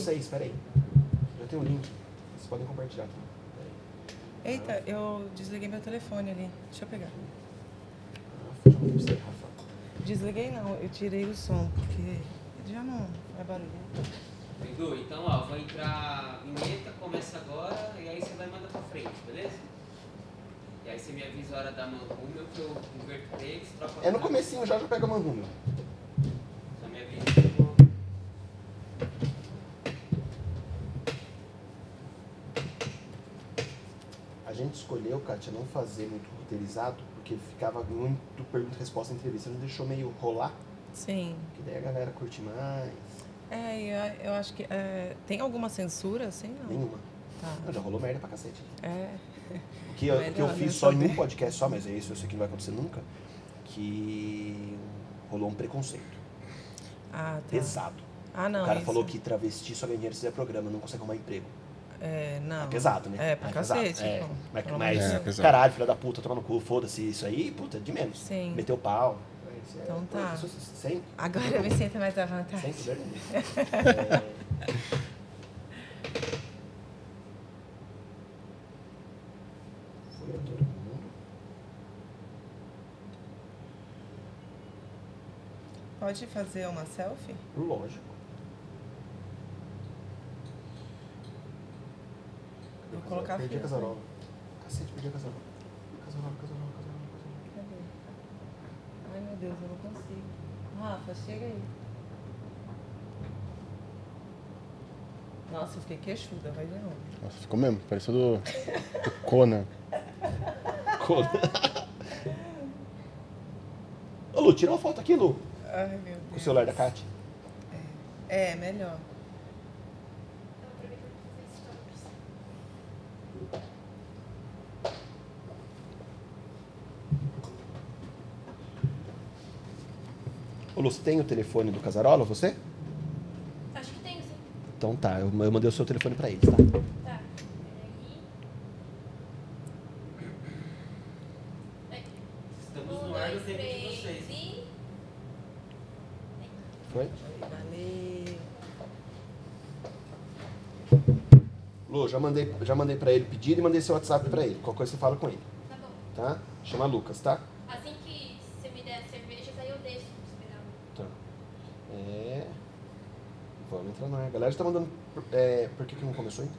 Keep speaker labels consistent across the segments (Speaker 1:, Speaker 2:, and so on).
Speaker 1: vocês, peraí. Já tem um link. Vocês podem compartilhar aqui. Peraí.
Speaker 2: Eita, eu desliguei meu telefone ali. Deixa eu pegar.
Speaker 1: Você, Rafa.
Speaker 2: Desliguei não, eu tirei o som, porque já não é barulho.
Speaker 3: Edu, então ó, vou entrar vinheta, começa agora, e aí você vai mandar pra frente, beleza? E aí você me avisa a hora da manrúmel que eu inverto pra eles, troco a
Speaker 1: É no comecinho já, já pega a manruma.
Speaker 3: Só me avisa que eu vou...
Speaker 1: A escolheu, Kátia, não fazer muito roteirizado, porque ficava muito pergunta e resposta em entrevista. Não deixou meio rolar,
Speaker 2: Sim.
Speaker 1: que daí a galera curte mais.
Speaker 2: É, eu, eu acho que. é, tem alguma censura, assim? Não.
Speaker 1: Nenhuma.
Speaker 2: Tá.
Speaker 1: Não, já rolou merda pra cacete.
Speaker 2: É.
Speaker 1: O que eu, que eu fiz
Speaker 2: não
Speaker 1: só em um podcast só, mas é isso, eu sei que não vai acontecer nunca, que rolou um preconceito.
Speaker 2: Ah, tá.
Speaker 1: Pesado.
Speaker 2: Ah, não.
Speaker 1: o cara
Speaker 2: isso-
Speaker 1: falou que travesti só ganha dinheiro se fizer programa, não consegue arrumar emprego.
Speaker 2: É, não.
Speaker 1: É pesado, né?
Speaker 2: É, pra
Speaker 1: pesado.
Speaker 2: cacete.
Speaker 1: É. Mas, mas
Speaker 4: É,
Speaker 1: caralho, filha da puta, toma no cu, foda-se isso aí, puta, de menos.
Speaker 2: Sim.
Speaker 1: Meteu pau. É-
Speaker 2: Então tá.
Speaker 1: Sempre,
Speaker 2: Agora eu me sinto mais à vontade.
Speaker 1: É, Foi a todo mundo.
Speaker 2: Pode fazer uma selfie?
Speaker 1: Lógico.
Speaker 2: Colocar
Speaker 1: Perdi a
Speaker 2: fio,
Speaker 1: casarola. Cacete, perdi a casarola. Casarola, casarola, casarola, casarola.
Speaker 2: Cadê? Ai, meu Deus, eu não consigo. Rafa, chega aí. Nossa, eu fiquei queixuda, vai de novo.
Speaker 4: Nossa, ficou mesmo, pareceu do, do Conan.
Speaker 1: Ô Lu, tira uma foto aqui, Lu.
Speaker 2: Ai, meu Deus.
Speaker 1: Com o celular da Kátia.
Speaker 2: É, melhor.
Speaker 1: Ô Lu, você tem o telefone do Casarola, você?
Speaker 5: Acho que tem sim.
Speaker 1: Então tá, eu, eu mandei o seu telefone pra eles, tá?
Speaker 5: Tá. Peraí.
Speaker 3: Estamos no ar do
Speaker 5: dois,
Speaker 3: tempo de
Speaker 5: três
Speaker 3: vocês.
Speaker 5: e.
Speaker 1: Foi?
Speaker 2: Valeu.
Speaker 1: Lu, já mandei, já mandei pra ele pedido e mandei seu WhatsApp pra ele. Qualquer coisa você fala com ele,
Speaker 5: Tá bom.
Speaker 1: tá? Chama Lucas, tá?
Speaker 5: Assim que você me der as cervejas, aí eu deixo esperar.
Speaker 1: Tá. É. Vamos entrar na. A galera já tá mandando. É, por que, que não começou ainda?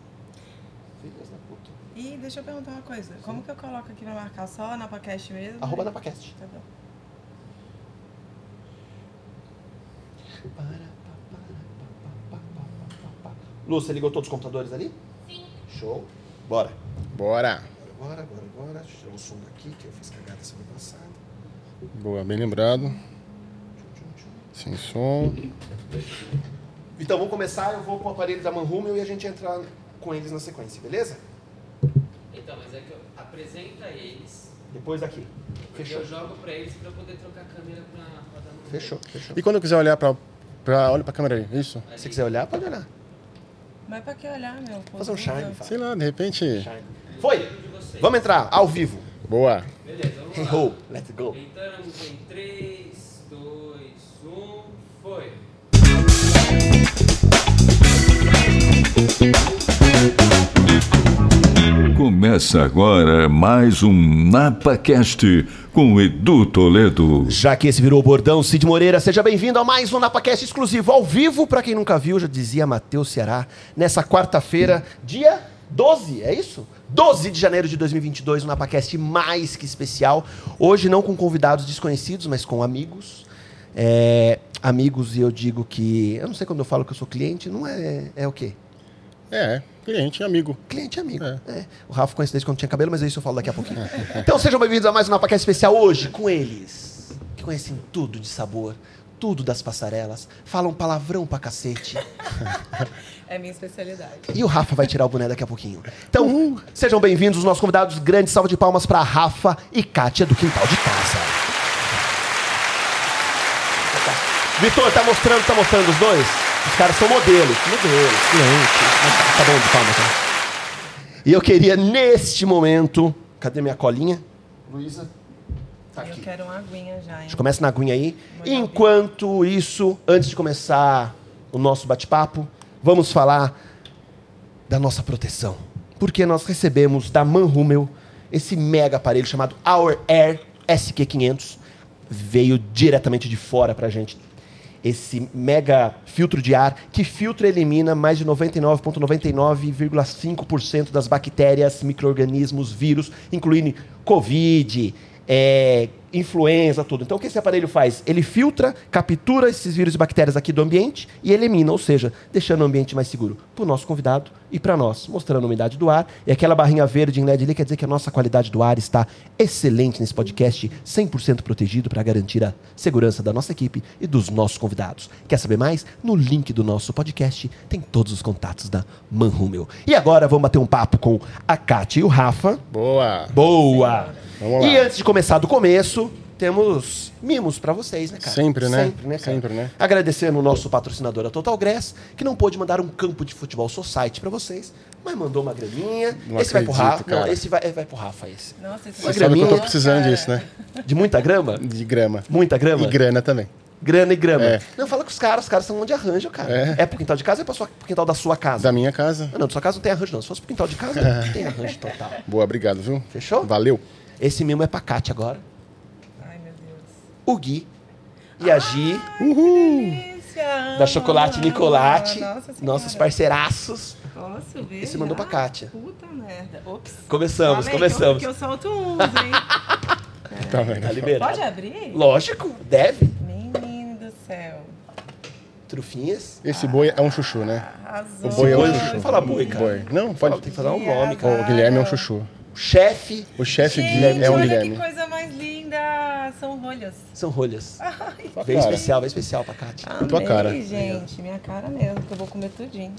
Speaker 1: Filhas da puta.
Speaker 2: E deixa eu perguntar uma coisa. Como que eu coloco aqui pra marcar? Só na podcast mesmo?
Speaker 1: Arroba na podcast.
Speaker 2: Tá bom.
Speaker 1: Lu, você ligou todos os computadores ali?
Speaker 5: Sim.
Speaker 1: Show. Bora.
Speaker 4: Bora.
Speaker 1: Agora, agora, agora. Deixa eu tirar o som daqui, que eu fiz cagada semana passada.
Speaker 4: Boa, bem lembrado.
Speaker 1: Tchum, tchum, tchum.
Speaker 4: Sem som.
Speaker 1: Então vamos começar, eu vou com o aparelho da Manhumel e a gente entra com eles na sequência, beleza?
Speaker 3: Então, mas é que eu apresenta eles,
Speaker 1: Depois daqui. Fechou.
Speaker 3: eu jogo pra eles pra eu poder trocar a câmera dar no
Speaker 1: Fechou, fechou.
Speaker 4: E quando eu quiser olhar pra, pra. Olha pra câmera aí, isso?
Speaker 1: Se você quiser olhar, pode olhar.
Speaker 2: Mas pra que olhar, meu?
Speaker 1: Fazer um shine.
Speaker 4: Sei lá, de repente.
Speaker 1: Shine. Foi! Vamos entrar, ao vivo.
Speaker 4: Boa.
Speaker 3: Beleza, vamos lá.
Speaker 1: ho, let's go.
Speaker 3: Entramos em 3, 2, 1, foi.
Speaker 6: Começa agora mais um NapaCast com Edu Toledo.
Speaker 1: Já que esse virou o bordão, Cid Moreira, seja bem-vindo a mais um NapaCast exclusivo ao vivo. Pra quem nunca viu, já dizia Matheus Ceará, nessa quarta-feira, dia 12, é isso? 12 de janeiro de 2022, um NapaCast mais que especial. Hoje não com convidados desconhecidos, mas com amigos. É, amigos, e eu digo que. Eu não sei quando eu falo que eu sou cliente, não é. É o quê?
Speaker 4: É, cliente, amigo.
Speaker 1: Cliente e amigo.
Speaker 4: É.
Speaker 1: É. O Rafa conhece desde quando tinha cabelo, mas isso eu falo daqui a pouquinho. então sejam bem-vindos a mais um NapaCast especial hoje com eles, que conhecem tudo de sabor, tudo das passarelas, falam palavrão pra cacete.
Speaker 2: É minha especialidade.
Speaker 1: E o Rafa vai tirar o boné daqui a pouquinho. Então, sejam bem-vindos os nossos convidados. Grande salva de palmas pra Rafa e Kátia do Quintal de Casa. Vitor, tá mostrando, tá mostrando os dois? Os caras são modelos. Modelos, cliente. Tá, bom de palmas, tá? E eu queria, neste momento... Cadê minha colinha? Luísa. Tá
Speaker 2: Eu
Speaker 1: aqui.
Speaker 2: quero uma aguinha já,
Speaker 1: A
Speaker 2: hein?
Speaker 1: gente começa na aguinha aí.
Speaker 2: Molhar o
Speaker 1: Enquanto isso, antes de começar o nosso bate-papo, vamos falar da nossa proteção. Porque nós recebemos da Manhumel esse mega aparelho chamado Our Air SQ500. Veio diretamente de fora pra gente. Esse mega filtro de ar que filtra e elimina mais de 99,99,5% das bactérias, micro-organismos, vírus, incluindo Covid, é, influenza, tudo. Então, o que esse aparelho faz? Ele filtra, captura esses vírus e bactérias aqui do ambiente e elimina, ou seja, deixando o ambiente mais seguro para o nosso convidado e para nós, mostrando a umidade do ar. E aquela barrinha verde em LED ali quer dizer que a nossa qualidade do ar está excelente nesse podcast, 100% protegido para garantir a segurança da nossa equipe e dos nossos convidados. Quer saber mais? No link do nosso podcast tem todos os contatos da Manhumel. E agora vamos bater um papo com a Kátia e o Rafa.
Speaker 4: Boa.
Speaker 1: Boa! E antes de começar do começo, temos mimos pra vocês, né, cara?
Speaker 4: Sempre, né?
Speaker 1: Sempre, né, cara?
Speaker 4: Sempre, né?
Speaker 1: Agradecendo o nosso patrocinador, a Total Grass, que não pôde mandar um campo de futebol society pra vocês, mas mandou uma graminha.
Speaker 4: Não
Speaker 1: esse vai pro
Speaker 4: acredito,
Speaker 1: Rafa. Não,
Speaker 4: cara.
Speaker 1: esse vai, vai pro Rafa, esse.
Speaker 2: Nossa, esse
Speaker 1: Uma
Speaker 4: Você sabe que eu tô precisando disso, né?
Speaker 1: De muita grama?
Speaker 4: De grama.
Speaker 1: Muita grama?
Speaker 4: E grana também.
Speaker 1: Grana e grama.
Speaker 4: É.
Speaker 1: Não, fala com os caras, os caras são onde arranjo, cara.
Speaker 4: É.
Speaker 1: É pro quintal de casa ou é sua- pro quintal da sua casa?
Speaker 4: Da minha casa.
Speaker 1: Ah, não, da sua casa não tem arranjo, não. Se fosse pro quintal de casa, tem arranjo total.
Speaker 4: Boa, obrigado, viu?
Speaker 1: Fechou?
Speaker 4: Valeu.
Speaker 1: Esse mimo é pra Kátia agora.
Speaker 2: Ai.
Speaker 1: O Gui e a Gi.
Speaker 2: Delícia,
Speaker 1: da Chocolate
Speaker 2: amo,
Speaker 1: Nicolate,
Speaker 2: Nossa
Speaker 1: nossos parceiraços.
Speaker 2: Posso ver?
Speaker 1: Esse mandou
Speaker 2: já?
Speaker 1: pra Kátia.
Speaker 2: Puta merda. Ops.
Speaker 1: Começamos,
Speaker 2: Falei
Speaker 1: começamos.
Speaker 2: Que eu, que eu solto uns, hein?
Speaker 4: Tá vendo?
Speaker 1: Tá liberado.
Speaker 2: Pode abrir?
Speaker 1: Lógico, deve.
Speaker 2: Menino do céu.
Speaker 1: Trufinhas.
Speaker 4: Esse boi é um chuchu, né?
Speaker 2: Arrasou.
Speaker 4: O boi é um chuchu.
Speaker 1: não fala boi, cara.
Speaker 4: Boi. Não,
Speaker 1: Fala,
Speaker 4: pode.
Speaker 1: tem que falar um nome, cara.
Speaker 4: O Guilherme é um chuchu.
Speaker 1: O chefe
Speaker 4: O chefe
Speaker 2: Gente,
Speaker 4: Guilherme é um
Speaker 2: olha
Speaker 4: Guilherme.
Speaker 2: que coisa mais linda. São rolhas.
Speaker 1: são rolhas.
Speaker 4: Tua
Speaker 1: Bem
Speaker 4: cara.
Speaker 1: especial, bem especial pra Kátia.
Speaker 2: Amei,
Speaker 4: tua cara.
Speaker 2: gente. Minha cara mesmo, que eu vou comer tudinho.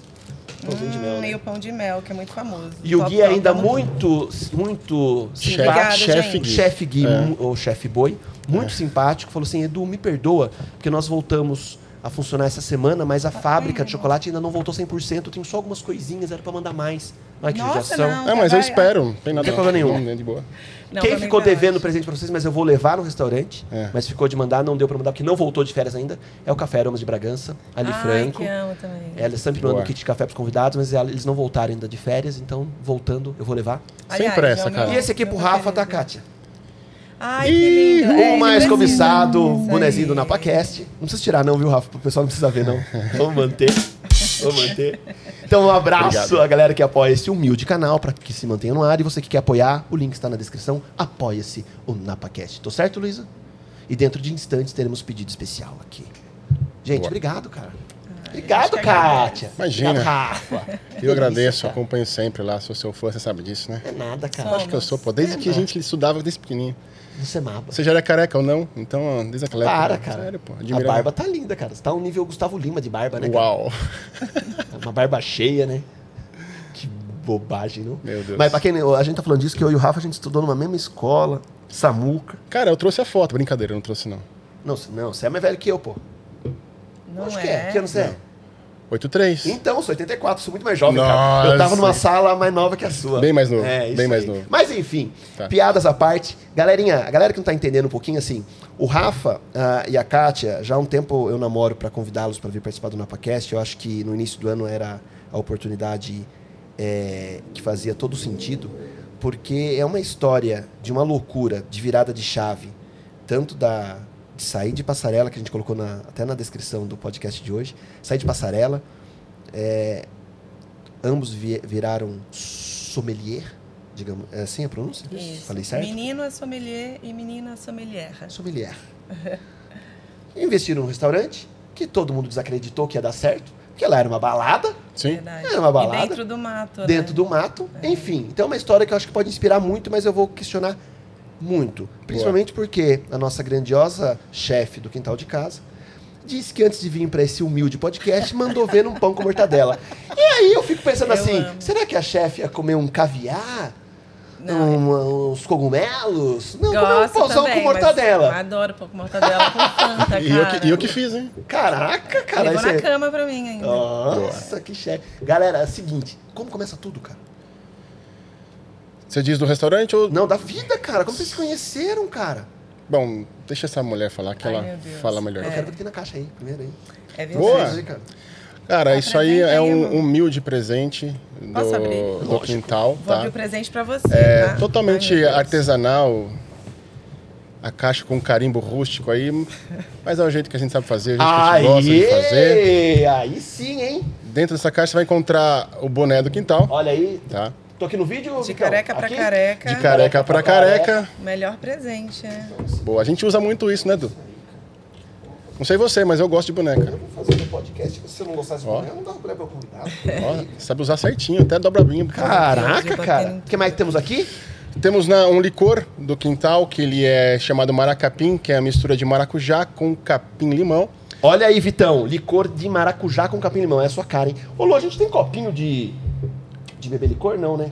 Speaker 1: Pãozinho de mel,
Speaker 2: Hum,
Speaker 1: né?
Speaker 2: E o pão de mel, que é muito famoso.
Speaker 1: E o Gui
Speaker 2: top,
Speaker 1: ainda muito, muito simpático.
Speaker 4: Chefe Gui.
Speaker 1: chefe Gui,
Speaker 4: É.
Speaker 1: ou chefe Boi, muito simpático, falou assim: Edu, me perdoa, porque nós voltamos a funcionar essa semana, mas a fábrica de chocolate ainda não voltou 100%, tem só algumas coisinhas, era pra mandar mais. Ai, que
Speaker 2: Nossa,
Speaker 1: judiação.
Speaker 2: não.
Speaker 4: Ah, mas eu espero. Não tem nada.
Speaker 1: Não tem problema nenhum.
Speaker 4: Não, é de boa.
Speaker 2: Não,
Speaker 1: Quem ficou
Speaker 2: tá
Speaker 1: devendo presente pra vocês, mas eu vou levar no restaurante,
Speaker 4: É.
Speaker 1: mas ficou de mandar, não deu pra mandar, porque não voltou de férias ainda, é o Café Aromas de Bragança, ali
Speaker 2: Ai,
Speaker 1: Franco.
Speaker 2: que amo também.
Speaker 1: Ela sempre manda um kit de café pros convidados, mas ela- eles não voltaram ainda de férias, então voltando, eu vou levar.
Speaker 4: Sem pressa,
Speaker 2: é
Speaker 4: cara.
Speaker 1: E esse aqui pro Rafa, tá. Kátia?
Speaker 2: Ai, que lindo.
Speaker 1: O
Speaker 2: É, ele
Speaker 1: mais
Speaker 2: Isso
Speaker 1: bonezinho do NapaCast. Não precisa tirar não, viu, Rafa? O pessoal não precisa ver, não. Vamos manter. Vamos manter. Então, um abraço
Speaker 4: Obrigado.
Speaker 1: à galera que apoia esse humilde canal para que se mantenha no ar. E você que quer apoiar, o link está na descrição. Apoia-se o NapaCast. Tô certo, Luísa? E dentro de instantes teremos pedido especial aqui. Gente,
Speaker 4: Boa.
Speaker 1: obrigado, cara. Obrigado, Kátia.
Speaker 4: Imagina.
Speaker 1: Obrigado, Rafa.
Speaker 4: Eu agradeço, acompanho sempre lá. Sou seu fã, você sabe disso, né?
Speaker 1: É nada, cara.
Speaker 4: Acho que eu sou, pô. Desde que a gente estudava desde pequenininho.
Speaker 1: Você é.
Speaker 4: Você já era careca ou não? Então, desde aquela
Speaker 1: Para,
Speaker 4: época.
Speaker 1: cara.
Speaker 4: Sério, pô.
Speaker 1: A barba tá linda, cara. Você tá um nível Gustavo Lima de barba, né? cara?
Speaker 4: Uau.
Speaker 1: Uma barba cheia, né? Que bobagem, não?
Speaker 4: Meu Deus.
Speaker 1: Mas pra quem a gente tá falando disso, que eu e o Rafa a gente estudou numa mesma escola, Samuca.
Speaker 4: Cara, eu trouxe a foto. Brincadeira, eu não trouxe não.
Speaker 1: Não, não, você é mais velho que eu, pô.
Speaker 2: Não
Speaker 1: Acho
Speaker 2: é.
Speaker 1: que é. Que ano você é?
Speaker 4: 83.
Speaker 1: Então, sou 84, sou muito mais jovem, cara. Eu tava
Speaker 4: Nossa.
Speaker 1: numa sala mais nova que a sua.
Speaker 4: Bem mais novo,
Speaker 1: É, isso
Speaker 4: bem mais
Speaker 1: aí.
Speaker 4: novo.
Speaker 1: Mas enfim,
Speaker 4: Tá.
Speaker 1: piadas à parte. Galerinha, a galera que não tá entendendo um pouquinho, assim, o Rafa ah, e a Kátia, já há um tempo eu namoro pra convidá-los pra vir participar do NapaCast. Eu acho que no início do ano era a oportunidade é, que fazia todo sentido, porque é uma história de uma loucura, de virada de chave, tanto da sair de passarela, que a gente colocou na- até na descrição do podcast de hoje, sair de passarela, é, ambos vi- viraram sommelier, digamos, é assim a pronúncia?
Speaker 2: Isso.
Speaker 1: Falei certo?
Speaker 2: Menino é sommelier e menina é sommelier.
Speaker 1: Sommelier. Investiram num restaurante que todo mundo desacreditou que ia dar certo, porque lá era uma balada,
Speaker 4: Sim.
Speaker 2: Verdade.
Speaker 1: É uma balada.
Speaker 2: E dentro do mato,
Speaker 1: dentro
Speaker 2: né?
Speaker 1: do mato, enfim. Então é uma história que eu acho que pode inspirar muito, mas eu vou questionar muito. Principalmente porque a nossa grandiosa chefe do quintal de casa disse que antes de vir para esse humilde podcast, mandou ver num pão com mortadela. E aí eu fico pensando
Speaker 2: Eu
Speaker 1: assim,
Speaker 2: amo.
Speaker 1: será que a chefe ia comer um caviar?
Speaker 2: Não.
Speaker 1: Um- uns cogumelos? Não, comer um pãozão
Speaker 2: também,
Speaker 1: com mortadela.
Speaker 2: Adoro pão com mortadela com Fanta, cara.
Speaker 4: E eu, que, e eu que fiz, hein?
Speaker 1: Caraca, cara.
Speaker 2: Levou na
Speaker 1: é-
Speaker 2: cama pra mim ainda.
Speaker 1: Nossa, que chefe. Galera, é o seguinte, como começa tudo, cara?
Speaker 4: Você diz do restaurante ou.
Speaker 1: Não, da vida, cara. Como vocês se conheceram, cara?
Speaker 4: Bom, deixa essa mulher falar que
Speaker 2: Ai,
Speaker 4: ela fala melhor.
Speaker 1: Eu
Speaker 2: É.
Speaker 1: quero ver o que tem na caixa aí, primeiro aí.
Speaker 2: É
Speaker 4: Boa.
Speaker 2: verdade.
Speaker 1: Cara.
Speaker 4: Cara,
Speaker 2: Tá
Speaker 4: isso aí é um humilde presente
Speaker 2: Posso abrir?
Speaker 4: do, do quintal,
Speaker 2: Vou
Speaker 4: tá?
Speaker 2: abrir o presente pra você.
Speaker 4: É
Speaker 2: tá?
Speaker 4: totalmente
Speaker 2: Ai,
Speaker 4: artesanal. A caixa com carimbo rústico aí, mas é o jeito que a gente sabe fazer, a gente gosta de fazer.
Speaker 1: Aê! Aí sim, hein?
Speaker 4: Dentro dessa caixa você vai encontrar o boné do quintal,
Speaker 1: Olha aí.
Speaker 4: tá?
Speaker 1: Tô aqui no vídeo.
Speaker 2: De
Speaker 1: Vitão?
Speaker 2: careca pra
Speaker 1: Aqui?
Speaker 2: careca.
Speaker 4: De careca pra careca.
Speaker 2: Melhor presente, é.
Speaker 4: Boa, a gente usa muito isso, né, Du? Não sei você, mas eu gosto de boneca.
Speaker 1: Vou fazer um podcast. Se você não gostasse de
Speaker 4: Ó.
Speaker 1: boné, não dá problema pro convidado.
Speaker 4: Ó, sabe usar certinho, até dobra brinco.
Speaker 1: Caraca, cara. O que mais temos aqui?
Speaker 4: Temos na- um licor do quintal, que ele é chamado maracapim, que é a mistura de maracujá com capim-limão.
Speaker 1: Olha aí, Vitão. Licor de maracujá com capim-limão. É a sua cara, hein? Ô, Lu, a gente tem copinho de... De beber licor? Não, né?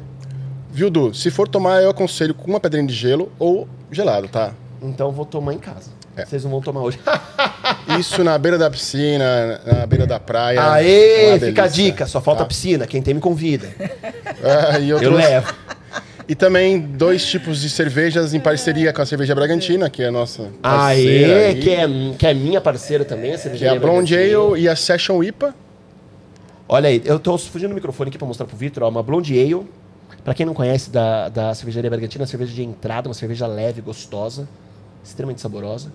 Speaker 4: Viu, Du? Se for tomar, eu aconselho com uma pedrinha de gelo ou gelado, tá?
Speaker 1: Então vou tomar em casa.
Speaker 4: É.
Speaker 1: Vocês não vão tomar hoje.
Speaker 4: Isso na beira da piscina, na beira da praia. é
Speaker 1: Aê,
Speaker 4: uma
Speaker 1: fica a dica. Só falta
Speaker 4: tá?
Speaker 1: piscina. Quem tem me convida.
Speaker 4: E eu
Speaker 1: Eu levo.
Speaker 4: E também dois tipos de cervejas em parceria com a cerveja Bragantina, que é a nossa parceira
Speaker 1: Aê,
Speaker 4: aí,
Speaker 1: que é, que é minha parceira também, a
Speaker 4: que é a Blonde. Ale e a Session IPA.
Speaker 1: Olha aí, eu tô fugindo do microfone aqui pra mostrar pro Vitor, ó, uma Blonde Ale. Pra quem não conhece da, da cervejaria Bergantina, cerveja de entrada, uma cerveja leve, gostosa, extremamente saborosa.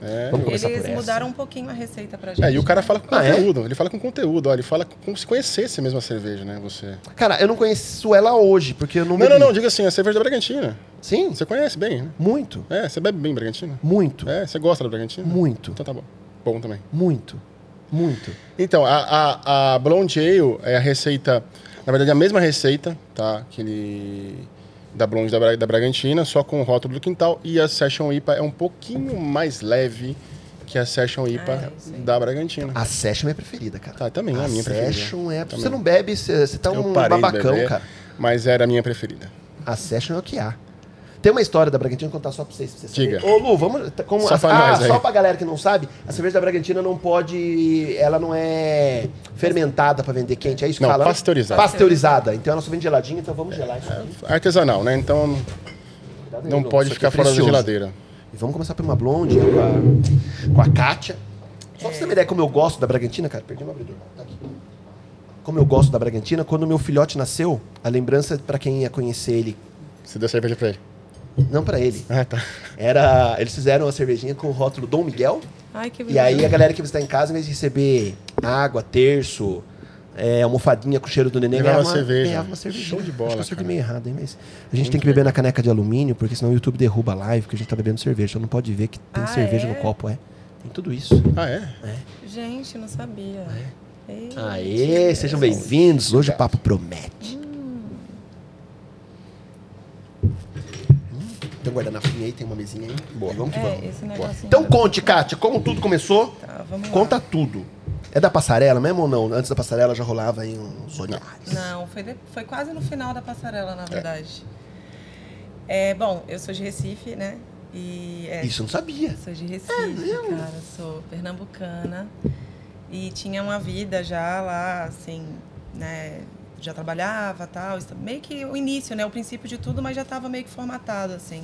Speaker 4: É,
Speaker 1: Vamos começar
Speaker 2: Eles
Speaker 1: por essa.
Speaker 2: mudaram um pouquinho a receita pra gente.
Speaker 4: É, e o cara fala com
Speaker 1: Ah, é?
Speaker 4: conteúdo, ele fala com conteúdo, ó, ele fala como se conhecesse mesmo a cerveja, né? Você.
Speaker 1: Cara, eu não conheço ela hoje, porque eu não
Speaker 4: Não,
Speaker 1: bebi.
Speaker 4: não, não, diga assim, a cerveja da Bragantina.
Speaker 1: Sim,
Speaker 4: Você conhece bem, né?
Speaker 1: muito,
Speaker 4: É, você bebe bem Bragantina?
Speaker 1: muito,
Speaker 4: É, você gosta da Bragantina?
Speaker 1: muito,
Speaker 4: Então tá bom. Bom também.
Speaker 1: muito, muito.
Speaker 4: Então, a, a, a Blonde Ale é a receita, na verdade, a mesma receita, tá? Que ele. Da Blonde da, Bra- da Bragantina, só com o rótulo do quintal. E a Session IPA é um pouquinho mais leve que a Session IPA
Speaker 2: Ah, é,
Speaker 4: da Bragantina.
Speaker 1: A Session é minha preferida, cara.
Speaker 4: Tá, também é a minha preferida.
Speaker 1: Session é...
Speaker 4: Também.
Speaker 1: Você não bebe, você, você tá
Speaker 4: Eu
Speaker 1: um babacão,
Speaker 4: beber,
Speaker 1: cara.
Speaker 4: Mas era a minha preferida.
Speaker 1: A Session é o que há. Tem uma história da Bragantina, vou contar só pra vocês. Pra vocês
Speaker 4: Diga.
Speaker 1: saberem. Ô, Lu, vamos... tá- Como,
Speaker 4: Só pra
Speaker 1: ah, só pra galera que não sabe, a cerveja da Bragantina não pode... Ela não é fermentada pra vender quente, é isso que
Speaker 4: Não,
Speaker 1: fala? né?
Speaker 4: pasteurizada.
Speaker 1: Pasteurizada. Então ela só vem geladinha, então vamos gelar isso aqui.
Speaker 4: Artesanal, né? Então
Speaker 1: Cuidado
Speaker 4: não pode
Speaker 1: aqui
Speaker 4: ficar
Speaker 1: é
Speaker 4: fora da geladeira.
Speaker 1: E vamos começar por uma blonde com a, com a Kátia. Só pra você ter uma ideia como eu gosto da Bragantina, cara. Perdi meu abridor. Tá aqui. Como eu gosto da Bragantina, quando meu filhote nasceu, a lembrança pra quem ia conhecer ele,
Speaker 4: Você deu cerveja pra ele.
Speaker 1: Não pra ele,
Speaker 4: Ah, tá.
Speaker 1: era. Eles fizeram uma cervejinha com o rótulo Dom Miguel.
Speaker 2: Ai, que
Speaker 1: E aí a galera que visitar em casa, em vez de receber água, terço, é, almofadinha com o cheiro do neném, ganhava uma,
Speaker 4: cerveja.
Speaker 1: ganhava uma cervejinha.
Speaker 4: Show de bola,
Speaker 1: Acho que eu meio errado, hein? Mas a gente tem que beber na caneca de alumínio, porque senão o YouTube derruba a live, porque a gente tá bebendo cerveja. Então não pode ver que tem
Speaker 2: Ah,
Speaker 1: cerveja
Speaker 2: é?
Speaker 1: no copo, é. Tem tudo isso.
Speaker 4: Ah, é?
Speaker 2: Gente, não sabia. Ei,
Speaker 1: Aê, sejam bem-vindos. Hoje o papo promete. Tem um guardanafinho aí, tem uma mesinha aí. Boa, vamos que
Speaker 2: É,
Speaker 1: vamos.
Speaker 2: esse negocinho.
Speaker 1: Então conte, Kátia, como tudo começou.
Speaker 2: Tá, vamos lá.
Speaker 1: Conta tudo. É da passarela mesmo ou não? Antes da passarela já rolava aí uns olhares.
Speaker 2: Não, foi, de- foi quase no final da passarela, na verdade. É, bom, eu sou de Recife, né? E é,
Speaker 1: Isso eu não sabia.
Speaker 2: Sou de Recife, cara. Sou pernambucana. E tinha uma vida já lá, assim, né? Já trabalhava tal. Meio que o início, né? O princípio de tudo, mas já estava meio que formatado, assim.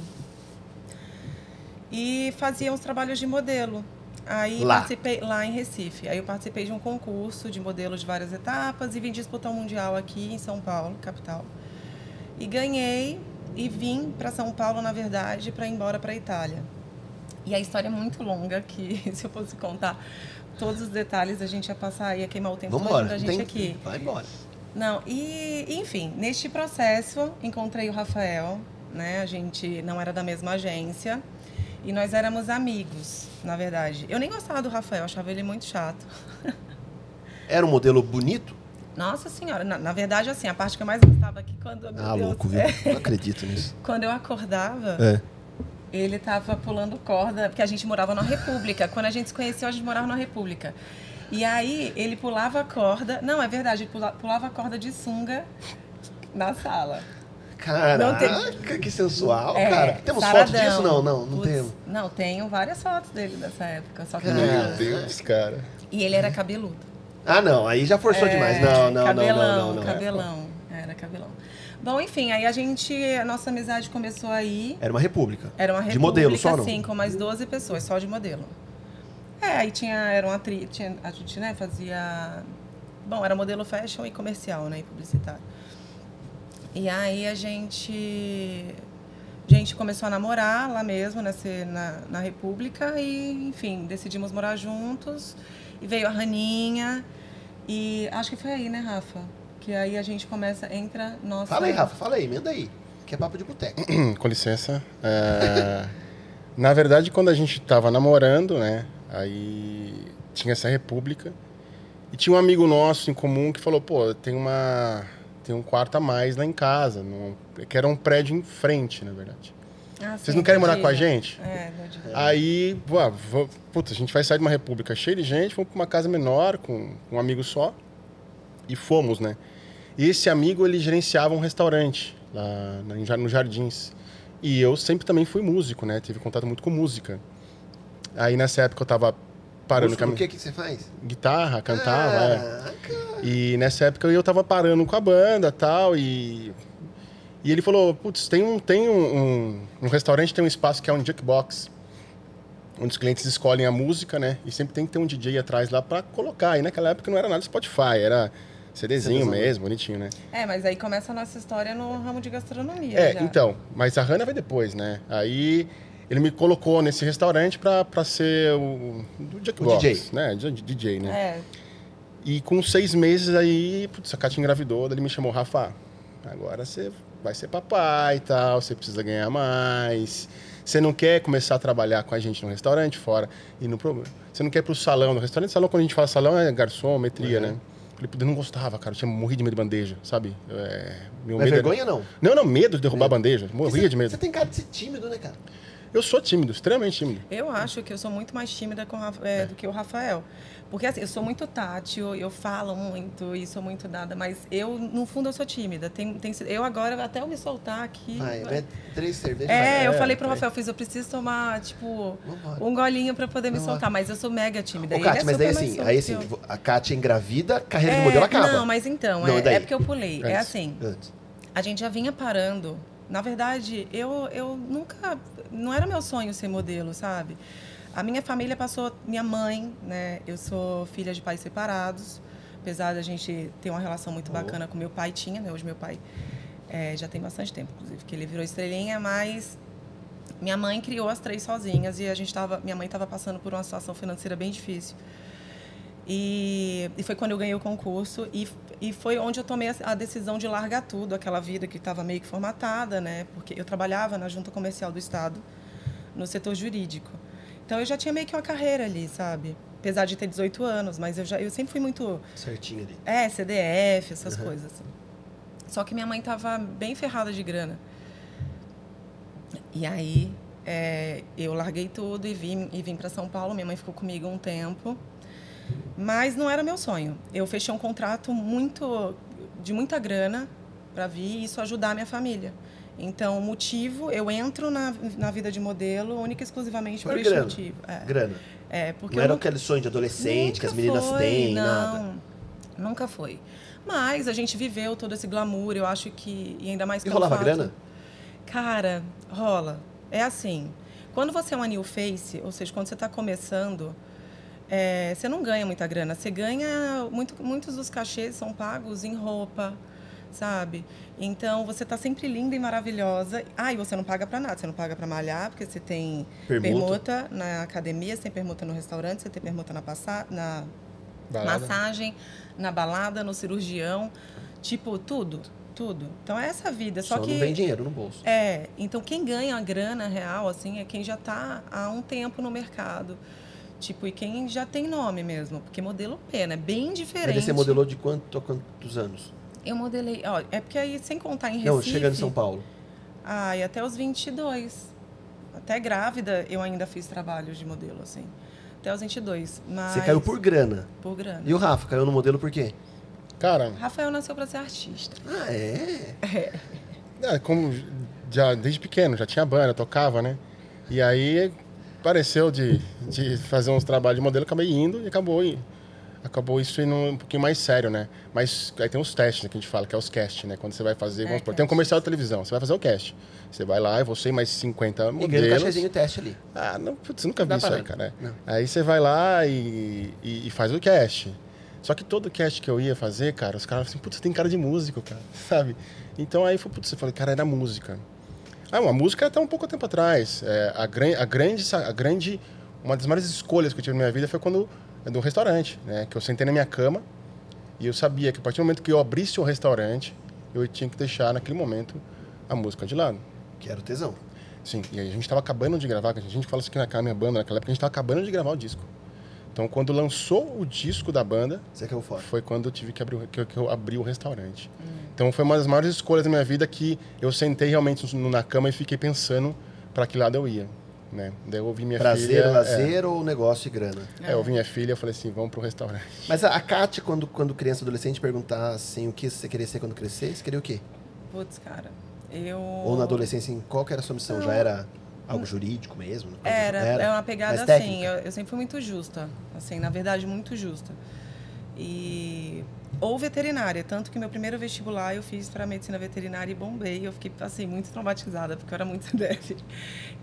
Speaker 2: E fazia uns trabalhos de modelo. Aí
Speaker 1: Lá.
Speaker 2: participei lá em Recife. Aí eu participei de um concurso de modelo de várias etapas e vim disputar um mundial aqui em São Paulo, capital. E ganhei e vim para São Paulo, na verdade, para ir embora para a Itália. E a história é muito longa, que se eu fosse contar todos os detalhes, a gente ia passar, ia queimar o tempo da gente
Speaker 1: Tem-
Speaker 2: aqui.
Speaker 1: Vai embora.
Speaker 2: Não, e enfim, neste processo encontrei o Rafael, né? A gente não era da mesma agência e nós éramos amigos, na verdade. Eu nem gostava do Rafael, achava ele muito chato.
Speaker 1: Era um modelo bonito?
Speaker 2: Nossa senhora, na, na verdade, assim, a parte que eu mais gostava aqui quando.
Speaker 1: Ah,
Speaker 2: Deus,
Speaker 1: louco, viu?
Speaker 2: é,
Speaker 1: Não acredito nisso.
Speaker 2: quando eu acordava,
Speaker 1: É.
Speaker 2: ele tava pulando corda, porque a gente morava na República. Quando a gente se conheceu, a gente morava na República. E aí ele pulava a corda. Não, é verdade, ele pula- pulava a corda de sunga na sala.
Speaker 1: Caraca, que sensual,
Speaker 2: É,
Speaker 1: cara. Temos
Speaker 2: saradão.
Speaker 1: fotos disso? Não, não, não temos.
Speaker 2: Não, tenho várias fotos dele dessa época. Só que
Speaker 4: Meu Deus, cara.
Speaker 2: E ele era cabeludo.
Speaker 1: Ah, não, aí já forçou
Speaker 2: É,
Speaker 1: demais. Não, não,
Speaker 2: cabelão,
Speaker 1: não, não, não, não.
Speaker 2: Cabelão, era cabelão. Bom, enfim, aí a gente, a nossa amizade começou aí.
Speaker 1: Era uma república.
Speaker 2: Era uma
Speaker 1: De
Speaker 2: república,
Speaker 1: modelo só, não?
Speaker 2: sim, com mais 12 pessoas, só de modelo. É, aí tinha, era uma atriz, tinha, a gente, né, fazia Bom, era modelo fashion e comercial, né? E publicitário. E aí a gente. A gente começou a namorar lá mesmo, nessa, na, na República, e, enfim, decidimos morar juntos. E veio a Raninha. E acho que foi aí, né, Rafa? Que aí a gente começa, entra nossa.
Speaker 1: Fala aí, Rafa, fala aí, emenda aí. Que é papo de boteco.
Speaker 4: Com licença. É, Na verdade, quando a gente tava namorando, né? Aí tinha essa república. E tinha um amigo nosso em comum que falou, pô, tem uma. Tem um quarto a mais lá em casa. num- que era um prédio em frente, na verdade.
Speaker 2: Ah,
Speaker 4: Vocês
Speaker 2: sim,
Speaker 4: não querem morar
Speaker 2: dia.
Speaker 4: com a gente?
Speaker 2: É.
Speaker 4: Aí, ué, vou- putz, a gente vai sair de uma república cheia de gente, vamos para uma casa menor, com, um amigo só. E fomos, né? E esse amigo, ele gerenciava um restaurante lá no Jardins. E eu sempre também fui músico, né? Tive contato muito com música. Aí nessa época eu tava parando
Speaker 1: Músico,
Speaker 4: com a
Speaker 1: o que, que você faz?
Speaker 4: guitarra, cantava, é.
Speaker 1: Ah, cara.
Speaker 4: E nessa época eu tava parando com a banda tal, e e ele falou, putz, tem um tem um, um, um restaurante tem um espaço que é um jukebox, onde os clientes escolhem a música, né? E sempre tem que ter um DJ atrás lá pra colocar. E naquela época não era nada Spotify, era CDzinho
Speaker 1: CDzão.
Speaker 4: mesmo, bonitinho, né?
Speaker 2: É, mas aí começa a nossa história no ramo de gastronomia.
Speaker 4: É,
Speaker 2: já.
Speaker 4: então, mas a Hannah vai depois, né? Aí ele me colocou nesse restaurante pra, pra ser o,
Speaker 1: DJ.
Speaker 4: né? DJ, né?
Speaker 2: É,
Speaker 4: E com seis meses aí, putz, a Kátia engravidou, ele me chamou, Rafa, agora você vai ser papai e tal, você precisa ganhar mais. Você não quer começar a trabalhar com a gente no restaurante fora e no problema. Você não quer ir pro salão, no restaurante, salão, quando a gente fala salão, é garçom, metria,
Speaker 1: Uhum.
Speaker 4: né? Falei, "Putz, eu não gostava, cara, eu tinha morrido de medo de bandeja, sabe? É, meu
Speaker 1: Não é
Speaker 4: medo era-
Speaker 1: vergonha, não?
Speaker 4: Não, não, medo de derrubar
Speaker 1: Medo.
Speaker 4: a bandeja, morria
Speaker 1: Você-
Speaker 4: de medo.
Speaker 1: Você tem cara de ser tímido, né, cara?
Speaker 4: Eu sou tímido, extremamente tímido.
Speaker 2: eu acho que eu sou muito mais tímida com o Rafa- é, do que o Rafael. Porque assim, eu sou muito tátil, eu falo muito e sou muito dada, mas eu, no fundo, eu sou tímida. Tem, tem, eu agora, até eu me soltar aqui.
Speaker 1: Vai,
Speaker 2: vai-
Speaker 1: vai três cervejas.
Speaker 2: É,
Speaker 1: vai.
Speaker 2: eu falei pro. Rafael, fiz, eu preciso tomar, tipo,
Speaker 1: Vambora.
Speaker 2: um golinho pra poder me soltar, mas eu sou mega tímida.
Speaker 1: Ô, Kátia,
Speaker 2: é
Speaker 1: mas daí assim,
Speaker 2: solto
Speaker 1: aí assim, a Kátia engravida, a carreira de
Speaker 2: É,
Speaker 1: modelo acaba.
Speaker 2: Não, mas então,
Speaker 1: Não,
Speaker 2: é, é porque eu pulei. É
Speaker 4: Antes.
Speaker 2: assim,
Speaker 1: Antes.
Speaker 2: a gente já vinha parando. Na verdade, eu, eu nunca. Não era meu sonho ser modelo, sabe? A minha família passou. Minha mãe, né? Eu sou filha de pais separados. Apesar da gente ter uma relação muito bacana com meu pai, tinha, né? Hoje meu pai é, já tem bastante tempo, inclusive, que ele virou estrelinha, mas minha mãe criou as três sozinhas e a gente tava. Minha mãe estava passando por uma situação financeira bem difícil. E, e foi quando eu ganhei o concurso e, e foi onde eu tomei a, a decisão de largar tudo, aquela vida que estava meio que formatada, né? Porque eu trabalhava na Junta Comercial do Estado, no setor jurídico. Então eu já tinha meio que uma carreira ali, sabe? Apesar de ter 18 anos, mas eu, já, eu sempre fui muito
Speaker 1: Certinho ali.
Speaker 2: é, CDF, essas
Speaker 1: Uhum.
Speaker 2: coisas. assim. Só que minha mãe tava bem ferrada de grana. E aí é, eu larguei tudo e vim, e vim para São Paulo. Minha mãe ficou comigo um tempo. Mas não era meu sonho. Eu fechei um contrato muito de muita grana para vir e isso ajudar a minha família. Então, o motivo, eu entro na, na vida de modelo única e exclusivamente
Speaker 1: Por
Speaker 2: por
Speaker 1: grana.
Speaker 2: esse motivo. É,
Speaker 1: Grana.
Speaker 2: é, porque
Speaker 1: não era
Speaker 2: nunca-
Speaker 1: aquele sonho de adolescente que as meninas
Speaker 2: foi,
Speaker 1: têm,
Speaker 2: não,
Speaker 1: nada.
Speaker 2: Nunca foi. Mas a gente viveu todo esse glamour, eu acho que. E ainda mais
Speaker 1: E rolava
Speaker 2: fato-
Speaker 1: grana?
Speaker 2: Cara, rola. É assim. Quando você é uma new face, ou seja, quando você está começando, é, você não ganha muita grana. Você ganha. Muito, muitos dos cachês são pagos em roupa, sabe? Então você está sempre linda e maravilhosa. Ah, e você não paga para nada. Você não paga para malhar, porque você tem
Speaker 1: Permuta.
Speaker 2: permuta na academia, você tem permuta no restaurante, você tem permuta na, passa na
Speaker 4: Balada.
Speaker 2: massagem, na balada, no cirurgião. Tipo, tudo. Tudo. Então é essa vida. Só,
Speaker 1: Só,
Speaker 2: que.
Speaker 1: não vem dinheiro no bolso.
Speaker 2: É, então quem ganha a grana real, assim, é quem já está há um tempo no mercado. Tipo, e quem já tem nome mesmo. Porque modelo pena, é bem
Speaker 1: Mas
Speaker 2: diferente.
Speaker 1: daí você modelou de quanto a quantos anos?
Speaker 2: Eu modelei, ó, é porque aí, sem contar em Recife...
Speaker 1: Não, chegando em São Paulo.
Speaker 2: Ai, até os 22. Até grávida eu ainda fiz trabalhos de modelo, assim. Até os 22. Mas...
Speaker 1: Você caiu por grana.
Speaker 2: Por grana.
Speaker 1: E o Rafa caiu no modelo por quê?
Speaker 4: Cara,
Speaker 2: Rafael nasceu para ser artista.
Speaker 1: Ah, é?
Speaker 4: É, como já desde pequeno, já tinha banda, tocava, né? E aí pareceu de, de fazer uns trabalhos de modelo, acabei indo e acabou e acabou isso indo um pouquinho mais sério, né? Mas aí tem os testes né, que a gente fala, que é os cast, né? Quando você vai fazer, vamos supor, tem um comercial de televisão, você vai fazer o cast. Você vai lá e você e mais 50
Speaker 1: E um
Speaker 4: modelos.
Speaker 1: cachezinho teste ali.
Speaker 4: Ah, não, putz, nunca vi isso aí, cara.
Speaker 1: Não.
Speaker 4: Aí você vai lá e, e, e faz o cast. Só que todo cast que eu ia fazer, cara, os caras falavam assim, putz, você tem cara de músico, cara, sabe? Então aí foi, putz, eu falei, cara, era música. Ah, uma música até um pouco tempo atrás. É, a, gran, a, grande, a grande, uma das maiores escolhas que eu tive na minha vida foi quando, no restaurante, né? Que eu sentei na minha cama e eu sabia que a partir do momento que eu abrisse o restaurante, eu tinha que deixar naquele momento a música de lado.
Speaker 1: Quero tesão.
Speaker 4: Sim, e aí a gente estava acabando de gravar, a gente fala isso aqui na minha banda, naquela época a gente estava acabando de gravar o disco. Então, quando lançou o disco da banda, foi quando eu tive que abrir, o- que eu, que eu abri o restaurante. Então, foi uma das maiores escolhas da minha vida que eu sentei realmente na cama e fiquei pensando para que lado eu ia, né? Daí eu ouvi minha
Speaker 1: Prazer,
Speaker 4: filha...
Speaker 1: lazer ou negócio e grana?
Speaker 4: É, é, eu ouvi minha filha e falei assim, vamos pro restaurante.
Speaker 1: Mas a, a Kátia, quando, quando criança adolescente, perguntar assim, o que você queria ser quando crescer, você queria o quê?
Speaker 2: Putz, cara, eu...
Speaker 1: Ou na adolescência, assim, qual que era a sua missão? Já era algo jurídico mesmo? Coisa-
Speaker 2: Era, é uma pegada assim. Eu, eu sempre fui muito justa. Assim, na verdade, muito justa. E. Ou veterinária, tanto que meu primeiro vestibular eu fiz para medicina veterinária e bombei. Eu fiquei, assim, muito traumatizada, porque eu era muito CDF.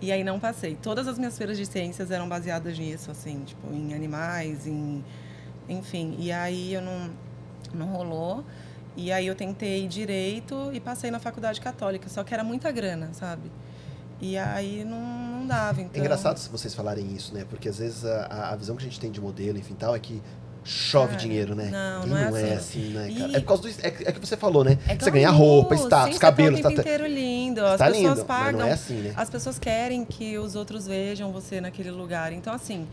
Speaker 2: E aí não passei. Todas as minhas feiras de ciências eram baseadas nisso, assim, tipo, em animais, em. Enfim. E aí eu não, não rolou. E aí eu tentei direito e passei na faculdade católica, só que era muita grana, sabe? E aí não, não dava. Então...
Speaker 1: É engraçado vocês falarem isso, né? Porque às vezes a, a visão que a gente tem de modelo, enfim, tal, é que chove
Speaker 2: Cara,
Speaker 1: dinheiro, né?
Speaker 2: não,
Speaker 1: E
Speaker 2: não é
Speaker 1: não é
Speaker 2: assim.
Speaker 1: assim, né,
Speaker 2: E-?
Speaker 1: É por causa do. É, que- é que você falou, né?
Speaker 2: É
Speaker 1: você ganha
Speaker 2: glamour,
Speaker 1: roupa, status,
Speaker 2: sim,
Speaker 1: cabelo,
Speaker 2: você tá o
Speaker 1: tá,
Speaker 2: tempo inteiro lindo. As
Speaker 1: tá
Speaker 2: pessoas
Speaker 1: lindo,
Speaker 2: pagam.
Speaker 1: não é assim, né?
Speaker 2: As pessoas querem que os outros vejam você naquele lugar. Então, assim,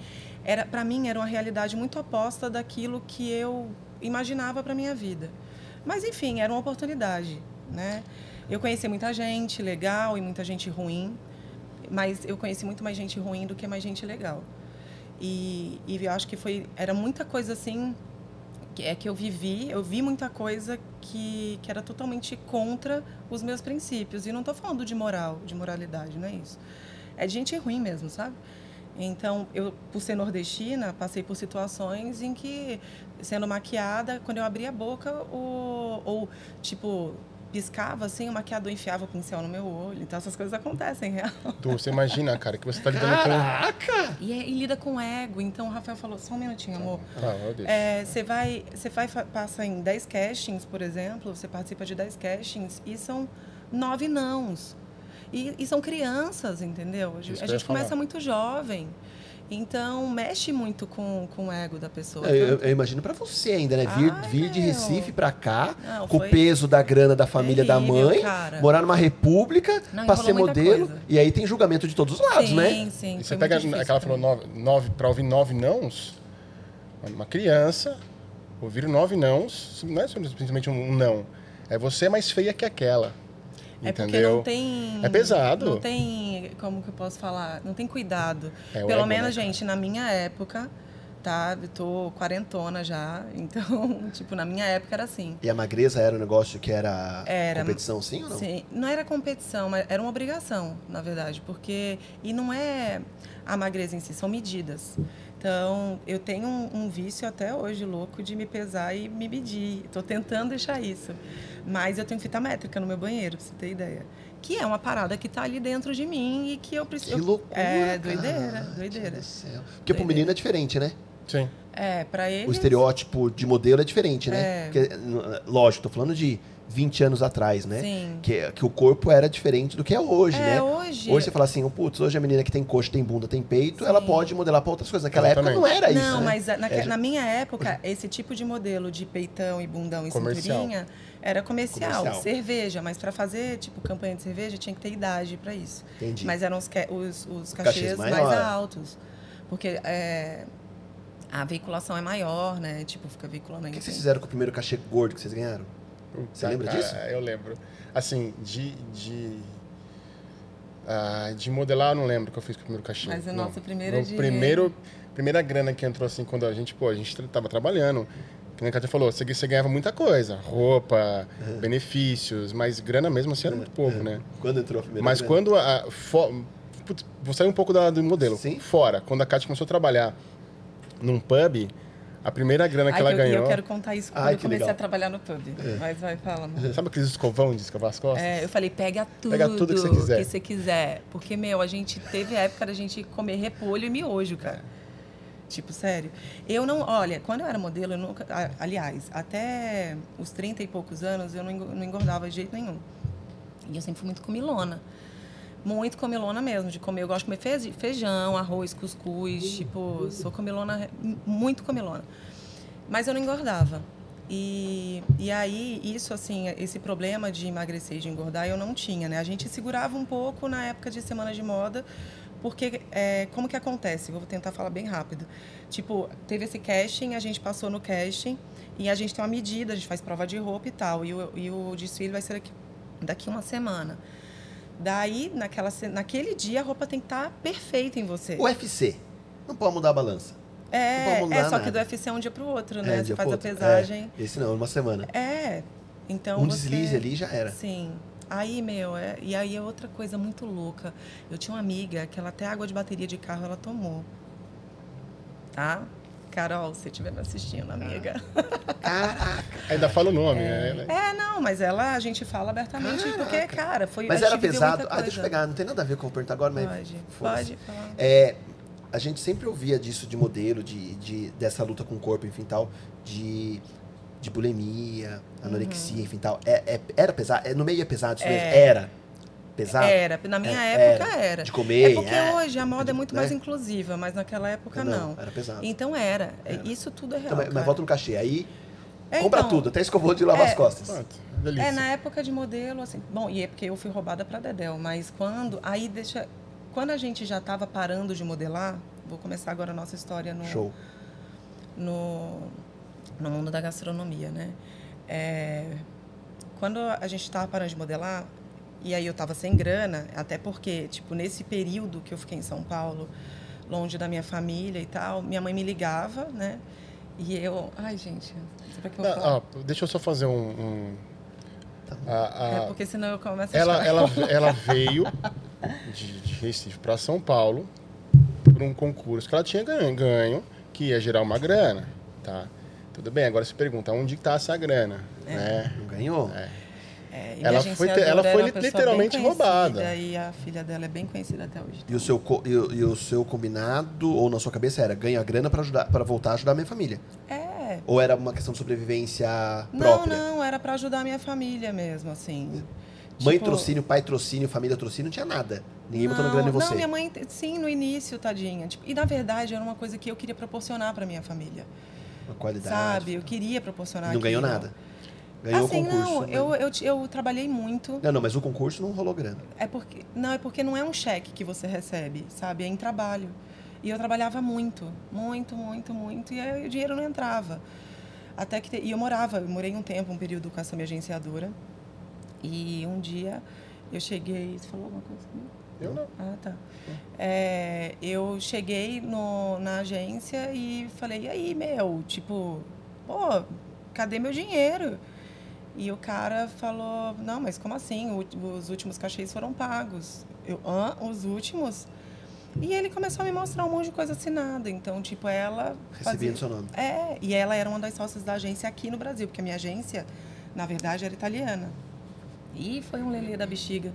Speaker 2: era para mim era uma realidade muito oposta daquilo que eu imaginava para minha vida. Mas, enfim, era uma oportunidade, né? Eu conheci muita gente legal e muita gente ruim, mas eu conheci muito mais gente ruim do que mais gente legal. E, e eu acho que foi era muita coisa assim que é que eu vivi, eu vi muita coisa que, que era totalmente contra os meus princípios. E não estou falando de moral, de moralidade, não é isso. É de gente ruim mesmo, sabe? Então, eu, por ser nordestina, passei por situações em que, sendo maquiada, quando eu abria a boca, o, ou, tipo, piscava assim, o maquiador enfiava o pincel no meu olho. Então, essas coisas acontecem, real.
Speaker 4: Tu, você imagina, cara, que você tá lidando
Speaker 1: Caraca!
Speaker 2: E, é- e lida com ego. Então, o Rafael falou, só um minutinho, amor.
Speaker 4: com... Ah, meu Deus.
Speaker 2: É, você vai, você vai passa em 10 castings, por exemplo, você participa de 10 castings e são nove nãos. E, e são crianças, entendeu? A
Speaker 4: Isso que
Speaker 2: gente
Speaker 4: eu
Speaker 2: começa
Speaker 4: falar.
Speaker 2: muito jovem. Então, mexe muito com, com o ego da pessoa.
Speaker 1: Eu, eu- eu imagino pra você ainda, né? Vir,
Speaker 2: Ai,
Speaker 1: vir de. Recife pra cá,
Speaker 2: Não,
Speaker 1: com o peso da grana da família da
Speaker 2: terrível,
Speaker 1: mãe,
Speaker 2: cara.
Speaker 1: morar numa república,
Speaker 2: Não,
Speaker 1: pra ser modelo.
Speaker 2: coisa.
Speaker 1: E aí tem julgamento de todos os lados,
Speaker 2: sim,
Speaker 1: né?
Speaker 2: sim. Foi
Speaker 4: você pega
Speaker 2: difícil
Speaker 4: aquela
Speaker 2: pra
Speaker 4: falou nove, nove para ouvir nove nãos, uma criança ouvir nove nãos, não é simplesmente um não. É você é mais feia que aquela.
Speaker 2: É porque
Speaker 4: entendeu?
Speaker 2: não tem.
Speaker 4: É pesado.
Speaker 2: Não tem. Como que eu posso falar? Não tem cuidado.
Speaker 4: É,
Speaker 2: Pelo
Speaker 4: ego,
Speaker 2: menos,
Speaker 4: né,
Speaker 2: gente, na minha época, tá? Eu tô quarentona já. Então, tipo, na minha época era assim.
Speaker 1: E a magreza era um negócio que era,
Speaker 2: Era.
Speaker 1: competição, sim ou não?
Speaker 2: Sim, não era competição, mas era uma obrigação, na verdade, porque e não é a magreza em si, são medidas. Então, eu tenho um, um vício até hoje louco de me pesar e me medir. Estou tentando deixar isso, mas eu tenho fita métrica no meu banheiro, pra você ter ideia. Que é uma parada que tá ali dentro de mim e que eu preciso.
Speaker 1: Que loucura,
Speaker 2: É,
Speaker 1: cara.
Speaker 2: doideira,
Speaker 1: Gente
Speaker 2: doideira.
Speaker 1: do céu. Porque pro
Speaker 2: Doideira.
Speaker 1: menino é diferente, né?
Speaker 4: Sim.
Speaker 2: É, para ele.
Speaker 1: O estereótipo de modelo é diferente, né?
Speaker 2: É.
Speaker 1: Porque, lógico, tô falando de 20 anos atrás, né?
Speaker 2: Sim.
Speaker 1: Que, que o corpo era diferente do que é hoje,
Speaker 2: É,
Speaker 1: né?
Speaker 2: hoje-
Speaker 1: Hoje você fala assim, oh, putz, hoje a menina que tem coxa, tem bunda, tem peito, ela
Speaker 2: Sim.
Speaker 1: pode modelar pra outras coisas. Naquela época não
Speaker 4: Exatamente.
Speaker 1: era isso,
Speaker 2: Não,
Speaker 1: né?
Speaker 2: mas a- naque-
Speaker 1: É,
Speaker 2: na minha época, esse tipo de modelo de peitão e bundão e
Speaker 4: Comercial.
Speaker 2: cinturinha era comercial,
Speaker 1: Comercial.
Speaker 2: cerveja. Mas para fazer, tipo, campanha de cerveja, tinha que ter idade para isso.
Speaker 1: Entendi.
Speaker 2: Mas eram os, os, os
Speaker 1: Cachês
Speaker 2: cachês mais altos. Porque é, a veiculação é maior, né? Tipo, fica veiculando
Speaker 1: O
Speaker 2: aí.
Speaker 1: que, que vocês fizeram com o primeiro cachê gordo que vocês ganharam? Você lembra
Speaker 4: cara,
Speaker 1: disso?
Speaker 4: Eu lembro. Assim, de. de... ah, de modelar, eu não lembro o que eu fiz com o primeiro cachê.
Speaker 2: Mas o
Speaker 4: não.
Speaker 2: nosso primeiro
Speaker 4: No
Speaker 2: dinheiro-
Speaker 4: primeiro Primeira grana que entrou assim, quando a gente, pô, a gente tava trabalhando. Que nem a Kátia falou, você, você ganhava muita coisa. Roupa, benefícios, mas grana mesmo assim era muito pouco, né?
Speaker 1: Quando entrou a primeira
Speaker 4: Mas
Speaker 1: grana?
Speaker 4: quando a. fo- putz, vou sair um pouco da- do modelo.
Speaker 1: Sim.
Speaker 4: Fora, quando a Kátia começou a trabalhar num pub, a primeira grana que
Speaker 2: Ai,
Speaker 4: ela
Speaker 2: eu,
Speaker 4: ganhou.
Speaker 2: eu quero contar isso quando
Speaker 1: Ai,
Speaker 2: eu comecei
Speaker 1: legal.
Speaker 2: a trabalhar no pub. Mas vai, fala. amor.
Speaker 4: Sabe aqueles escovão de escovar as costas?
Speaker 2: É, eu falei, pega tudo,
Speaker 4: Pega tudo que você quiser.
Speaker 2: que você quiser. Porque, meu, a gente teve a época da gente comer repolho e miojo, cara. Tipo, sério. Eu não. Olha, quando eu era modelo, eu nunca. Aliás, até os 30 e poucos anos, eu não engordava de jeito nenhum. E eu sempre fui muito comilona. Muito comilona mesmo, de comer. Eu gosto de comer feijão, arroz, cuscuz. Tipo, sou comilona, muito comilona. Mas eu não engordava. E, e aí, isso, assim, esse problema de emagrecer e de engordar, eu não tinha, né? A gente segurava um pouco na época de semana de moda, porque é, como que acontece? Vou tentar falar bem rápido. Tipo, teve esse casting, a gente passou no casting e a gente tem uma medida, a gente faz prova de roupa e tal. E o, e o desfile vai ser daqui, daqui uma semana. Daí, naquela, naquele dia, a roupa tem que estar perfeita em você.
Speaker 1: UFC. Não pode mudar a balança.
Speaker 2: É, é só
Speaker 1: nada.
Speaker 2: que do UFC é um dia para o outro,
Speaker 1: É,
Speaker 2: né? Você
Speaker 1: dia
Speaker 2: faz
Speaker 1: pro
Speaker 2: a pesagem.
Speaker 1: É, esse não, uma semana.
Speaker 2: É. Então
Speaker 1: um
Speaker 2: você-
Speaker 1: deslize ali já era.
Speaker 2: Sim. Aí, meu, é, e aí é outra coisa muito louca. Eu tinha uma amiga que ela até água de bateria de carro ela tomou. Tá? Carol, se estiver me assistindo, amiga.
Speaker 1: Caraca.
Speaker 4: Ainda fala o nome, né?
Speaker 2: É, não, mas ela, a gente fala abertamente, porque, cara, foi
Speaker 1: Mas era pesado. Ah, deixa eu pegar. Não tem nada a ver com o perguntar agora, mas.
Speaker 2: Pode, pode falar.
Speaker 1: É, a gente sempre ouvia disso de modelo, de, de, dessa luta com o corpo, enfim, tal, de, de bulimia, anorexia, enfim, tal. É, é- era pesado? É, no meio é pesado isso mesmo?
Speaker 2: É.
Speaker 1: Era. Pesado?
Speaker 2: Era, na minha
Speaker 1: É,
Speaker 2: época era.
Speaker 1: De comer,
Speaker 2: É porque
Speaker 1: é.
Speaker 2: hoje a moda é muito
Speaker 1: né?
Speaker 2: mais inclusiva, mas naquela época não.
Speaker 1: Era pesado.
Speaker 2: Então era.
Speaker 1: Era.
Speaker 2: Isso tudo é real.
Speaker 1: Então, mas, volta no cachê. Aí,
Speaker 2: É,
Speaker 1: compra
Speaker 2: então,
Speaker 1: tudo, até escovou de lavar
Speaker 2: é.
Speaker 1: as costas.
Speaker 4: Pronto, delícia.
Speaker 2: É, na época de modelo, assim. Bom, e é porque eu fui roubada pra Dedel, mas quando. Aí deixa. Quando a gente já estava parando de modelar, vou começar agora a nossa história no,
Speaker 1: Show.
Speaker 2: no, no mundo da gastronomia, né? É, quando a gente estava parando de modelar, e aí eu estava sem grana, até porque, tipo, nesse período que eu fiquei em São Paulo, longe da minha família e tal, minha mãe me ligava, né? E eu. Ai, gente, será que eu vou falar?
Speaker 4: ah, deixa eu só fazer um. um- a- a-
Speaker 2: É porque senão eu começo a
Speaker 4: ela, ela, ela veio de, de Recife para São Paulo por um concurso que ela tinha ganho, ganho, que ia gerar uma grana, tá? Tudo bem, agora se pergunta, onde está essa grana? Né?
Speaker 1: Não ganhou?
Speaker 2: É, e
Speaker 4: Ela foi ela foi literalmente roubada.
Speaker 2: E a filha dela é bem conhecida até hoje.
Speaker 1: E o, seu, e, e o seu combinado, ou na sua cabeça, era ganhar grana pra, ajudar, pra voltar a ajudar a minha família?
Speaker 2: É.
Speaker 1: Ou era uma questão de sobrevivência
Speaker 2: Não,
Speaker 1: própria?
Speaker 2: não, era pra ajudar a minha família mesmo, assim.
Speaker 1: Mãe
Speaker 2: Tipo,
Speaker 1: trocínio, pai trocínio, família trocínio, não tinha nada. Ninguém botando
Speaker 2: não,
Speaker 1: grana em você.
Speaker 2: Não, minha mãe, sim, no início, tadinha. Tipo, e na verdade era uma coisa que eu queria proporcionar pra minha família.
Speaker 1: Uma qualidade.
Speaker 2: Sabe? Eu queria proporcionar
Speaker 1: Não ganhou
Speaker 2: aquilo.
Speaker 1: nada. Ganhou
Speaker 2: assim,
Speaker 1: o concurso.
Speaker 2: não,
Speaker 1: né?
Speaker 2: eu, eu, eu trabalhei muito.
Speaker 1: Não, não, mas o concurso não rolou grana.
Speaker 2: É porque não é porque não é um cheque que você recebe, sabe? É em trabalho. E eu trabalhava muito, muito, muito, muito, e aí o dinheiro não entrava. Até que te- e eu morava, eu morei um tempo, um período com essa minha agenciadora. E um dia eu cheguei, você falou alguma coisa? comigo?
Speaker 4: Eu não.
Speaker 2: Ah, tá. É, eu cheguei no, na agência e falei, e aí, meu, tipo, pô, cadê meu dinheiro? E o cara falou, não, mas como assim? Os últimos cachês foram pagos. Eu, hã? Os últimos? E ele começou a me mostrar um monte de coisa assinada. Então, tipo, ela
Speaker 1: Recebia
Speaker 2: fazia...
Speaker 1: seu nome.
Speaker 2: É, e ela era uma das sócias da agência aqui no Brasil, porque a minha agência, na verdade, era italiana. E foi um lelê da bexiga.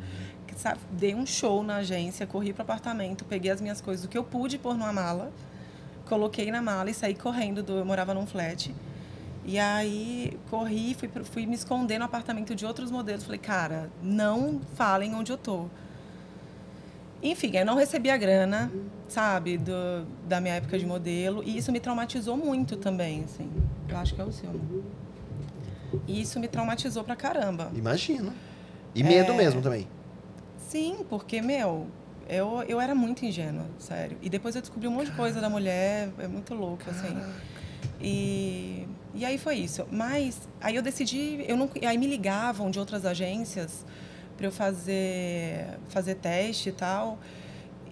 Speaker 2: que, sabe, Dei um show na agência, corri pro apartamento, peguei as minhas coisas, o que eu pude pôr numa mala, coloquei na mala e saí correndo. Do, eu morava num flat. E aí corri, fui, fui me esconder no apartamento de outros modelos. Falei, cara, não falem onde eu tô. Enfim, eu não recebi a grana, sabe, do, da minha época de modelo. E isso me traumatizou muito também, assim. Eu acho que é o seu. né? E isso me traumatizou pra caramba.
Speaker 1: Imagino. E medo
Speaker 2: É.
Speaker 1: mesmo também.
Speaker 2: Sim, porque, meu, eu, eu era muito ingênua, sério. E depois eu descobri um monte de coisa da mulher, é muito louco, assim. E, e aí foi isso. Mas aí eu decidi, eu não, aí me ligavam de outras agências para eu fazer, fazer teste e tal.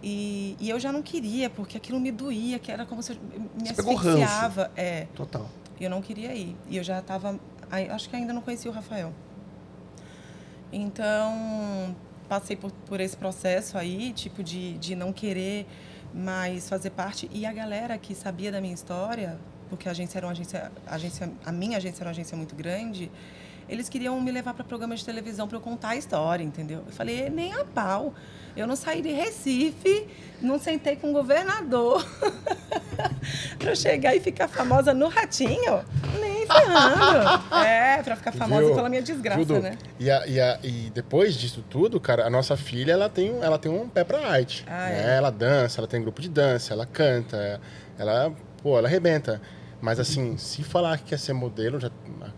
Speaker 2: E, e eu já não queria, porque aquilo me doía, que era como se eu me
Speaker 1: Você
Speaker 2: asfixiava. É.
Speaker 1: Total.
Speaker 2: Eu não queria ir. E eu já estava. Acho que ainda não conhecia o Rafael. Então, passei por, por esse processo aí, tipo, de, de não querer mais fazer parte. E a galera que sabia da minha história, porque a agência era uma agência, a agência. A minha agência era uma agência muito grande, Eles queriam me levar para programa de televisão para eu contar a história, entendeu? Eu falei, nem a pau. Eu não saí de Recife, não sentei com o governador para eu chegar e ficar famosa no ratinho. Nem ferrando. É, para ficar famosa
Speaker 4: Viu?
Speaker 2: pela minha desgraça,
Speaker 4: Dudu,
Speaker 2: né?
Speaker 4: E, a- e a- e depois disso tudo, cara, a nossa filha, ela tem, um- ela tem um pé pra arte.
Speaker 2: Ah,
Speaker 4: né?
Speaker 2: é?
Speaker 4: Ela dança, ela tem grupo de dança, ela canta, ela, pô, ela arrebenta. Mas assim, se falar que quer ser modelo, já,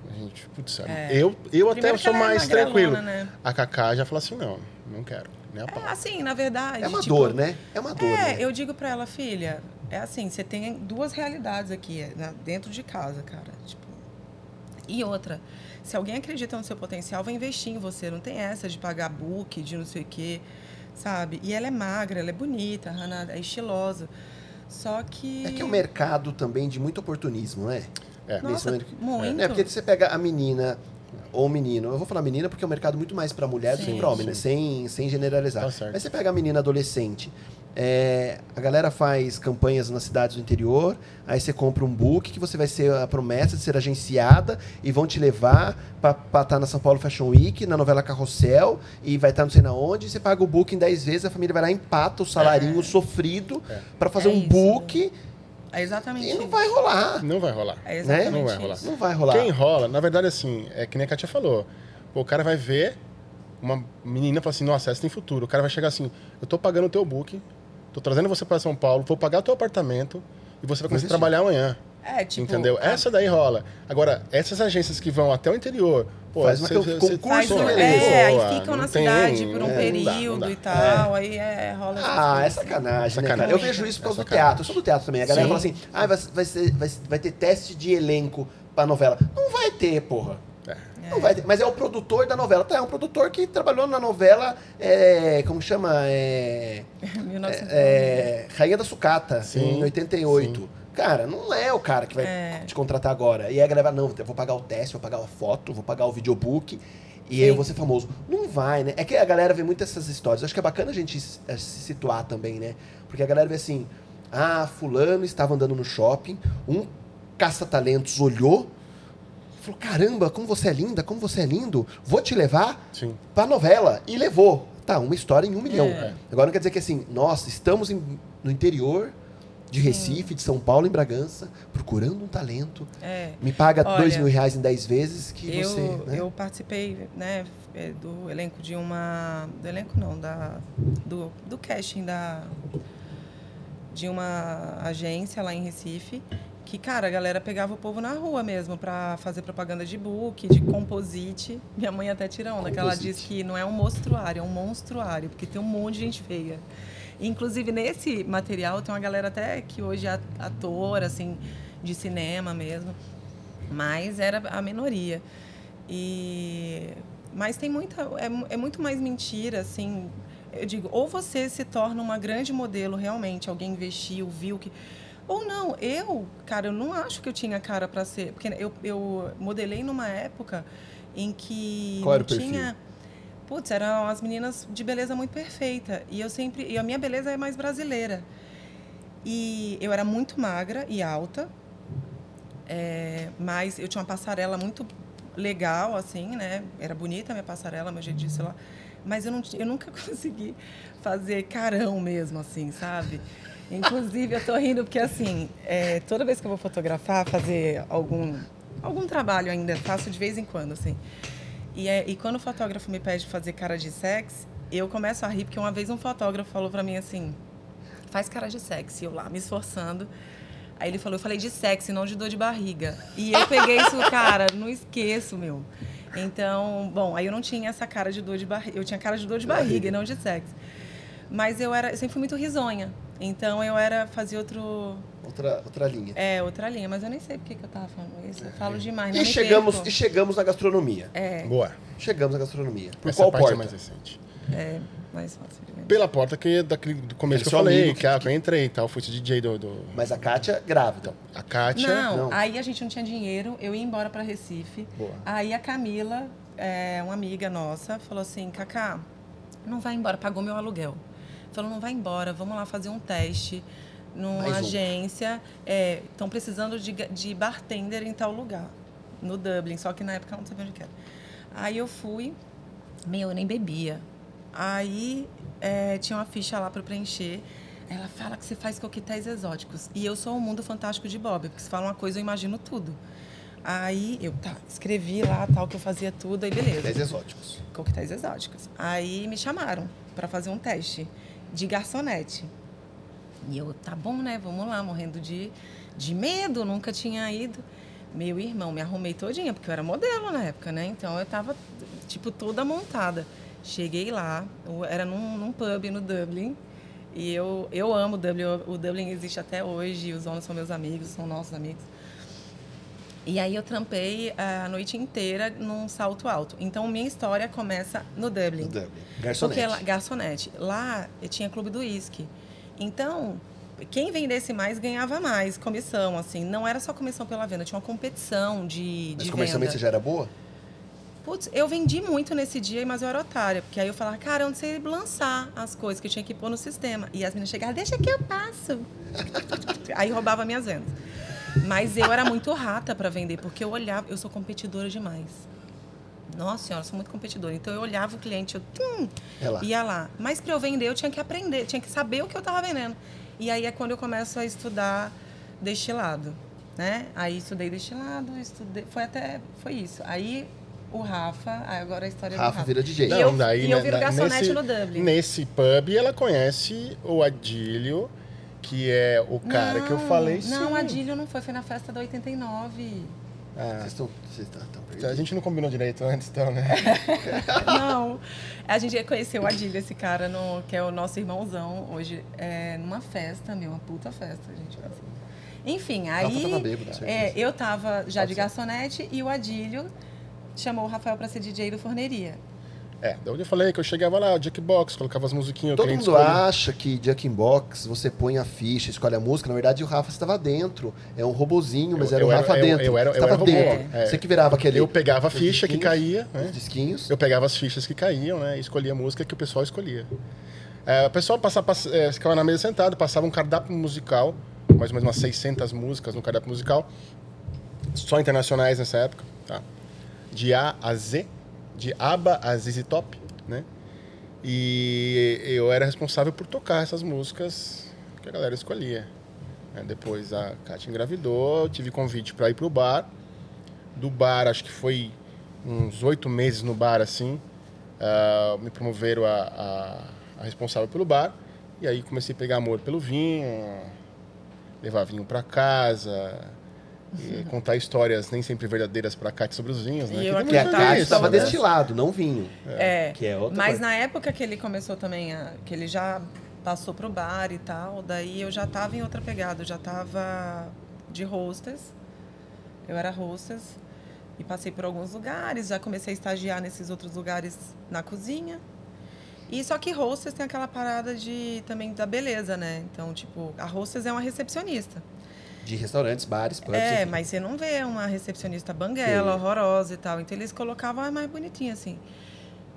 Speaker 4: a gente, putz,
Speaker 2: É.
Speaker 4: eu, eu até
Speaker 2: Primeiro
Speaker 4: sou
Speaker 2: é
Speaker 4: mais tranquilo.
Speaker 2: né?
Speaker 4: A Cacá já falou assim, não, não quero, nem a pau.
Speaker 2: É assim, na verdade.
Speaker 1: É uma
Speaker 2: tipo,
Speaker 1: dor, né? É uma dor,
Speaker 2: É,
Speaker 1: né?
Speaker 2: eu digo pra ela, filha, é assim, você tem duas realidades aqui, é, na- dentro de casa, cara. Tipo, e outra, se alguém acredita no seu potencial, vai investir em você. Não tem essa de pagar book, de não sei o quê, sabe? E ela é magra, ela é bonita, a Hannah é estilosa. Só que.
Speaker 1: É que é um mercado também de muito oportunismo, né?
Speaker 4: É.
Speaker 2: Nossa,
Speaker 1: Nesse
Speaker 2: muito.
Speaker 1: É, porque você pega a menina ou o menino, eu vou falar menina porque é um mercado muito mais para mulher do que para homem, né? Sem, sem generalizar.
Speaker 4: Tá
Speaker 1: você pega a menina adolescente, é, a galera faz campanhas nas cidades do interior, aí você compra um book que você vai ser a promessa de ser agenciada e vão te levar para estar na São Paulo Fashion Week, na novela Carrossel, e vai estar não sei na onde, e você paga o book em 10 vezes, a família vai lá, empata o salarinho sofrido
Speaker 4: É.
Speaker 1: para fazer
Speaker 2: É
Speaker 1: um
Speaker 2: isso.
Speaker 1: book
Speaker 2: É exatamente
Speaker 1: e não
Speaker 2: isso.
Speaker 1: vai rolar.
Speaker 4: Não vai rolar.
Speaker 2: É exatamente
Speaker 4: Não vai
Speaker 2: isso.
Speaker 4: rolar.
Speaker 1: Não vai rolar.
Speaker 4: Quem rola, na verdade, assim, é que nem a Katia falou. O cara vai ver uma menina e fala assim, nossa, essa tem futuro. O cara vai chegar assim, eu tô pagando o teu book, tô trazendo você para São Paulo, vou pagar o teu apartamento e você vai começar a trabalhar amanhã.
Speaker 2: É, tipo.
Speaker 4: entendeu?
Speaker 2: a-
Speaker 4: Essa daí rola. Agora, essas agências que vão até o interior, pô,
Speaker 1: Faz uma
Speaker 4: cê-
Speaker 1: co-
Speaker 4: cê-
Speaker 1: concurso
Speaker 2: Faz
Speaker 1: de beleza.
Speaker 2: é, aí ficam na
Speaker 4: tem,
Speaker 2: cidade por um
Speaker 4: é, não dá,
Speaker 2: período
Speaker 4: não dá.
Speaker 2: e tal, aí é, rola
Speaker 1: Ah, é sacanagem, né,
Speaker 4: Sacanagem.
Speaker 1: cara? Eu vejo isso por
Speaker 4: É
Speaker 1: causa do
Speaker 4: sacanagem.
Speaker 1: teatro. Eu sou do teatro também. A galera
Speaker 4: Sim.
Speaker 1: fala assim, ah, vai, vai, ser- vai- vai ter teste de elenco pra novela. Não vai ter, porra.
Speaker 4: É.
Speaker 1: Não vai ter. Mas é o produtor da novela. Tá, é um produtor que trabalhou na novela, é, como chama? É,
Speaker 2: 1900.
Speaker 1: é, Rainha da Sucata,
Speaker 4: Sim,
Speaker 1: em 88. Cara, não é o cara que vai
Speaker 2: É.
Speaker 1: te contratar agora. E aí a galera fala, não, vou pagar o teste, vou pagar a foto, vou pagar o videobook. E aí eu
Speaker 2: Sim.
Speaker 1: vou ser famoso. Não vai, né? É que a galera vê muito essas histórias. Acho que é bacana a gente se se situar também, né? Porque a galera vê assim: ah, Fulano estava andando no shopping, um caça-talentos olhou, falou: caramba, como você é linda, como você é lindo, vou te levar
Speaker 4: Sim.
Speaker 1: pra novela. E levou. Tá, uma história em um milhão.
Speaker 2: É.
Speaker 1: Agora não quer dizer que assim, nossa, estamos em- no interior de Recife, de São Paulo, em Bragança, procurando um talento.
Speaker 2: É.
Speaker 1: Me paga
Speaker 2: Olha,
Speaker 1: dois mil reais em dez vezes que
Speaker 2: Eu,
Speaker 1: você. Né?
Speaker 2: eu participei né, é, do elenco de uma. Do elenco não, da, do, do casting da, de uma agência lá em Recife. Que, cara, a galera pegava o povo na rua mesmo pra fazer propaganda de book, de composite. Minha mãe até tira onda, que ela diz que não é um monstruário, é um monstruário, porque tem um monte de gente feia. Inclusive, nesse material, tem uma galera até que hoje é ator, assim, de cinema mesmo. Mas era a minoria. E... Mas tem muita... É, é muito mais mentira, assim... Eu digo, ou você se torna uma grande modelo realmente, alguém investiu, viu que... Ou não, eu, cara, eu não acho que eu tinha cara para ser... Porque eu, eu modelei numa época em que
Speaker 1: Qual era
Speaker 2: não
Speaker 1: o perfil?
Speaker 2: tinha... Putz, eram as meninas de beleza muito perfeita. E eu sempre... E a minha beleza é mais brasileira. E eu era muito magra e alta. É, mas eu tinha uma passarela muito legal, assim, né? Era bonita a minha passarela, meu jeito de sei lá. Mas eu, não, eu nunca consegui fazer carão mesmo, assim, sabe? Inclusive, eu tô rindo porque, assim, é, toda vez que eu vou fotografar, fazer algum, algum trabalho ainda, faço de vez em quando, assim. E, é, e quando o fotógrafo me pede fazer cara de sexy, eu começo a rir, porque uma vez um fotógrafo falou pra mim assim, faz cara de sexy, eu lá me esforçando. Aí ele falou, eu falei de sexy, não de dor de barriga. E eu peguei isso, cara, não esqueço, meu. Então, bom, aí eu não tinha essa cara de dor de barriga, eu tinha cara de dor de barriga e não de sexy. Mas eu era, eu sempre fui muito risonha. Então eu era, fazia outro,
Speaker 1: Outra, outra linha.
Speaker 2: é, outra linha, mas eu nem sei por que que eu tava falando isso. Eu falo demais, não
Speaker 1: E chegamos,
Speaker 2: perco.
Speaker 1: e chegamos na gastronomia.
Speaker 2: É,
Speaker 4: Boa.
Speaker 1: Chegamos na gastronomia. Por
Speaker 4: Essa
Speaker 1: qual
Speaker 4: parte
Speaker 1: porta?
Speaker 4: é mais recente.
Speaker 2: é mais fácil de lembrar.
Speaker 4: Pela porta que daquele do começo que eu falei,
Speaker 1: amigo
Speaker 4: que,
Speaker 1: que-
Speaker 4: ah, que eu entrei e tal, fui DJ do, do-
Speaker 1: Mas a Kátia, grávida.
Speaker 4: a Kátia.
Speaker 2: Não,
Speaker 1: Não.
Speaker 2: aí a gente não tinha dinheiro, eu ia embora para Recife.
Speaker 4: Boa.
Speaker 2: Aí a Camila, é, uma amiga nossa, falou assim: Cacá, não vai embora, pagou meu aluguel. Falou: não vai embora, vamos lá fazer um teste numa
Speaker 1: Mais um.
Speaker 2: agência. Estão precisando de, de bartender em tal lugar. no Dublin, só que na época eu não sabia onde era. Aí eu fui, meu, eu nem bebia. Aí é, tinha uma ficha lá para preencher. Ela fala que você faz coquetéis exóticos. E eu sou o mundo fantástico de Bob, porque se fala uma coisa, eu imagino tudo. Aí eu tá, escrevi lá tal que eu fazia tudo, aí beleza.
Speaker 1: Dez exóticos.
Speaker 2: Coquetéis exóticos. Aí me chamaram para fazer um teste de garçonete. E eu, tá bom, né? Vamos lá, morrendo de, de medo, nunca tinha ido. Meu irmão, me arrumei todinha, porque eu era modelo na época, né? Então eu tava, tipo, toda montada. Cheguei lá, era num, num pub no Dublin. E eu, eu amo o Dublin, o Dublin existe até hoje, os donos são meus amigos, são nossos amigos. E aí eu trampei eh, a noite inteira num salto alto. Então minha história começa no Dublin.
Speaker 1: No Dublin. Garçonete.
Speaker 2: Porque lá, garçonete. Lá eu tinha clube do uísque. Então, quem vendesse mais ganhava mais comissão, assim. Não era só comissão pela venda, tinha uma competição de,
Speaker 1: Mas
Speaker 2: de
Speaker 1: comercialmente você
Speaker 2: venda.
Speaker 1: já era boa?
Speaker 2: Putz, eu vendi muito nesse dia, mas eu era otária. Porque aí eu falava, cara, não sei lançar as coisas que eu tinha que pôr no sistema. E as meninas chegavam, deixa que eu passo. aí roubava minhas vendas. Mas eu era muito rata para vender, porque eu olhava, eu sou competidora demais. Nossa senhora, eu sou muito competidora. Então eu olhava o cliente, eu tum,
Speaker 1: É lá.
Speaker 2: ia lá. Mas para eu vender, eu tinha que aprender, tinha que saber o que eu estava vendendo. E aí é quando eu começo a estudar destilado, né? Aí estudei destilado, estudei, foi até foi isso. Aí o Rafa, agora a história do
Speaker 1: Rafa
Speaker 2: Rafa.
Speaker 1: vira DJ.
Speaker 2: E
Speaker 4: Não,
Speaker 2: eu-
Speaker 4: daí,
Speaker 2: e eu
Speaker 4: né,
Speaker 2: viro
Speaker 4: na-
Speaker 2: garçonete
Speaker 4: nesse,
Speaker 2: no Dublin.
Speaker 4: Nesse pub, ela conhece o Adílio, que é o cara que eu
Speaker 2: Não,
Speaker 4: falei
Speaker 2: Não,
Speaker 4: sim.
Speaker 2: Adílio não foi, foi na festa da 89.
Speaker 4: Ah,
Speaker 1: Vocês estão vocês estão- estão
Speaker 4: a gente não combinou direito antes, então, né?
Speaker 2: Não. A gente conheceu o Adílio, esse cara, no, que é o nosso irmãozão, hoje, é, numa festa, meu, uma puta festa, a gente. conheceu. Enfim, aí.
Speaker 1: tava bêbado,
Speaker 2: é, eu tava já
Speaker 1: Pode
Speaker 2: de
Speaker 1: ser.
Speaker 2: garçonete e o Adílio chamou o Rafael pra ser DJ do Forneria.
Speaker 4: É, da onde eu falei que eu chegava lá, Jackbox, colocava as musiquinhas, o
Speaker 1: Todo mundo
Speaker 4: escolhia.
Speaker 1: acha que Jack in Box, você põe a ficha, escolhe a música. Na verdade, o Rafa estava dentro. É um robozinho, mas
Speaker 4: Eu-
Speaker 1: era o
Speaker 4: eu era-
Speaker 1: Rafa
Speaker 4: eu-
Speaker 1: dentro.
Speaker 4: eu era- eu era robô,
Speaker 1: dentro.
Speaker 4: é.
Speaker 1: Você que virava aquele.
Speaker 4: Eu pegava a ficha que caía, né?
Speaker 1: Os disquinhos.
Speaker 4: Eu pegava as fichas que caíam, né? E escolhia a música que o pessoal escolhia. É, o pessoal passava, pass- é, ficava na mesa sentado, passava um cardápio musical, mais ou menos umas 600 músicas no cardápio musical, só internacionais nessa época, tá? De A a Z, de ABBA a ZZ Top, né? E eu era responsável por tocar essas músicas que a galera escolhia. né? Depois a Kátia engravidou, tive convite para ir pro bar. Do bar, acho que foi uns oito meses no bar, assim. ah, me promoveram a, a, a responsável pelo bar. E aí comecei a pegar amor pelo vinho, levar vinho para casa, e contar histórias nem sempre verdadeiras para a Kátia sobre os vinhos, né?
Speaker 2: E
Speaker 1: Porque a
Speaker 4: isso,
Speaker 1: estava
Speaker 4: né?
Speaker 1: destilado, não vinho.
Speaker 2: É.
Speaker 1: Que é outra
Speaker 2: Mas
Speaker 1: coisa.
Speaker 2: na época que ele começou também, a, que ele já passou pro bar e tal, daí eu já tava em outra pegada, eu já tava de hostess. Eu era hostess e passei por alguns lugares, já comecei a estagiar nesses outros lugares na cozinha. E só que hostess tem aquela parada de também da beleza, né? Então, tipo, a hostess é uma recepcionista.
Speaker 1: De restaurantes, bares, pubs.
Speaker 2: É,
Speaker 1: enfim.
Speaker 2: mas você não vê uma recepcionista banguela,
Speaker 1: Sim.
Speaker 2: horrorosa e tal. Então eles colocavam a mais bonitinha, assim.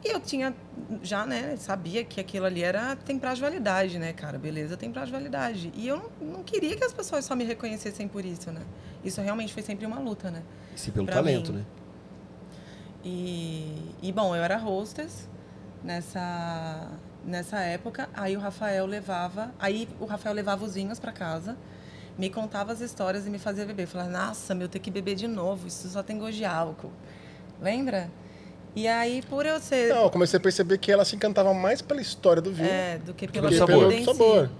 Speaker 2: E eu tinha, já, né, sabia que aquilo ali era, tem prazo de validade, né, cara? Beleza, tem prazo de validade. E eu não, não queria que as pessoas só me reconhecessem por isso, né? Isso realmente foi sempre uma luta, né?
Speaker 1: Sim, pelo
Speaker 2: pra
Speaker 1: talento,
Speaker 2: mim.
Speaker 1: né?
Speaker 2: E, e bom, eu era hostess nessa, nessa época. Aí o Rafael levava, aí o Rafael levava os vinhos para casa, me contava as histórias e me fazia beber. Eu falava, nossa, meu, ter que beber de novo, isso só tem gosto de álcool. Lembra? E aí, por eu ser
Speaker 4: Não, eu comecei a perceber que ela se encantava mais pela história do vinho
Speaker 2: é, do que
Speaker 1: que
Speaker 4: do que
Speaker 1: pelo
Speaker 2: bebida
Speaker 4: pelo sabor.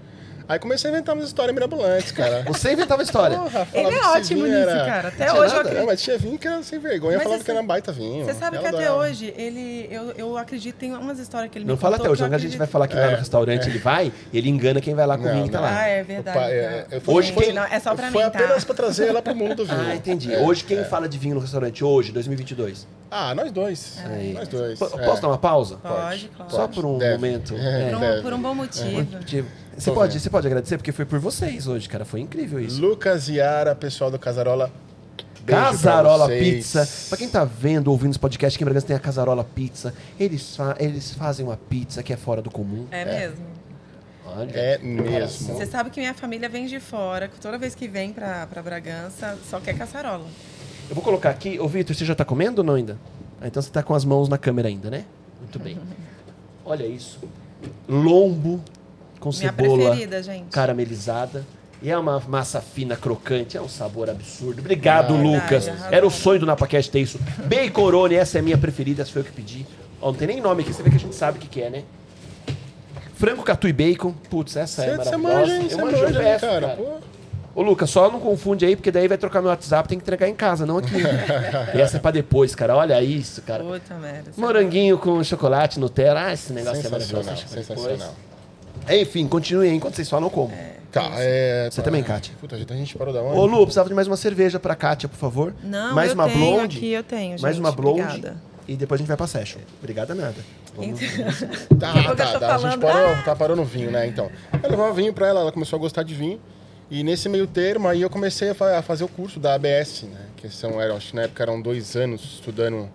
Speaker 4: Aí comecei a inventar umas histórias mirabolantes, cara.
Speaker 1: Você inventava história.
Speaker 4: Porra,
Speaker 2: Ele é ótimo nisso,
Speaker 4: era-
Speaker 2: cara. Até
Speaker 1: Não
Speaker 2: hoje eu
Speaker 1: nada,
Speaker 2: acredito.
Speaker 4: Não, mas tinha vinho que era sem vergonha,
Speaker 2: Mas
Speaker 4: falava
Speaker 2: você-
Speaker 4: que era um baita vinho.
Speaker 2: Você sabe
Speaker 4: Ela
Speaker 2: que até
Speaker 4: adorava.
Speaker 2: hoje, ele, eu, eu acredito, tem umas histórias que ele
Speaker 1: Não
Speaker 2: me
Speaker 1: fala
Speaker 2: contou
Speaker 1: até hoje,
Speaker 2: eu
Speaker 1: a gente vai falar que lá no
Speaker 4: É,
Speaker 1: restaurante ele vai, ele engana quem vai lá com o
Speaker 4: Não,
Speaker 1: vinho que tá
Speaker 4: não.
Speaker 1: lá.
Speaker 2: Ah, é verdade.
Speaker 4: Opa, é,
Speaker 2: tá.
Speaker 4: eu
Speaker 1: Hoje quem-
Speaker 2: não, é só pra
Speaker 4: Foi
Speaker 2: mim, tá?
Speaker 4: apenas pra trazer ela pro mundo do vinho.
Speaker 1: Ah, entendi.
Speaker 4: É.
Speaker 1: Hoje quem fala de vinho no restaurante hoje, 2022?
Speaker 4: Ah, nós dois.
Speaker 1: Aí.
Speaker 4: Nós dois.
Speaker 1: P-
Speaker 4: é.
Speaker 1: Posso dar uma pausa?
Speaker 2: Pode, claro.
Speaker 1: Só por um momento.
Speaker 4: É,
Speaker 1: É.
Speaker 2: Por um bom motivo.
Speaker 1: Você pode,
Speaker 4: vendo.
Speaker 1: você pode agradecer, porque foi por vocês hoje, cara. Foi incrível isso.
Speaker 4: Lucas Yara, pessoal do Casarola. beijo pra
Speaker 1: Casarola
Speaker 4: vocês.
Speaker 1: Pizza. Pra quem tá vendo, ouvindo esse podcast, aqui em Bragança tem a Casarola Pizza. Eles, fa- eles fazem uma pizza que é fora do comum.
Speaker 2: É mesmo.
Speaker 1: Olha.
Speaker 4: É mesmo.
Speaker 2: Você sabe que minha família vem de fora, que toda vez que vem pra, pra Bragança, só quer caçarola.
Speaker 1: Eu vou colocar aqui. Ô, Vitor, você já tá comendo ou não ainda? Ah, então você tá com as mãos na câmera ainda, né? Muito bem. Olha isso. Lombo com
Speaker 2: Minha
Speaker 1: cebola
Speaker 2: preferida, gente.
Speaker 1: caramelizada. E é uma massa fina, crocante, é um sabor absurdo. Obrigado,
Speaker 4: Ah,
Speaker 1: Lucas.
Speaker 2: verdade,
Speaker 1: Era o sonho do NapaCast ter isso. Baconone, essa é a minha preferida, essa foi eu que pedi. Ó, não tem nem nome aqui, você vê que a gente sabe o que, que é, né? Frango, catu e bacon. Putz, essa é
Speaker 4: Você você
Speaker 1: maravilhosa.
Speaker 4: manja, hein?
Speaker 1: Eu
Speaker 4: Você
Speaker 1: manjo,
Speaker 4: manja,
Speaker 1: peço,
Speaker 4: cara.
Speaker 1: cara. Ô, Lucas, só não confunde aí, porque daí vai trocar meu WhatsApp, tem que entregar em casa, não aqui. e essa é pra depois, cara. Olha isso, cara.
Speaker 2: Puta merda.
Speaker 1: Moranguinho com chocolate, Nutella. Ah, esse negócio é
Speaker 4: Sensacional,
Speaker 1: maravilhoso.
Speaker 4: sensacional.
Speaker 1: Enfim, continue aí enquanto vocês falam como.
Speaker 4: Tá, é...
Speaker 1: Você também, Kátia?
Speaker 4: Puta, a gente parou da
Speaker 1: Ô,
Speaker 4: onde?
Speaker 1: Lu, precisava de mais uma cerveja pra Kátia, por favor.
Speaker 2: Não,
Speaker 1: mais
Speaker 2: eu
Speaker 1: uma
Speaker 2: tenho
Speaker 1: blonde.
Speaker 2: aqui, eu tenho,
Speaker 1: mais
Speaker 2: gente,
Speaker 1: uma blonde.
Speaker 2: obrigada.
Speaker 1: E depois a gente vai pra session. Obrigada nada. Vamos...
Speaker 4: Tá,
Speaker 2: Daqui a pouco
Speaker 4: tá,
Speaker 2: eu tô
Speaker 4: tá, a gente
Speaker 2: falando,
Speaker 4: parou,
Speaker 2: ah!
Speaker 4: tá, parou no vinho, né? Então, eu levava vinho pra ela, ela começou a gostar de vinho. E nesse meio termo, aí eu comecei a, fa- a fazer o curso da ABS, né? Que são, eram, acho que na época eram dois anos estudando,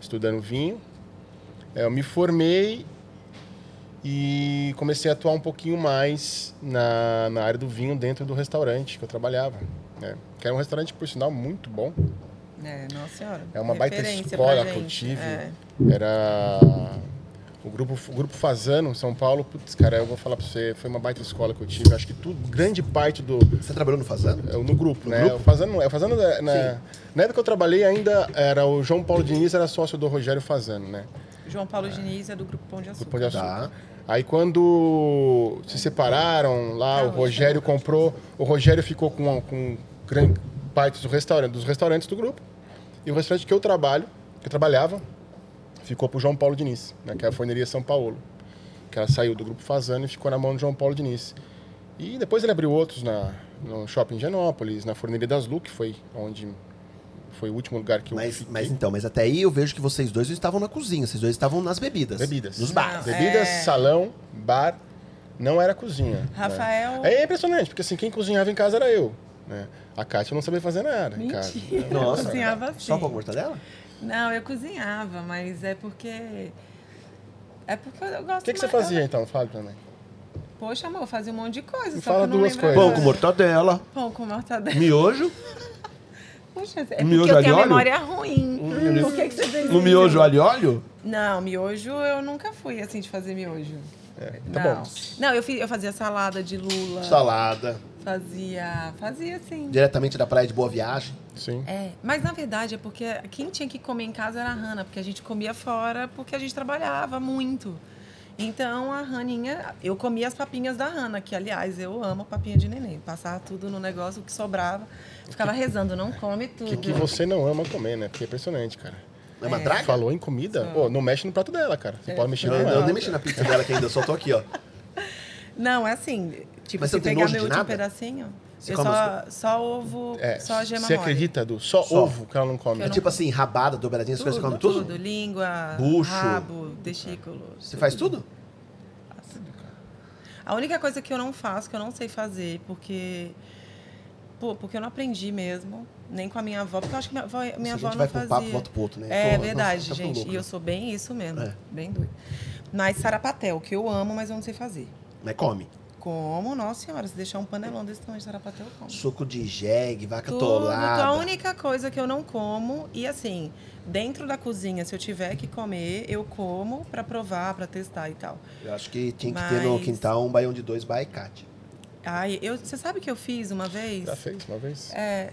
Speaker 4: estudando vinho. É, eu me formei e comecei a atuar um pouquinho mais na, na área do vinho dentro do restaurante que eu trabalhava. Né? Que era um restaurante, por sinal, muito bom.
Speaker 2: É, nossa senhora.
Speaker 4: É uma baita escola que eu tive.
Speaker 2: é.
Speaker 4: Era o grupo, o grupo Fazano, São Paulo. Putz, cara, eu vou falar pra você, foi uma baita escola que eu tive. Acho que tudo, grande parte do.
Speaker 1: Você trabalhou no Fazano?
Speaker 4: é, No grupo, né?
Speaker 1: grupo?
Speaker 4: O Fazano, é, o Fazano na, na, na época que eu trabalhei ainda era o João Paulo Diniz, era sócio do Rogério Fazano, né?
Speaker 2: João Paulo Diniz é do Grupo Pão de Açúcar.
Speaker 4: Pão de Açúcar.
Speaker 1: Tá.
Speaker 4: Aí quando se separaram lá, o Rogério comprou, o Rogério ficou com, com grande parte do restaurante, dos restaurantes do grupo. E o restaurante que eu trabalho, que eu trabalhava, ficou pro João Paulo Diniz, né, que é a forneria São Paulo. Que ela saiu do grupo Fazano e ficou na mão do João Paulo Diniz. E depois ele abriu outros na, no shopping Genópolis, na forneria das Lu, que foi onde foi o último lugar que eu
Speaker 1: Mas,
Speaker 4: fiquei.
Speaker 1: mas então, mas até aí eu vejo que vocês dois não estavam na cozinha, vocês dois estavam nas bebidas.
Speaker 4: Bebidas.
Speaker 1: Nos bares.
Speaker 4: Bebidas,
Speaker 2: É.
Speaker 4: salão, bar, não era cozinha. né?
Speaker 2: Rafael.
Speaker 4: É impressionante, porque assim, quem cozinhava em casa era eu. Né? A Kátia não sabia fazer nada em casa.
Speaker 2: Mentira.
Speaker 1: Nossa.
Speaker 2: Eu cozinhava assim.
Speaker 1: Só com a mortadela?
Speaker 2: Não, eu cozinhava, mas é porque. É porque eu gosto
Speaker 4: O que, que você fazia então? Fala também.
Speaker 2: Poxa, amor, eu fazia um monte de coisa.
Speaker 4: Me
Speaker 2: só
Speaker 4: fala
Speaker 2: que eu não
Speaker 4: duas coisas.
Speaker 1: Pão com mortadela,
Speaker 2: Pão com mortadela.
Speaker 1: miojo,
Speaker 2: Poxa, é porque
Speaker 1: Miojo
Speaker 2: eu
Speaker 1: e
Speaker 2: tenho a memória ruim. Hum, Por que, que você fez
Speaker 1: no miojo alho óleo?
Speaker 2: Não, miojo eu nunca fui assim de fazer miojo.
Speaker 4: tá
Speaker 2: não.
Speaker 4: bom.
Speaker 2: Não, eu, fiz, eu fazia salada de lula.
Speaker 1: Salada,
Speaker 2: Fazia. Fazia sim.
Speaker 1: diretamente da praia de Boa Viagem.
Speaker 4: Sim.
Speaker 2: É, mas na verdade é porque quem tinha que comer em casa era a Hanna, porque a gente comia fora porque a gente trabalhava muito. Então a Raninha, eu comia as papinhas da Hanna, que aliás eu amo papinha de neném. Passava tudo no negócio, o que sobrava, ficava rezando, não come
Speaker 4: O
Speaker 2: tudo.
Speaker 4: que, que você não ama comer, né? Porque é impressionante, cara.
Speaker 1: É uma
Speaker 2: É.
Speaker 1: draga?
Speaker 4: Falou em comida, pô, não mexe no prato dela, cara. Você
Speaker 2: É.
Speaker 4: pode mexer
Speaker 1: Não,
Speaker 4: no
Speaker 1: eu nem mexi na pizza dela que ainda, só tô aqui, ó.
Speaker 2: Não, é assim, tipo,
Speaker 1: Mas você
Speaker 2: se pegar meu último
Speaker 1: nada?
Speaker 2: pedacinho,
Speaker 1: Você
Speaker 2: eu só, só ovo,
Speaker 4: É,
Speaker 2: só gema
Speaker 4: você
Speaker 2: mole.
Speaker 4: acredita, Du? Só,
Speaker 1: Só.
Speaker 4: ovo que ela não come.
Speaker 1: É tipo assim, rabada, dobradinha, essas coisas, você come tudo?
Speaker 2: língua,
Speaker 1: Bucho.
Speaker 2: rabo, testículo.
Speaker 1: Você faz tudo?
Speaker 2: A única coisa que eu não faço, que eu não sei fazer, porque. Pô, porque eu não aprendi mesmo, nem com a minha avó, porque eu acho que minha avó, minha avó não fazia.
Speaker 1: papo, volta pro outro, né?
Speaker 2: É verdade,
Speaker 1: nossa, tá
Speaker 2: gente.
Speaker 1: louco,
Speaker 2: E eu
Speaker 1: né?
Speaker 2: sou bem isso mesmo.
Speaker 1: É.
Speaker 2: Bem doido. Mas sarapatel, que eu amo, mas eu não sei fazer.
Speaker 1: Mas come.
Speaker 2: Como, nossa senhora, se deixar um panelão desse tamanho de sarapatel, eu como.
Speaker 1: Suco de jegue, vaca
Speaker 2: Tudo,
Speaker 1: tolada.
Speaker 2: a única coisa que eu não como, e assim, dentro da cozinha, se eu tiver que comer, eu como pra provar, pra testar e tal.
Speaker 1: Eu acho que tinha que ter no
Speaker 2: Mas-
Speaker 1: quintal um baião de dois baicate.
Speaker 2: Ai, eu, você sabe que eu fiz uma vez?
Speaker 4: Já fez uma vez?
Speaker 2: É,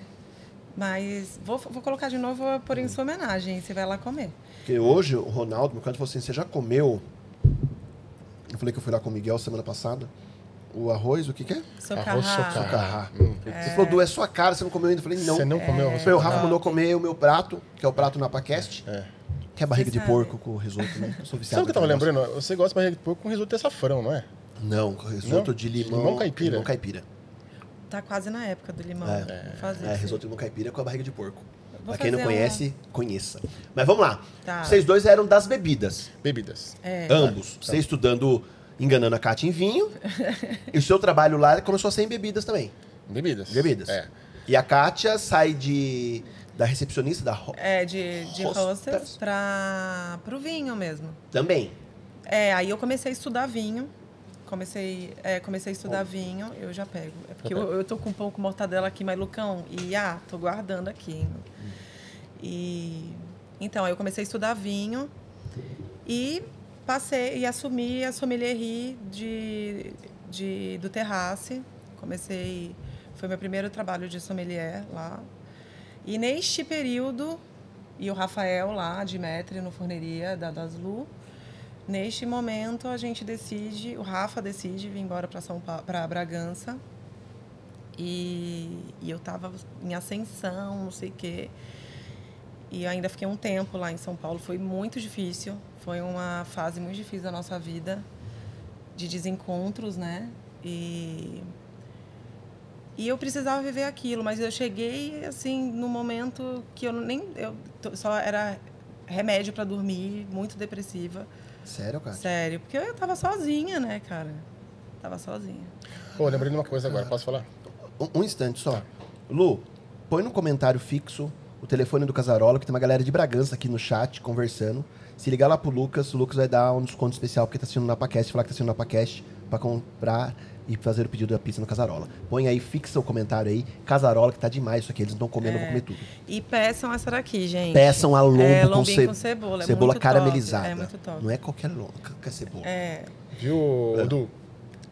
Speaker 2: mas vou, vou colocar de novo, vou pôr em sua homenagem, você vai lá comer.
Speaker 1: Porque hoje o Ronaldo, meu canto, falou assim: você já comeu? Eu falei que eu fui lá com o Miguel semana passada. O arroz, o que, que é?
Speaker 4: Arroz
Speaker 2: Socarrá.
Speaker 4: socarrá.
Speaker 1: Socarrá.
Speaker 4: Hum.
Speaker 1: Você falou, Du, é sua cara, você não comeu ainda. Eu falei, não.
Speaker 4: Você não comeu arroz
Speaker 1: Foi o? Rafa mandou comer o meu prato, que é o prato NapaCast,
Speaker 4: É.
Speaker 1: que é barriga
Speaker 2: Você
Speaker 1: de
Speaker 2: sabe.
Speaker 1: porco com risoto, né? Eu sou viciado.
Speaker 4: Sabe o que eu tava
Speaker 1: negócio.
Speaker 4: lembrando? Você gosta de barriga de porco com risoto de açafrão, não é?
Speaker 1: Não, com risoto
Speaker 4: Não?
Speaker 1: de limão.
Speaker 4: Limão caipira?
Speaker 1: Limão caipira.
Speaker 2: Tá quase na época do limão.
Speaker 1: É.
Speaker 2: Fazer.
Speaker 1: É, risoto de limão caipira com a barriga de porco.
Speaker 2: Vou
Speaker 1: pra quem não conhece, conheça. Mas vamos lá.
Speaker 2: Tá.
Speaker 1: Vocês dois eram das bebidas.
Speaker 4: Bebidas.
Speaker 2: É.
Speaker 1: Ambos. Você estudando, enganando a Kátia em vinho. e o seu trabalho lá começou a ser em bebidas também.
Speaker 4: Bebidas.
Speaker 1: Bebidas.
Speaker 4: É.
Speaker 1: E a Kátia sai de da recepcionista da
Speaker 2: É, de, de
Speaker 1: Hostess.
Speaker 2: para pro vinho mesmo.
Speaker 1: também.
Speaker 2: É, aí eu comecei a estudar vinho. Comecei, é, comecei a estudar vinho, eu já pego. É porque eu, eu tô com um pouco mortadela aqui, mas Lucão, e ah, tô guardando aqui. hein? E então, eu comecei a estudar vinho e passei e assumi a sommelierie de, de, do Terrace. Comecei, foi meu primeiro trabalho de sommelier lá. E neste período, e o Rafael lá, de Metre, no Forneria da Daslu, neste momento a gente decide, o Rafa decide vir embora para São para Bragança. E, e eu estava em ascensão, não sei o quê. E ainda fiquei um tempo lá em São Paulo. Foi muito difícil. Foi uma fase muito difícil da nossa vida, de desencontros, né? E, e eu precisava viver aquilo, mas eu cheguei, assim, no momento que eu nem. Eu só era remédio para dormir, muito depressiva.
Speaker 1: Sério, cara?
Speaker 2: Sério, porque eu tava sozinha, né, cara? Tava sozinha.
Speaker 4: Pô, lembrei de uma coisa agora, posso falar?
Speaker 1: Um, um instante só. Lu, põe no comentário fixo o telefone do Casarola, que tem uma galera de Bragança aqui no chat conversando. Se ligar lá pro Lucas, o Lucas vai dar um desconto especial porque tá assistindo o NapaCast, falar que tá assistindo o NapaCast pra comprar e fazer o pedido da pizza no Casarola. Põe aí, fixa o comentário aí. Casarola, que tá demais isso aqui. Eles não estão comendo, vão comer tudo.
Speaker 2: E peçam essa daqui, gente.
Speaker 1: Peçam a lombo
Speaker 2: É,
Speaker 1: com, ce-
Speaker 2: com cebola, é
Speaker 1: cebola
Speaker 2: muito
Speaker 1: caramelizada.
Speaker 2: top, é muito top.
Speaker 1: Não é qualquer lombo, qualquer cebola.
Speaker 2: É.
Speaker 4: Viu,
Speaker 1: É.
Speaker 4: Edu?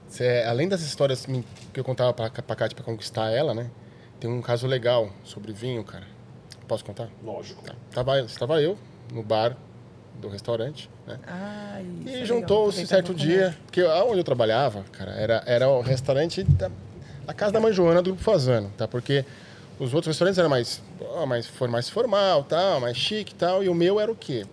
Speaker 4: Cê, além das histórias que eu contava pra, pra Kátia pra conquistar ela, né? Tem um caso legal sobre vinho, cara. Posso contar?
Speaker 1: Lógico.
Speaker 4: Tá. Tava, estava eu no bar do restaurante, né?
Speaker 2: Ai, isso é
Speaker 4: E
Speaker 2: legal.
Speaker 4: juntou-se certo dia, porque onde eu trabalhava, cara, era, era o restaurante da, da casa da mãe Joana do Grupo Fazano, tá? Porque os outros restaurantes eram mais, mais, mais formal, tal, mais chique e tal, e o meu era o quê?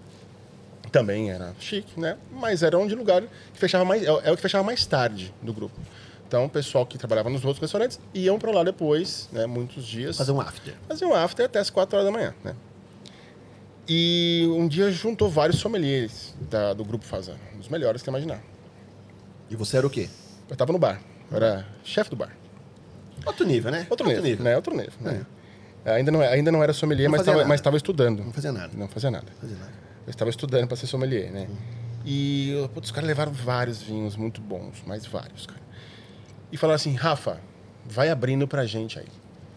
Speaker 4: Também era chique, né? Mas era um de lugar que fechava mais, é, é o que fechava mais tarde do grupo. Então, o pessoal que trabalhava nos outros restaurantes iam para lá depois, né? Muitos dias.
Speaker 1: Fazer um after.
Speaker 4: Fazer um after até as 4 horas da manhã, né? E um dia juntou vários sommeliers da- do grupo Fazano, um dos melhores que imaginar.
Speaker 1: E você era o quê?
Speaker 4: Eu tava no bar, eu era chefe do bar.
Speaker 1: Outro nível, né?
Speaker 4: Outro, nível, né? Outro nível, né? Ainda não, ainda não era sommelier,
Speaker 1: Não
Speaker 4: mas estava estava estudando.
Speaker 1: Não fazia nada.
Speaker 4: Não fazia nada.
Speaker 1: Fazia nada.
Speaker 4: Eu estava estudando para ser sommelier, né? E putz, os caras levaram vários vinhos muito bons, mas vários, cara. E falaram assim, Rafa, vai abrindo pra gente aí.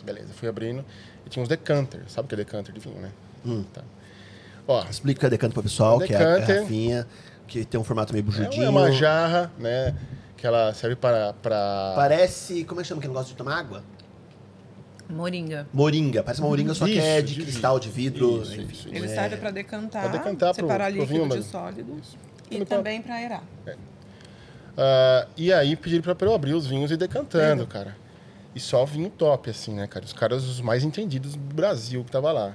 Speaker 4: Beleza, fui abrindo. E tinha uns decanter, sabe o que é decanter de vinho, né?
Speaker 1: Hum.
Speaker 4: Tá. Ó,
Speaker 1: Explica o que é decanto pro pessoal,
Speaker 4: O
Speaker 1: que é a
Speaker 4: decanter-
Speaker 1: garrafinha, que tem um formato meio bujudinho.
Speaker 4: é uma jarra, né? Que ela serve para... para...
Speaker 1: Parece. Como é que chama aquele negócio de tomar água?
Speaker 2: Moringa.
Speaker 1: Moringa. Parece uma moringa, só que
Speaker 4: Isso,
Speaker 1: é de
Speaker 4: de
Speaker 1: cristal, de vidro.
Speaker 4: Isso,
Speaker 1: enfim.
Speaker 4: isso,
Speaker 2: Ele
Speaker 1: É.
Speaker 2: serve para decantar,
Speaker 4: Pra decantar pro-
Speaker 2: separar
Speaker 4: pro
Speaker 2: líquido
Speaker 4: vinho,
Speaker 2: de
Speaker 4: mas-
Speaker 2: sólido e
Speaker 4: Também
Speaker 2: para aerar.
Speaker 4: Ah, e aí pediram pra pra eu abrir os vinhos e ir decantando, cara. E só vinho top, assim, né, cara? Os caras os mais entendidos do Brasil que tava lá.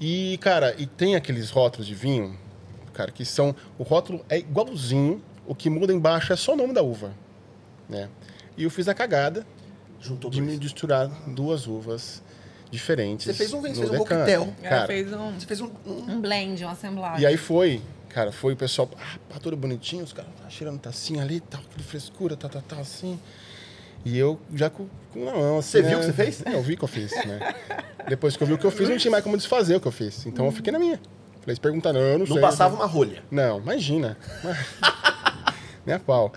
Speaker 4: E, cara, e tem aqueles rótulos de vinho, cara, que são. O rótulo é igualzinho, o que muda embaixo é só o nome da uva. Né? E eu fiz a cagada
Speaker 1: Juntou
Speaker 4: de
Speaker 1: dois.
Speaker 4: me misturar duas uvas diferentes.
Speaker 1: Você fez um fez um coquetel.
Speaker 4: Cara,
Speaker 2: fez um,
Speaker 1: Você fez um. um-
Speaker 2: um blend, uma assemblagem.
Speaker 4: e aí foi, cara, foi o pessoal, ah, pá, todo bonitinho, os caras tá cheirando tacinha ali, tal, aquele frescura, tal, tal, tal, assim. E eu já com, com na mão, assim.
Speaker 1: Você
Speaker 4: né?
Speaker 1: viu o que você fez?
Speaker 4: É, eu vi o que eu fiz, né? Depois que eu vi o que eu fiz, não tinha mais como desfazer o que eu fiz. Então eu fiquei na minha. Falei, se perguntar, não, eu não, sei.
Speaker 1: Não passava uma rolha.
Speaker 4: Não, imagina. Nem a pau.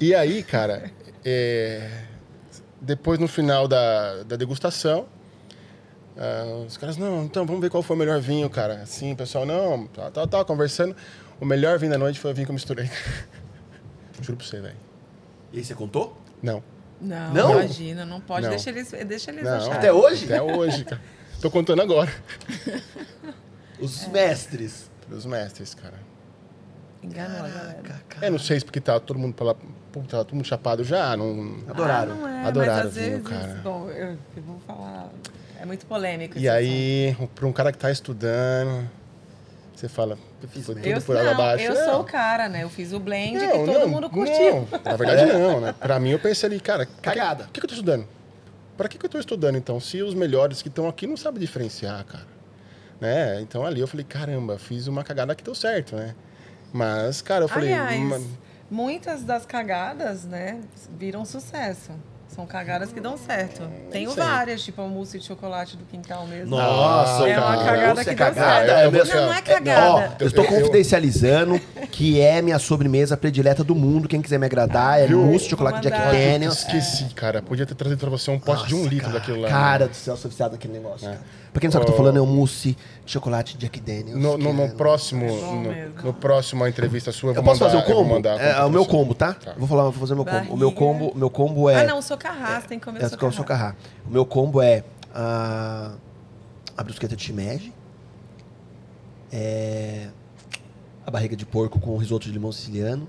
Speaker 4: E aí, cara, é, depois no final da, da degustação, ah, os caras, não, então vamos ver qual foi o melhor vinho, cara. Assim, pessoal, não, tá, tá, tá, conversando. O melhor vinho da noite foi o vinho que eu misturei. Juro pra você, velho.
Speaker 1: E aí você contou?
Speaker 4: Não.
Speaker 2: Não,
Speaker 1: Não?
Speaker 2: imagina, não pode.
Speaker 4: Não.
Speaker 2: Deixa eles, deixa eles
Speaker 4: Não.
Speaker 2: acharem.
Speaker 1: Até hoje?
Speaker 4: Até hoje, cara. Tô contando agora.
Speaker 1: Os mestres.
Speaker 4: Os mestres, cara.
Speaker 2: Enganou a galera.
Speaker 4: É, não sei se porque tá todo mundo pela. Pô, tá todo mundo chapado já, não.
Speaker 1: Adoraram.
Speaker 2: Ah, não é,
Speaker 4: Adoraram
Speaker 2: mas às vezes,
Speaker 4: cara.
Speaker 2: bom, eu, eu vou falar, é muito polêmico.
Speaker 4: E aí, para um cara que tá estudando, você fala, foi tudo
Speaker 2: assunto.
Speaker 4: por
Speaker 2: eu,
Speaker 4: água abaixo.
Speaker 2: eu
Speaker 4: Não.
Speaker 2: sou o cara, né? Eu fiz o blend
Speaker 4: Não,
Speaker 2: que todo
Speaker 4: não,
Speaker 2: mundo curtiu.
Speaker 4: Não, na verdade não, né? Pra mim eu pensei ali, cara,
Speaker 1: Cagada.
Speaker 4: Por que, que eu tô estudando? Pra que, que eu tô estudando então? Se os melhores que estão aqui não sabem diferenciar, cara. Né? Então ali eu falei, caramba, fiz uma cagada que deu certo, né? Mas, cara, eu falei.
Speaker 2: Aliás,
Speaker 4: "Ma-
Speaker 2: muitas das cagadas, né, viram sucesso. São cagadas que dão certo. Tenho
Speaker 4: sei.
Speaker 2: várias, tipo a mousse de chocolate do quintal mesmo.
Speaker 1: Nossa,
Speaker 2: é uma
Speaker 4: cara.
Speaker 2: cagada
Speaker 1: Isso
Speaker 2: que
Speaker 1: é
Speaker 2: deu
Speaker 1: cagada.
Speaker 2: certo.
Speaker 1: Eu vou-
Speaker 2: não, não é
Speaker 1: Ó,
Speaker 2: cagada.
Speaker 1: eu estou
Speaker 4: Eu- eu-
Speaker 1: confidencializando que é minha sobremesa predileta do mundo. Quem quiser me agradar é
Speaker 4: Viu?
Speaker 1: mousse de chocolate Jack
Speaker 2: mandar.
Speaker 1: Daniels.
Speaker 4: Esqueci, cara. Podia ter trazido pra você um pote de um
Speaker 1: Nossa,
Speaker 4: litro
Speaker 1: cara,
Speaker 4: daquilo lá.
Speaker 1: Cara do céu, sou viciado naquele negócio.
Speaker 4: É.
Speaker 1: cara. Pra quem não sabe o que eu tô falando, é um mousse de chocolate Jack Daniels.
Speaker 4: No, no, no
Speaker 1: é-
Speaker 4: próximo,
Speaker 2: É
Speaker 4: no, no próximo entrevista sua, eu
Speaker 1: Eu
Speaker 4: vou
Speaker 1: posso
Speaker 4: mandar,
Speaker 1: fazer o combo?
Speaker 4: mandar
Speaker 1: É, o meu combo, tá?
Speaker 4: Tá.
Speaker 1: Vou falar, vou fazer o meu combo. O meu combo, meu combo é.
Speaker 2: Ah, não, o socarrás, tem que comer
Speaker 1: É, o
Speaker 2: socarrás.
Speaker 1: socarrá. O meu combo é a, a brusqueta de shimeji, é, a barriga de porco com risoto de limão siciliano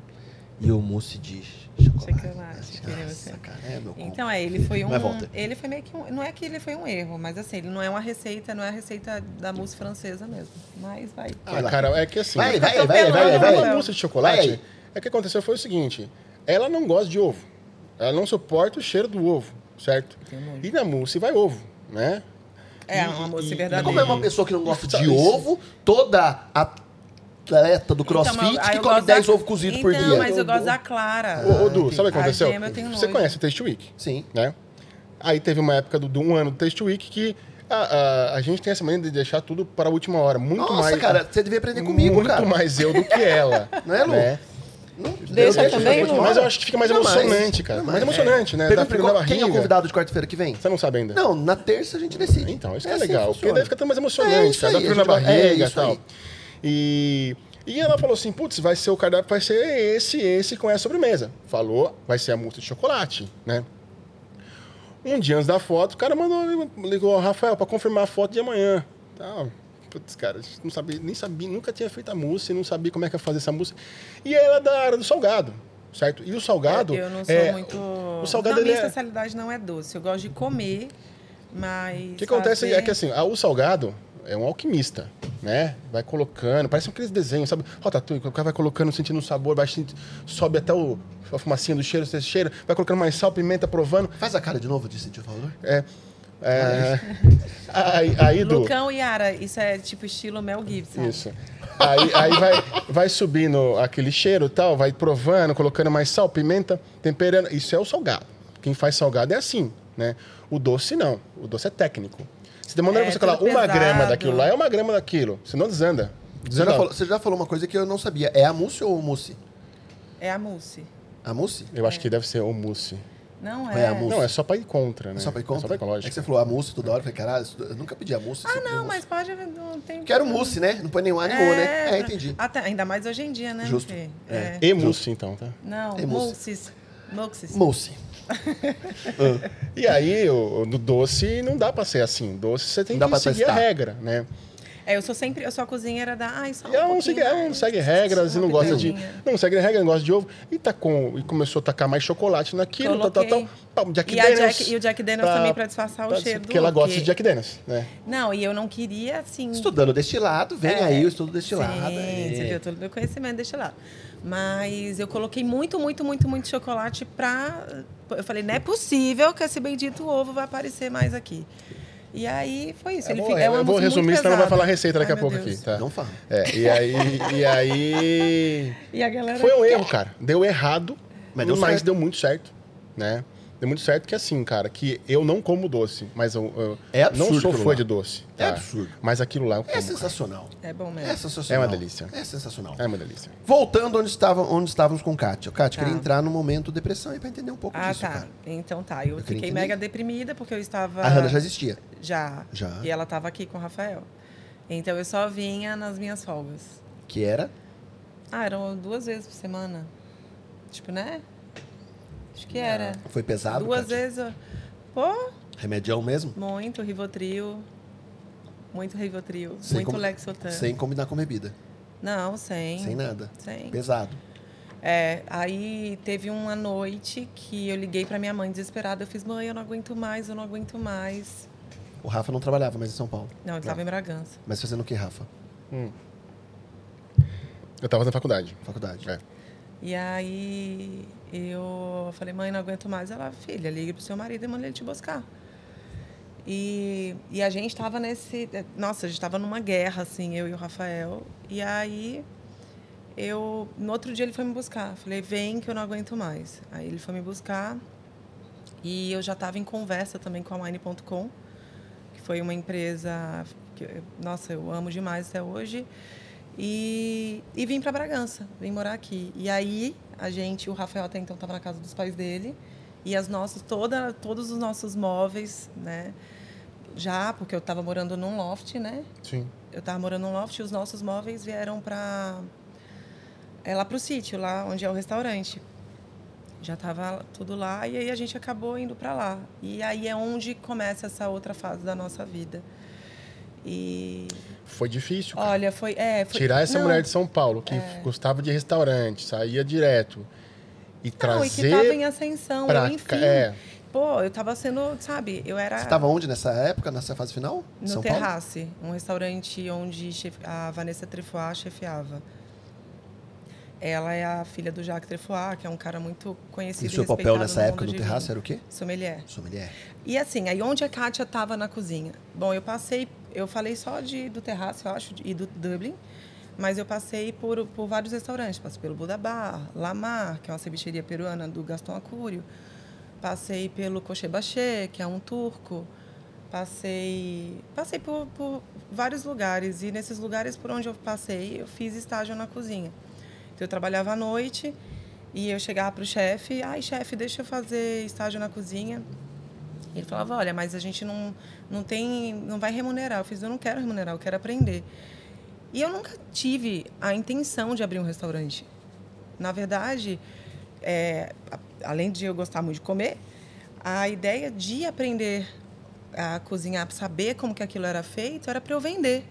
Speaker 1: e o mousse de chocolate.
Speaker 2: Chocolate, que nem você.
Speaker 1: Nossa, cara, é meu combo.
Speaker 2: Então, é, ele foi um. Ele foi meio que um. Não é que ele foi um erro, mas assim, ele não é uma receita, não é a receita da mousse francesa mesmo. Mas vai.
Speaker 4: Ah, cara, é que assim...
Speaker 1: Vai, vai, vai, vai, vai.
Speaker 4: A mousse de chocolate, é que aconteceu foi o seguinte, ela não gosta de ovo. Ela não suporta o cheiro do ovo, certo? E na mousse vai ovo, né?
Speaker 2: É, uma mousse
Speaker 4: e-
Speaker 2: verdadeira.
Speaker 1: Como é uma pessoa que não gosta de ovo, toda atleta do crossfit
Speaker 2: Então, mas- aí
Speaker 1: que come
Speaker 2: gosto
Speaker 1: 10
Speaker 2: da-
Speaker 1: ovos cozidos
Speaker 2: então,
Speaker 1: por dia.
Speaker 2: mas eu gosto da clara.
Speaker 4: Ô, ô, Du, sabe o que aconteceu? Você
Speaker 2: nojo.
Speaker 4: conhece o Taste Week,
Speaker 1: Sim.
Speaker 4: né? Aí teve uma época do, do um ano do Taste Week que a, a, a gente tem essa mania de deixar tudo para a última hora. Muito
Speaker 1: Nossa,
Speaker 4: mais.
Speaker 1: cara, você devia aprender comigo,
Speaker 4: muito
Speaker 1: cara.
Speaker 4: mais eu do que ela.
Speaker 1: Não é, Lu?
Speaker 4: né?
Speaker 1: Não,
Speaker 2: Deixa
Speaker 1: eu
Speaker 2: também, Lu?
Speaker 4: Mas eu acho que fica mais
Speaker 1: Jamais.
Speaker 4: emocionante, cara.
Speaker 1: Jamais.
Speaker 4: Mais emocionante, né?
Speaker 1: Pergunta
Speaker 4: Dá
Speaker 1: pra
Speaker 4: frio na
Speaker 1: qual- Quem é o
Speaker 4: barriga.
Speaker 1: convidado de quarta-feira que vem?
Speaker 4: Você não sabe ainda?
Speaker 1: Não, na terça a gente decide.
Speaker 4: Então, isso que é,
Speaker 1: assim
Speaker 4: legal.
Speaker 1: que
Speaker 4: Porque daí fica tão mais
Speaker 1: É
Speaker 4: emocionante,
Speaker 1: isso
Speaker 4: cara. Dá frio
Speaker 1: a
Speaker 4: na
Speaker 1: vai- é
Speaker 4: barriga e tal.
Speaker 1: aí.
Speaker 4: E, e ela falou assim: putz, vai ser o cardápio, vai ser esse, esse com essa sobremesa. Falou, vai ser a mousse de chocolate, né? Um dia antes da foto, o cara mandou, ligou Rafael pra confirmar a foto de amanhã. Tal. Putz, cara, a gente não sabia, nem sabia, nunca tinha feito a mousse, não sabia como é que ia fazer essa mousse. E ela é da área do salgado, certo? E o salgado.
Speaker 2: Eu não sou
Speaker 4: é,
Speaker 2: muito.
Speaker 4: O salgado
Speaker 2: não, minha
Speaker 4: é.
Speaker 2: especialidade não é doce. Eu gosto de comer, mas.
Speaker 4: O que acontece é que assim, o salgado é um alquimista, né? Vai colocando, parece aqueles desenhos, sabe? Ratatouille, o cara vai colocando, sentindo o sabor, vai sobe até o, a fumacinha do cheiro, você cheira, vai colocando mais sal, pimenta, provando.
Speaker 1: Faz a cara de novo de sentir o valor.
Speaker 4: É. é aí, aí do.
Speaker 2: Lucão e Yara, isso é tipo estilo Mel Gibson.
Speaker 4: Isso. Aí, aí vai, vai subindo aquele cheiro e tal, vai provando, colocando mais sal, pimenta, temperando. Isso é o salgado. Quem faz salgado é assim, né? O doce não. O doce é técnico. Se demandar
Speaker 2: É,
Speaker 4: você colar uma
Speaker 2: pesado.
Speaker 4: grama daquilo lá, é uma grama daquilo. Senão desanda.
Speaker 1: Você
Speaker 4: Desanda.
Speaker 1: já, falou, você já falou uma coisa que eu não sabia. É a mousse ou o mousse?
Speaker 2: É a mousse.
Speaker 1: A mousse?
Speaker 4: Eu acho que deve ser o mousse.
Speaker 2: Não
Speaker 1: É
Speaker 2: é.
Speaker 1: a mousse.
Speaker 4: Não, é só pra ir contra, né?
Speaker 1: É só pra ir contra?
Speaker 4: É só pra ir,
Speaker 1: É que você falou a mousse toda hora. Eu falei, caralho, eu nunca pedi a mousse.
Speaker 2: Ah, não,
Speaker 1: mousse.
Speaker 2: mas pode. Não tem.
Speaker 1: Quero mousse, né? Não põe nenhum A nem O, né? É, entendi.
Speaker 2: Até, ainda mais hoje em dia, né?
Speaker 1: Justo.
Speaker 2: Fê?
Speaker 1: É.
Speaker 4: E mousse, então, tá?
Speaker 2: Não,
Speaker 1: É mousse.
Speaker 2: mousses. Mousses.
Speaker 1: Mousse.
Speaker 4: E aí, o, no doce, não dá pra ser assim. Doce, você tem
Speaker 1: Não
Speaker 4: que seguir
Speaker 1: testar.
Speaker 4: a regra, né?
Speaker 2: É, eu sou sempre, eu sou a cozinheira da, ai, só um
Speaker 4: E ela não segue, ela não segue regras e não gosta de. Não segue regra, não gosta de ovo. E, tá com, e começou a tacar mais chocolate naquilo, tal, tal, tal. Pá, Jack
Speaker 2: E, a
Speaker 4: Daniels.
Speaker 2: Jack, e o Jack Daniels
Speaker 4: pra-
Speaker 2: também pra disfarçar o
Speaker 4: pra-
Speaker 2: cheiro do
Speaker 4: Porque ela gosta
Speaker 2: porque-
Speaker 4: de Jack Daniels, né?
Speaker 2: Não, e eu não queria, assim...
Speaker 1: Estudando destilado, vem
Speaker 2: É.
Speaker 1: aí o estudo destilado.
Speaker 2: Sim,
Speaker 1: é.
Speaker 2: você viu todo o meu conhecimento deste lado. Mas eu coloquei muito, muito, muito, muito chocolate pra... Eu falei, não é possível que esse bendito ovo vai aparecer mais aqui. E aí foi isso.
Speaker 4: Eu
Speaker 2: Ele
Speaker 4: vou,
Speaker 2: fica- é uma
Speaker 4: eu vou resumir, senão ela vai falar a receita daqui
Speaker 2: Ai,
Speaker 4: a pouco
Speaker 2: Deus.
Speaker 4: aqui, tá?
Speaker 1: Não fala.
Speaker 4: É, e aí. E aí.
Speaker 2: E a galera...
Speaker 4: Foi um erro, cara. Deu errado,
Speaker 1: Mas
Speaker 4: mas,
Speaker 1: deu certo.
Speaker 4: deu muito certo, né? Deu muito certo que assim, cara, que eu não como doce, mas eu, eu
Speaker 1: É absurdo
Speaker 4: não sou fã
Speaker 1: lá.
Speaker 4: de doce.
Speaker 1: É
Speaker 4: tá?
Speaker 1: absurdo.
Speaker 4: Mas aquilo lá eu
Speaker 1: É
Speaker 4: como. cara.
Speaker 1: sensacional.
Speaker 2: É bom
Speaker 1: É
Speaker 2: mesmo.
Speaker 1: sensacional.
Speaker 4: É uma delícia.
Speaker 1: É sensacional.
Speaker 4: É uma delícia.
Speaker 1: Voltando onde, estava, onde estávamos com Kátia. Kátia,
Speaker 2: Tá.
Speaker 1: queria entrar no momento depressão aí pra entender um pouco
Speaker 2: Ah,
Speaker 1: disso,
Speaker 2: tá.
Speaker 1: cara.
Speaker 2: Então tá. Eu,
Speaker 1: Eu
Speaker 2: fiquei
Speaker 1: entender.
Speaker 2: mega deprimida porque eu estava...
Speaker 1: A Hannah já existia.
Speaker 2: Já.
Speaker 1: Já.
Speaker 2: E ela estava aqui com o Rafael. Então eu só vinha nas minhas folgas.
Speaker 1: Que era.
Speaker 2: Ah, eram duas vezes por semana. Tipo, né? Acho que era.
Speaker 1: Foi pesado.
Speaker 2: duas
Speaker 1: Kátia?
Speaker 2: vezes. eu- Pô,
Speaker 1: Remedião mesmo?
Speaker 2: muito Rivotril. Muito Rivotril.
Speaker 1: Sem
Speaker 2: muito
Speaker 1: com-
Speaker 2: Lexotan.
Speaker 1: Sem combinar com bebida.
Speaker 2: Não, sem.
Speaker 1: Sem nada.
Speaker 2: Sem.
Speaker 1: Pesado.
Speaker 2: É, aí teve uma noite que eu liguei pra minha mãe desesperada. Eu fiz, mãe, eu não aguento mais, eu não aguento mais.
Speaker 1: O Rafa não trabalhava mais em São Paulo.
Speaker 2: Não, ele tava em Bragança.
Speaker 1: Mas fazendo o que, Rafa?
Speaker 4: Eu tava na faculdade.
Speaker 1: Faculdade.
Speaker 4: É.
Speaker 2: E aí eu falei, mãe, não aguento mais. Ela, filha, liga pro seu marido e manda ele te buscar. E, e a gente tava nesse. Nossa, a gente tava numa guerra, assim, eu e o Rafael. E aí eu. No outro dia ele foi me buscar. Falei, vem que eu não aguento mais. Aí ele foi me buscar. E eu já estava em conversa também com a Wine.com, que foi uma empresa que, nossa, eu amo demais até hoje. E, e vim para Bragança, vim morar aqui. E aí a gente, o Rafael até então estava na casa dos pais dele e as nossas, toda, todos os nossos móveis, né, já, porque eu estava morando num loft, né?
Speaker 4: Sim.
Speaker 2: Eu estava morando num loft e os nossos móveis vieram para é lá pro sítio, lá onde é o restaurante. Já estava tudo lá e aí a gente acabou indo para lá. E aí é onde começa essa outra fase da nossa vida. E
Speaker 4: Foi difícil, cara.
Speaker 2: olha, foi, é, foi
Speaker 4: Tirar essa
Speaker 2: não,
Speaker 4: mulher de São Paulo, que gostava de restaurante, saía direto, e
Speaker 2: não, e que
Speaker 4: trazer
Speaker 2: estava em ascensão,
Speaker 4: pra
Speaker 2: enfim.
Speaker 4: É,
Speaker 2: Pô, eu tava sendo, sabe, eu era
Speaker 1: Você estava onde nessa época, nessa fase final?
Speaker 2: no
Speaker 1: São Paulo?
Speaker 2: Terrace, um restaurante onde a Vanessa Trefois chefiava. Ela é a filha do Jacques Trefois, que é um cara muito conhecido
Speaker 1: E
Speaker 2: e
Speaker 1: seu papel nessa
Speaker 2: no
Speaker 1: época no terraço era o quê?
Speaker 2: Sommelier.
Speaker 1: Sommelier.
Speaker 2: E assim, aí onde a Kátia estava na cozinha? Bom, eu passei, eu falei só de, do terraço, eu acho, e do Dublin, mas eu passei por, por vários restaurantes. Passei pelo Buda Bar, Lamar, que é uma cevicheria peruana do Gaston Acúrio. Passei pelo Coche Baché, que é um turco. Passei, passei por, por vários lugares e nesses lugares por onde eu passei, eu fiz estágio na cozinha. Então, eu trabalhava à noite e eu chegava para o chefe, ai chefe, deixa eu fazer estágio na cozinha. Ele falava, olha, mas a gente não, não tem, não vai remunerar. Eu fiz, eu não quero remunerar, eu quero aprender. E eu nunca tive a intenção de abrir um restaurante. Na verdade, é, além de eu gostar muito de comer, a ideia de aprender a cozinhar, saber como que aquilo era feito, era para eu vender,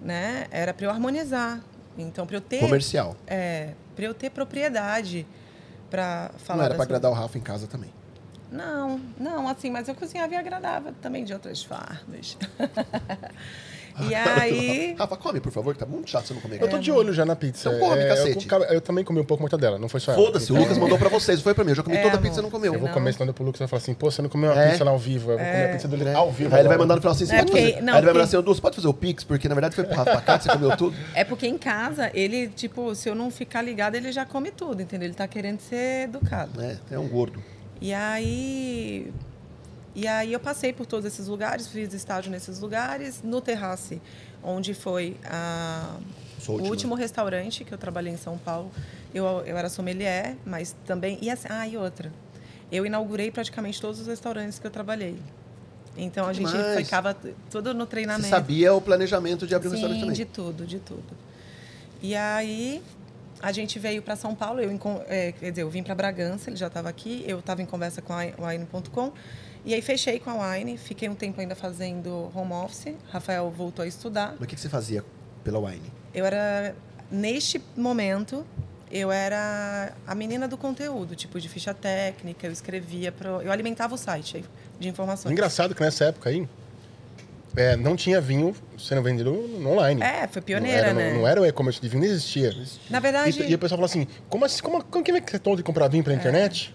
Speaker 2: né? Era para eu harmonizar. Então, para eu ter,
Speaker 1: Comercial.
Speaker 2: é, para eu ter propriedade para falar.
Speaker 1: Não era para agradar o Rafa em casa também.
Speaker 2: Não, não, assim, mas eu cozinhava e agradava também de outras formas. e aí.
Speaker 1: Rafa, come, por favor, que tá muito chato você não comer.
Speaker 4: eu tô de olho já na pizza.
Speaker 1: Então come,
Speaker 4: É,
Speaker 1: cacete.
Speaker 4: Eu, eu também comi um pouco mortadela, não foi só ela.
Speaker 1: Foda-se, o Lucas mandou pra vocês, não foi pra mim. Eu já comi
Speaker 2: É,
Speaker 1: toda a pizza e não comeu.
Speaker 4: Eu vou
Speaker 2: Não.
Speaker 4: comer, senão pro Lucas vai falar assim, pô, você não comeu uma
Speaker 1: É.
Speaker 4: pizza lá ao vivo. Eu vou comer a pizza dele ao vivo.
Speaker 1: Aí ele vai mandar no final assim, você
Speaker 2: É
Speaker 1: pode
Speaker 2: porque-
Speaker 1: fazer.
Speaker 2: não,
Speaker 1: Aí ele vai mandar assim, pode fazer o Pix? Porque na verdade foi pro Rafa pra cá, você comeu tudo.
Speaker 2: É porque em casa, ele, tipo, se eu não ficar ligado, ele já come tudo, entendeu? Ele tá querendo ser educado.
Speaker 1: É, é um gordo.
Speaker 2: E aí. E aí eu passei por todos esses lugares, fiz estágio nesses lugares, no Terrace, onde foi a, o último restaurante que eu trabalhei em São Paulo. Eu, eu era sommelier, mas também. E assim, ah, e outra. Eu inaugurei praticamente todos os restaurantes que eu trabalhei. Então a gente ficava tudo no
Speaker 1: Você
Speaker 2: treinamento.
Speaker 1: sabia o planejamento de abrir um
Speaker 2: Sim,
Speaker 1: restaurante também.
Speaker 2: de tudo, de tudo. E aí a gente veio para São Paulo, eu é, quer dizer, eu vim para Bragança, ele já estava aqui, eu estava em conversa com a Wine.com e aí fechei com a Wine, fiquei um tempo ainda fazendo home office. Rafael voltou a estudar.
Speaker 1: Mas o que que você fazia pela Wine?
Speaker 2: Eu era neste momento eu era a menina do conteúdo, tipo de ficha técnica, eu escrevia pro, eu alimentava o site de informações.
Speaker 4: Engraçado que nessa época aí, é, não tinha vinho sendo vendido no online.
Speaker 2: É, foi
Speaker 4: não
Speaker 2: pioneira,
Speaker 4: era,
Speaker 2: né?
Speaker 4: Não, não era o e-commerce de vinho, não existia.
Speaker 2: Na verdade,
Speaker 4: E, e o pessoal fala assim, como, assim, como, como que vai ser tonto de comprar vinho pela internet?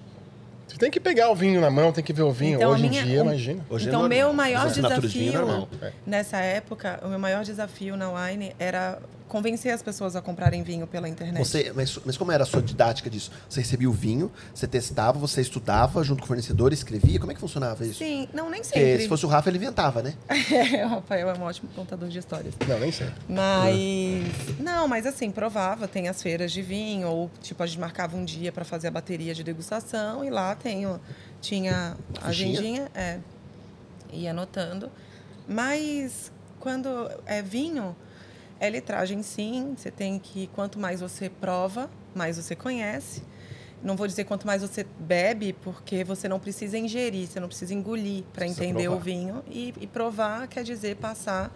Speaker 4: Você tem que pegar o vinho na mão, tem que ver o vinho.
Speaker 2: Então,
Speaker 4: Hoje em
Speaker 2: minha-
Speaker 4: dia,
Speaker 2: o-
Speaker 4: imagina.
Speaker 1: Hoje é
Speaker 2: então,
Speaker 1: normal.
Speaker 2: meu maior
Speaker 1: de é
Speaker 2: desafio
Speaker 1: normal.
Speaker 4: É.
Speaker 2: nessa época, o meu maior desafio na Wine era convencer as pessoas a comprarem vinho pela internet.
Speaker 1: Você, mas, mas como era a sua didática disso? Você recebia o vinho, você testava, você estudava junto com o fornecedor, escrevia? Como é que funcionava isso?
Speaker 2: Sim, não, nem
Speaker 1: Porque
Speaker 2: sempre.
Speaker 1: se fosse o Rafa, ele inventava, né?
Speaker 2: É, o Rafael é um ótimo contador de histórias.
Speaker 4: Não, nem sei.
Speaker 2: Mas. Não, mas assim, provava. Tem as feiras de vinho, ou tipo, a gente marcava um dia para fazer a bateria de degustação e lá tem, tinha a agendinha, é. Ia anotando. Mas quando é vinho, é litragem sim. Você tem que. Quanto mais você prova, mais você conhece. Não vou dizer quanto mais você bebe, porque você não precisa ingerir, você não precisa engolir para entender
Speaker 1: provar.
Speaker 2: o vinho. E, e provar quer dizer passar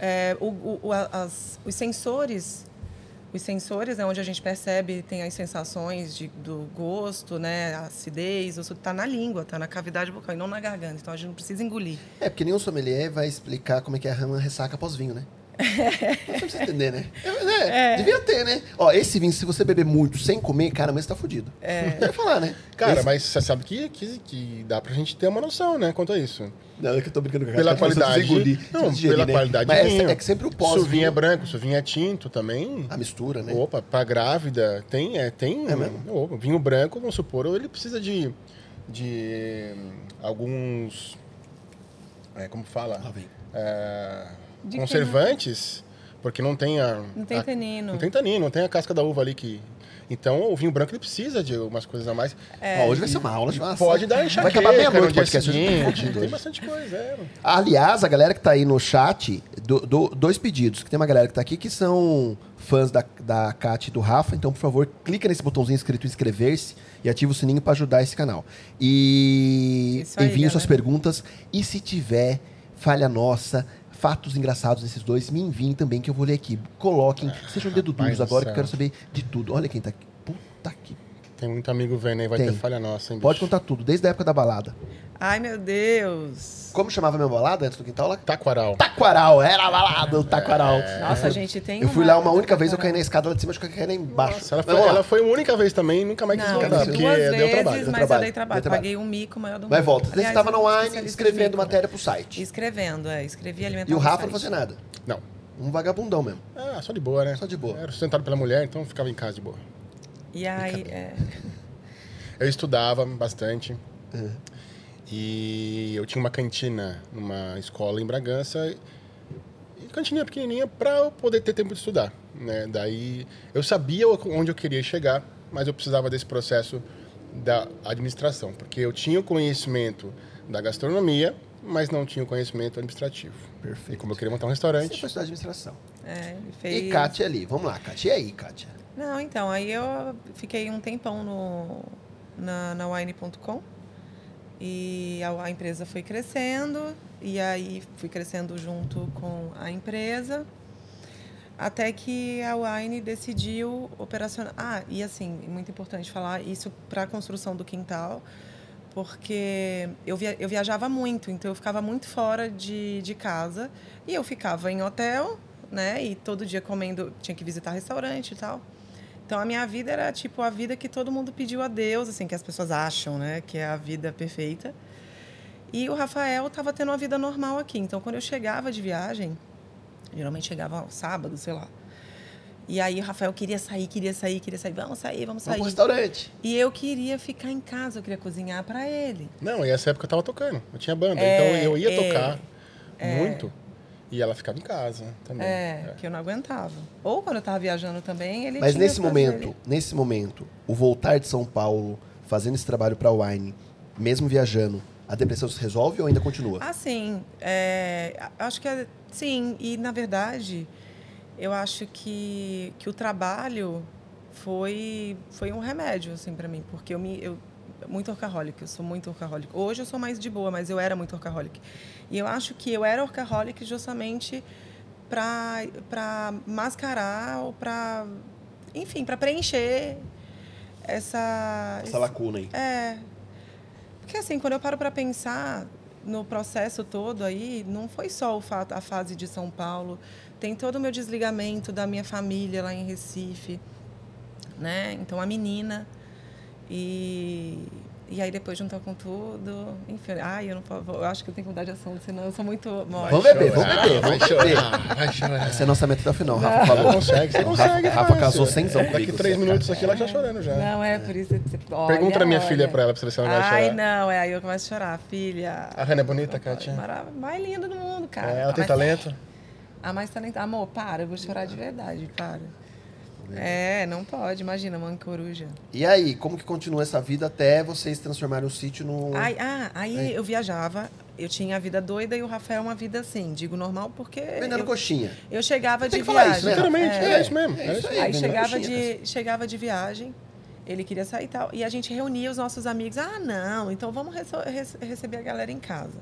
Speaker 2: é, o, o- as- os sensores, os sensores é onde a gente percebe, tem as sensações de, do gosto, né, a acidez, isso está na língua, está na cavidade bucal e não na garganta. Então a gente não precisa engolir.
Speaker 1: É, porque nenhum sommelier vai explicar como é que é a ressaca após vinho, né? Você precisa entender, né? É, é, Devia ter, né? Ó, esse vinho, se você beber muito sem comer, cara, mas você tá fudido. É. Deve falar, né?
Speaker 4: Cara,
Speaker 1: Esse-
Speaker 4: mas você sabe que, que, que dá pra gente ter uma noção, né, quanto a isso.
Speaker 1: Não, é que eu tô brincando com a
Speaker 4: Pela
Speaker 1: cara,
Speaker 4: qualidade.
Speaker 1: engolir,
Speaker 4: não,
Speaker 1: digerir,
Speaker 4: pela
Speaker 1: né?
Speaker 4: qualidade
Speaker 1: Mas é-
Speaker 4: vinho.
Speaker 1: é que sempre o pós
Speaker 4: Se o vinho é branco, se o vinho é tinto também.
Speaker 1: A mistura, né?
Speaker 4: Opa, pra grávida, tem, é, tem.
Speaker 1: É mesmo?
Speaker 4: opa, vinho branco, vamos supor, ele precisa de, de hum, alguns. é, como fala?
Speaker 1: Lá vem.
Speaker 4: É,
Speaker 2: De
Speaker 4: conservantes. Porque não tem a.
Speaker 2: Não tem
Speaker 4: a-
Speaker 2: tanino.
Speaker 4: Não tem tanino, não tem a casca da uva ali que. Então o vinho branco ele precisa de umas coisas a mais.
Speaker 1: Ó, hoje vai ser uma aula de massa.
Speaker 4: Pode dar
Speaker 1: Vai
Speaker 4: enxaqueca
Speaker 1: acabar meia-noite
Speaker 4: no dia seguinte.
Speaker 1: Hoje.
Speaker 4: Tem bastante coisa, é.
Speaker 1: Aliás, a galera que tá aí no chat, do- do- dois pedidos. Que tem uma galera que tá aqui que são fãs da, da Kat e do Rafa. Então, por favor, clica nesse botãozinho escrito inscrever-se e ativa o sininho pra ajudar esse canal. E enviem suas perguntas. E se tiver falha nossa, fatos engraçados desses dois, me enviem também que eu vou ler aqui. Coloquem, sejam dedo
Speaker 4: rapaz
Speaker 1: duros
Speaker 4: do
Speaker 1: agora que eu quero saber de tudo. Olha quem tá aqui. Puta que...
Speaker 4: Tem muito amigo vendo aí, vai
Speaker 1: Tem.
Speaker 4: ter falha nossa, hein,
Speaker 1: Pode
Speaker 4: bicho?
Speaker 1: contar tudo, desde a época da balada.
Speaker 2: Ai, meu Deus.
Speaker 1: Como chamava minha balada antes do quintal lá?
Speaker 4: Taquaral.
Speaker 1: Taquaral, era a balada, o Taquaral.
Speaker 2: Nossa, a gente tem
Speaker 1: Eu fui lá uma única vez, eu caí na escada lá de cima, acho que eu caí lá embaixo.
Speaker 4: Nossa, ela, foi, ela foi uma única vez também, nunca mais quis
Speaker 2: Não,
Speaker 4: voltar,
Speaker 2: duas
Speaker 4: porque
Speaker 2: vezes,
Speaker 4: deu trabalho.
Speaker 1: deu
Speaker 2: mas
Speaker 1: trabalho,
Speaker 2: eu dei trabalho.
Speaker 1: deu trabalho.
Speaker 2: Paguei um mico maior do
Speaker 1: Mas
Speaker 2: mundo.
Speaker 1: volta. Você
Speaker 2: Aliás,
Speaker 1: estava no
Speaker 2: especialista
Speaker 1: escrevendo matéria pro site.
Speaker 2: Escrevendo, é. Escrevi alimentar
Speaker 1: E o Rafa não fazia nada.
Speaker 4: Não.
Speaker 1: Um vagabundão mesmo.
Speaker 4: Ah, só de boa, né?
Speaker 1: Só de boa.
Speaker 4: Era sustentado pela mulher, então ficava em casa de boa.
Speaker 2: E aí, é,
Speaker 4: Eu estudava bastante.
Speaker 1: É.
Speaker 4: E eu tinha uma cantina numa escola em Bragança. E cantininha pequenininha para eu poder ter tempo de estudar. Né? Daí eu sabia onde eu queria chegar, mas eu precisava desse processo da administração. Porque eu tinha o conhecimento da gastronomia, mas não tinha o conhecimento administrativo. E
Speaker 1: Perfeito.
Speaker 4: como eu queria montar um
Speaker 1: Você
Speaker 4: restaurante,
Speaker 1: foi estudar administração.
Speaker 2: é, fez...
Speaker 1: E Kátia ali. Vamos lá, Kátia. E aí, Kátia?
Speaker 2: Não, então, aí eu fiquei um tempão no, na, na Wine.com e a, a empresa foi crescendo e aí fui crescendo junto com a empresa até que a Wine decidiu operacionar. Ah, e assim, muito importante falar isso para a construção do quintal, porque eu, via, eu viajava muito, então eu ficava muito fora de, de casa e eu ficava em hotel, né? E todo dia comendo, tinha que visitar restaurante e tal. Então a minha vida era tipo a vida que todo mundo pediu a Deus, assim, que as pessoas acham, né, que é a vida perfeita. E o Rafael estava tendo uma vida normal aqui. Então quando eu chegava de viagem, geralmente chegava ao sábado, sei lá. E aí o Rafael queria sair, queria sair, queria sair, vamos sair, vamos
Speaker 1: Vamos
Speaker 2: sair.
Speaker 1: pro restaurante.
Speaker 2: E eu queria ficar em casa, eu queria cozinhar para ele.
Speaker 4: Não, e essa época eu tava tocando. Eu tinha banda.
Speaker 2: É,
Speaker 4: então eu ia
Speaker 2: é,
Speaker 4: tocar muito. E ela ficava em casa também.
Speaker 2: É, que eu não aguentava. Ou quando eu estava viajando também, ele
Speaker 1: Mas
Speaker 2: tinha
Speaker 1: nesse momento,
Speaker 2: dele.
Speaker 1: nesse momento, o voltar de São Paulo, fazendo esse trabalho pra Wine, mesmo viajando, a depressão se resolve ou ainda continua?
Speaker 2: Ah, sim. É, a- acho que é, sim. E, na verdade, eu acho que, que o trabalho foi, foi um remédio, assim, para mim. Porque eu me... Eu, muito orcaholic, eu sou muito orcaholic. Hoje eu sou mais de boa, mas eu era muito orcaholic. E eu acho que eu era orcaholic justamente para mascarar ou para... Enfim, para preencher essa...
Speaker 1: Essa lacuna aí.
Speaker 2: É. Porque assim, quando eu paro para pensar no processo todo aí, não foi só o fato, a fase de São Paulo, tem todo o meu desligamento da minha família lá em Recife, né? Então a menina e e aí depois juntou com tudo, enfim, ai, eu não eu acho que eu tenho que mudar de assunto, senão eu sou muito morta.
Speaker 1: Vamos beber, vamos beber,
Speaker 4: Vai
Speaker 1: vamos beber.
Speaker 4: chorar, vai chorar.
Speaker 1: Essa é a nossa meta até o final, Rafa
Speaker 4: Você
Speaker 1: falou.
Speaker 4: consegue, você consegue.
Speaker 1: Rafa, Rafa casou sem zão
Speaker 4: Daqui três
Speaker 1: você-
Speaker 4: minutos aqui, ela tá chorando já.
Speaker 2: Não é por isso que você
Speaker 4: Pergunta
Speaker 2: olha,
Speaker 4: da minha
Speaker 2: olha.
Speaker 4: filha pra ela, pra ver se ela vai
Speaker 2: Ai,
Speaker 4: chorar.
Speaker 2: não, é aí eu começo a chorar, filha.
Speaker 4: A Hannah é bonita, Kátia?
Speaker 2: mara- Mais linda do mundo, cara.
Speaker 4: É, ela
Speaker 2: A
Speaker 4: tem
Speaker 2: mais-
Speaker 4: talento?
Speaker 2: A mais talentosa. Amor, para, eu vou chorar de verdade, para. É, não pode, imagina, mãe coruja.
Speaker 1: E aí, como que continua essa vida até vocês transformarem o sítio no...
Speaker 2: Aí, ah, aí eu viajava, eu tinha a vida doida e o Rafael uma vida assim, digo normal porque.
Speaker 1: Vendendo
Speaker 2: eu,
Speaker 1: coxinha.
Speaker 2: eu chegava
Speaker 1: Tem
Speaker 2: de
Speaker 1: que falar
Speaker 2: viagem.
Speaker 1: isso, né,
Speaker 4: Literalmente,
Speaker 2: É.
Speaker 4: é, isso mesmo.
Speaker 1: É
Speaker 4: É
Speaker 1: isso
Speaker 4: isso
Speaker 1: aí.
Speaker 2: Chegava
Speaker 1: coxinha,
Speaker 2: de, chegava de viagem, ele queria sair e tal. E a gente reunia os nossos amigos. Ah, não, então vamos receber a galera em casa.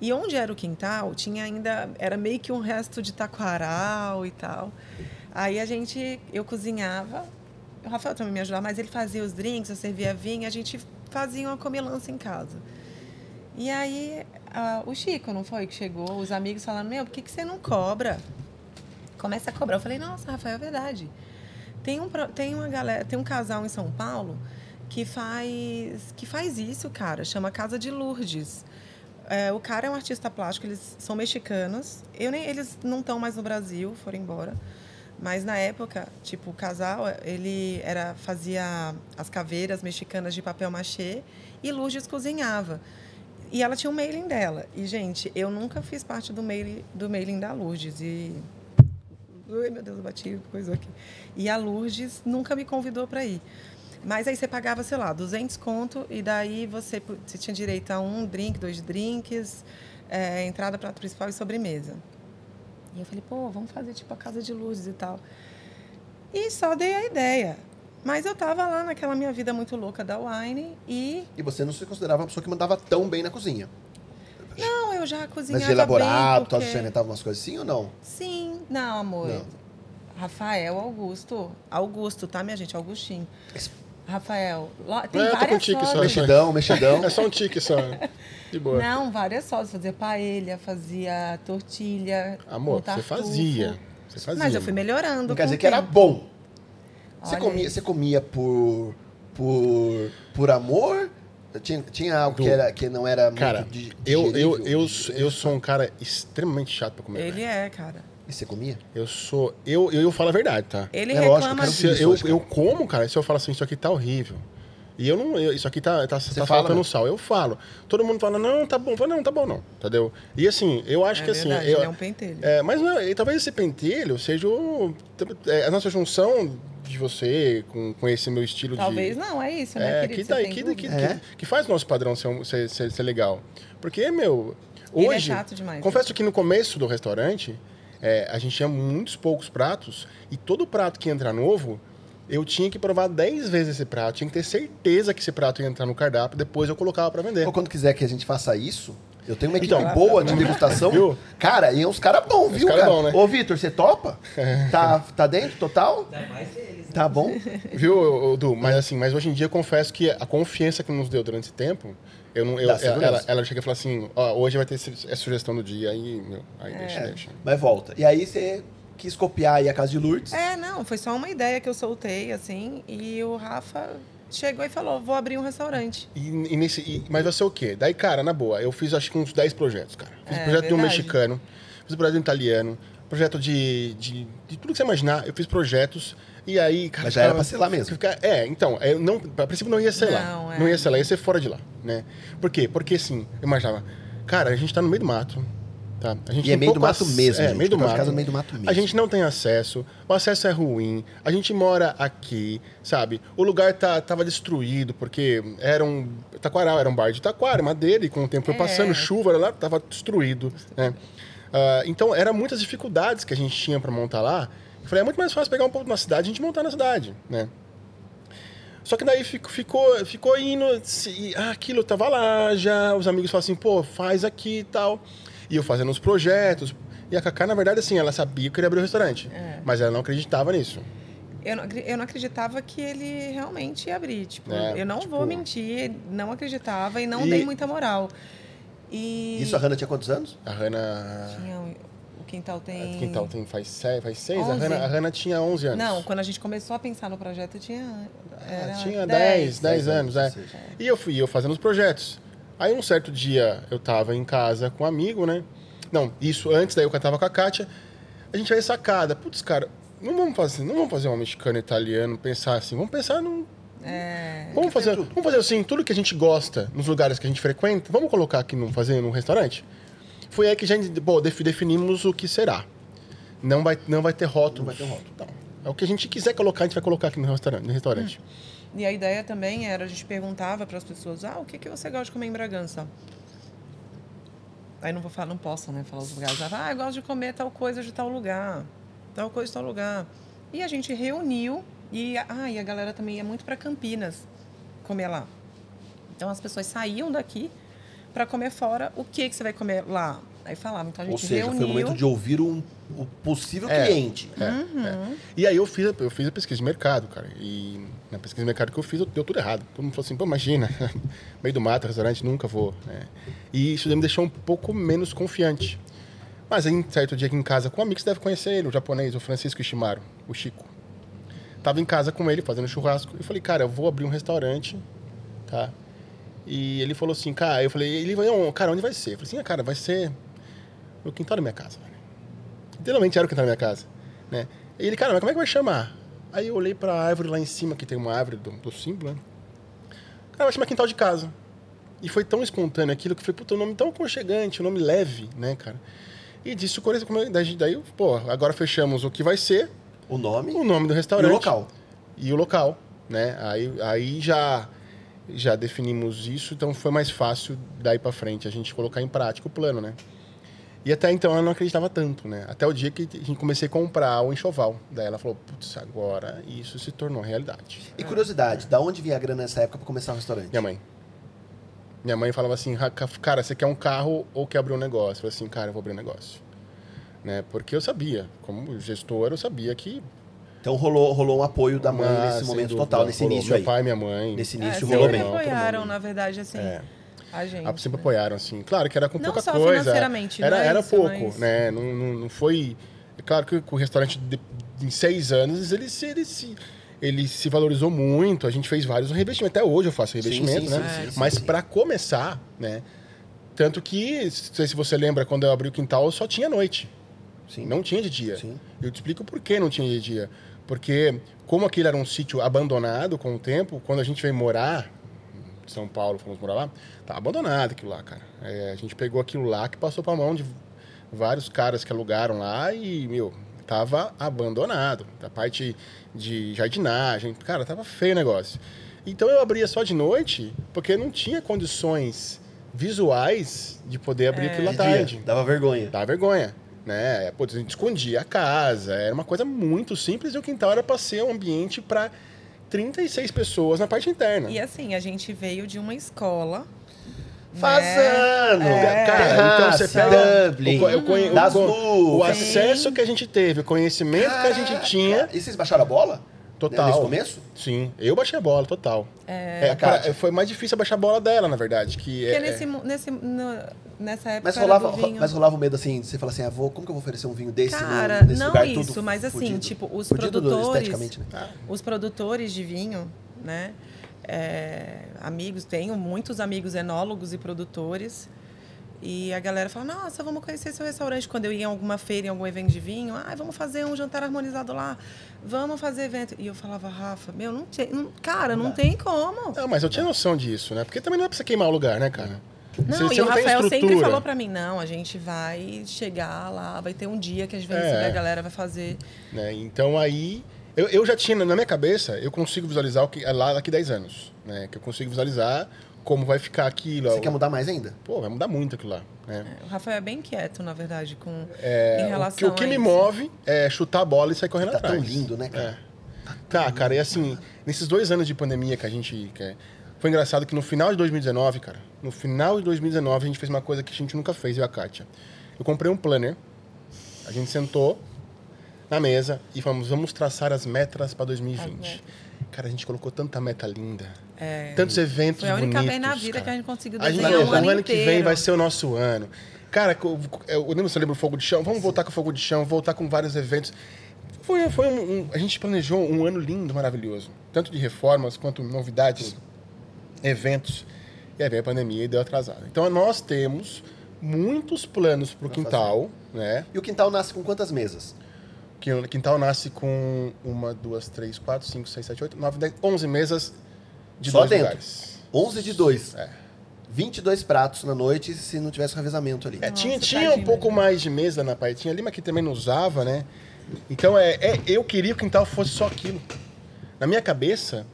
Speaker 2: E onde era o quintal, tinha ainda. Era meio que um resto de taquaral e tal. Aí a gente. Eu cozinhava. O Rafael também me ajudava, mas ele fazia os drinks, eu servia vinho, a gente fazia uma comilança em casa. E aí, ah, o Chico, não foi? Que chegou, os amigos falando: Meu, por que, que você não cobra? Começa a cobrar. Eu falei: Nossa, Rafael, é verdade. Tem um, tem uma galera, tem um casal em São Paulo que faz, que faz isso, cara. Chama Casa de Lourdes. É, o cara é um artista plástico, eles são mexicanos. Eu nem, eles não estão mais no Brasil, foram embora. Mas na época, tipo, o casal, ele era fazia as caveiras mexicanas de papel machê e Lourdes cozinhava. E ela tinha um mailing dela. E, gente, eu nunca fiz parte do mailing, do mailing da Lourdes. E Ai, meu Deus, eu bati, coisa aqui. E a Lourdes nunca me convidou para ir. Mas aí você pagava, sei lá, 200 conto e daí você, você tinha direito a um drink, dois drinks, é, entrada prato principal e sobremesa. E eu falei, pô, vamos fazer tipo a casa de luzes e tal. E só dei a ideia. Mas eu tava lá naquela minha vida muito louca da wine e
Speaker 1: E você não se considerava uma pessoa que mandava tão bem na cozinha.
Speaker 2: não, eu já cozinhava
Speaker 1: Mas de elaborado,
Speaker 2: porque...
Speaker 1: você inventava umas coisas assim ou não?
Speaker 2: Sim, não, amor.
Speaker 1: Não.
Speaker 2: Rafael Augusto. Augusto, tá, minha gente? Augustinho. Rafael, lo- tem
Speaker 4: É,
Speaker 2: várias
Speaker 4: contigo, só.
Speaker 2: fotos.
Speaker 1: Mexidão, mexidão.
Speaker 4: É só um tique só. De boa.
Speaker 2: Não, várias sócias. Fazia paella, fazia tortilha.
Speaker 4: Amor, você fazia. Você fazia.
Speaker 2: Mas eu fui melhorando.
Speaker 1: Não quer dizer que era bom. Você comia, você comia por, por, por amor? Tinha, tinha algo que, era, que não era muito
Speaker 4: Cara, eu, eu, eu, eu sou um cara extremamente chato pra comer.
Speaker 2: Ele é, cara.
Speaker 1: E você comia?
Speaker 4: Eu sou. Eu, eu, eu falo a verdade, tá?
Speaker 2: Ele
Speaker 1: É lógico,
Speaker 2: reclama.
Speaker 1: eu Isso,
Speaker 4: eu,
Speaker 1: hoje, cara.
Speaker 4: eu como, cara, se eu falo assim, isso aqui tá horrível. E eu não. eu- isso aqui tá, tá, tá
Speaker 1: fala
Speaker 4: faltando
Speaker 1: mesmo?
Speaker 4: sal. Eu falo. Todo mundo fala, não, tá bom. Eu falo, não, tá bom, não. Entendeu? E assim, eu acho
Speaker 2: É
Speaker 4: que assim.
Speaker 2: verdade,
Speaker 4: eu-
Speaker 2: ele é um pentelho.
Speaker 4: é, mas não, e talvez esse pentelho seja o, é, a nossa junção de você com, com esse meu estilo de.
Speaker 2: Talvez não, é isso, né,
Speaker 4: É,
Speaker 2: querido?
Speaker 4: que,
Speaker 2: Você
Speaker 4: daí,
Speaker 2: tem
Speaker 4: que,
Speaker 2: dúvida?
Speaker 4: que,
Speaker 1: É?
Speaker 4: que, que faz o nosso padrão ser, ser, ser, ser legal. Porque, meu,
Speaker 2: Ele é
Speaker 4: hoje.
Speaker 2: chato demais,
Speaker 4: Confesso que no começo do restaurante, é, a gente tinha muitos poucos pratos, e todo prato que ia entrar novo, eu tinha que provar 10 vezes esse prato. Tinha que ter certeza que esse prato ia entrar no cardápio, depois eu colocava pra vender.
Speaker 1: Ou quando quiser que a gente faça isso, eu tenho uma equipe
Speaker 4: Então,
Speaker 1: boa de degustação.
Speaker 4: Viu?
Speaker 1: Cara, e é uns caras bons, viu,
Speaker 4: cara
Speaker 1: cara?
Speaker 4: bom, né?
Speaker 1: Ô, Vitor, você topa? Tá, tá dentro total?
Speaker 3: Ainda mais eles, né?
Speaker 1: Tá bom?
Speaker 4: Viu, Du? Mas assim, mas hoje em dia eu confesso que a confiança que nos deu durante esse tempo, eu não, eu, ela, ela, ela chega e fala assim, ó, hoje vai ter essa sugestão do dia, aí, meu, aí
Speaker 2: É.
Speaker 4: deixa, deixa.
Speaker 1: Mas volta. E aí você quis copiar aí a casa de Lourdes.
Speaker 2: É, não, foi só uma ideia que eu soltei, assim, e o Rafa chegou e falou, vou abrir um restaurante.
Speaker 4: E, e nesse, e- mas vai ser o quê? Daí, cara, na boa, eu fiz acho que uns 10 projetos, cara. Fiz
Speaker 2: É,
Speaker 4: projeto de um
Speaker 2: verdade.
Speaker 4: mexicano, fiz um projeto de um italiano, projeto de, de, de tudo que você imaginar, eu fiz projetos. E aí, cara.
Speaker 1: Mas já era pra ser lá mesmo.
Speaker 4: fica- é, então, eu não, a princípio não ia ser lá.
Speaker 2: Não, é.
Speaker 4: Não ia ser lá, ia ser fora de lá, né? Por quê? Porque assim, eu imaginava, cara, a gente tá no meio do mato. Tá? A gente
Speaker 1: E é meio do mato
Speaker 4: ac-
Speaker 1: mesmo,
Speaker 4: É,
Speaker 1: gente.
Speaker 4: meio do mato.
Speaker 1: casa no meio do mato mesmo.
Speaker 4: A gente não tem acesso, o acesso é ruim, a gente mora aqui, sabe? O lugar tá, tava destruído, porque era um. Taquaral, era um bar de taquara, madeira, e com o tempo foi
Speaker 2: É.
Speaker 4: passando, chuva lá, tava destruído. Né? Ah, então, eram muitas dificuldades que a gente tinha para montar lá. Eu falei, é muito mais fácil pegar um pouco na cidade e a gente montar na cidade, né? Só que daí fico- ficou, ficou indo, se- e, ah, aquilo tava lá já, os amigos falaram assim, pô, faz aqui e tal. E eu fazendo os projetos. E a Cacá, na verdade, assim, ela sabia que eu queria abrir o restaurante.
Speaker 2: É.
Speaker 4: Mas ela não acreditava nisso.
Speaker 2: Eu não, eu não acreditava que ele realmente ia abrir. Tipo,
Speaker 4: É,
Speaker 2: eu não
Speaker 4: tipo-
Speaker 2: vou mentir, não acreditava e não
Speaker 4: E-
Speaker 2: dei muita moral. E.
Speaker 1: Isso a Hannah tinha quantos anos?
Speaker 4: A Hannah.
Speaker 2: Tinha um- quintal tem.
Speaker 4: A Quintal tem, faz, seis, faz seis? A
Speaker 2: 11.
Speaker 4: Hannah, a Hannah tinha 11 anos.
Speaker 2: Não, quando a gente começou a pensar no projeto, tinha. Era
Speaker 4: Ah, tinha 10, 10
Speaker 1: 10
Speaker 4: anos, é.
Speaker 1: anos.
Speaker 4: E eu fui eu fazendo os projetos. Aí um certo dia eu tava em casa com um amigo, né? Não, isso antes, daí eu tava com a Kátia. A gente vai sacada. Putz, cara, não vamos fazer, não vamos fazer um mexicano italiano, pensar assim, vamos pensar num.
Speaker 2: É,
Speaker 4: Vamos fazer, vamos fazer assim, tudo que a gente gosta nos lugares que a gente frequenta, vamos colocar aqui num fazer num restaurante? Foi aí que gente, bom, defi- definimos o que será. Não vai, não vai ter rótulos.
Speaker 1: Não vai ter rótulo.
Speaker 4: Então, é o que a gente quiser colocar, a gente vai colocar aqui no restaurante. No restaurante.
Speaker 2: E a ideia também era, a gente perguntava para as pessoas, ah, o que, que você gosta de comer em Bragança? Aí não vou falar, não posso, né, falar os lugares. Ah, eu gosto de comer tal coisa de tal lugar, tal coisa de tal lugar. E a gente reuniu e, ah, e a galera também ia muito para Campinas comer lá. Então as pessoas saíam daqui para comer fora. O que que você vai comer lá? Aí falava, então a gente
Speaker 1: Ou seja,
Speaker 2: reuniu.
Speaker 1: foi o momento de ouvir um, o possível
Speaker 4: É.
Speaker 1: cliente.
Speaker 4: É, é. E aí eu fiz, a, eu fiz a pesquisa de mercado, cara. E na pesquisa de mercado que eu fiz, eu- deu tudo errado. Todo mundo falou assim, pô, imagina, meio do mato, restaurante, nunca vou. né? E isso me deixou um pouco menos confiante. Mas aí, certo dia aqui em casa com um amigo, você deve conhecer ele, o japonês, o Francisco Ishimaru, o Chico. Tava em casa com ele, fazendo churrasco. Eu falei, cara, eu vou abrir um restaurante, tá? E ele falou assim, cara, eu falei, ele vai, "Não, cara, onde vai ser? Eu falei assim, ah, cara, vai ser no quintal da minha casa. Literalmente era o quintal da minha casa, né? E ele, cara, mas como é que vai chamar? Aí eu olhei pra árvore lá em cima, que tem uma árvore do, do símbolo, né? Cara, vai chamar quintal de casa. E foi tão espontâneo aquilo que foi, puta, um nome tão aconchegante, um nome leve, né, cara? E disso, come- come- daí, daí, pô, agora fechamos o que vai ser,
Speaker 1: O nome
Speaker 4: o nome do
Speaker 1: e
Speaker 4: restaurante.
Speaker 1: o local.
Speaker 4: E o local, né? Aí, aí já, já definimos isso, então foi mais fácil daí pra frente a gente colocar em prática o plano, né? E até então ela não acreditava tanto, né? Até o dia que a gente comecei a comprar o enxoval. Daí ela falou, putz, agora isso se tornou realidade.
Speaker 1: E curiosidade, da onde vinha a grana nessa época pra começar o restaurante?
Speaker 4: Minha mãe. Minha mãe falava assim, "Ra- cara, você quer um carro ou quer abrir um negócio? Eu falei assim, cara, eu vou abrir um negócio. Né? Porque eu sabia, como gestor, eu sabia que...
Speaker 1: Então rolou, rolou um apoio da mãe
Speaker 4: Ah,
Speaker 1: nesse momento
Speaker 4: dúvida,
Speaker 1: total, nesse
Speaker 4: rolou.
Speaker 1: início
Speaker 4: Meu
Speaker 1: aí.
Speaker 4: pai, minha mãe.
Speaker 1: Nesse
Speaker 2: É,
Speaker 1: início
Speaker 2: sempre
Speaker 1: rolou
Speaker 4: bem.
Speaker 2: apoiaram, na verdade, assim,
Speaker 4: É.
Speaker 2: a gente.
Speaker 4: Ah, sempre
Speaker 2: né?
Speaker 4: apoiaram, assim. Claro que era com
Speaker 2: Não
Speaker 4: pouca
Speaker 2: só
Speaker 4: coisa.
Speaker 2: financeiramente,
Speaker 4: era,
Speaker 2: é
Speaker 4: era
Speaker 2: isso,
Speaker 4: pouco,
Speaker 2: mas-
Speaker 4: né? Não, não, não foi. É claro que o restaurante, de- em seis anos, ele se, ele, se, ele se valorizou muito. A gente fez vários revestimentos. Até hoje eu faço revestimento,
Speaker 1: sim,
Speaker 4: né?
Speaker 1: sim, sim,
Speaker 4: Mas
Speaker 1: sim.
Speaker 4: para começar, né? Tanto que, não sei se você lembra, quando eu abri o quintal, só tinha noite.
Speaker 1: Sim.
Speaker 4: Não tinha de dia.
Speaker 1: Sim.
Speaker 4: Eu te explico por que não tinha de dia. Porque, como aquele era um sítio abandonado com o tempo, quando a gente veio morar em São Paulo, fomos morar lá, tá abandonado aquilo lá, cara. É, a gente pegou aquilo lá que passou pra mão de vários caras que alugaram lá e, meu, tava abandonado. A parte de jardinagem, cara, tava feio o negócio. Então eu abria só de noite, porque não tinha condições visuais de poder abrir aquilo à
Speaker 1: De
Speaker 4: tarde.
Speaker 1: dia, dava vergonha.
Speaker 4: Dá vergonha, né? Putz, a gente escondia a casa, era uma coisa muito simples e o quintal era para ser um ambiente para 36 pessoas na parte interna.
Speaker 2: E assim, a gente veio de uma escola.
Speaker 1: Fazano!
Speaker 2: É.
Speaker 4: Cara, então você pega
Speaker 1: Dublin,
Speaker 4: o, o o o acesso que a gente teve, o conhecimento que a gente tinha,
Speaker 1: E vocês baixaram a bola?
Speaker 4: Total.
Speaker 1: Nesse começo?
Speaker 4: Sim, eu baixei a bola, total.
Speaker 2: É,
Speaker 4: É, pra- foi mais difícil abaixar a bola dela, na verdade. Que
Speaker 2: porque
Speaker 4: é,
Speaker 2: nesse, mo- nesse, no- nessa época
Speaker 1: Mas
Speaker 2: era
Speaker 1: rolava,
Speaker 2: do vinho.
Speaker 1: mas rolava o medo assim, de você fala assim, ah, vou, como que eu vou oferecer um vinho desse no-
Speaker 2: Cara,
Speaker 1: nesse
Speaker 2: não
Speaker 1: lugar
Speaker 2: isso,
Speaker 1: tudo
Speaker 2: mas assim,
Speaker 1: fudido?
Speaker 2: tipo, os
Speaker 1: Fudido
Speaker 2: produtores,
Speaker 1: esteticamente, né?
Speaker 2: os produtores de vinho, né? é, amigos, tenho muitos amigos enólogos e produtores. E a galera fala, nossa, vamos conhecer seu restaurante. Quando eu ia em alguma feira, em algum evento de vinho, ah, vamos fazer um jantar harmonizado lá, vamos fazer evento. E eu falava, Rafa, meu, não tem, não- cara, não, tem como.
Speaker 4: Não, mas eu tinha noção disso, né? Porque também não é pra você queimar o lugar, né, cara?
Speaker 2: Não,
Speaker 4: Você-
Speaker 2: e
Speaker 4: você
Speaker 2: o
Speaker 4: não tem
Speaker 2: Rafael sempre falou pra mim, não, a gente vai chegar lá, vai ter um dia que a gente vai
Speaker 4: É.
Speaker 2: a galera, vai fazer.
Speaker 4: né? Então aí eu, eu já tinha na minha cabeça, eu consigo visualizar o que é lá daqui 10 anos, né? Que eu consigo visualizar como vai ficar aquilo.
Speaker 1: Você quer mudar mais ainda?
Speaker 4: Pô, vai mudar muito aquilo lá, né?
Speaker 2: O Rafael é bem quieto, na verdade, com em
Speaker 4: É, o
Speaker 2: relação
Speaker 4: que, o que
Speaker 2: a
Speaker 4: me
Speaker 2: isso.
Speaker 4: move é chutar a bola e sair correndo
Speaker 1: Tá
Speaker 4: atrás.
Speaker 1: tão lindo, né, cara?
Speaker 4: Tá, cara, e assim, nesses dois anos de pandemia que a gente. que é- foi engraçado que no final de 2019, cara, no final de 2019 a gente fez uma coisa que a gente nunca fez, eu e a Kátia. Eu comprei um planner, a gente sentou na mesa e falamos, vamos traçar as metas para 2020.
Speaker 2: As metas.
Speaker 4: Cara, a gente colocou tanta meta linda,
Speaker 2: É,
Speaker 4: tantos eventos
Speaker 2: foi a única
Speaker 4: bonitos,
Speaker 2: vez na vida
Speaker 4: cara.
Speaker 2: que a gente conseguiu
Speaker 4: A gente
Speaker 2: desenhar um
Speaker 4: o
Speaker 2: ano
Speaker 4: ano que vem vai ser o nosso ano. Cara, co- eu lembro, você lembra o Fogo de Chão? Vamos voltar com o Fogo de Chão, voltar com vários eventos. Foi, foi um, um- a gente planejou um ano lindo, maravilhoso. Tanto de reformas quanto novidades, eventos. E aí veio a pandemia e deu atrasado. Então nós temos muitos planos para o quintal, né?
Speaker 1: E o quintal nasce com quantas mesas?
Speaker 4: O quintal nasce com uma, duas, três, quatro, cinco, seis, sete, oito, nove, dez, onze mesas de
Speaker 1: Só
Speaker 4: dois
Speaker 1: dentro?
Speaker 4: lugares.
Speaker 1: 11 de 2.
Speaker 4: É.
Speaker 1: 22 pratos na noite se não tivesse revezamento ali.
Speaker 4: É, tinha
Speaker 2: Nossa,
Speaker 4: tinha um
Speaker 2: tadinho,
Speaker 4: pouco
Speaker 2: né?
Speaker 4: mais de mesa na partinha ali, mas que também não usava, né? Então, é, é, eu queria que o quintal fosse só aquilo. Na minha cabeça,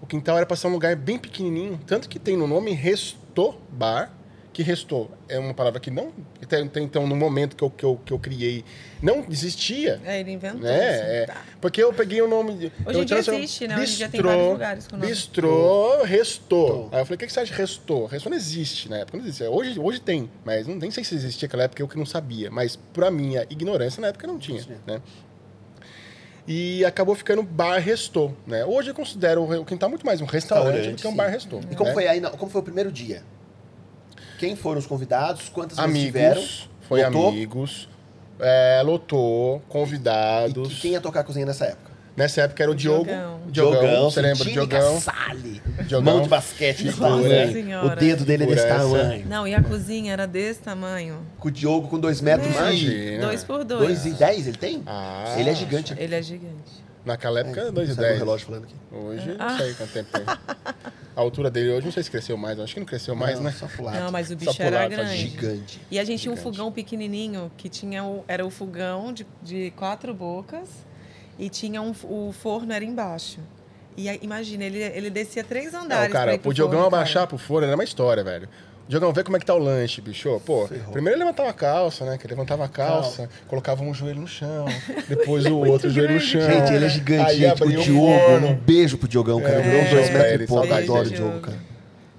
Speaker 4: o quintal era para ser um lugar bem pequenininho. Tanto que tem no nome Resto Bar, que Resto é uma palavra que não... Até, até então, no momento que eu, que eu, que eu criei, não existia.
Speaker 2: É, ele inventou
Speaker 4: Né? É,
Speaker 2: Tá.
Speaker 4: porque eu peguei o nome... de-
Speaker 2: Hoje em dia existe, né? Hoje em dia tem
Speaker 4: Bistrô-
Speaker 2: vários lugares com o nome.
Speaker 4: Bistrô Restou. Aí eu falei, o que que você acha de Restou? Restou não existe na época, não existe. Hoje, hoje tem, mas não, nem sei se existia naquela época, eu que não sabia. Mas pra minha ignorância, na época não tinha, né? E acabou ficando Bar Restou, né? Hoje eu considero o quintal muito mais um restaurante,
Speaker 1: Restaurante,
Speaker 4: do que um
Speaker 1: sim.
Speaker 4: Bar Restou.
Speaker 1: E como
Speaker 4: né?
Speaker 1: foi aí, como foi o primeiro dia? Quem foram os convidados? Quantas vezes tiveram?
Speaker 4: Amigos, foi
Speaker 1: Lotou?
Speaker 4: amigos, é, lotou,
Speaker 1: E
Speaker 4: convidados.
Speaker 1: que- quem ia tocar a cozinha nessa época?
Speaker 4: Nessa época era o Diogo.
Speaker 2: Diogão.
Speaker 4: Diogão, você lembra Diogão? Diogão.
Speaker 1: Mão de basquete desse tamanho.
Speaker 2: Senhora.
Speaker 1: O dedo dele é desse
Speaker 4: essa.
Speaker 1: tamanho.
Speaker 2: Não, e a cozinha era desse tamanho.
Speaker 1: Com o Diogo com dois metros e...
Speaker 4: Imagina.
Speaker 2: Dois por dois.
Speaker 1: Dois e dez ele tem?
Speaker 4: Ah,
Speaker 1: Ele é gigante.
Speaker 2: Ele é gigante.
Speaker 4: Naquela época, 2 e
Speaker 1: Saiu o
Speaker 4: 10.
Speaker 1: relógio falando aqui.
Speaker 4: Hoje,
Speaker 2: Ah.
Speaker 4: não sei quanto tempo tem. a altura dele hoje, não sei se cresceu mais, acho que não cresceu mais,
Speaker 1: Não,
Speaker 4: né?
Speaker 1: Só pro lado.
Speaker 2: Não, mas o bicho era
Speaker 4: lado,
Speaker 2: grande.
Speaker 1: Gigante.
Speaker 2: E a gente tinha um fogão pequenininho, que tinha o, era o fogão de, de quatro bocas e tinha um, o forno era embaixo. E aí, imagina, ele, ele descia três
Speaker 4: Não,
Speaker 2: andares. pra
Speaker 4: cara,
Speaker 2: pro
Speaker 4: o Diogão
Speaker 2: forno, cara.
Speaker 4: abaixar pro forno era uma história, velho. Diogão, vê como é que tá o lanche, bicho. Pô,
Speaker 1: Ferrou.
Speaker 4: primeiro ele levantava a calça, né? Que ele levantava a calça, colocava um joelho no chão, depois o outro joelho no chão.
Speaker 1: Gente, ele é gigante,
Speaker 4: Aí
Speaker 1: gente. O Diogo,
Speaker 4: forno.
Speaker 1: um beijo pro Diogão, cara. Ele virou
Speaker 4: É,
Speaker 1: uns dois
Speaker 4: é,
Speaker 1: metros e pouco. Adoro o. Diogo, cara.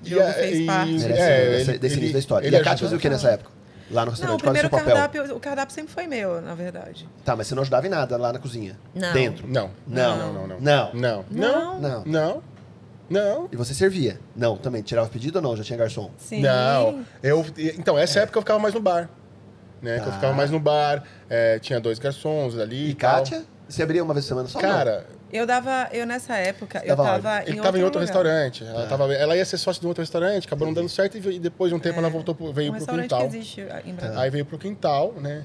Speaker 2: Diogo
Speaker 4: E-
Speaker 2: fez parte.
Speaker 1: Merece
Speaker 4: É,
Speaker 1: desse,
Speaker 4: ele-
Speaker 1: desse início da história.
Speaker 4: ele
Speaker 1: e a
Speaker 4: ajuda-
Speaker 1: fazia o que nessa época? Lá no
Speaker 2: Não, o
Speaker 1: restaurante? Qual era o
Speaker 2: primeiro
Speaker 1: seu papel?
Speaker 2: cardápio, o cardápio sempre foi meu, na verdade.
Speaker 1: Tá, mas você não ajudava em nada lá na cozinha?
Speaker 2: Não.
Speaker 1: Dentro?
Speaker 4: Não.
Speaker 1: Não.
Speaker 4: Não, não, não.
Speaker 1: Não.
Speaker 4: Não.
Speaker 2: Não.
Speaker 1: Não.
Speaker 4: Não. Não.
Speaker 1: E você servia? Não, também. Tirava o pedido ou não? Já tinha garçom?
Speaker 2: Sim.
Speaker 4: Não. Eu, então, essa época eu ficava mais no bar. Né? Que eu
Speaker 1: Tá.
Speaker 4: ficava mais no bar. é, tinha dois garçons ali.
Speaker 1: E
Speaker 4: tal.
Speaker 1: Kátia? Você abria uma vez por semana só?
Speaker 4: Cara,
Speaker 2: Eu dava, eu nessa época,
Speaker 1: Você
Speaker 2: eu tava
Speaker 4: ele
Speaker 2: em
Speaker 4: tava em outro
Speaker 2: lugar.
Speaker 4: restaurante.
Speaker 1: Tá.
Speaker 4: Ela, tava, ela ia ser sócia de um outro restaurante, acabou não dando certo e, e depois de um tempo ela voltou, pro- veio
Speaker 2: Um
Speaker 4: pro
Speaker 2: restaurante
Speaker 4: quintal.
Speaker 2: que existe em
Speaker 1: Tá.
Speaker 2: Brasília.
Speaker 4: Aí veio pro quintal, né?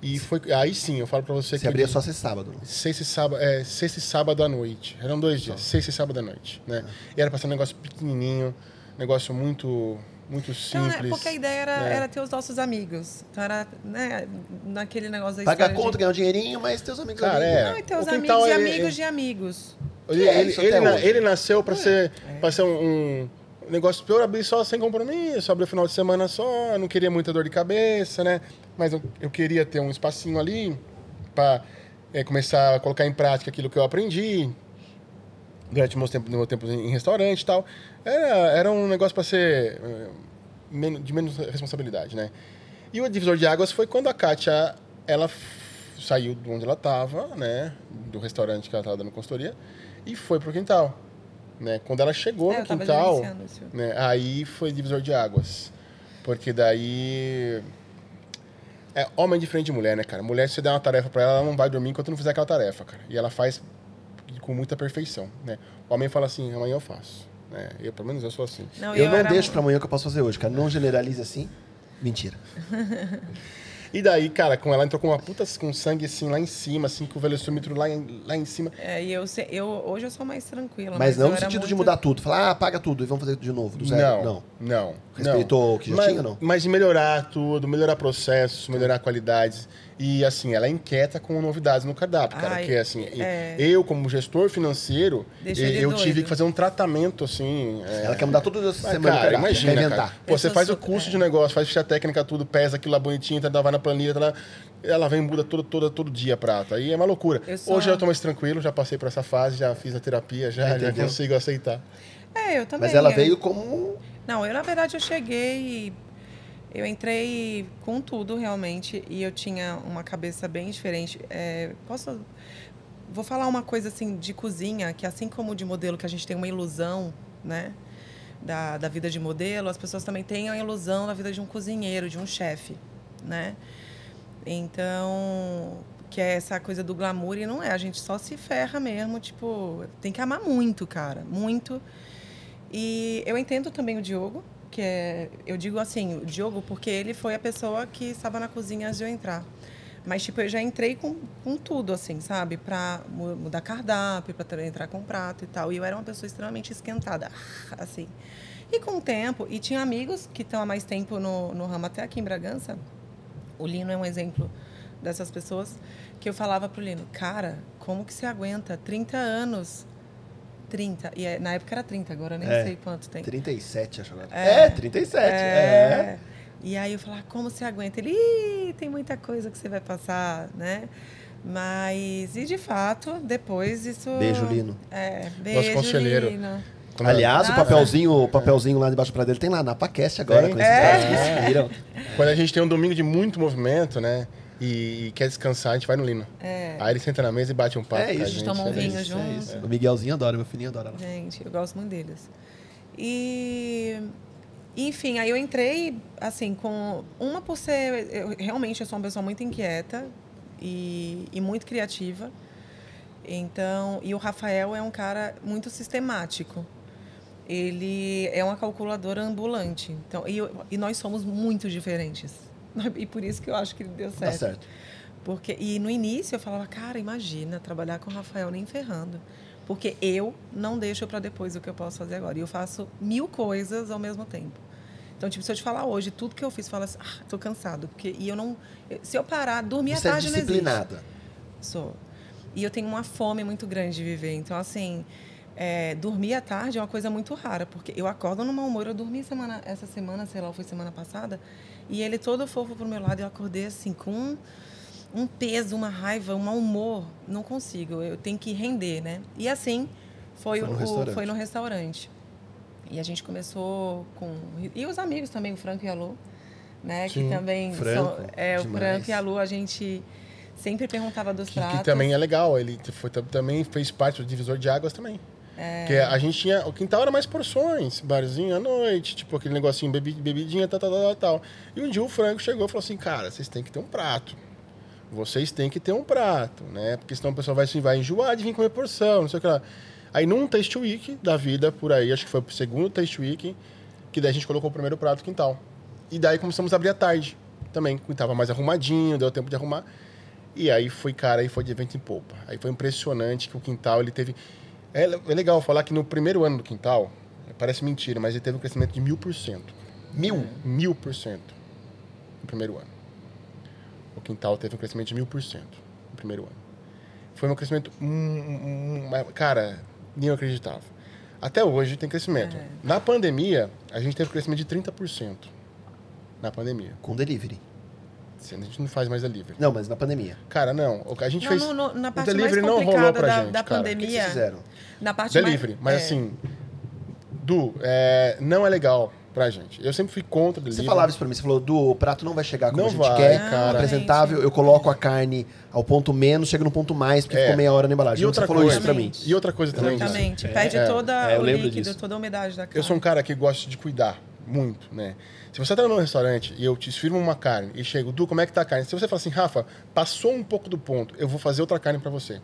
Speaker 4: E foi. Aí sim, eu falo pra você,
Speaker 1: Você
Speaker 4: que.
Speaker 1: abria só sexta e sábado.
Speaker 4: Sexta e sábado, é, sexta e sábado à noite. Eram dois dias, sexta e sábado à noite, né? E era pra ser um negócio pequenininho, negócio muito, muito
Speaker 2: Então,
Speaker 4: simples.
Speaker 2: né, porque a ideia era,
Speaker 4: né?
Speaker 2: era ter os nossos amigos. Então era, né, naquele negócio da
Speaker 1: Pagar conta,
Speaker 2: de...
Speaker 1: ganhar um dinheirinho, mas teus amigos
Speaker 4: Cara,
Speaker 1: ali.
Speaker 4: é.
Speaker 2: Não, e ter os
Speaker 4: O
Speaker 2: amigos e
Speaker 4: é-
Speaker 2: amigos
Speaker 4: é-
Speaker 2: de amigos.
Speaker 4: Ele,
Speaker 1: é
Speaker 4: ele, ele, na- ele nasceu pra ser, pra ser um, um negócio pra eu abrir só sem compromisso, abrir o final de semana só, não queria muita dor de cabeça, né? Mas eu, eu queria ter um espacinho ali pra é, começar a colocar em prática aquilo que eu aprendi durante meus tempos, meu tempo em restaurante e tal. Era, era um negócio pra ser é, de menos responsabilidade, né? E o divisor de águas foi quando a Kátia, ela saiu de onde ela estava, né? Do restaurante que ela estava dando consultoria, e foi pro quintal. Né? Quando ela chegou
Speaker 2: É,
Speaker 4: no quintal, né? aí foi divisor de águas. Porque daí. É homem diferente de mulher, né, cara? Mulher, se você der uma tarefa pra ela, ela não vai dormir enquanto não fizer aquela tarefa, cara. E ela faz com muita perfeição, né? O homem fala assim, amanhã eu faço. Né? Eu, pelo menos eu sou assim.
Speaker 2: Não,
Speaker 1: Eu,
Speaker 2: eu
Speaker 1: não deixo pra amanhã o que eu posso fazer hoje, cara. Não generalize assim. Mentira.
Speaker 4: E daí, cara, com ela entrou com uma puta com sangue assim lá em cima, assim, com o velocímetro lá em, lá em cima.
Speaker 2: É, e eu, eu, hoje eu sou mais tranquila.
Speaker 1: Mas, não
Speaker 2: eu
Speaker 1: no sentido de
Speaker 2: muito-
Speaker 1: mudar tudo. Falar, ah, paga tudo e vamos fazer de novo, do zero.
Speaker 4: Não, não.
Speaker 1: Respeitou
Speaker 4: não.
Speaker 1: o que já
Speaker 4: mas,
Speaker 1: tinha não?
Speaker 4: Mas de melhorar tudo, melhorar processos, melhorar qualidades. E assim, ela é inquieta com novidades no cardápio, cara.
Speaker 2: Ai,
Speaker 4: Porque assim,
Speaker 2: é.
Speaker 4: eu, como gestor financeiro,
Speaker 2: Deixa
Speaker 4: eu, eu tive que fazer um tratamento, assim. é,
Speaker 1: Ela quer mudar tudo essa
Speaker 4: mas,
Speaker 1: semana.
Speaker 4: cara,
Speaker 1: cara,
Speaker 4: imagina, cara.
Speaker 1: inventar.
Speaker 4: Pô, você faz o
Speaker 2: super-
Speaker 4: curso
Speaker 2: é.
Speaker 4: de negócio, faz ficha técnica, tudo, pesa aquilo lá bonitinho, tá, vai na planilha, tá lá. Ela vem e muda todo, todo, todo dia a prata. Aí é uma loucura.
Speaker 2: Eu sou-
Speaker 4: Hoje eu tô mais tranquilo, já passei por essa fase, já fiz a terapia, já, já consigo aceitar.
Speaker 2: É, eu também.
Speaker 1: Mas ela
Speaker 2: eu-
Speaker 1: veio como.
Speaker 2: Não, eu na verdade eu cheguei, eu entrei com tudo realmente e eu tinha uma cabeça bem diferente. É, posso, vou falar uma coisa assim de cozinha que assim como de modelo que a gente tem uma ilusão, né, da, da vida de modelo, as pessoas também têm a ilusão da vida de um cozinheiro, de um chefe, né? Então, que é essa coisa do glamour e não é, a gente só se ferra mesmo, tipo, tem que amar muito, cara, muito. E eu entendo também o Diogo, que é, eu digo assim, o Diogo porque ele foi a pessoa que estava na cozinha antes de eu entrar. Mas tipo, eu já entrei com, com tudo assim, sabe? Para mudar cardápio, para entrar com prato e tal. E eu era uma pessoa extremamente esquentada, assim. E com o tempo, e tinha amigos que estão há mais tempo no, no ramo, até aqui em Bragança. O Lino é um exemplo dessas pessoas que eu falava pro Lino, cara, como que você aguenta 30 anos? 30. E é- na época era 30, agora eu nem
Speaker 1: É.
Speaker 2: sei quanto tem.
Speaker 1: 37, acho agora.
Speaker 2: É.
Speaker 1: É, 37. É.
Speaker 2: E aí eu falava, como você aguenta? Ele, tem muita coisa que você vai passar, né? Mas, e de fato, depois isso.
Speaker 1: Beijo, Lino.
Speaker 2: É, beijo,
Speaker 4: conselheiro.
Speaker 2: Lino.
Speaker 1: Aliás, o papelzinho, o papelzinho lá debaixo do prato dele tem lá na Paquest agora,
Speaker 4: Tem?
Speaker 1: com esses
Speaker 2: É.
Speaker 1: caras que viram.
Speaker 4: Quando a gente tem um domingo de muito movimento, né? E, e quer descansar, a gente vai no Lino.
Speaker 2: É.
Speaker 4: Aí ele senta na mesa e bate um papo.
Speaker 1: É
Speaker 4: com a
Speaker 1: isso.
Speaker 4: gente,
Speaker 2: Toma um
Speaker 4: é
Speaker 2: vinho
Speaker 4: isso.
Speaker 2: junto.
Speaker 1: É isso. O Miguelzinho adora, meu filhinho adora. lá.
Speaker 2: Gente, eu gosto muito deles. E, enfim, aí eu entrei, assim, com. Uma por ser. Eu, realmente, eu sou uma pessoa muito inquieta e, e muito criativa. Então, e o Rafael é um cara muito sistemático. Ele é uma calculadora ambulante. Então, e, eu- e nós somos muito diferentes. E por isso que eu acho que deu
Speaker 1: Tá certo.
Speaker 2: porque, e no início eu falava, cara, imagina trabalhar com o Rafael nem ferrando. Porque eu não deixo para depois o que eu posso fazer agora. E eu faço mil coisas ao mesmo tempo. Então, tipo, se eu te falar hoje tudo que eu fiz, fala assim, ah, tô cansado. Porque, e eu não. Se eu parar, dormir
Speaker 1: Você
Speaker 2: à
Speaker 1: é
Speaker 2: tarde não existe.
Speaker 1: disciplinada.
Speaker 2: Sou. E eu tenho uma fome muito grande de viver. Então, assim, é, dormir à tarde é uma coisa muito rara, porque eu acordo num mau humor. Eu dormi semana, essa semana, sei lá, foi semana passada, e ele todo fofo pro meu lado, eu acordei assim, com um, um peso, uma raiva, um mau humor. Não consigo, eu tenho que render, né? E assim foi,
Speaker 1: Foi no
Speaker 2: o,
Speaker 1: restaurante.
Speaker 2: foi no restaurante. E a gente começou com. E os amigos também, o Franco e a Lu, né?
Speaker 4: Sim,
Speaker 2: que também.
Speaker 1: Franco,
Speaker 2: são, é, o
Speaker 1: demais.
Speaker 2: Franco e a Lu, a gente sempre perguntava dos
Speaker 4: Que,
Speaker 2: pratos.
Speaker 4: que também é legal, ele foi, também fez parte do divisor de águas também. Porque a gente tinha. O quintal era mais porções, barzinho à noite, tipo aquele negocinho, bebi, bebidinha, tal, tal, tal, tal. E um dia o Franco chegou e falou assim: cara, vocês têm que ter um prato. Vocês têm que ter um prato, né? Porque senão o pessoal vai, se- vai enjoar de vir comer porção, não sei o que lá. Aí num Taste Week da vida, por aí, acho que foi o segundo Taste Week, que daí a gente colocou o primeiro prato quintal. E daí começamos a abrir à tarde também, que tava mais arrumadinho, deu tempo de arrumar. E aí foi, cara, aí foi de evento em polpa. Aí foi impressionante que o quintal, ele teve... É, é legal falar que no primeiro ano do quintal, parece mentira, mas ele teve um crescimento de mil por cento.
Speaker 1: Mil.
Speaker 4: Mil por cento no primeiro ano. O quintal teve um crescimento de mil por cento no primeiro ano. Foi um crescimento, hum, hum, hum, cara, nem eu acreditava. Até hoje tem crescimento.
Speaker 2: É.
Speaker 4: Na pandemia, a gente teve um crescimento de 30% na pandemia.
Speaker 1: Com delivery.
Speaker 4: A gente não faz mais delivery.
Speaker 1: Não, mas na pandemia.
Speaker 4: Cara, não. o que A gente
Speaker 2: Não,
Speaker 4: fez.
Speaker 2: no- no- na
Speaker 4: o
Speaker 2: parte mais
Speaker 4: delivery não rolou pra
Speaker 2: da,
Speaker 4: gente,
Speaker 2: da
Speaker 4: cara.
Speaker 1: O que
Speaker 2: pandemia.
Speaker 1: vocês fizeram?
Speaker 2: Na parte
Speaker 4: Delivery,
Speaker 2: mais,
Speaker 4: mas
Speaker 2: é,
Speaker 4: assim, Du, é, não é legal pra gente. Eu sempre fui contra o
Speaker 1: Você
Speaker 4: delivery.
Speaker 1: falava isso pra mim, você falou, Du, o prato não vai chegar como
Speaker 4: Não
Speaker 1: a gente
Speaker 4: vai,
Speaker 1: quer,
Speaker 4: cara.
Speaker 1: apresentável, eu coloco a carne ao ponto menos, chega no ponto mais, porque
Speaker 4: É.
Speaker 1: ficou meia hora na embalagem.
Speaker 4: E outra
Speaker 1: você falou
Speaker 4: coisa,
Speaker 1: isso pra mim.
Speaker 4: E outra coisa também,
Speaker 2: Exatamente. Perde
Speaker 4: É,
Speaker 2: toda
Speaker 1: é,
Speaker 2: o líquido,
Speaker 1: disso.
Speaker 2: toda a umidade da carne.
Speaker 4: Eu sou um cara que gosta de cuidar muito, né? Se você tá num restaurante e eu te firmo uma carne e chego, Du, como é que tá a carne? Se você falar assim, Rafa, passou um pouco do ponto, eu vou fazer outra carne pra você.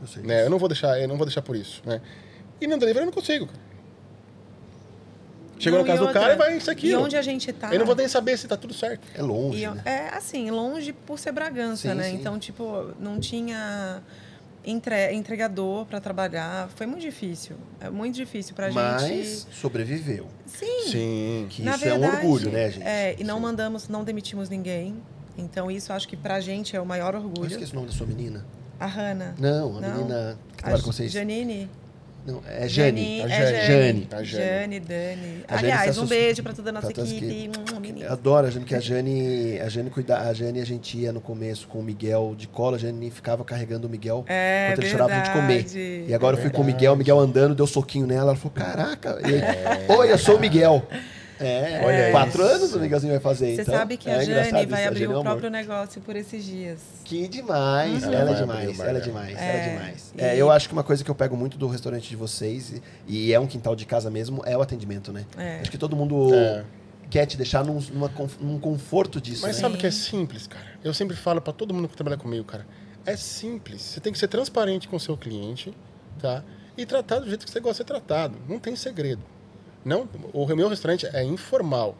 Speaker 1: Eu sei
Speaker 4: Né? Eu não vou deixar, eu não vou deixar por isso, né? E no delivery eu não consigo. cara. Chegou
Speaker 2: Não,
Speaker 4: no caso do cara e vai isso aqui.
Speaker 2: E onde a gente tá.
Speaker 4: Eu não vou nem saber se tá tudo certo.
Speaker 1: É longe,
Speaker 2: E,
Speaker 1: né?
Speaker 2: é assim, longe por ser Bragança,
Speaker 1: Sim,
Speaker 2: né?
Speaker 1: sim.
Speaker 2: Então, tipo, não tinha entre- entregador para trabalhar. Foi muito difícil. É muito difícil pra
Speaker 1: Mas
Speaker 2: gente.
Speaker 1: sobreviveu.
Speaker 2: Sim.
Speaker 4: Sim.
Speaker 1: Que
Speaker 2: Na
Speaker 1: isso é um
Speaker 2: verdade,
Speaker 1: orgulho, né, gente?
Speaker 2: É, e não
Speaker 1: Sim.
Speaker 2: mandamos, não demitimos ninguém. Então, isso acho que pra gente é o maior
Speaker 1: Eu
Speaker 2: orgulho.
Speaker 1: esqueci o nome da sua menina.
Speaker 2: A Hanna.
Speaker 1: Não, a
Speaker 2: Não.
Speaker 1: menina que trabalha com vocês.
Speaker 2: Janine.
Speaker 1: Não, é Jane.
Speaker 4: A
Speaker 2: é
Speaker 4: Jane.
Speaker 2: Jane.
Speaker 4: A Jane.
Speaker 2: Jane, Dani.
Speaker 1: A Jane
Speaker 2: Aliás, um beijo pra toda a nossa
Speaker 1: pra todas
Speaker 2: equipe.
Speaker 1: que- Eu adoro a Jane, que a Jane, a Jane cuida, a Jane a gente ia no começo com o Miguel de cola, a Jane ficava carregando o Miguel
Speaker 2: É
Speaker 1: enquanto ele chorava pra gente comer. E agora eu fui com o Miguel, o Miguel andando, deu soquinho nela, ela falou, caraca, aí, oi, eu sou o Miguel. É,
Speaker 4: Olha
Speaker 1: quatro
Speaker 4: isso.
Speaker 1: anos o Miguelzinho vai fazer,
Speaker 2: Você
Speaker 1: então.
Speaker 2: sabe que
Speaker 1: é
Speaker 2: a Jane
Speaker 1: isso,
Speaker 2: vai
Speaker 1: a
Speaker 2: abrir
Speaker 1: Jane é
Speaker 2: o
Speaker 1: amor.
Speaker 2: próprio negócio por esses dias.
Speaker 1: Que demais,
Speaker 4: Ela
Speaker 1: ela, é demais,
Speaker 4: bar
Speaker 1: ela é demais, ela
Speaker 2: É,
Speaker 1: é demais.
Speaker 2: e-
Speaker 1: É, eu acho que uma coisa que eu pego muito do restaurante de vocês, e, e é um quintal de casa mesmo, é o atendimento, né?
Speaker 2: É.
Speaker 1: Acho que todo mundo
Speaker 4: É.
Speaker 1: quer te deixar num, numa num conforto disso,
Speaker 4: Mas
Speaker 1: né?
Speaker 4: sabe que é simples, cara? Eu sempre falo pra todo mundo que trabalha comigo, cara. É simples. Você tem que ser transparente com o seu cliente, tá? E tratar do jeito que você gosta de ser tratado. Não tem segredo. Não, o meu restaurante é informal.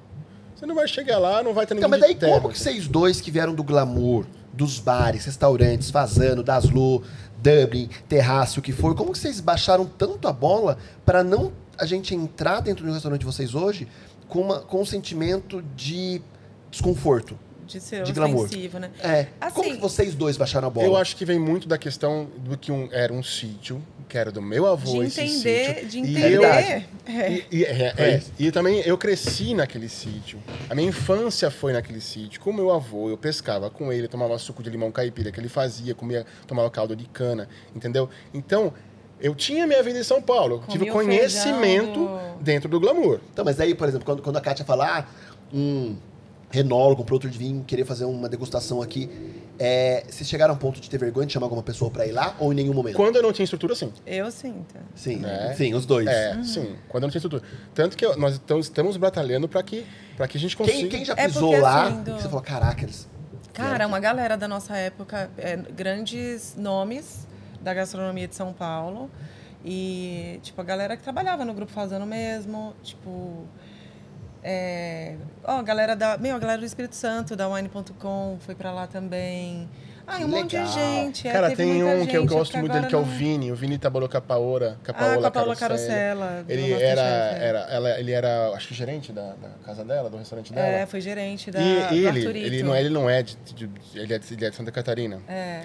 Speaker 4: Você não vai chegar lá, não vai ter ninguém
Speaker 1: Então, mas daí
Speaker 4: de terno.
Speaker 1: como que vocês dois que vieram do glamour, dos bares, restaurantes, Fazano, Daslu, Dublin, Terraço, o que for, como que vocês baixaram tanto a bola pra não a gente entrar dentro do restaurante de vocês hoje com, uma, com um sentimento de desconforto?
Speaker 2: De ser
Speaker 1: De glamour.
Speaker 2: ofensivo, né?
Speaker 1: É.
Speaker 2: Assim-
Speaker 1: como que vocês dois baixaram a bola?
Speaker 4: Eu acho que vem muito da questão do que um, era um sítio, que era do meu avô
Speaker 2: De
Speaker 4: esse
Speaker 2: entender,
Speaker 4: sítio.
Speaker 2: de
Speaker 4: E
Speaker 2: entender.
Speaker 4: eu-
Speaker 1: Realidade.
Speaker 2: É.
Speaker 4: E, e- é, é. E também eu cresci naquele sítio. A minha infância foi naquele sítio. Com o meu avô, eu pescava com ele, tomava suco de limão caipira que ele fazia, comia, tomava caldo de cana, entendeu? Então, eu tinha minha vida em São Paulo.
Speaker 2: Comia
Speaker 4: tive
Speaker 2: o
Speaker 4: conhecimento
Speaker 2: feijão
Speaker 4: dentro do glamour.
Speaker 1: Então, mas aí, por exemplo, quando, quando a Kátia fala, ah, um renólogo, um produtor de vinho, querer fazer uma degustação aqui, é, vocês chegaram a um ponto de ter vergonha de chamar alguma pessoa pra ir lá ou em nenhum momento?
Speaker 4: Quando eu não tinha estrutura, sim.
Speaker 2: Eu sinto.
Speaker 1: Sim,
Speaker 4: É.
Speaker 1: sim, os dois.
Speaker 4: É, sim. Quando eu não tinha estrutura. Tanto que eu- nós estamos, estamos batalhando para que, pra que a gente consiga...
Speaker 1: Quem, quem já
Speaker 2: É
Speaker 1: pisou
Speaker 2: porque,
Speaker 1: lá,
Speaker 2: assim, do-
Speaker 1: que você falou, caraca, eles...
Speaker 2: Cara, uma galera da nossa época, é, grandes nomes da gastronomia de São Paulo. E, tipo, a galera que trabalhava no Grupo Fazendo mesmo, tipo... É, ó, a galera da... Meu, a galera do Espírito Santo, da Wine.com, foi pra lá também. Ah, um monte de
Speaker 1: legal.
Speaker 2: gente. é,
Speaker 4: Cara, tem um que eu
Speaker 2: gente,
Speaker 4: gosto muito dele, que é o Vini. O Vini.
Speaker 2: Ah,
Speaker 4: Capaola
Speaker 2: com a Paula
Speaker 4: Carosella. Ele era,
Speaker 2: Masterchef, é.
Speaker 4: era, ela, ele era, acho que gerente da, da casa dela, do restaurante dela.
Speaker 2: É, foi gerente da,
Speaker 4: e ele, ele não é, ele não é de, de- ele é de, ele é de Santa Catarina.
Speaker 2: É.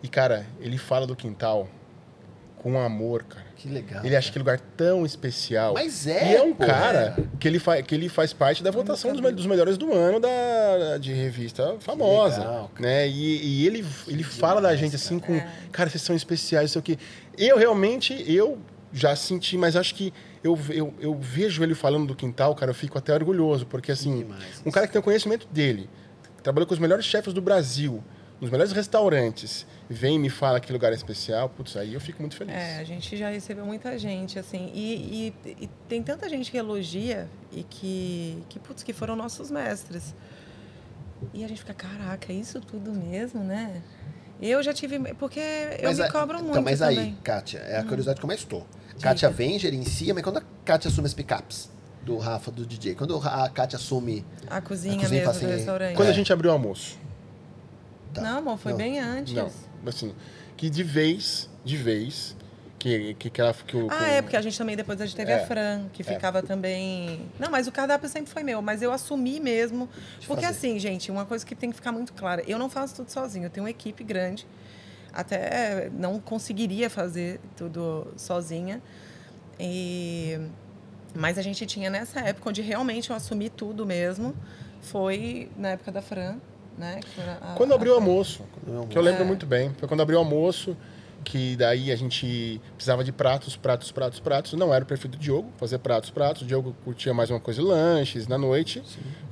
Speaker 4: E cara, ele fala do quintal com amor, cara.
Speaker 1: Que legal.
Speaker 4: Ele acha que lugar tão especial.
Speaker 1: Mas é,
Speaker 4: E é um
Speaker 1: pô,
Speaker 4: cara
Speaker 1: é.
Speaker 4: que ele, fa que ele faz parte da votação dos, me- dos melhores do ano da, de revista famosa.
Speaker 1: legal, cara.
Speaker 4: né? E, e ele, ele fala da gente assim com.
Speaker 2: É.
Speaker 4: Cara, vocês são especiais, isso aqui. Eu realmente, eu já senti, mas acho que eu, eu, eu vejo ele falando do quintal, cara, eu fico até orgulhoso, porque assim,
Speaker 1: demais
Speaker 4: um cara que tem o conhecimento dele, trabalhou com os melhores chefes do Brasil, nos melhores restaurantes, vem e me fala que lugar é especial, putz, aí eu fico muito feliz.
Speaker 2: É, a gente já recebeu muita gente, assim, e, e- e tem tanta gente que elogia e que, que, putz, que foram nossos mestres. E a gente fica, caraca, é isso tudo mesmo, né? Eu já tive, porque eu
Speaker 1: Mas
Speaker 2: me
Speaker 1: a-
Speaker 2: cobro muito
Speaker 1: então, mas
Speaker 2: também.
Speaker 1: Aí, Kátia, é a curiosidade que eu mais estou. Kátia vem, gerencia, mas quando a Kátia assume as picapes do Rafa, do DJ, quando a Kátia assume.
Speaker 2: A cozinha,
Speaker 1: A cozinha
Speaker 2: mesmo
Speaker 1: fala
Speaker 2: do
Speaker 1: assim,
Speaker 2: restaurante.
Speaker 4: Quando
Speaker 1: É.
Speaker 4: a gente abriu o almoço,
Speaker 1: Tá.
Speaker 2: Não, amor, foi
Speaker 1: Não.
Speaker 2: bem antes.
Speaker 4: Não, assim, que de vez, de vez, que, que, que, ela, que o...
Speaker 2: Ah,
Speaker 4: o-
Speaker 2: é, porque a gente também depois a gente teve
Speaker 4: É.
Speaker 2: a Fran, que ficava também. Não, mas o cardápio sempre foi meu, mas eu assumi mesmo. Porque
Speaker 1: fazer.
Speaker 2: assim, gente, uma coisa que tem que ficar muito clara, eu não faço tudo sozinho, eu tenho uma equipe grande. Até não conseguiria fazer tudo sozinha. E mas a gente tinha nessa época onde realmente eu assumi tudo mesmo, foi na época da Fran, né? a-
Speaker 4: Quando abriu o almoço, que eu lembro
Speaker 2: É.
Speaker 4: muito bem, foi quando abriu o almoço, que daí a gente precisava de pratos, pratos, pratos, pratos. Não era o perfil do Diogo, fazer pratos, pratos. O Diogo curtia mais uma coisa, lanches, na noite.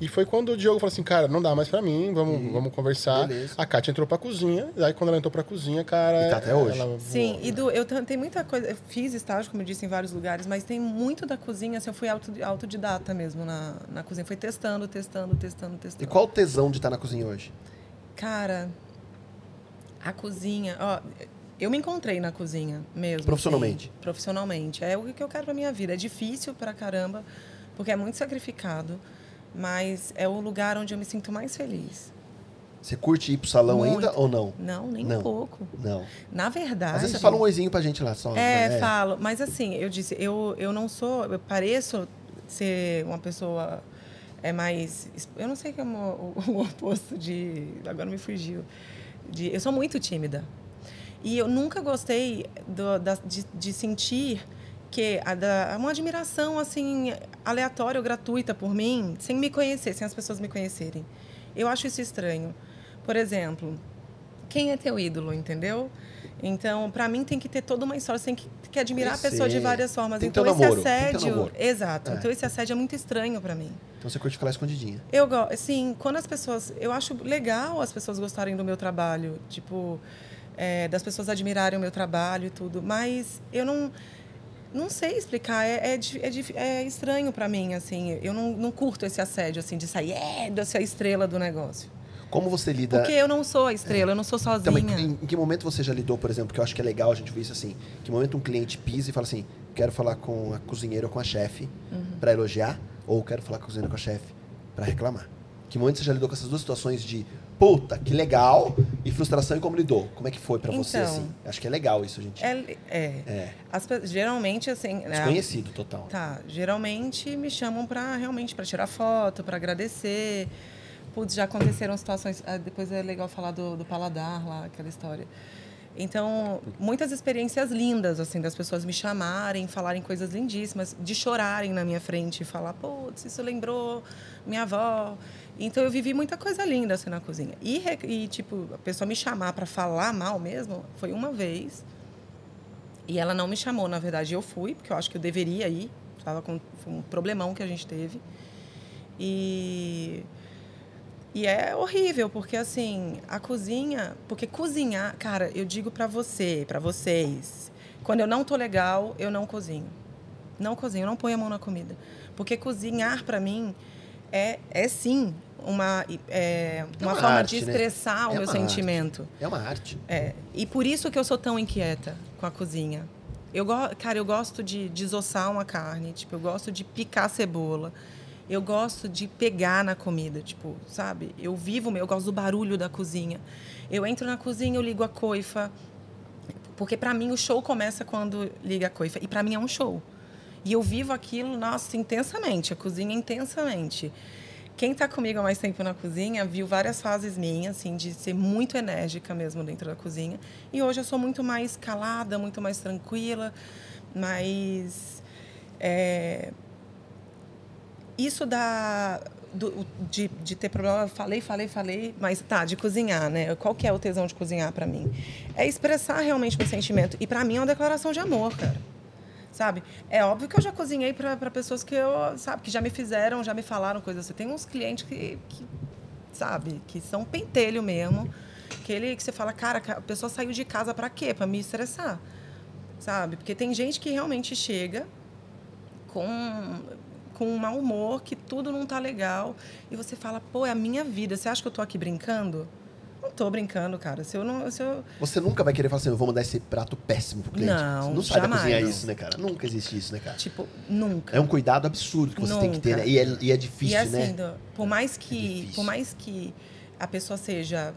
Speaker 4: E foi quando o Diogo falou assim, cara, não dá mais pra mim, vamos, vamos conversar.
Speaker 1: beleza.
Speaker 4: A Kátia entrou pra cozinha, daí quando ela entrou pra cozinha, cara...
Speaker 1: E tá até hoje.
Speaker 4: ela-
Speaker 2: Sim, e do, eu tem muita coisa. Eu fiz estágio, como eu disse, em vários lugares, mas tem muito da cozinha. Assim, eu fui auto, autodidata mesmo na, na cozinha. Fui testando, testando, testando,
Speaker 1: E
Speaker 2: testando.
Speaker 1: qual o tesão de estar na cozinha hoje?
Speaker 2: Cara, a cozinha. Ó, eu me encontrei na cozinha mesmo.
Speaker 1: Profissionalmente?
Speaker 2: assim, profissionalmente. É o que eu quero pra minha vida. É difícil pra caramba, porque é muito sacrificado, mas é o lugar onde eu me sinto mais feliz.
Speaker 1: Você curte ir pro salão
Speaker 2: Muito.
Speaker 1: ainda ou não?
Speaker 2: Não, nem
Speaker 1: Não.
Speaker 2: um pouco.
Speaker 1: Não.
Speaker 2: Na verdade.
Speaker 1: Às vezes você fala um oizinho pra gente lá só.
Speaker 2: É,
Speaker 1: né?
Speaker 2: falo. Mas assim, eu disse, eu, eu não sou, eu pareço ser uma pessoa é mais, eu não sei como o, o oposto de, agora me fugiu, de, eu sou muito tímida. E eu nunca gostei do, da, de, de sentir que a da, uma admiração assim aleatória ou gratuita por mim, sem me conhecer, sem as pessoas me conhecerem. Eu acho isso estranho. Por exemplo, quem é teu ídolo, entendeu? Então, pra mim tem que ter toda uma história, você tem que, que admirar a pessoa de várias formas.
Speaker 1: Tem
Speaker 2: então esse
Speaker 1: namoro, tem
Speaker 2: assédio, exato.
Speaker 1: É.
Speaker 2: Então esse assédio é muito estranho pra mim.
Speaker 1: Então você curte ficar escondidinha.
Speaker 2: Eu gosto, assim, quando as pessoas, eu acho legal as pessoas gostarem do meu trabalho, tipo, é, das pessoas admirarem o meu trabalho e tudo, mas eu não não sei explicar, é, é, é, é estranho pra mim, assim, eu não, não curto esse assédio, assim, de sair, é, de ser a estrela do negócio.
Speaker 1: Como você lida.
Speaker 2: Porque eu não sou a estrela, eu não sou
Speaker 1: Então,
Speaker 2: sozinha.
Speaker 1: em, em que momento você já lidou, por exemplo, que eu acho que é legal a gente ver isso assim? Que momento um cliente pisa e fala assim: quero falar com a cozinheira ou com a chefe
Speaker 2: Uhum.
Speaker 1: pra elogiar, ou quero falar com a cozinheira ou com a chefe pra reclamar? Que momento você já lidou com essas duas situações de puta, que legal, e frustração e como lidou? Como é que foi pra você
Speaker 2: Então,
Speaker 1: assim? Acho que é legal isso, gente.
Speaker 2: É, é.
Speaker 1: É.
Speaker 2: As geralmente, assim... né,
Speaker 1: Desconhecido total.
Speaker 2: Tá, geralmente me chamam para realmente para tirar foto, para agradecer. Putz, já aconteceram situações. ah, Depois é legal falar do, do paladar lá, aquela história. Então, muitas experiências lindas, assim, das pessoas me chamarem, falarem coisas lindíssimas, de chorarem na minha frente e falar, putz, isso lembrou minha avó. Então, eu vivi muita coisa linda, assim, na cozinha. E, e tipo, a pessoa me chamar para falar mal mesmo, foi uma vez. E ela não me chamou, na verdade, eu fui, porque eu acho que eu deveria ir. Tava com um problemão que a gente teve. E e é horrível, porque assim, a cozinha, porque cozinhar, cara, eu digo pra você, pra vocês, quando eu não tô legal, eu não cozinho. Não cozinho, eu não ponho a mão na comida. Porque cozinhar pra mim é é sim uma é,
Speaker 1: É
Speaker 2: uma,
Speaker 1: uma
Speaker 2: forma
Speaker 1: arte,
Speaker 2: de
Speaker 1: né?
Speaker 2: expressar o
Speaker 1: É
Speaker 2: meu
Speaker 1: uma arte.
Speaker 2: sentimento.
Speaker 1: É uma arte.
Speaker 2: É, e por isso que eu sou tão inquieta com a cozinha. Eu, go- cara, eu gosto de desossar uma carne, tipo, eu gosto de picar cebola. Eu gosto de pegar na comida, tipo, sabe? Eu vivo, eu gosto do barulho da cozinha. Eu entro na cozinha, eu ligo a coifa, porque para mim o show começa quando liga a coifa e para mim é um show. E eu vivo aquilo, nossa, intensamente, a cozinha intensamente. Quem está comigo há mais tempo na cozinha viu várias fases minhas, assim, de ser muito enérgica mesmo dentro da cozinha. E hoje eu sou muito mais calada, muito mais tranquila, mas é, isso da do- de, de ter problema, falei, falei, falei, mas tá, de cozinhar, né? Qual que é o tesão de cozinhar para mim? É expressar realmente o sentimento. E para mim é uma declaração de amor, cara. Sabe? É óbvio que eu já cozinhei para pessoas que eu, sabe, que já me fizeram, já me falaram coisas assim. Tem uns clientes que, que sabe, que são pentelho mesmo, que ele que você fala, cara, a pessoa saiu de casa para quê? Para me estressar. Sabe? Porque tem gente que realmente chega com com um mau humor, que tudo não tá legal, e você fala, pô, é a minha vida. Você acha que eu tô aqui brincando? Não tô brincando, cara. Se eu não, se eu,
Speaker 1: Você nunca vai querer falar assim, eu vou mandar esse prato péssimo pro cliente.
Speaker 2: Não,
Speaker 1: Você não sabe
Speaker 2: jamais.
Speaker 1: cozinhar isso, né, cara? Nunca existe isso, né, cara?
Speaker 2: tipo, nunca.
Speaker 1: É um cuidado absurdo que você tem que ter,
Speaker 2: Nunca.
Speaker 1: né? E é, e é difícil,
Speaker 2: e assim,
Speaker 1: né?
Speaker 2: por mais que,
Speaker 1: difícil.
Speaker 2: por mais que a pessoa seja,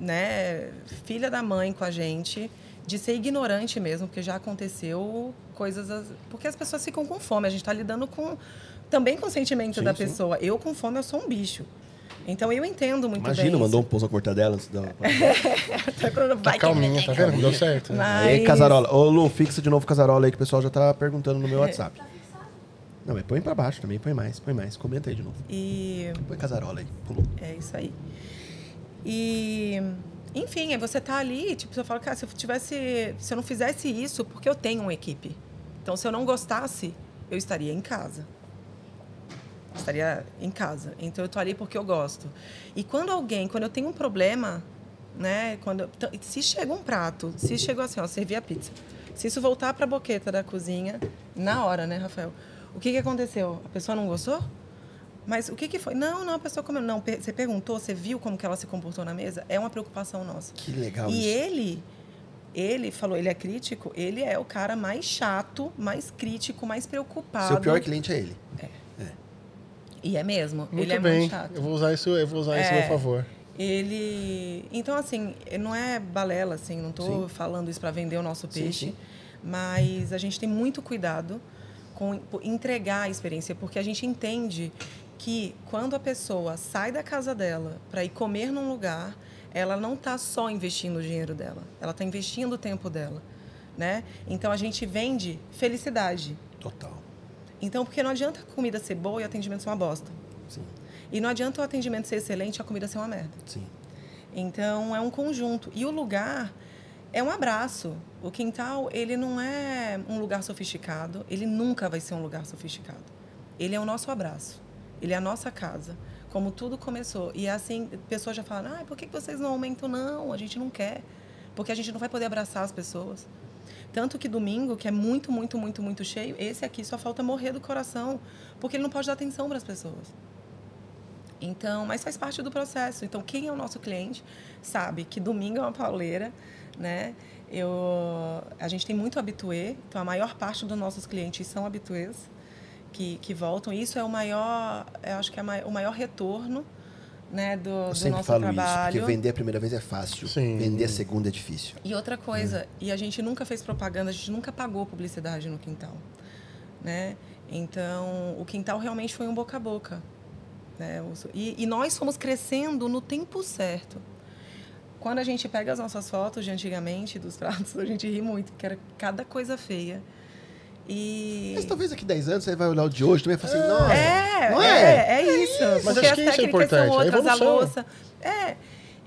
Speaker 2: né, filha da mãe com a gente, de ser ignorante mesmo, porque já aconteceu coisas, as- porque as pessoas ficam com fome, a gente está lidando com também com o sentimento
Speaker 1: Sim,
Speaker 2: da
Speaker 1: sim.
Speaker 2: pessoa. Eu com fome eu sou um bicho. Então eu entendo muito
Speaker 1: Imagina,
Speaker 2: bem.
Speaker 1: mandou um pouso a cortadela antes da...
Speaker 2: Até quando
Speaker 4: Tá
Speaker 2: vai
Speaker 4: calminha,
Speaker 2: que-
Speaker 4: tá vendo? Deu certo.
Speaker 2: Mas-
Speaker 1: Aí, Casarola. Ô, Lu, fixa de novo o Casarola aí que o pessoal já tá perguntando no meu WhatsApp. Não, mas põe pra baixo também, põe mais, põe mais. Comenta aí de novo.
Speaker 2: E
Speaker 1: Põe Casarola aí, pulou.
Speaker 2: É isso aí. E, enfim, aí você tá ali, tipo, você fala, cara, se eu tivesse, se eu não fizesse isso, porque eu tenho uma equipe. Então, se eu não gostasse, eu estaria em casa. Estaria em casa. Então, eu tô ali porque eu gosto. E quando alguém, quando eu tenho um problema, né, quando se chega um prato, se chegou assim, ó, servir a pizza. Se isso voltar para a boqueta da cozinha, na hora, né, Rafael? O que que aconteceu? A pessoa não gostou? Mas o que, que foi? Não, não, a pessoa comeu. Não, você perguntou, você viu como que ela se comportou na mesa? É uma preocupação nossa.
Speaker 1: Que legal
Speaker 2: e
Speaker 1: isso.
Speaker 2: ele, ele falou, ele é crítico, ele é o cara mais chato, mais crítico, mais preocupado.
Speaker 1: Seu pior cliente é ele.
Speaker 2: E é mesmo,
Speaker 4: Muito
Speaker 2: ele é
Speaker 4: bem.
Speaker 2: muito chato.
Speaker 4: Eu vou usar isso, eu vou usar isso a
Speaker 2: É.
Speaker 4: meu favor.
Speaker 2: Ele. Então, assim, não é balela, assim, não estou
Speaker 1: Sim.
Speaker 2: falando isso para vender o nosso
Speaker 1: Sim,
Speaker 2: peixe,
Speaker 1: sim.
Speaker 2: mas a gente tem muito cuidado com entregar a experiência, porque a gente entende que quando a pessoa sai da casa dela para ir comer num lugar, ela não está só investindo o dinheiro dela, ela está investindo o tempo dela, né? Então a gente vende felicidade.
Speaker 1: Total.
Speaker 2: Então, porque não adianta a comida ser boa e o atendimento ser uma bosta.
Speaker 1: Sim,
Speaker 2: E não adianta o atendimento ser excelente e a comida ser uma merda.
Speaker 1: sim.
Speaker 2: Então é um conjunto. E o lugar é um abraço. O quintal, ele não é um lugar sofisticado, ele nunca vai ser um lugar sofisticado. Ele é o nosso abraço. Ele é a nossa casa. Como tudo começou. E assim, pessoas já falam: ah, por que que vocês não aumentam? Não, a gente não quer. Porque a gente não vai poder abraçar as pessoas. Tanto que domingo, que é muito, muito, muito, muito cheio, esse aqui só falta morrer do coração. Porque ele não pode dar atenção para as pessoas. Então, mas faz parte do processo. Então, quem é o nosso cliente sabe que domingo é uma pauleira, né? Eu, a gente tem muito habituê, então a maior parte dos nossos clientes são habituês que, que voltam. Isso é o maior, eu acho que é o maior retorno, né, do,
Speaker 1: Eu
Speaker 2: do
Speaker 1: sempre
Speaker 2: nosso
Speaker 1: falo
Speaker 2: trabalho.
Speaker 1: isso, porque vender a primeira vez é fácil.
Speaker 4: Sim.
Speaker 1: Vender a segunda é difícil.
Speaker 2: E outra coisa, e a gente nunca fez propaganda, a gente nunca pagou publicidade no quintal, né? Então, o quintal realmente foi um boca a boca, né? E, e nós fomos crescendo no tempo certo. Quando a gente pega as nossas fotos de antigamente, dos pratos, a gente ri muito, porque era cada coisa feia. E...
Speaker 1: Mas talvez daqui 10 anos você vai olhar o de hoje também e falar assim, nossa,
Speaker 2: É,
Speaker 1: não
Speaker 2: é,
Speaker 1: é?
Speaker 2: é, isso.
Speaker 4: Mas
Speaker 2: porque
Speaker 4: acho
Speaker 2: as
Speaker 4: que isso é importante,
Speaker 2: são
Speaker 4: a
Speaker 2: outras, a
Speaker 4: evolução.
Speaker 2: louça. É.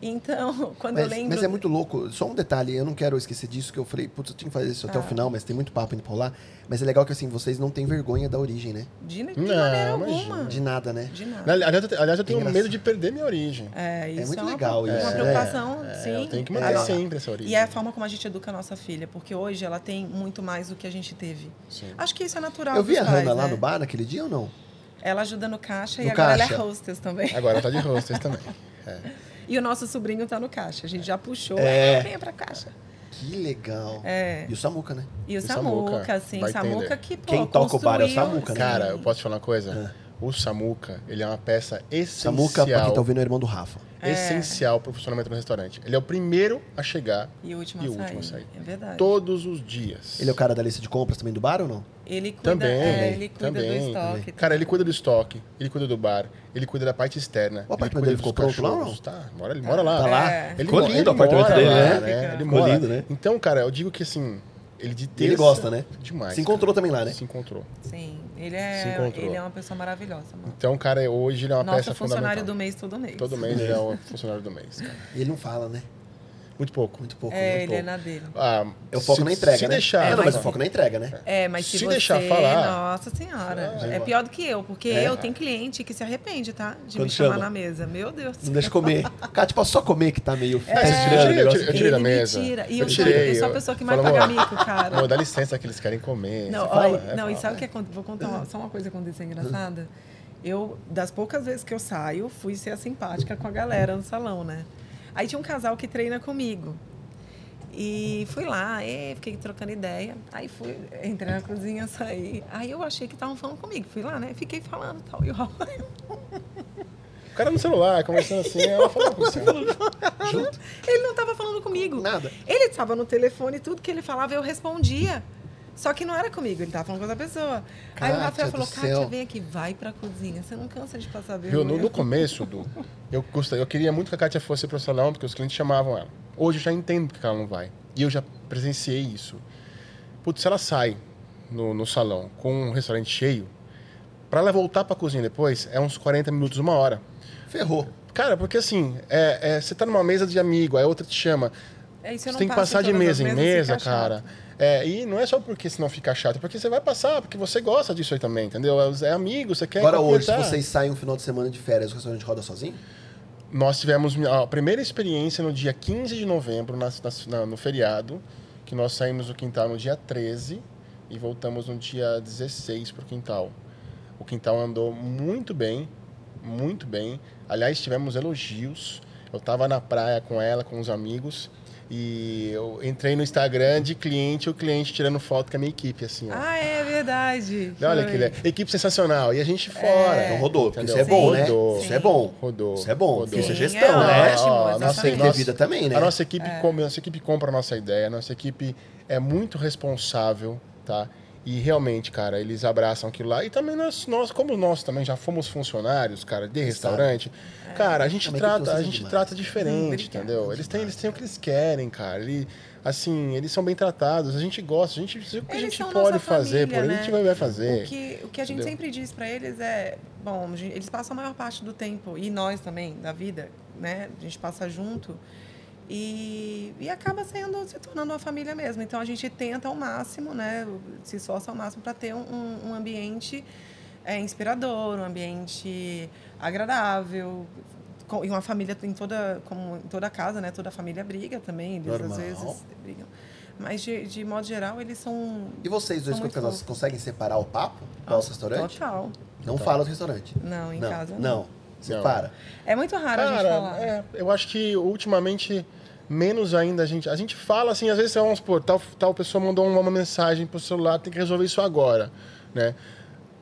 Speaker 2: Então, quando eu
Speaker 1: Mas,
Speaker 2: lembro.
Speaker 1: mas é muito louco. Só um detalhe, eu não quero esquecer disso, que eu falei, putz, eu tinha que fazer isso até o
Speaker 2: Ah.
Speaker 1: final, mas tem muito papo indo pra lá. Mas é legal que assim, vocês não têm vergonha da origem, né?
Speaker 2: De, de
Speaker 4: Não,
Speaker 2: maneira
Speaker 4: imagina.
Speaker 2: alguma.
Speaker 1: De nada, né?
Speaker 2: De nada.
Speaker 4: Aliás, eu aliás, eu tenho
Speaker 1: Engraçado.
Speaker 4: medo de perder minha origem.
Speaker 2: É, isso
Speaker 1: muito
Speaker 2: uma,
Speaker 1: legal
Speaker 2: uma
Speaker 1: isso, né?
Speaker 2: preocupação,
Speaker 4: É,
Speaker 2: sim.
Speaker 4: eu tenho que manter sempre essa origem.
Speaker 2: E é a forma como a gente educa a nossa filha, porque hoje ela tem muito mais do que a gente teve.
Speaker 4: Sim.
Speaker 2: Acho que isso é natural.
Speaker 1: Eu vi a
Speaker 2: pais,
Speaker 1: Hanna lá
Speaker 2: né?
Speaker 1: no bar naquele dia ou não?
Speaker 2: Ela ajuda no caixa e
Speaker 1: No
Speaker 2: agora ela é hostess também.
Speaker 4: Agora tá de hostess também. É.
Speaker 2: E o nosso sobrinho tá no caixa. A gente já puxou,
Speaker 1: É.
Speaker 2: é. venha pra caixa.
Speaker 1: Que legal.
Speaker 2: É.
Speaker 1: E o Samuca, né?
Speaker 2: E o
Speaker 4: O Samuca,
Speaker 2: Samuca, assim, Samuca que, pô,
Speaker 1: Quem toca o bar é o Samuca, né?
Speaker 4: Cara, eu posso te falar uma coisa?
Speaker 1: É.
Speaker 4: o Samuca, ele é uma peça essencial.
Speaker 1: Samuca, pra quem tá ouvindo, é o irmão do Rafa.
Speaker 2: É.
Speaker 4: Essencial pro funcionamento do restaurante. Ele é o primeiro a chegar
Speaker 2: E o último
Speaker 4: e
Speaker 2: a
Speaker 4: o
Speaker 2: sair.
Speaker 4: último a sair.
Speaker 2: É verdade.
Speaker 4: todos os dias.
Speaker 1: Ele é o cara da lista de compras também do bar ou não?
Speaker 2: Ele cuida,
Speaker 4: Também,
Speaker 2: é, ele cuida
Speaker 4: também,
Speaker 2: do estoque.
Speaker 4: Cara, ele cuida do estoque, ele cuida do bar, ele cuida da parte externa.
Speaker 1: O apartamento
Speaker 4: ele
Speaker 1: dele ficou pronto lá ou não?
Speaker 4: Tá, mora, ele mora lá.
Speaker 1: Tá lá?
Speaker 2: É.
Speaker 4: Ele
Speaker 1: Ficou lindo o apartamento dele,
Speaker 4: lá,
Speaker 1: né?
Speaker 4: né? Ele
Speaker 1: Ficou
Speaker 4: mora.
Speaker 1: lindo, né?
Speaker 4: Então, cara, eu digo que assim, ele de
Speaker 1: E
Speaker 4: terça...
Speaker 1: ele gosta, né?
Speaker 4: Demais.
Speaker 1: Se encontrou
Speaker 4: cara.
Speaker 1: também lá, né?
Speaker 4: Se encontrou.
Speaker 2: Sim, ele é, ele é uma pessoa maravilhosa, mano.
Speaker 4: Então, cara, hoje ele é uma
Speaker 2: Nosso
Speaker 4: peça
Speaker 2: funcionário
Speaker 4: fundamental.
Speaker 2: do mês todo mês.
Speaker 4: Todo mês ele é o funcionário do mês, cara.
Speaker 1: E ele não fala, né?
Speaker 4: Muito pouco.
Speaker 1: Muito pouco.
Speaker 2: É,
Speaker 1: né?
Speaker 2: ele é
Speaker 1: Pouco.
Speaker 2: na dele.
Speaker 4: Ah,
Speaker 1: É o foco
Speaker 4: se-
Speaker 1: na entrega,
Speaker 4: se
Speaker 1: né?
Speaker 4: Deixar,
Speaker 1: é, não, mas o foco na entrega, né?
Speaker 2: É, mas se,
Speaker 4: Se
Speaker 2: você...
Speaker 4: deixar falar-
Speaker 2: Nossa senhora.
Speaker 4: Ah,
Speaker 2: é pior do que eu, porque
Speaker 1: É?
Speaker 2: eu tenho cliente que se arrepende, tá? De
Speaker 1: Quando
Speaker 2: me chamar
Speaker 1: chama?
Speaker 2: na mesa. Meu Deus.
Speaker 1: Não deixa comer. Cátia, posso só comer que tá meio... tá
Speaker 4: É,
Speaker 1: estirando
Speaker 4: eu tirei-
Speaker 1: o
Speaker 4: eu
Speaker 1: negócio
Speaker 4: tirei- da mesa.
Speaker 2: tira. E
Speaker 4: Eu
Speaker 2: eu, sou,
Speaker 4: tirei,
Speaker 2: eu sou a
Speaker 4: eu-
Speaker 2: pessoa que mais paga mico, cara.
Speaker 4: Amor, dá licença que eles querem comer.
Speaker 2: Não, olha,
Speaker 4: é,
Speaker 2: não, e sabe o que acontece? Vou contar uma- só uma coisa que aconteceu engraçada. Eu, das poucas vezes que eu saio, fui ser simpática com a galera no salão, né? Aí tinha um casal que treina comigo. E fui lá, e fiquei trocando ideia. Aí fui, entrei na cozinha, saí. Aí eu achei que estavam falando comigo. Fui lá, né? Fiquei falando tal. E o Rafa,
Speaker 4: O cara no celular, conversando assim, ela falou com você.
Speaker 2: ele não estava falando comigo.
Speaker 1: Nada.
Speaker 2: Ele estava no telefone tudo que ele falava eu respondia. Só que não era comigo, ele estava falando com outra pessoa. Aí o Rafael falou,
Speaker 1: céu.
Speaker 2: Kátia, vem aqui, vai pra cozinha. Você não cansa de passar
Speaker 4: Viu,
Speaker 2: vergonha.
Speaker 4: no, no começo, do, eu, gostaria, eu queria muito que a Kátia fosse pro salão, porque os clientes chamavam ela. Hoje eu já entendo porque ela não vai. E eu já presenciei isso. Putz, se ela sai no, no salão com um restaurante cheio, pra ela voltar pra cozinha depois, é uns 40 minutos, uma hora.
Speaker 1: Ferrou.
Speaker 4: Cara, porque assim, é, é, você tá numa mesa de amigo, aí outra te chama.
Speaker 2: É, e
Speaker 4: Você tem que passar de mesa em mesa, cara.
Speaker 2: chato.
Speaker 4: É, e não é só porque senão fica chato, é porque você vai passar, porque você gosta disso aí também, entendeu? É amigo, você quer
Speaker 1: Agora hoje, se vocês saem um final de semana de férias, o restaurante roda sozinho?
Speaker 4: Nós tivemos a primeira experiência no dia 15 de novembro, na- na- no feriado, que nós saímos do quintal no dia 13 e voltamos no dia 16 para o quintal. O quintal andou muito bem, muito bem. Aliás, tivemos elogios. Eu estava na praia com ela, com os amigos, e eu entrei no Instagram de cliente, o cliente tirando foto com a minha equipe, assim, ó.
Speaker 2: Ah, é verdade.
Speaker 4: Olha que le- equipe sensacional. E a gente fora.
Speaker 1: Então rodou, porque isso é bom, né?
Speaker 4: Rodou.
Speaker 1: Isso é bom.
Speaker 4: Rodou.
Speaker 1: Isso é bom,
Speaker 4: Rodou.
Speaker 1: isso é gestão,
Speaker 2: é
Speaker 1: né?
Speaker 2: ótimo,
Speaker 4: Ó.
Speaker 1: Nossa, tem ter vida também, né?
Speaker 4: A nossa equipe, come- a nossa equipe compra a nossa ideia, a nossa equipe é muito responsável, tá? E realmente, cara, eles abraçam aquilo lá. E também nós, nós como nós também já fomos funcionários, cara, de restaurante, cara, a gente
Speaker 1: É
Speaker 4: trata, a gente
Speaker 1: demais.
Speaker 4: trata diferente,
Speaker 2: Obrigada.
Speaker 4: entendeu? Eles têm, eles têm o que eles querem, cara. Ele, assim, eles são bem tratados, a gente gosta, a gente, o que a gente pode fazer,
Speaker 2: família,
Speaker 4: por eles a
Speaker 2: né?
Speaker 4: gente vai- fazer.
Speaker 2: O que, o que a gente
Speaker 4: Entendeu?
Speaker 2: sempre diz para eles é, bom, eles passam a maior parte do tempo, e nós também, da vida, né? A gente passa junto e, e acaba sendo, se tornando uma família mesmo. Então a gente tenta ao máximo, né? Se esforça ao máximo para ter um, um ambiente é, inspirador, um ambiente agradável. com- E uma família em toda, como em toda casa, né? Toda família briga também, eles
Speaker 1: Normal.
Speaker 2: às vezes brigam. Mas, de, de modo geral, eles são
Speaker 1: E vocês dois,
Speaker 2: fofos.
Speaker 1: conseguem separar o papo do nosso restaurante?
Speaker 2: Total.
Speaker 1: Não fala do restaurante.
Speaker 2: Não, em
Speaker 1: não,
Speaker 2: casa não.
Speaker 1: Não, separa.
Speaker 2: É muito raro a gente
Speaker 4: Cara,
Speaker 2: falar.
Speaker 4: é, eu acho que ultimamente menos ainda a gente. A gente fala assim, às vezes vamos supor, tal, tal pessoa mandou uma, mensagem pro celular, tem que resolver isso agora, né?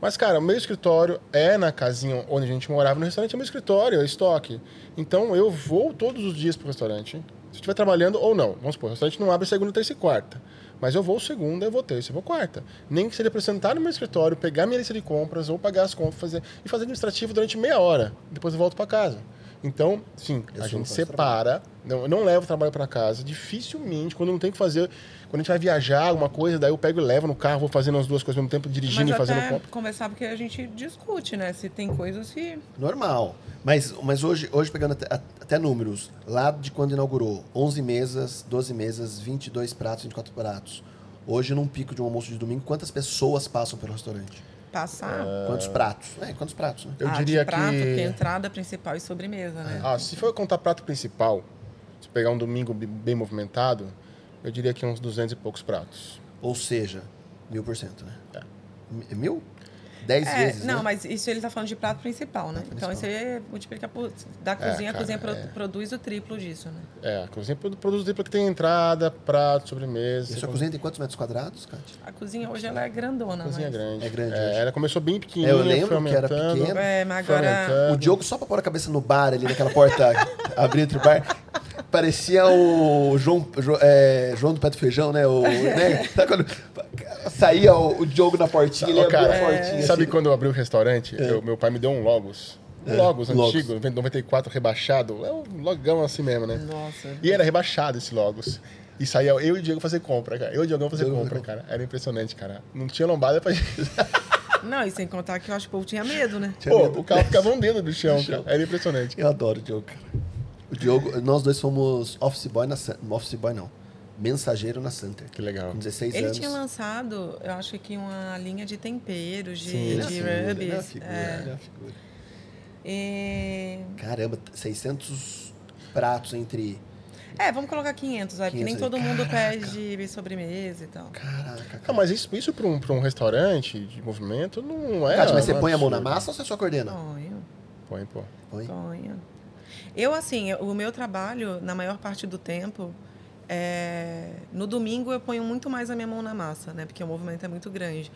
Speaker 4: Mas, cara, o meu escritório é na casinha onde a gente morava, no restaurante é meu escritório, é estoque. Então eu vou todos os dias pro restaurante. Se estiver trabalhando ou não. Vamos supor, o restaurante não abre segunda, terça e quarta. Mas eu vou segunda, eu vou terça, eu vou quarta. Nem que seja para sentar no meu escritório, pegar minha lista de compras ou pagar as compras fazer, e fazer administrativo durante meia hora. Depois eu volto para casa. Então, sim,
Speaker 1: Eu
Speaker 4: a gente separa. Não, eu não levo o trabalho para casa. Dificilmente, quando não tem que fazer. Quando a gente vai viajar, alguma coisa, daí eu pego e levo no carro, vou fazendo as duas coisas ao mesmo tempo, dirigindo
Speaker 2: Mas
Speaker 4: e fazendo compra.
Speaker 2: conversar, porque a gente discute, né? Se tem coisas que...
Speaker 1: Normal. Mas, mas hoje, hoje, pegando até, até números, lá de quando inaugurou, 11 mesas, 12 mesas, 22 pratos, 24 pratos. Hoje, num pico de um almoço de domingo, quantas pessoas passam pelo restaurante?
Speaker 2: Passar.
Speaker 1: Quantos pratos? É, quantos pratos, né?
Speaker 4: Eu
Speaker 2: ah,
Speaker 4: diria
Speaker 2: de prato,
Speaker 4: que.
Speaker 2: porque entrada principal e sobremesa, né?
Speaker 4: Ah, se for contar prato principal, se pegar um domingo bem movimentado, eu diria que uns 200 e poucos pratos.
Speaker 1: Ou seja, mil por cento, né?
Speaker 4: É.
Speaker 1: Mi- Mil? 10
Speaker 2: É,
Speaker 1: vezes,
Speaker 2: não,
Speaker 1: né?
Speaker 2: mas isso ele tá falando de prato principal, né? então
Speaker 1: principal.
Speaker 2: isso aí multiplica por. Da cozinha,
Speaker 4: cara,
Speaker 2: a cozinha
Speaker 4: é.
Speaker 2: produz o triplo disso, né?
Speaker 4: É, a cozinha produ- produz o triplo que tem entrada, prato, sobremesa.
Speaker 1: E a sua cozinha tem quantos metros quadrados, Kátia?
Speaker 2: A cozinha hoje ela é grandona,
Speaker 4: Cozinha
Speaker 2: mas...
Speaker 4: grande.
Speaker 1: É grande
Speaker 4: É,
Speaker 1: hoje.
Speaker 4: ela começou bem pequenininha,
Speaker 1: É, eu lembro que era pequena.
Speaker 2: É, mas agora.
Speaker 1: O Diogo só pra pôr a cabeça no bar ali, naquela porta abrindo entre o bar. Parecia o João, Jo- é, João do Pé do Feijão, né? O, né? Sabe quando saía o, o Diogo na portinha, ele abria
Speaker 4: cara,
Speaker 1: a portinha.
Speaker 4: Sabe
Speaker 1: assim.
Speaker 4: quando eu abri o restaurante, eu- meu pai me deu um Logos. Um
Speaker 1: É,
Speaker 4: Logos
Speaker 1: Logos.
Speaker 4: antigo, 94 rebaixado. É um logão assim mesmo, né?
Speaker 2: Nossa.
Speaker 4: E era rebaixado esse Logos. E saía eu e o Diego fazer compra, cara. Eu e o Diego fazer
Speaker 1: Diego
Speaker 4: compra, cara. Era impressionante, cara. Não tinha lombada pra gente.
Speaker 2: Não, e sem contar que eu acho que o povo tinha medo, né?
Speaker 1: Tinha
Speaker 4: Pô,
Speaker 1: medo.
Speaker 4: o carro ficava um dedo do chão, cara. Era impressionante.
Speaker 1: Eu adoro o Diogo, cara. O Diogo, nós dois fomos office boy na Office boy não. Mensageiro na Santer.
Speaker 4: Que legal.
Speaker 1: Com 16
Speaker 2: Ele
Speaker 1: anos.
Speaker 2: tinha lançado, eu acho que uma linha de temperos, de,
Speaker 1: Sim, ele é
Speaker 2: de
Speaker 1: figura, ele é figura,
Speaker 2: é.
Speaker 1: ele é figura.
Speaker 2: E-
Speaker 1: Caramba, 600 pratos entre.
Speaker 2: É, vamos colocar 500, vai, porque nem
Speaker 1: 500,
Speaker 2: todo mundo
Speaker 1: caraca.
Speaker 2: pede sobremesa e tal.
Speaker 1: Caraca, cara.
Speaker 4: Ah, mas isso, isso para um, pra um restaurante de movimento não é.
Speaker 1: Kátia, mas você põe a mão na massa ou você só coordena?
Speaker 2: Sonho,
Speaker 4: Põe, pô.
Speaker 1: Põe.
Speaker 2: sonho. Eu, assim, o meu trabalho, na maior parte do tempo, é... no domingo eu ponho muito mais a minha mão na massa, né? Porque o movimento é muito grande.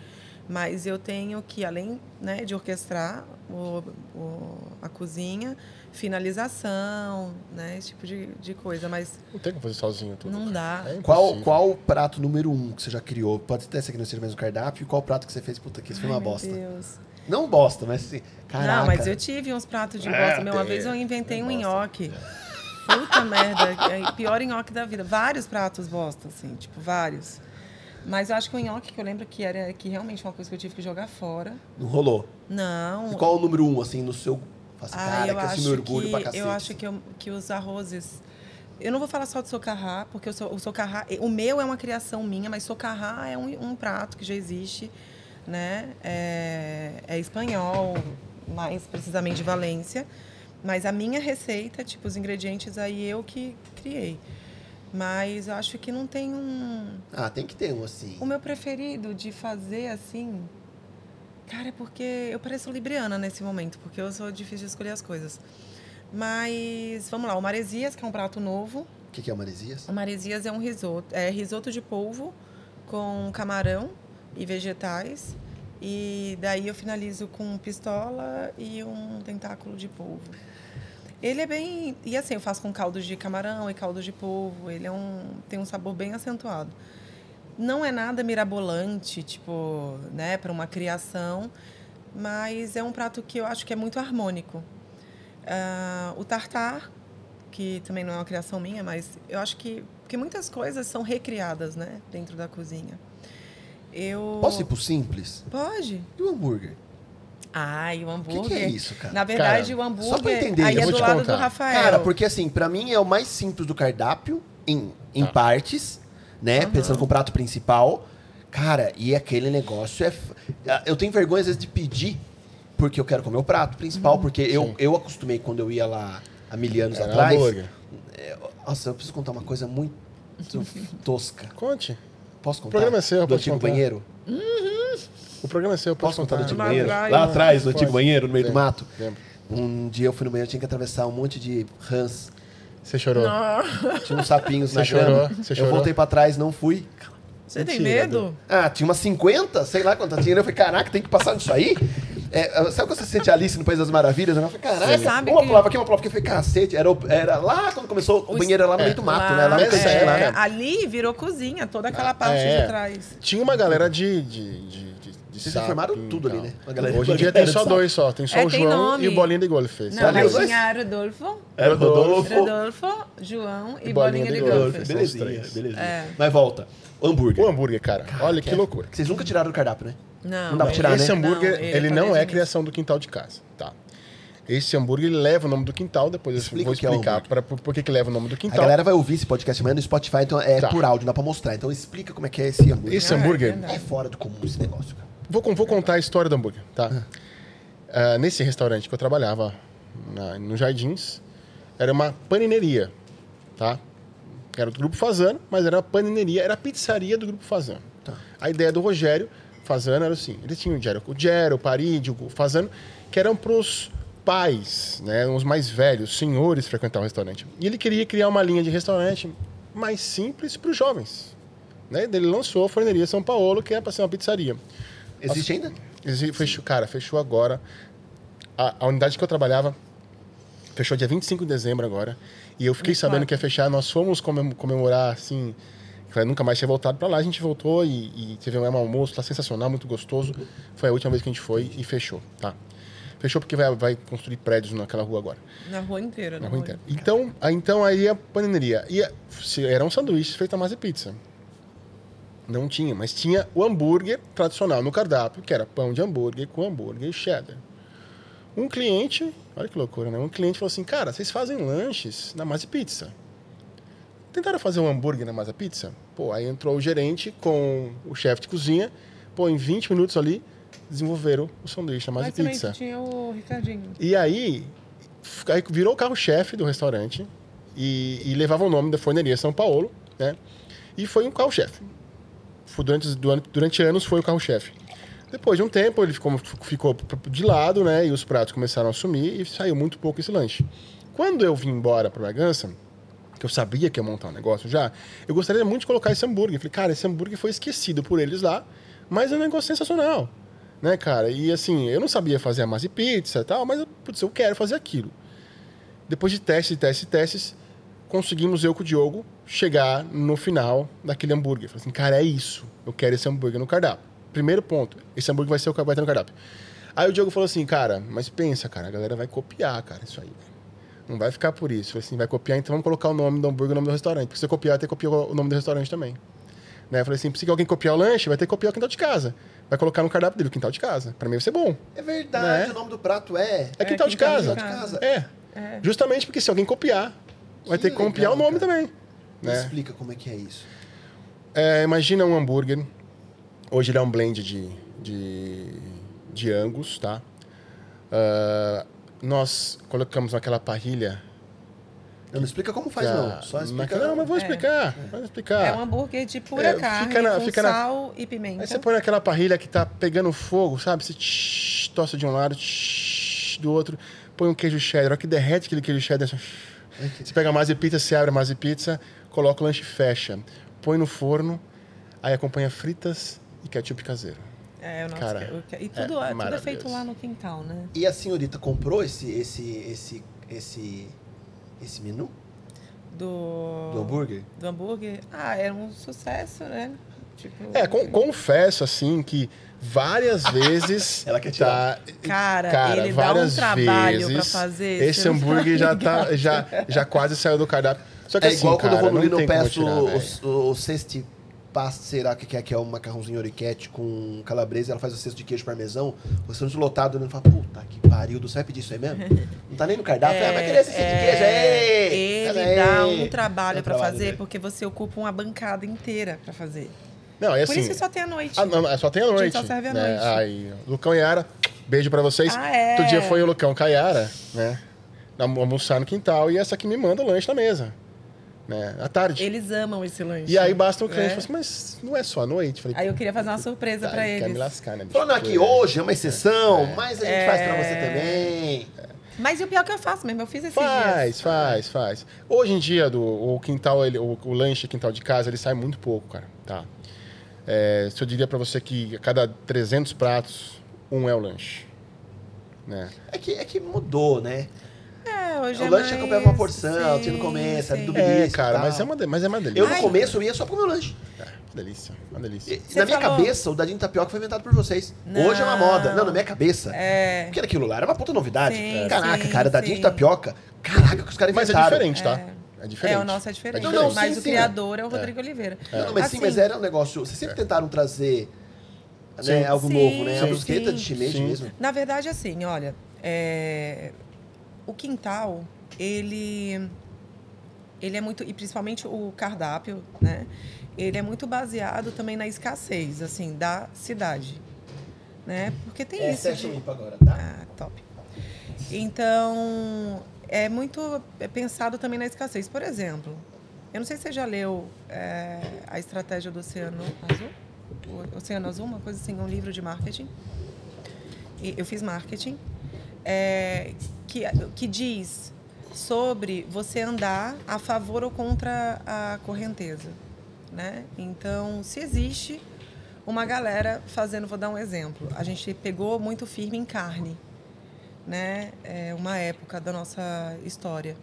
Speaker 2: Mas eu tenho que, além né, de orquestrar o, o- a cozinha, finalização, né? Esse tipo de, de coisa. Mas
Speaker 4: Não tem como fazer sozinho tudo.
Speaker 2: não dá.
Speaker 4: É
Speaker 1: Qual, qual o prato número um que você já criou? Pode até ser que não seja mais no cardápio. E qual prato que você fez? Puta, que isso foi uma
Speaker 2: Ai, meu
Speaker 1: bosta.
Speaker 2: Deus.
Speaker 1: Não bosta, mas assim. Caraca.
Speaker 2: Não, mas eu tive uns pratos de bosta. Meu, uma vez eu inventei um nhoque. Puta merda, é o pior nhoque da vida. Vários pratos bosta, assim, tipo, vários. Mas eu acho que o nhoque que eu lembro que era que realmente foi uma coisa que eu tive que jogar fora.
Speaker 1: Não rolou.
Speaker 2: Não.
Speaker 1: E qual o número um, assim, no seu. Fala assim,
Speaker 2: Ah,
Speaker 1: cara,
Speaker 2: eu
Speaker 1: que assim orgulho
Speaker 2: que,
Speaker 1: pra cacete.
Speaker 2: Eu acho que, eu- que os arrozes. Eu não vou falar só do socarrá, porque o socarrá. O meu é uma criação minha, mas socarrá é um, um prato que já existe, né? É, é espanhol, mais precisamente de Valência. Mas a minha receita, tipo, os ingredientes aí eu que criei. Mas eu acho que não tem um.
Speaker 1: Ah, tem que ter um, assim.
Speaker 2: O meu preferido de fazer assim. Cara, é porque eu pareço libriana nesse momento, porque eu sou difícil de escolher as coisas. Mas vamos lá, o maresias, que é um prato novo.
Speaker 1: O que, que é o Maresias?
Speaker 2: O maresias é um risoto, é risoto de polvo com camarão e vegetais. E daí eu finalizo com pistola e um tentáculo de polvo. Ele é bem. E assim, eu faço com caldo de camarão e caldo de polvo. Ele é um, tem um sabor bem acentuado. Não é nada mirabolante, tipo, né, para uma criação, mas é um prato que eu acho que é muito harmônico. Ah, o tartar, que também não é uma criação minha, mas eu acho que. Porque muitas coisas são recriadas, né, dentro da cozinha. Eu.
Speaker 1: Posso ir pro simples?
Speaker 2: Pode.
Speaker 1: E o hambúrguer?
Speaker 2: Ai, o
Speaker 1: O
Speaker 2: hambúrger.
Speaker 1: que, que é isso, cara?
Speaker 2: Na verdade,
Speaker 4: Cara,
Speaker 2: o hambúrguer.
Speaker 1: só pra entender,
Speaker 2: aí
Speaker 1: eu
Speaker 2: é
Speaker 4: vou
Speaker 2: do
Speaker 4: te
Speaker 2: lado
Speaker 4: contar.
Speaker 2: do Rafael.
Speaker 1: Cara, porque assim, pra mim é o mais simples do cardápio, em, em
Speaker 4: Tá.
Speaker 1: partes, né? Pensando com o prato principal. Cara, e aquele negócio é. Eu tenho vergonha às vezes de pedir, porque eu quero comer o prato principal,
Speaker 2: Uhum.
Speaker 1: porque eu,
Speaker 4: Sim.
Speaker 1: eu acostumei quando eu ia lá há mil anos
Speaker 4: Era
Speaker 1: atrás.
Speaker 4: hambúrguer.
Speaker 1: É, Nossa, eu preciso contar uma coisa muito tosca.
Speaker 4: Conte.
Speaker 1: Posso contar?
Speaker 4: programa é seu,
Speaker 1: Do antigo
Speaker 4: contar.
Speaker 1: banheiro?
Speaker 4: O programa é seu,
Speaker 1: Posso
Speaker 4: posso
Speaker 1: contar do antigo
Speaker 2: Lá
Speaker 1: banheiro? Lá
Speaker 2: né?
Speaker 1: atrás, no
Speaker 4: Pode.
Speaker 1: antigo banheiro, no meio do mato.
Speaker 4: Lembro.
Speaker 1: Um dia eu fui no banheiro, tinha que atravessar um monte de rãs.
Speaker 4: Você chorou.
Speaker 1: Tinha uns sapinhos na
Speaker 4: Você chorou?
Speaker 1: cama.
Speaker 4: Você
Speaker 1: eu
Speaker 4: chorou?
Speaker 1: voltei pra trás, não fui.
Speaker 2: Você tem medo?
Speaker 1: Ah, tinha umas 50, sei lá quantas tinha. Eu falei, caraca, tem que passar disso aí? É, sabe quando você sente Alice no País das Maravilhas? Eu falei,
Speaker 2: sabe
Speaker 1: uma
Speaker 2: que-
Speaker 1: pulava aqui, uma pulava aqui. Eu falei, cacete, era, era lá quando começou, o,
Speaker 2: O-
Speaker 1: banheiro era lá no
Speaker 4: é,
Speaker 1: meio do mato,
Speaker 2: Lá,
Speaker 1: né? Lá no
Speaker 4: nessa
Speaker 1: cantinho, lá,
Speaker 2: é,
Speaker 1: né?
Speaker 2: ali virou cozinha, toda aquela parte
Speaker 4: é.
Speaker 2: de trás.
Speaker 4: Tinha uma galera de, de, de
Speaker 1: Vocês
Speaker 4: sapinho
Speaker 1: informaram tudo ali,
Speaker 4: tal.
Speaker 1: né? Galera-
Speaker 4: Hoje em dia tem só dois só. Tem só
Speaker 2: É,
Speaker 4: o
Speaker 2: tem
Speaker 4: João
Speaker 2: nome.
Speaker 4: e o Bolinha de Golfe.
Speaker 2: Não,
Speaker 1: Ali,
Speaker 2: mas tinha Rodolfo,
Speaker 1: Era o Rodolfo.
Speaker 2: Rodolfo, João e,
Speaker 4: E
Speaker 2: Bolinha,
Speaker 4: Bolinha
Speaker 2: de
Speaker 4: de
Speaker 2: Golfe.
Speaker 4: Três.
Speaker 1: belezinha.
Speaker 2: É.
Speaker 1: Mas volta. Hambúrguer.
Speaker 4: O hambúrguer, cara. Olha que
Speaker 1: é-
Speaker 4: loucura.
Speaker 1: Vocês nunca tiraram do cardápio, né?
Speaker 2: Não,
Speaker 1: Não dá pra tirar,
Speaker 4: Esse
Speaker 1: né?
Speaker 4: hambúrguer,
Speaker 2: Não,
Speaker 4: ele não é
Speaker 2: de
Speaker 4: criação do quintal de casa, tá? Esse hambúrguer ele leva o nome do quintal, depois
Speaker 1: Explica
Speaker 4: eu vou
Speaker 1: o é o
Speaker 4: explicar
Speaker 1: hambúrguer.
Speaker 4: pra, por, por que que leva o nome do
Speaker 1: A
Speaker 4: quintal.
Speaker 1: galera vai ouvir esse podcast amanhã no Spotify, então é
Speaker 4: Tá.
Speaker 1: por áudio, não dá pra mostrar. Então explica como é que é esse hambúrguer.
Speaker 4: Esse
Speaker 2: Ah, é
Speaker 4: hambúrguer,
Speaker 2: verdade.
Speaker 1: É fora do comum esse negócio, cara.
Speaker 4: Vou, vou contar a história do hambúrguer, tá? Ah, nesse restaurante que eu trabalhava, na, no Jardins, era uma panineria, tá? Era do Grupo Fazano, mas era uma panineria, era a pizzaria do Grupo Fazano.
Speaker 1: Tá.
Speaker 4: A ideia do Rogério Fazano era assim, eles tinham o Gero, o Gero, o Parídio, o Fazano, que eram pros pais, né, os mais velhos, senhores frequentar o restaurante. E ele queria criar uma linha de restaurante mais simples para os jovens. Né? Ele lançou a Forneria São Paulo, que é para ser uma pizzaria.
Speaker 1: Existe ainda?
Speaker 4: Exi- Fechou, cara, fechou agora. A, a unidade que eu trabalhava fechou dia 25 de dezembro agora. E eu fiquei
Speaker 2: Muito
Speaker 4: sabendo
Speaker 2: bom.
Speaker 4: que ia fechar. Nós fomos comem- comemorar, assim. que eu nunca mais tinha voltado pra lá. A gente voltou e, e teve um almoço lá sensacional, muito gostoso. Foi a última vez que a gente foi e fechou, tá? Fechou porque vai, vai construir prédios naquela rua agora.
Speaker 2: Na rua inteira.
Speaker 4: Na rua inteira. Então, aí- então aí a panaderia. Ia, se- era um sanduíche feito a massa de pizza. Não tinha, mas tinha o hambúrguer tradicional no cardápio, que era pão de hambúrguer com hambúrguer e cheddar. Um cliente, olha que loucura, né? Um cliente falou assim: Cara, vocês fazem lanches na massa pizza. Tentaram fazer um hambúrguer na massa pizza? Pô, aí entrou o gerente com o chefe de cozinha. Pô, em 20 minutos ali, desenvolveram o sanduíche na massa pizza.
Speaker 2: tinha o Ricardinho.
Speaker 4: E aí, aí virou o carro-chefe do restaurante e, e levava o nome da forneria São Paulo, né? E foi um carro-chefe. Durante, durante, anos foi o carro-chefe. Depois de um tempo, ele ficou, ficou de lado, né? E os pratos começaram a sumir e saiu muito pouco esse lanche. Quando eu vim embora para Bragança, que eu sabia que ia montar um negócio já, eu gostaria muito de colocar esse hambúrguer. Eu falei, cara, esse hambúrguer foi esquecido por eles lá, mas é um negócio sensacional. Né, cara? E assim, eu não sabia fazer a massa de pizza e tal, mas putz, eu quero fazer aquilo. Depois de testes, testes, testes, conseguimos eu com o Diogo chegar no final daquele hambúrguer. Falei assim, cara, é isso. Eu quero esse hambúrguer no cardápio. Primeiro ponto, esse hambúrguer vai ser o que vai ter no cardápio. Aí o Diogo falou assim, cara, mas pensa, cara, a galera vai copiar, cara, isso aí. velho. Não vai ficar por isso. Eu Falei assim, vai copiar, então vamos colocar o nome do hambúrguer e o nome do restaurante. Porque se você copiar, tem que copiar o nome do restaurante também. Né? Eu falei assim, se alguém copiar o lanche, vai ter que copiar o quintal de casa. Vai colocar no cardápio dele o quintal de casa. Pra mim vai ser bom.
Speaker 1: É verdade,
Speaker 4: Né?
Speaker 1: o nome do prato é.
Speaker 4: É quintal de
Speaker 2: quintal
Speaker 4: casa.
Speaker 2: de
Speaker 1: casa.
Speaker 4: É.
Speaker 2: É.
Speaker 4: Justamente porque se alguém copiar, vai ter que copiar
Speaker 1: legal,
Speaker 4: o nome
Speaker 1: cara.
Speaker 4: também.
Speaker 1: Me
Speaker 4: Né?
Speaker 1: explica como é que é isso.
Speaker 4: É, imagina um hambúrguer. Hoje ele é um blend de, de, de Angus, tá? Ah, nós colocamos naquela parrilha.
Speaker 1: Não, não explica como faz, não. Só explica.
Speaker 4: Não, mas vou
Speaker 2: É.
Speaker 4: explicar. Vou explicar.
Speaker 2: É um hambúrguer de pura
Speaker 4: É,
Speaker 2: carne
Speaker 4: fica na-
Speaker 2: com
Speaker 4: fica na-
Speaker 2: sal e pimenta.
Speaker 4: Aí você põe naquela parrilha que tá pegando fogo, sabe? Você tsh, tossa de um lado, tsh, do outro. Põe um queijo cheddar. A hora que derrete aquele queijo cheddar. assim, Você pega a massa de pizza, você abre a massa de pizza, coloca o lanche e fecha. Põe no forno, aí acompanha fritas e ketchup caseiro.
Speaker 2: É, o nosso
Speaker 4: Cara,
Speaker 2: que- o que- e
Speaker 4: é
Speaker 2: tudo é, tudo é feito lá no quintal, né?
Speaker 1: E a senhorita comprou esse, esse, esse, esse, esse menu
Speaker 2: Do,
Speaker 1: do hambúrguer?
Speaker 2: do hambúrguer. Ah, era um sucesso, né? Tipo,
Speaker 4: É, con- confesso, assim, que várias vezes.
Speaker 1: Ela quer
Speaker 4: tá,
Speaker 2: Cara, ele dá um trabalho pra fazer,
Speaker 4: Esse
Speaker 2: você não
Speaker 4: hambúrguer já,
Speaker 2: tá
Speaker 4: tá, já, já quase saiu do cardápio. Só que
Speaker 1: É
Speaker 4: assim,
Speaker 1: igual quando eu
Speaker 4: cara,
Speaker 1: vou no
Speaker 4: não
Speaker 1: Lino, eu peço
Speaker 4: tirar,
Speaker 1: o, o, o cesti pasta, será que é, que é um macarrãozinho oriquete com calabresa, e ela faz o cesto de queijo parmesão, o restaurante lotado, né? Fala, puta que pariu, do céu, vai pedir isso aí mesmo? Não tá nem no cardápio, ah, vai querer esse cesto de queijo, ei!
Speaker 2: Ele
Speaker 1: Pera
Speaker 2: dá um trabalho
Speaker 1: trabalho
Speaker 2: fazer,
Speaker 1: dele.
Speaker 2: porque você ocupa uma bancada inteira pra fazer.
Speaker 4: Não, é
Speaker 2: Por
Speaker 4: assim.
Speaker 2: isso que só tem a noite.
Speaker 4: Ah, não, não, só tem a
Speaker 2: gente
Speaker 4: noite.
Speaker 2: só serve à
Speaker 4: né?
Speaker 2: noite.
Speaker 4: Aí, Lucão e Yara, beijo pra vocês.
Speaker 2: Ah, é?
Speaker 4: Outro dia foi o Lucão com a Yara, né? almo- Almoçar no quintal e essa que me manda o lanche na mesa. Né? À tarde.
Speaker 2: Eles amam esse lanche.
Speaker 4: E aí basta o cliente
Speaker 2: É.
Speaker 4: falar assim, mas não é só à noite? Falei,
Speaker 2: Aí eu queria fazer uma surpresa
Speaker 4: tá,
Speaker 2: pra
Speaker 4: Quer
Speaker 2: eles.
Speaker 4: me lascar, né?
Speaker 1: Falando aqui, hoje é uma exceção, mas a gente
Speaker 2: É.
Speaker 1: faz pra você também.
Speaker 2: Mas e o pior que eu faço mesmo, eu fiz esses
Speaker 4: Faz,
Speaker 2: dias.
Speaker 4: faz, faz. Hoje em dia, do, o quintal, ele, o, o lanche quintal de casa, ele sai muito pouco, cara. Tá. É, se eu diria pra você que a cada 300 pratos, um é o lanche. Né?
Speaker 1: É que, é que mudou, né?
Speaker 2: É, hoje
Speaker 1: o
Speaker 2: é
Speaker 1: lanche
Speaker 2: mais...
Speaker 1: acompanhava uma porção,
Speaker 2: sim,
Speaker 1: tinha no começo,
Speaker 2: sim.
Speaker 1: do
Speaker 4: É,
Speaker 1: belisco
Speaker 4: cara, mas é, uma, mas é uma delícia.
Speaker 1: Eu no
Speaker 2: Ai.
Speaker 1: começo eu ia só pro meu lanche.
Speaker 4: É, delícia, uma delícia.
Speaker 1: E, na minha
Speaker 2: falou-
Speaker 1: cabeça, o dadinho de tapioca foi inventado por vocês.
Speaker 2: Não.
Speaker 1: Hoje é uma moda. Não, na minha cabeça.
Speaker 2: É.
Speaker 1: Porque aquilo lá era uma puta novidade.
Speaker 2: Sim,
Speaker 1: Caraca,
Speaker 2: sim,
Speaker 1: cara, dadinho
Speaker 2: sim.
Speaker 1: de tapioca. Caraca, que os caras
Speaker 4: Mas é
Speaker 1: inventaram.
Speaker 4: diferente, tá? É diferente.
Speaker 2: É, o nosso é diferente.
Speaker 1: Não, não,
Speaker 2: mas
Speaker 1: sim,
Speaker 2: o
Speaker 1: sim.
Speaker 2: criador é o Rodrigo Oliveira.
Speaker 1: Não, não, mas sim,
Speaker 2: Assim,
Speaker 1: mas era um negócio. Vocês sempre tentaram trazer né,
Speaker 4: Sim.
Speaker 1: algo
Speaker 2: Sim,
Speaker 1: novo, né? A
Speaker 2: sim,
Speaker 1: brusqueta de
Speaker 2: sim.
Speaker 4: Sim.
Speaker 1: mesmo.
Speaker 2: Na verdade, assim, olha, é, o quintal, ele, ele é muito, e principalmente o cardápio, né? Ele é muito baseado também na escassez, assim, da cidade, né? Porque tem
Speaker 1: É,
Speaker 2: isso.
Speaker 1: Session
Speaker 2: de-
Speaker 1: agora, tá?
Speaker 2: Ah, top. Então, é muito pensado também na escassez. Por exemplo, eu não sei se você já leu é, A Estratégia do Oceano Azul. o Oceano Azul, uma coisa assim, um livro de marketing. E eu fiz marketing, é, que, que diz sobre você andar a favor ou contra a correnteza. Né? Então, se existe uma galera fazendo, vou dar um exemplo, a gente pegou muito firme em carne, né? É uma época da nossa história.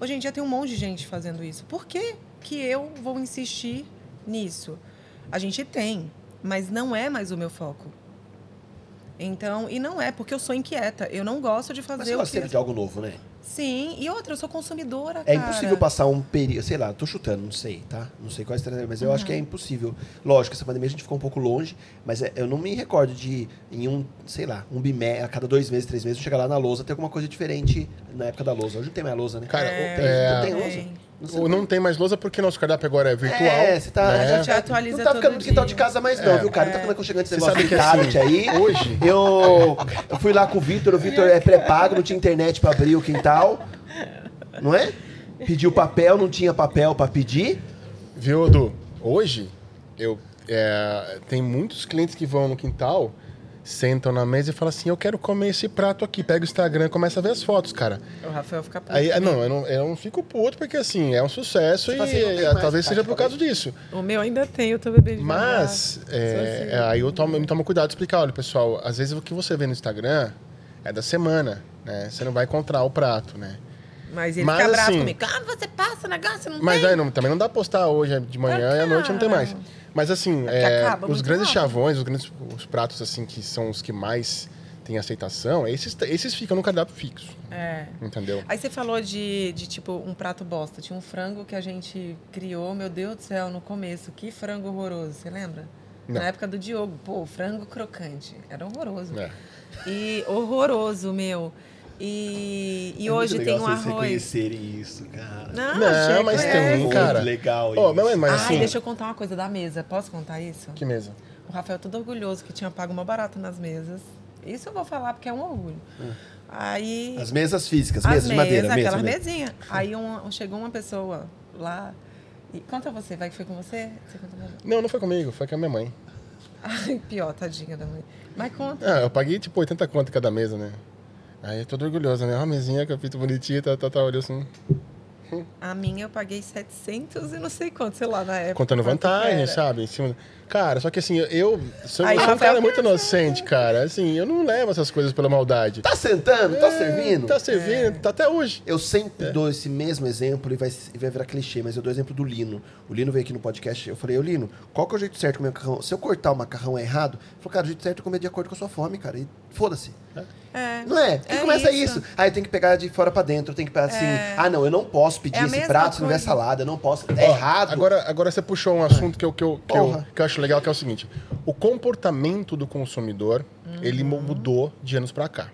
Speaker 2: Hoje em dia tem um monte de gente fazendo isso. Por que, que eu vou insistir nisso? A gente tem, mas não é mais o meu foco. Então, e não é porque eu sou inquieta. Eu não gosto de
Speaker 1: Mas
Speaker 2: fazer
Speaker 1: você
Speaker 2: o
Speaker 1: gosta
Speaker 2: que.
Speaker 1: sempre de algo novo, né?
Speaker 2: Sim, e outra, eu sou consumidora,
Speaker 1: É
Speaker 2: cara.
Speaker 1: impossível passar um período, sei lá, tô chutando, não sei, tá? Não sei qual é a estratégia, mas eu
Speaker 2: Uhum.
Speaker 1: acho que é impossível. Lógico, essa pandemia a gente ficou um pouco longe, mas é- eu não me recordo de, em um, sei lá, um bimé, a cada dois meses, três meses, chegar lá na lousa, ter alguma coisa diferente na época da lousa. Hoje não tem mais lousa, né?
Speaker 4: Cara,
Speaker 2: É,
Speaker 1: tem,
Speaker 4: é-
Speaker 1: tem lousa? Não sei
Speaker 4: Ou não tem mais lousa porque nosso cardápio agora é virtual.
Speaker 1: É, você tá.
Speaker 4: né?
Speaker 2: A gente atualiza
Speaker 1: Não tá ficando
Speaker 2: todo
Speaker 1: no quintal
Speaker 2: dia.
Speaker 1: de casa mais, não,
Speaker 4: É.
Speaker 1: viu, cara? Não tá ficando aconchegante esse
Speaker 4: Você
Speaker 1: negócio
Speaker 4: sabe
Speaker 1: de
Speaker 4: que
Speaker 1: tablet
Speaker 4: assim,
Speaker 1: aí.
Speaker 4: hoje-
Speaker 1: Eu, eu fui lá com o Vitor, o Vitor é pré-pago, não tinha internet pra abrir o quintal. Não é? Pediu papel, não tinha papel pra pedir.
Speaker 4: Viu, Edu? Hoje, eu, é, tem muitos clientes que vão no quintal, sentam na mesa e falam assim: Eu quero comer esse prato aqui. Pega o Instagram e começa a ver as fotos, cara.
Speaker 2: O Rafael fica puto.
Speaker 4: Aí, ah, não, eu não, eu não fico puto porque assim, é um sucesso
Speaker 1: Você
Speaker 4: e
Speaker 1: assim,
Speaker 4: é,
Speaker 1: mais,
Speaker 4: talvez seja por causa disso.
Speaker 2: O meu ainda tem, eu tô bebendo.
Speaker 4: Mas, é,
Speaker 2: assim.
Speaker 4: é, aí eu tomo, eu me tomo cuidado de explicar: olha, pessoal, às vezes o que você vê no Instagram é da semana, né? Você não vai encontrar o prato, né?
Speaker 2: Mas ele
Speaker 4: Mas,
Speaker 2: fica bravo
Speaker 4: assim-
Speaker 2: comigo. Ah, você passa negócio, não
Speaker 4: Mas
Speaker 2: tem?
Speaker 4: aí não- também não dá pra postar hoje de manhã e à noite não tem mais. Mas assim, é,
Speaker 2: acaba
Speaker 4: os grandes
Speaker 2: rápido.
Speaker 4: chavões, os grandes os pratos assim que são os que mais têm aceitação, esses, esses ficam no cardápio fixo,
Speaker 2: É.
Speaker 4: entendeu?
Speaker 2: Aí você falou de, de, tipo, um prato bosta. Tinha um frango que a gente criou, meu Deus do céu, no começo. Que frango horroroso, você lembra?
Speaker 4: Não.
Speaker 2: Na época do Diogo. Pô, frango crocante. Era horroroso.
Speaker 4: É.
Speaker 2: E horroroso, meu. E, e hoje tem um arroz.
Speaker 1: reconhecerem isso, cara.
Speaker 2: Não,
Speaker 4: Não, mas
Speaker 2: que
Speaker 4: tem
Speaker 2: é.
Speaker 4: um, cara.
Speaker 1: legal
Speaker 4: Ó, mas, mas
Speaker 2: Ai,
Speaker 4: assim,
Speaker 2: deixa eu contar uma coisa da mesa. Posso contar isso?
Speaker 4: que mesa?
Speaker 2: O Rafael todo orgulhoso que tinha pago uma barata nas mesas. Isso eu vou falar porque é um orgulho. Aí.
Speaker 1: As mesas físicas,
Speaker 2: as
Speaker 1: mesas de madeira, mesa,
Speaker 2: aquelas
Speaker 1: mesa.
Speaker 2: mesinhas. Aí um- chegou uma pessoa lá. E conta você, vai que foi com você? Você conta pra mim.
Speaker 4: Não, não foi comigo, foi com a minha mãe.
Speaker 2: Ai, pior, tadinha da mãe. Mas conta.
Speaker 4: Ah, eu paguei tipo 80 conto cada mesa, né? Aí eu tô todo orgulhoso, né? Uma mesinha que eu fiz bonitinha, tá, tá, tá, olhou assim,
Speaker 2: A minha eu paguei 700 e não sei quanto, sei lá, na época.
Speaker 4: contando vantagem, sabe? Cara, só que assim, eu sou,
Speaker 2: Aí
Speaker 4: eu
Speaker 2: o
Speaker 4: sou um cara muito inocente, cara. Assim, eu não levo essas coisas pela maldade.
Speaker 1: Tá sentando? Tá
Speaker 4: É,
Speaker 1: servindo?
Speaker 4: Tá servindo, tá até hoje.
Speaker 1: Eu sempre
Speaker 4: É.
Speaker 1: dou esse mesmo exemplo e vai, e vai virar clichê, mas eu dou o exemplo do Lino. O Lino veio aqui no podcast, eu falei, ô Lino, qual que é o jeito certo de comer macarrão? Se eu cortar o macarrão é errado, ele falou, cara, o jeito certo é comer de acordo com a sua fome, cara. E foda-se.
Speaker 2: É.
Speaker 1: Não é? Porque
Speaker 2: É
Speaker 1: começa
Speaker 2: isso.
Speaker 1: isso. Aí eu tenho que pegar de fora pra dentro, tenho que pegar assim, ah não, eu não posso pedir
Speaker 2: É
Speaker 1: esse prato se não tiver salada, eu não posso. É
Speaker 4: Ó,
Speaker 1: errado.
Speaker 4: Agora, agora você puxou um assunto que eu, que, eu, que, eu, que eu acho legal, que é o seguinte. O comportamento do consumidor, ele
Speaker 2: Uhum.
Speaker 4: mudou de anos pra cá.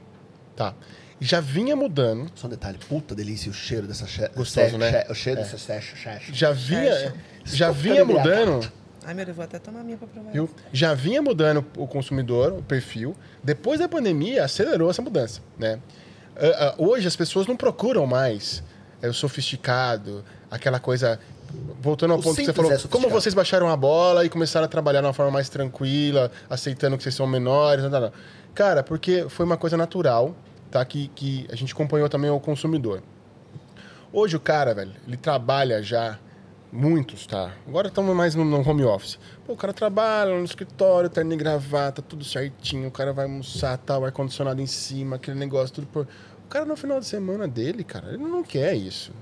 Speaker 4: Tá? Já vinha mudando,
Speaker 1: Só um detalhe, puta delícia o cheiro dessa che...
Speaker 4: Gostoso,
Speaker 1: che-
Speaker 4: né?
Speaker 1: che- O cheiro dessa cheche, cheche.
Speaker 4: já vinha, já vinha mudando
Speaker 2: Ai, meu Deus, vou até tomar a minha pra provar.
Speaker 4: Viu? Já vinha mudando o consumidor, o perfil. Depois da pandemia, acelerou essa mudança. Né? Ah, ah, hoje, as pessoas não procuram mais é, o sofisticado, aquela coisa. Voltando ao
Speaker 1: O
Speaker 4: ponto que você
Speaker 1: simples
Speaker 4: falou,
Speaker 1: é
Speaker 4: como vocês baixaram a bola e começaram a trabalhar de uma forma mais tranquila, aceitando que vocês são menores, não, não, não. Cara, porque foi uma coisa natural, tá? Que, que a gente acompanhou também o consumidor. Hoje o cara, velho, ele trabalha já, muitos, tá? Agora estamos mais no, no home office. Pô, o cara trabalha no escritório, terno e gravata, tudo certinho, o cara vai almoçar, tal, ar-condicionado em cima, aquele negócio, tudo por... O cara no final de semana dele, cara, ele não quer isso.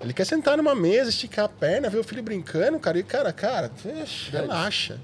Speaker 4: Ele quer sentar numa mesa, esticar a perna, ver o filho brincando, cara, e cara, cara, relaxa.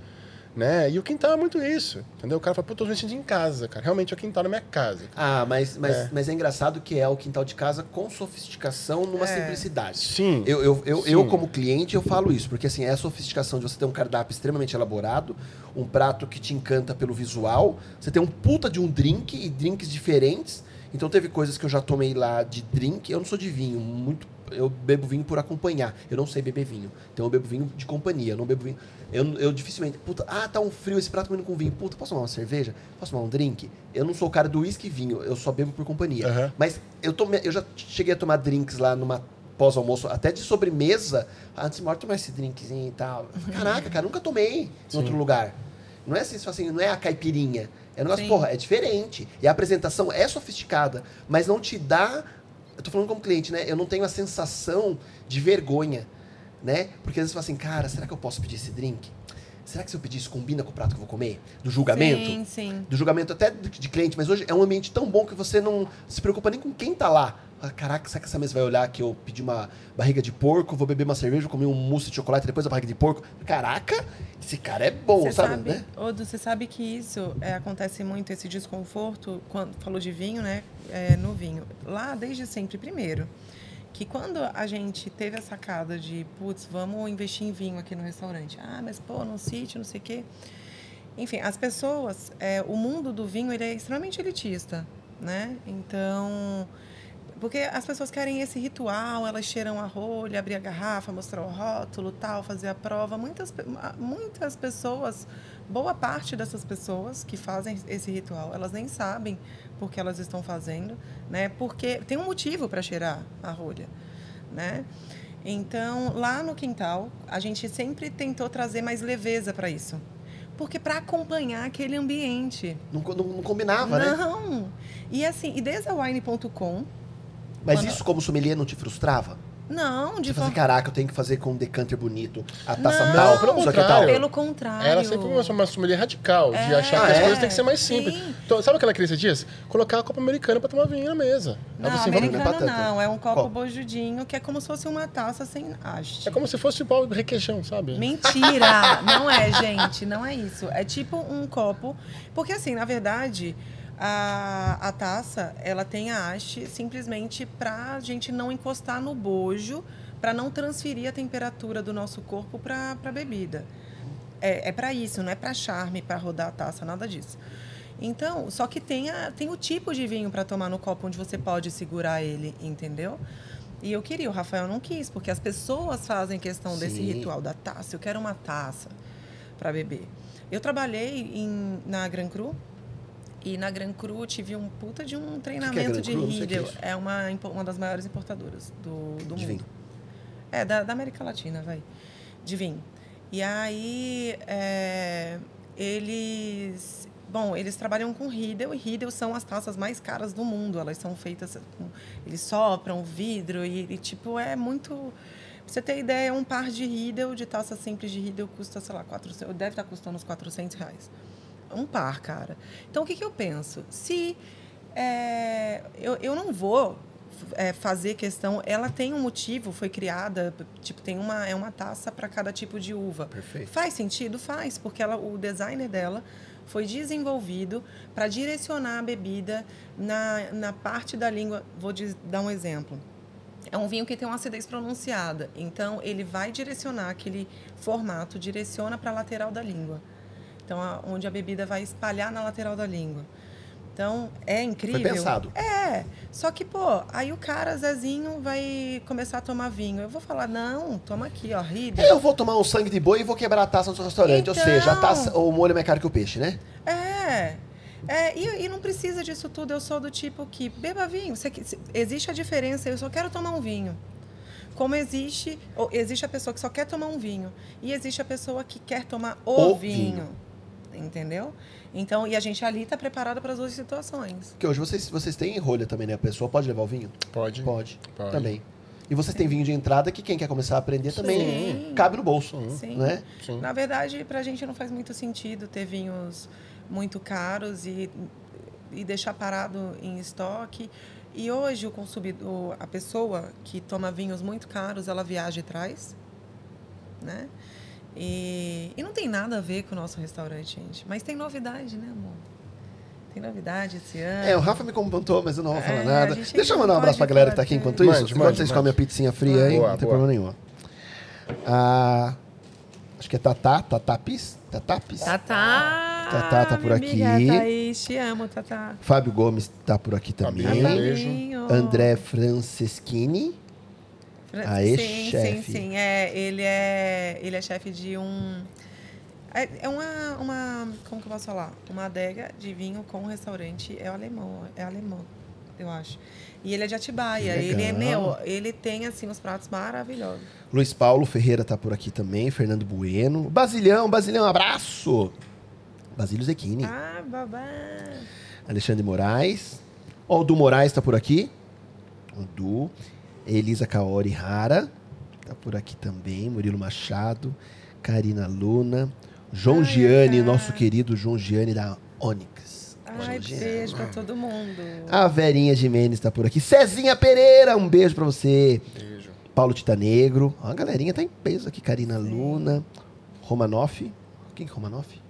Speaker 4: Né? E o quintal é muito isso, entendeu? O cara fala, pô, tô me sentindo em casa, cara. Realmente é o quintal da minha casa.
Speaker 1: Ah, mas, mas,
Speaker 4: É.
Speaker 1: mas é engraçado que é o quintal de casa com sofisticação numa
Speaker 2: É.
Speaker 1: simplicidade.
Speaker 4: Sim.
Speaker 1: Eu, eu, eu,
Speaker 4: Sim.
Speaker 1: eu, como cliente, eu falo isso, porque assim, é a sofisticação de você ter um cardápio extremamente elaborado, um prato que te encanta pelo visual, você tem um puta de um drink e drinks diferentes. Então teve coisas que eu já tomei lá de drink, eu não sou de vinho, muito. Eu bebo vinho por acompanhar. Eu não sei beber vinho. Então eu bebo vinho de companhia. Eu não bebo vinho. Eu, eu dificilmente. Puta, ah, tá um frio esse prato comendo com vinho. Puta, posso tomar uma cerveja? Posso tomar um drink? Eu não sou o cara do uísque e vinho. Eu só bebo por companhia.
Speaker 4: Aham.
Speaker 1: Mas eu, tomei, eu já cheguei a tomar drinks lá numa pós-almoço, até de sobremesa. Ah, Antes de tomar esse drinkzinho e tal. Eu falei, Caraca, cara, nunca tomei em outro lugar. Não é assim, assim, não é a caipirinha. É um negócio,
Speaker 2: Sim.
Speaker 1: porra, é diferente. E a apresentação é sofisticada, mas não te dá. Eu tô falando como cliente, né? Eu não tenho a sensação de vergonha, né? Porque às vezes você fala assim, cara, será que eu posso pedir esse drink? Será que se eu pedir isso combina com o prato que eu vou comer? Do julgamento?
Speaker 2: Sim, sim.
Speaker 1: do julgamento até de cliente, mas hoje é um ambiente tão bom que você não se preocupa nem com quem tá lá. Fala, Caraca, será que essa mesa vai olhar que eu pedi uma barriga de porco, vou beber uma cerveja, vou comer um mousse de chocolate e depois a barriga de porco? Caraca, esse cara é bom,
Speaker 2: Você
Speaker 1: sabe?
Speaker 2: sabe,
Speaker 1: né?
Speaker 2: Odo, você sabe que isso é, acontece muito, esse desconforto, quando falou de vinho, né? É, no vinho. Lá, desde sempre, primeiro, que quando a gente teve a sacada de, putz, vamos investir em vinho aqui no restaurante. Ah, mas pô, no sítio, não sei o quê. Enfim, as pessoas, é, o mundo do vinho, ele é extremamente elitista, né? Então, porque as pessoas querem esse ritual, elas cheiram a rolha, abrir a garrafa, mostrar o rótulo, tal, fazer a prova. Muitas, muitas pessoas, boa parte dessas pessoas que fazem esse ritual, elas nem sabem por que elas estão fazendo, né? Porque tem um motivo para cheirar a rolha, né? Então, lá no quintal, a gente sempre tentou trazer mais leveza para isso. Porque para acompanhar aquele ambiente.
Speaker 1: Não, não- não combinava, né?
Speaker 2: Não. E assim, e desde a wine.com,
Speaker 1: Mas
Speaker 2: quando-
Speaker 1: isso como sommelier não te frustrava?
Speaker 2: Não, de
Speaker 1: Você fala,
Speaker 2: forma
Speaker 1: caraca, eu tenho que fazer com um decanter bonito, a taça
Speaker 2: Não,
Speaker 1: tal,
Speaker 4: pelo
Speaker 1: é
Speaker 4: contrário.
Speaker 1: tal.
Speaker 2: pelo contrário.
Speaker 4: Ela sempre uma, uma sommelier radical, de
Speaker 2: É.
Speaker 4: achar que
Speaker 1: Ah,
Speaker 4: as
Speaker 1: é?
Speaker 4: coisas têm que ser mais simples.
Speaker 2: Sim.
Speaker 4: Então, sabe o que ela queria esses dias? Colocar a copa americana pra tomar vinho na mesa.
Speaker 2: Não,
Speaker 4: assim, vamos-
Speaker 2: americano não, é um copo
Speaker 1: Qual?
Speaker 2: bojudinho, que é como se fosse uma taça sem haste.
Speaker 4: É como se fosse igual requeijão, sabe?
Speaker 2: Mentira! não é, gente, não é isso. É tipo um copo. Porque, assim, na verdade, a, a taça, ela tem a haste simplesmente pra gente não encostar no bojo, pra não transferir a temperatura do nosso corpo pra, pra bebida. É, é para isso, não é pra charme, pra rodar a taça, nada disso. Então, só que tem, a, tem o tipo de vinho para tomar no copo onde você pode segurar ele, entendeu? E eu queria, o Rafael não quis, porque as pessoas fazem questão desse
Speaker 1: Sim.
Speaker 2: ritual da taça. Eu quero uma taça para beber. Eu trabalhei em, na Gran Cru e na Gran Cru tive um puta de um treinamento de
Speaker 1: o que é
Speaker 2: Riedel.
Speaker 1: isso.
Speaker 2: É uma, uma das maiores importadoras do, do
Speaker 1: De
Speaker 2: mundo.
Speaker 1: vinho.
Speaker 2: É, da, da América Latina, vai. De vinho. E aí, é, eles... Bom, eles trabalham com Riedel, e Riedel são as taças mais caras do mundo. Elas são feitas... Com, eles sopram vidro e, e, tipo, é muito... Pra você ter ideia, um par de Riedel, de taça simples de Riedel, custa, sei lá, 400, deve estar custando uns 400 reais. Um par, cara. Então, o que, que eu penso? Se é, eu, eu não vou é, fazer questão. Ela tem um motivo, foi criada, tipo, tem uma, é uma taça para cada tipo de uva.
Speaker 1: Perfeito.
Speaker 2: Faz sentido? Faz, porque ela, o designer dela foi desenvolvido para direcionar a bebida na, na parte da língua. Vou dar um exemplo. É um vinho que tem uma acidez pronunciada, então ele vai direcionar aquele formato, direciona para a lateral da língua. Então, a- onde a bebida vai espalhar na lateral da língua. Então, é incrível.
Speaker 1: Foi pensado.
Speaker 2: É. Só que, pô, aí o cara, Zezinho, vai começar a tomar vinho. Eu vou falar, não, toma aqui, ó, Riedel.
Speaker 1: Eu vou tomar um sangue de boi e vou quebrar a taça no seu restaurante. Ou
Speaker 2: Então.
Speaker 1: seja, a taça, o molho é mais caro que o peixe, né?
Speaker 2: É. É, e, e não precisa disso tudo. Eu sou do tipo que beba vinho. Você existe a diferença. Eu só quero tomar um vinho. Como existe, ou existe a pessoa que só quer tomar um vinho e existe a pessoa que quer tomar o,
Speaker 1: O
Speaker 2: vinho. Entendeu? Então, e a gente ali está preparada para as duas situações.
Speaker 1: Porque hoje vocês, vocês têm rolha também, né? A pessoa pode levar o vinho?
Speaker 4: Pode.
Speaker 1: Pode.
Speaker 4: Pode.
Speaker 1: Também. E vocês têm vinho de entrada que quem quer começar a aprender também
Speaker 2: Sim.
Speaker 1: cabe no bolso.
Speaker 2: Sim.
Speaker 1: Né?
Speaker 4: Sim.
Speaker 2: Na verdade, para a gente não faz muito sentido ter vinhos muito caros e, e deixar parado em estoque. E hoje o consumidor, a pessoa que toma vinhos muito caros, ela viaja e traz, né? E, e não tem nada a ver com o nosso restaurante, gente. Mas tem novidade, né, amor? Tem novidade esse ano.
Speaker 1: É, o Rafa me comentou, mas eu não vou falar
Speaker 2: É,
Speaker 1: nada. Deixa eu mandar um abraço pra galera que tá aqui enquanto isso.
Speaker 4: Mande,
Speaker 1: enquanto
Speaker 4: mande,
Speaker 1: vocês comem a pizzinha fria aí,
Speaker 4: Boa,
Speaker 1: não tem
Speaker 4: boa.
Speaker 1: problema nenhum. Ah, acho que é Tatá, Tatapis? Tatapis?
Speaker 2: Tatá!
Speaker 1: Tatá tá por aqui.
Speaker 2: Amiga, Thaís, te amo, Tatá.
Speaker 1: Fábio Gomes tá por aqui também.
Speaker 4: Fabinho.
Speaker 1: André Franceschini.
Speaker 2: Fran-
Speaker 1: Aê,
Speaker 2: sim,
Speaker 1: chefe.
Speaker 2: sim, sim. É, ele é, ele é chefe de um. É, é uma, uma. Como que eu posso falar? Uma adega de vinho com um restaurante. É alemão, é alemão, eu acho. E ele é de Atibaia. Ele é meu. Ele tem, assim, os pratos maravilhosos.
Speaker 1: Luiz Paulo Ferreira tá por aqui também. Fernando Bueno. Basilhão, Basilhão, abraço! Basílio Zecchini.
Speaker 2: Ah, babá.
Speaker 1: Alexandre Moraes. Ó, o Du Moraes tá por aqui. O Du. Elisa Kaori Rara. Tá por aqui também. Murilo Machado. Karina Luna. João
Speaker 2: Ai,
Speaker 1: Gianni,
Speaker 2: cara.
Speaker 1: nosso querido João Gianni da Onyx.
Speaker 2: Ai,
Speaker 1: João Gianni.
Speaker 2: beijo pra todo mundo.
Speaker 1: A Verinha Jimenez tá por aqui. Cezinha Pereira, um beijo pra você.
Speaker 4: Beijo.
Speaker 1: Paulo Tita Negro. Ó, a galerinha tá em peso aqui. Karina Luna. Romanoff. Quem que é Romanoff?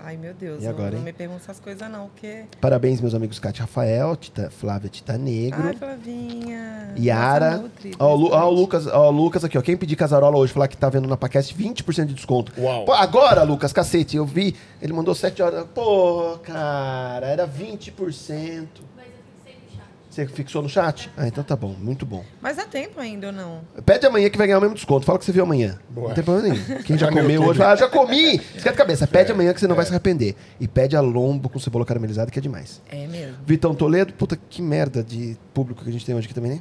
Speaker 2: Ai, meu Deus.
Speaker 1: E agora,
Speaker 2: não,
Speaker 1: hein?
Speaker 2: não me pergunta essas coisas, não, porque.
Speaker 1: Parabéns, meus amigos Cátia Rafael, Tita, Flávia Tita Negro.
Speaker 2: Ai, Flavinha.
Speaker 1: Yara.
Speaker 2: Nossa, nutri,
Speaker 1: Ó, o Lu- ó, o. Lucas, ó, o Lucas aqui, ó. Quem pedir casarola hoje falar que tá vendo na Paquete, 20% de desconto.
Speaker 4: Uau.
Speaker 1: Pô, agora, Lucas, cacete, eu vi. Ele mandou 7 horas. Pô, cara, era 20%.
Speaker 5: Mas eu fixei no chat.
Speaker 1: Você fixou no chat? Ah, então tá bom, muito bom.
Speaker 2: Mas dá tempo ainda ou não?
Speaker 1: Pede amanhã que vai ganhar o mesmo desconto. Fala que você viu amanhã.
Speaker 4: Boa.
Speaker 1: Não tem problema nenhum. Quem já
Speaker 4: no
Speaker 1: comeu hoje, fala, ah, já comi. Esquenta a cabeça. Pede amanhã que você não vai se arrepender. E pede a lombo com cebola caramelizada, que é demais.
Speaker 2: É mesmo.
Speaker 1: Vitão Toledo, puta que merda de público que a gente tem hoje aqui também, né?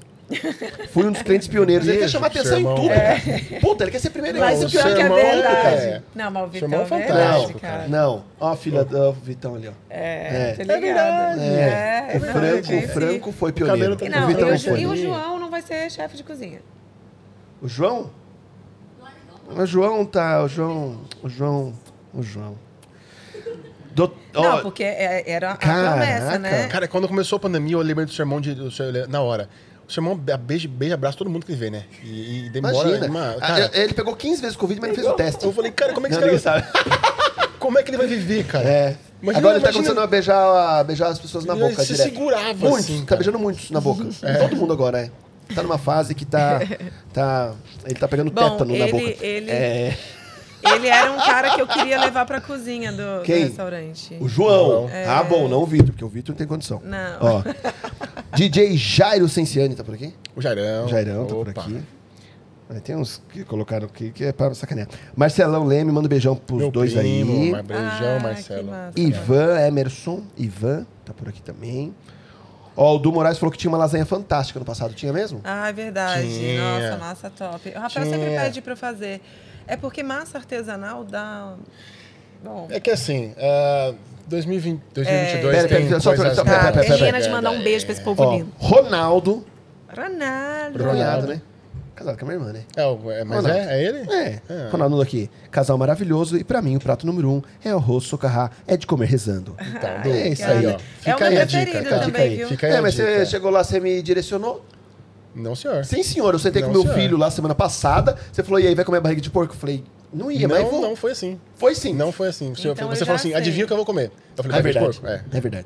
Speaker 1: Fui um dos clientes pioneiros. Ele quer chamar atenção em tudo,
Speaker 2: É.
Speaker 1: cara. Puta, ele quer ser primeiro
Speaker 2: Mas o pior é que é
Speaker 4: é-
Speaker 2: verdade.
Speaker 4: é.
Speaker 2: Não, mas o Vitão é
Speaker 4: fantástico,
Speaker 2: verdade,
Speaker 1: Não,
Speaker 2: cara.
Speaker 1: não. Ó, a filha do Vitão ali, ó.
Speaker 2: É,
Speaker 1: É.
Speaker 2: tá ligado.
Speaker 4: verdade.
Speaker 1: É, o
Speaker 2: não, eu
Speaker 1: Franco, o. Franco foi pioneiro.
Speaker 4: tá
Speaker 1: o
Speaker 2: não,
Speaker 1: Vitão
Speaker 2: e,
Speaker 1: não
Speaker 2: o,
Speaker 1: foi.
Speaker 2: e o João não vai ser chefe de cozinha.
Speaker 1: O João? O João tá. O João. O João. O João. Do-
Speaker 2: Não, porque é- era a
Speaker 1: Caraca.
Speaker 2: promessa, né?
Speaker 4: Cara, quando começou a pandemia, eu lembrei do sermão de, do ser- na hora. O sermão be- beija, beija, abraça todo mundo que vê, né? E, e demora.
Speaker 1: Imagina.
Speaker 4: uma-
Speaker 1: Ah,
Speaker 4: cara,
Speaker 1: ele pegou 15 vezes Covid, mas não fez o teste.
Speaker 4: eu falei, cara, como é que
Speaker 1: Não,
Speaker 4: esse cara,
Speaker 1: sabe.
Speaker 4: como é que ele vai viver, cara?
Speaker 1: É.
Speaker 4: Imagina-
Speaker 1: Agora ele tá
Speaker 4: imagina-
Speaker 1: começando a beijar, a beijar as pessoas na
Speaker 4: Ele
Speaker 1: boca
Speaker 4: se
Speaker 1: direto.
Speaker 4: segurava
Speaker 1: Muitos,
Speaker 4: assim,
Speaker 1: tá beijando muitos na boca. Todo mundo agora, é. Tá numa fase que tá. tá ele tá pegando
Speaker 2: Bom,
Speaker 1: tétano na
Speaker 2: ele-
Speaker 1: boca.
Speaker 2: ele-
Speaker 1: É,
Speaker 2: Ele era um cara que eu queria levar pra cozinha do, do
Speaker 1: Quem?
Speaker 2: restaurante.
Speaker 1: o João.
Speaker 4: João.
Speaker 1: Ah, bom, não o Vitor, porque o Vitor não tem condição.
Speaker 2: Não.
Speaker 1: Ó. DJ Jairo Senciani tá por aqui?
Speaker 4: O Jairão.
Speaker 1: O Jairão tá por
Speaker 4: Opa.
Speaker 1: aqui. Aí tem uns que colocaram aqui que é pra sacanear. Marcelão Leme, manda um beijão pros
Speaker 4: Meu
Speaker 1: dois
Speaker 4: primo,
Speaker 1: aí.
Speaker 4: mas Beijão,
Speaker 2: Ah, que
Speaker 4: Marcelo.
Speaker 2: massa.
Speaker 1: Ivan Emerson, Ivan, tá por aqui também. Ó, o Du Moraes falou que tinha uma lasanha fantástica no passado, tinha mesmo?
Speaker 2: Ah, é verdade.
Speaker 4: Tinha.
Speaker 2: Nossa, massa top. O Rafael sempre
Speaker 4: Tinha.
Speaker 2: pede pra eu fazer. É porque massa artesanal dá. Bom.
Speaker 4: É que assim, ah, 2020, 2022
Speaker 1: Pera,
Speaker 4: tem
Speaker 1: pera, só-
Speaker 4: coisas...
Speaker 1: só- pera,
Speaker 2: Tá,
Speaker 1: pera, pera, pera.
Speaker 2: de mandar um beijo pra esse povo
Speaker 1: Ó,
Speaker 2: lindo.
Speaker 1: Ronaldo,
Speaker 2: Ronaldo.
Speaker 1: cunhado, né? Casado com a minha irmã, né?
Speaker 4: É, o- é, mas
Speaker 1: Ronaldo.
Speaker 4: é, é ele?
Speaker 1: É,
Speaker 4: É.
Speaker 1: Ronaldo aqui. Casal maravilhoso e pra mim o prato número um é o arroz socarrá, é de comer rezando.
Speaker 4: Então,
Speaker 1: é isso
Speaker 2: cara.
Speaker 1: aí, ó.
Speaker 2: É o
Speaker 4: Fica
Speaker 2: meu
Speaker 4: aí a
Speaker 2: preferido
Speaker 4: dica,
Speaker 2: também,
Speaker 1: Fica aí.
Speaker 2: viu?
Speaker 4: Fica aí
Speaker 1: É, mas você
Speaker 4: dica.
Speaker 1: chegou lá, você me direcionou?
Speaker 4: Não, senhor.
Speaker 1: Sim, senhor. Eu sentei
Speaker 4: Não,
Speaker 1: com meu
Speaker 4: senhor.
Speaker 1: filho lá semana passada. Você falou, e aí, vai comer barriga de porco? Eu falei, não ia, mas
Speaker 4: não,
Speaker 1: vou.
Speaker 4: não foi assim.
Speaker 1: Foi sim.
Speaker 4: Não foi assim. Você,
Speaker 2: Então
Speaker 4: você falou assim,
Speaker 2: sei.
Speaker 4: adivinha o que eu vou comer. Eu falei,
Speaker 1: É
Speaker 4: barriga de
Speaker 1: verdade.
Speaker 4: porco. É.
Speaker 1: É verdade.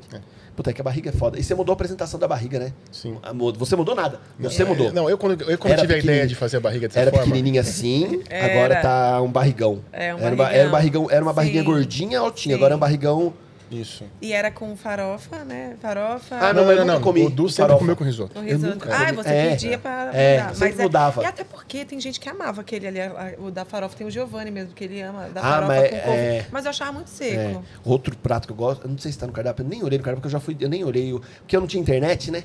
Speaker 1: Puta, é que a barriga é foda. E você mudou a apresentação da barriga, né?
Speaker 4: Sim.
Speaker 1: Ah, Você mudou nada. Você mudou.
Speaker 4: Não, eu quando, eu, quando
Speaker 1: Era
Speaker 4: tive a ideia de fazer a barriga dessa
Speaker 1: Era
Speaker 4: forma...
Speaker 1: pequenininha assim,
Speaker 2: Era.
Speaker 1: agora tá um barrigão.
Speaker 2: É, um
Speaker 1: era, ba-
Speaker 2: barrigão.
Speaker 1: era um barrigão, era uma barriguinha
Speaker 2: Sim.
Speaker 1: gordinha altinha,
Speaker 2: Sim.
Speaker 1: agora é um barrigão.
Speaker 4: Isso.
Speaker 2: E era com farofa, né? Farofa.
Speaker 1: Ah,
Speaker 4: Não,
Speaker 1: mas
Speaker 4: não,
Speaker 1: eu
Speaker 4: não.
Speaker 1: nunca comi
Speaker 4: O Du sempre
Speaker 1: farofa.
Speaker 4: comeu com risoto.
Speaker 2: Com
Speaker 1: Eu
Speaker 2: risoto.
Speaker 1: nunca
Speaker 2: Ah, você
Speaker 1: É.
Speaker 2: pedia pra
Speaker 1: É,
Speaker 2: mudar.
Speaker 1: sempre
Speaker 2: é-
Speaker 1: mudava.
Speaker 2: E até porque tem gente que amava aquele ali, o da farofa. Tem o Giovanni mesmo, que ele ama da
Speaker 1: Ah,
Speaker 2: farofa
Speaker 1: mas
Speaker 2: com couve.
Speaker 1: é-
Speaker 2: Mas eu achava muito
Speaker 1: É.
Speaker 2: seco.
Speaker 1: Outro prato que eu gosto, eu não sei se tá no cardápio, eu nem olhei no cardápio, porque eu já fui, eu nem olhei, o- porque eu não tinha internet, né?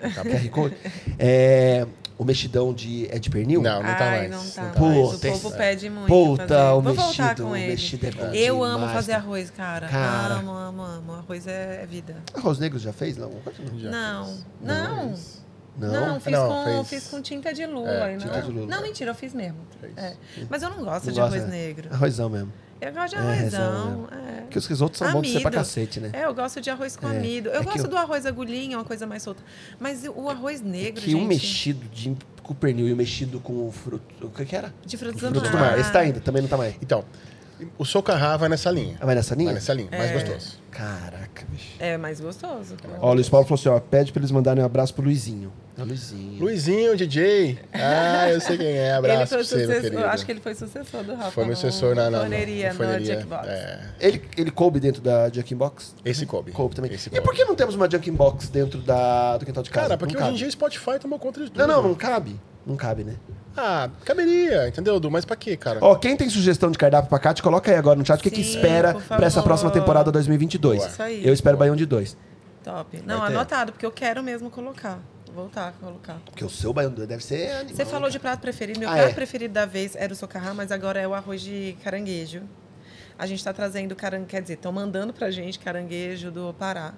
Speaker 1: Code. É, o mexidão de, é de pernil?
Speaker 4: Não, não tá
Speaker 2: Ai,
Speaker 4: mais.
Speaker 2: não tá
Speaker 4: Não
Speaker 2: mais.
Speaker 4: tá mais.
Speaker 2: o
Speaker 1: Puta,
Speaker 2: povo
Speaker 1: esse-
Speaker 2: pede muito.
Speaker 1: Puta,
Speaker 2: fazer.
Speaker 1: o
Speaker 2: Vou
Speaker 1: mexido,
Speaker 2: com
Speaker 1: o
Speaker 2: ele.
Speaker 1: mexido é bom
Speaker 2: Eu amo
Speaker 1: demais,
Speaker 2: fazer
Speaker 1: cara.
Speaker 2: arroz, cara.
Speaker 1: Cara.
Speaker 2: Amo, amo, amo. Arroz é, é vida.
Speaker 1: Arroz negro já fez? Não.
Speaker 4: Já
Speaker 2: não,
Speaker 4: fiz.
Speaker 2: não.
Speaker 1: Não?
Speaker 2: Não, fiz,
Speaker 4: Não,
Speaker 2: com,
Speaker 4: fez-
Speaker 2: fiz com tinta de lula.
Speaker 4: É,
Speaker 2: e não.
Speaker 1: tinta de lula.
Speaker 2: Não, mentira, eu fiz mesmo.
Speaker 4: Fez.
Speaker 2: É. Mas eu não gosto
Speaker 1: Não
Speaker 2: de
Speaker 1: gosta,
Speaker 2: arroz
Speaker 1: né?
Speaker 2: negro.
Speaker 1: Arrozão mesmo.
Speaker 2: Eu gosto de
Speaker 1: É,
Speaker 2: arrozão.
Speaker 1: arrozão
Speaker 2: é.
Speaker 1: Porque os risotos são bons de ser pra
Speaker 2: Amido.
Speaker 1: cacete, né?
Speaker 2: É, eu gosto de arroz com
Speaker 1: É.
Speaker 2: amido.
Speaker 1: É
Speaker 2: Eu
Speaker 1: que
Speaker 2: gosto
Speaker 1: eu-
Speaker 2: do arroz agulhinha, uma coisa mais solta. Mas o arroz negro,
Speaker 1: que
Speaker 2: gente...
Speaker 1: um mexido de, com pernil e o mexido com o fruto. O que, que era?
Speaker 2: De frutos,
Speaker 1: Frutos
Speaker 2: do
Speaker 1: do
Speaker 2: mar.
Speaker 1: mar. Esse tá ainda, também não tá mais.
Speaker 4: Então, o socarrá vai nessa linha.
Speaker 1: Ah, vai nessa linha?
Speaker 4: Vai nessa linha, mais
Speaker 2: É.
Speaker 4: gostoso.
Speaker 1: Caraca, bicho.
Speaker 2: É mais gostoso.
Speaker 1: Ó, o Luiz Paulo falou assim, ó, pede pra eles mandarem um abraço pro Luizinho. É o Luizinho.
Speaker 4: Luizinho, DJ. Ah, eu sei quem é.
Speaker 2: ele
Speaker 4: Abraço
Speaker 2: foi
Speaker 4: pra você, meu
Speaker 2: sucessor,
Speaker 4: querido.
Speaker 2: eu acho que ele foi sucessor do Rafa.
Speaker 4: Foi meu sucessor na, na, na
Speaker 2: Forneria, no
Speaker 4: forneria.
Speaker 2: Jackbox.
Speaker 4: É,
Speaker 1: Ele, ele coube dentro da Junkin Box?
Speaker 4: esse coube.
Speaker 1: Coube também.
Speaker 4: Esse
Speaker 1: E
Speaker 4: coube.
Speaker 1: por que não temos uma Junkin Box dentro da, do quintal de casa?
Speaker 4: Cara, porque
Speaker 1: não
Speaker 4: hoje em dia o Spotify tomou conta de tudo.
Speaker 1: Não, não, não cabe. Não cabe, né?
Speaker 4: Ah, caberia, entendeu, Du? Mas pra quê, cara?
Speaker 1: Ó, quem tem sugestão de cardápio pra Kátia, coloca aí agora no chat o que, que
Speaker 2: Sim,
Speaker 1: espera
Speaker 2: por
Speaker 1: pra essa próxima temporada 2022.
Speaker 4: Boa.
Speaker 2: Isso aí.
Speaker 1: Eu espero Baião de 2.
Speaker 2: Top. Não,
Speaker 1: ter.
Speaker 2: anotado, porque eu quero mesmo colocar. Voltar a colocar.
Speaker 1: Porque o seu Baião de 2 deve ser animal.
Speaker 2: Você falou
Speaker 1: cara.
Speaker 2: de prato preferido. Meu
Speaker 1: Ah,
Speaker 2: prato
Speaker 1: é?
Speaker 2: preferido da vez era o socarrá, mas agora é o arroz de caranguejo. A gente está trazendo caranguejo, quer dizer, estão mandando pra gente caranguejo do Pará.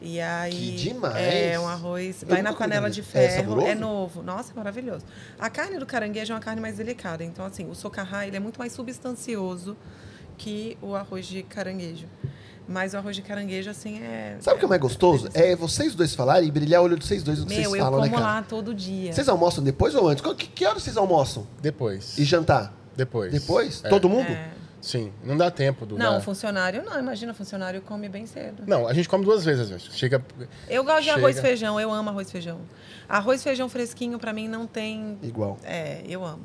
Speaker 2: E aí.
Speaker 1: Que demais!
Speaker 2: É um arroz.
Speaker 1: Eu
Speaker 2: Vai na panela de.
Speaker 1: É
Speaker 2: ferro.
Speaker 1: saboroso?
Speaker 2: É, novo. Nossa, é maravilhoso. A carne do caranguejo é uma carne mais delicada. Então, assim, o socarrá ele é muito mais substancioso que o arroz de caranguejo. Mas o arroz de caranguejo, assim, é.
Speaker 1: Sabe o que é mais gostoso? É vocês dois falarem e brilhar o olho de vocês dois
Speaker 2: Meu,
Speaker 1: vocês
Speaker 2: eu
Speaker 1: falam, né,
Speaker 2: como
Speaker 1: cara?
Speaker 2: lá todo dia.
Speaker 1: Vocês almoçam depois ou antes? Qual- Que, que horas vocês almoçam?
Speaker 4: Depois.
Speaker 1: E jantar?
Speaker 4: Depois.
Speaker 1: Depois?
Speaker 4: É.
Speaker 1: Todo mundo?
Speaker 2: É.
Speaker 4: Sim, não dá tempo do.
Speaker 2: Não,
Speaker 4: da-
Speaker 2: funcionário não. Imagina, funcionário come bem cedo.
Speaker 4: Não, a gente come duas vezes às vezes. Chega.
Speaker 2: Eu gosto de
Speaker 4: Chega.
Speaker 2: arroz e feijão, eu amo arroz e feijão. Arroz e feijão fresquinho, pra mim, não tem.
Speaker 1: Igual.
Speaker 2: É, eu amo.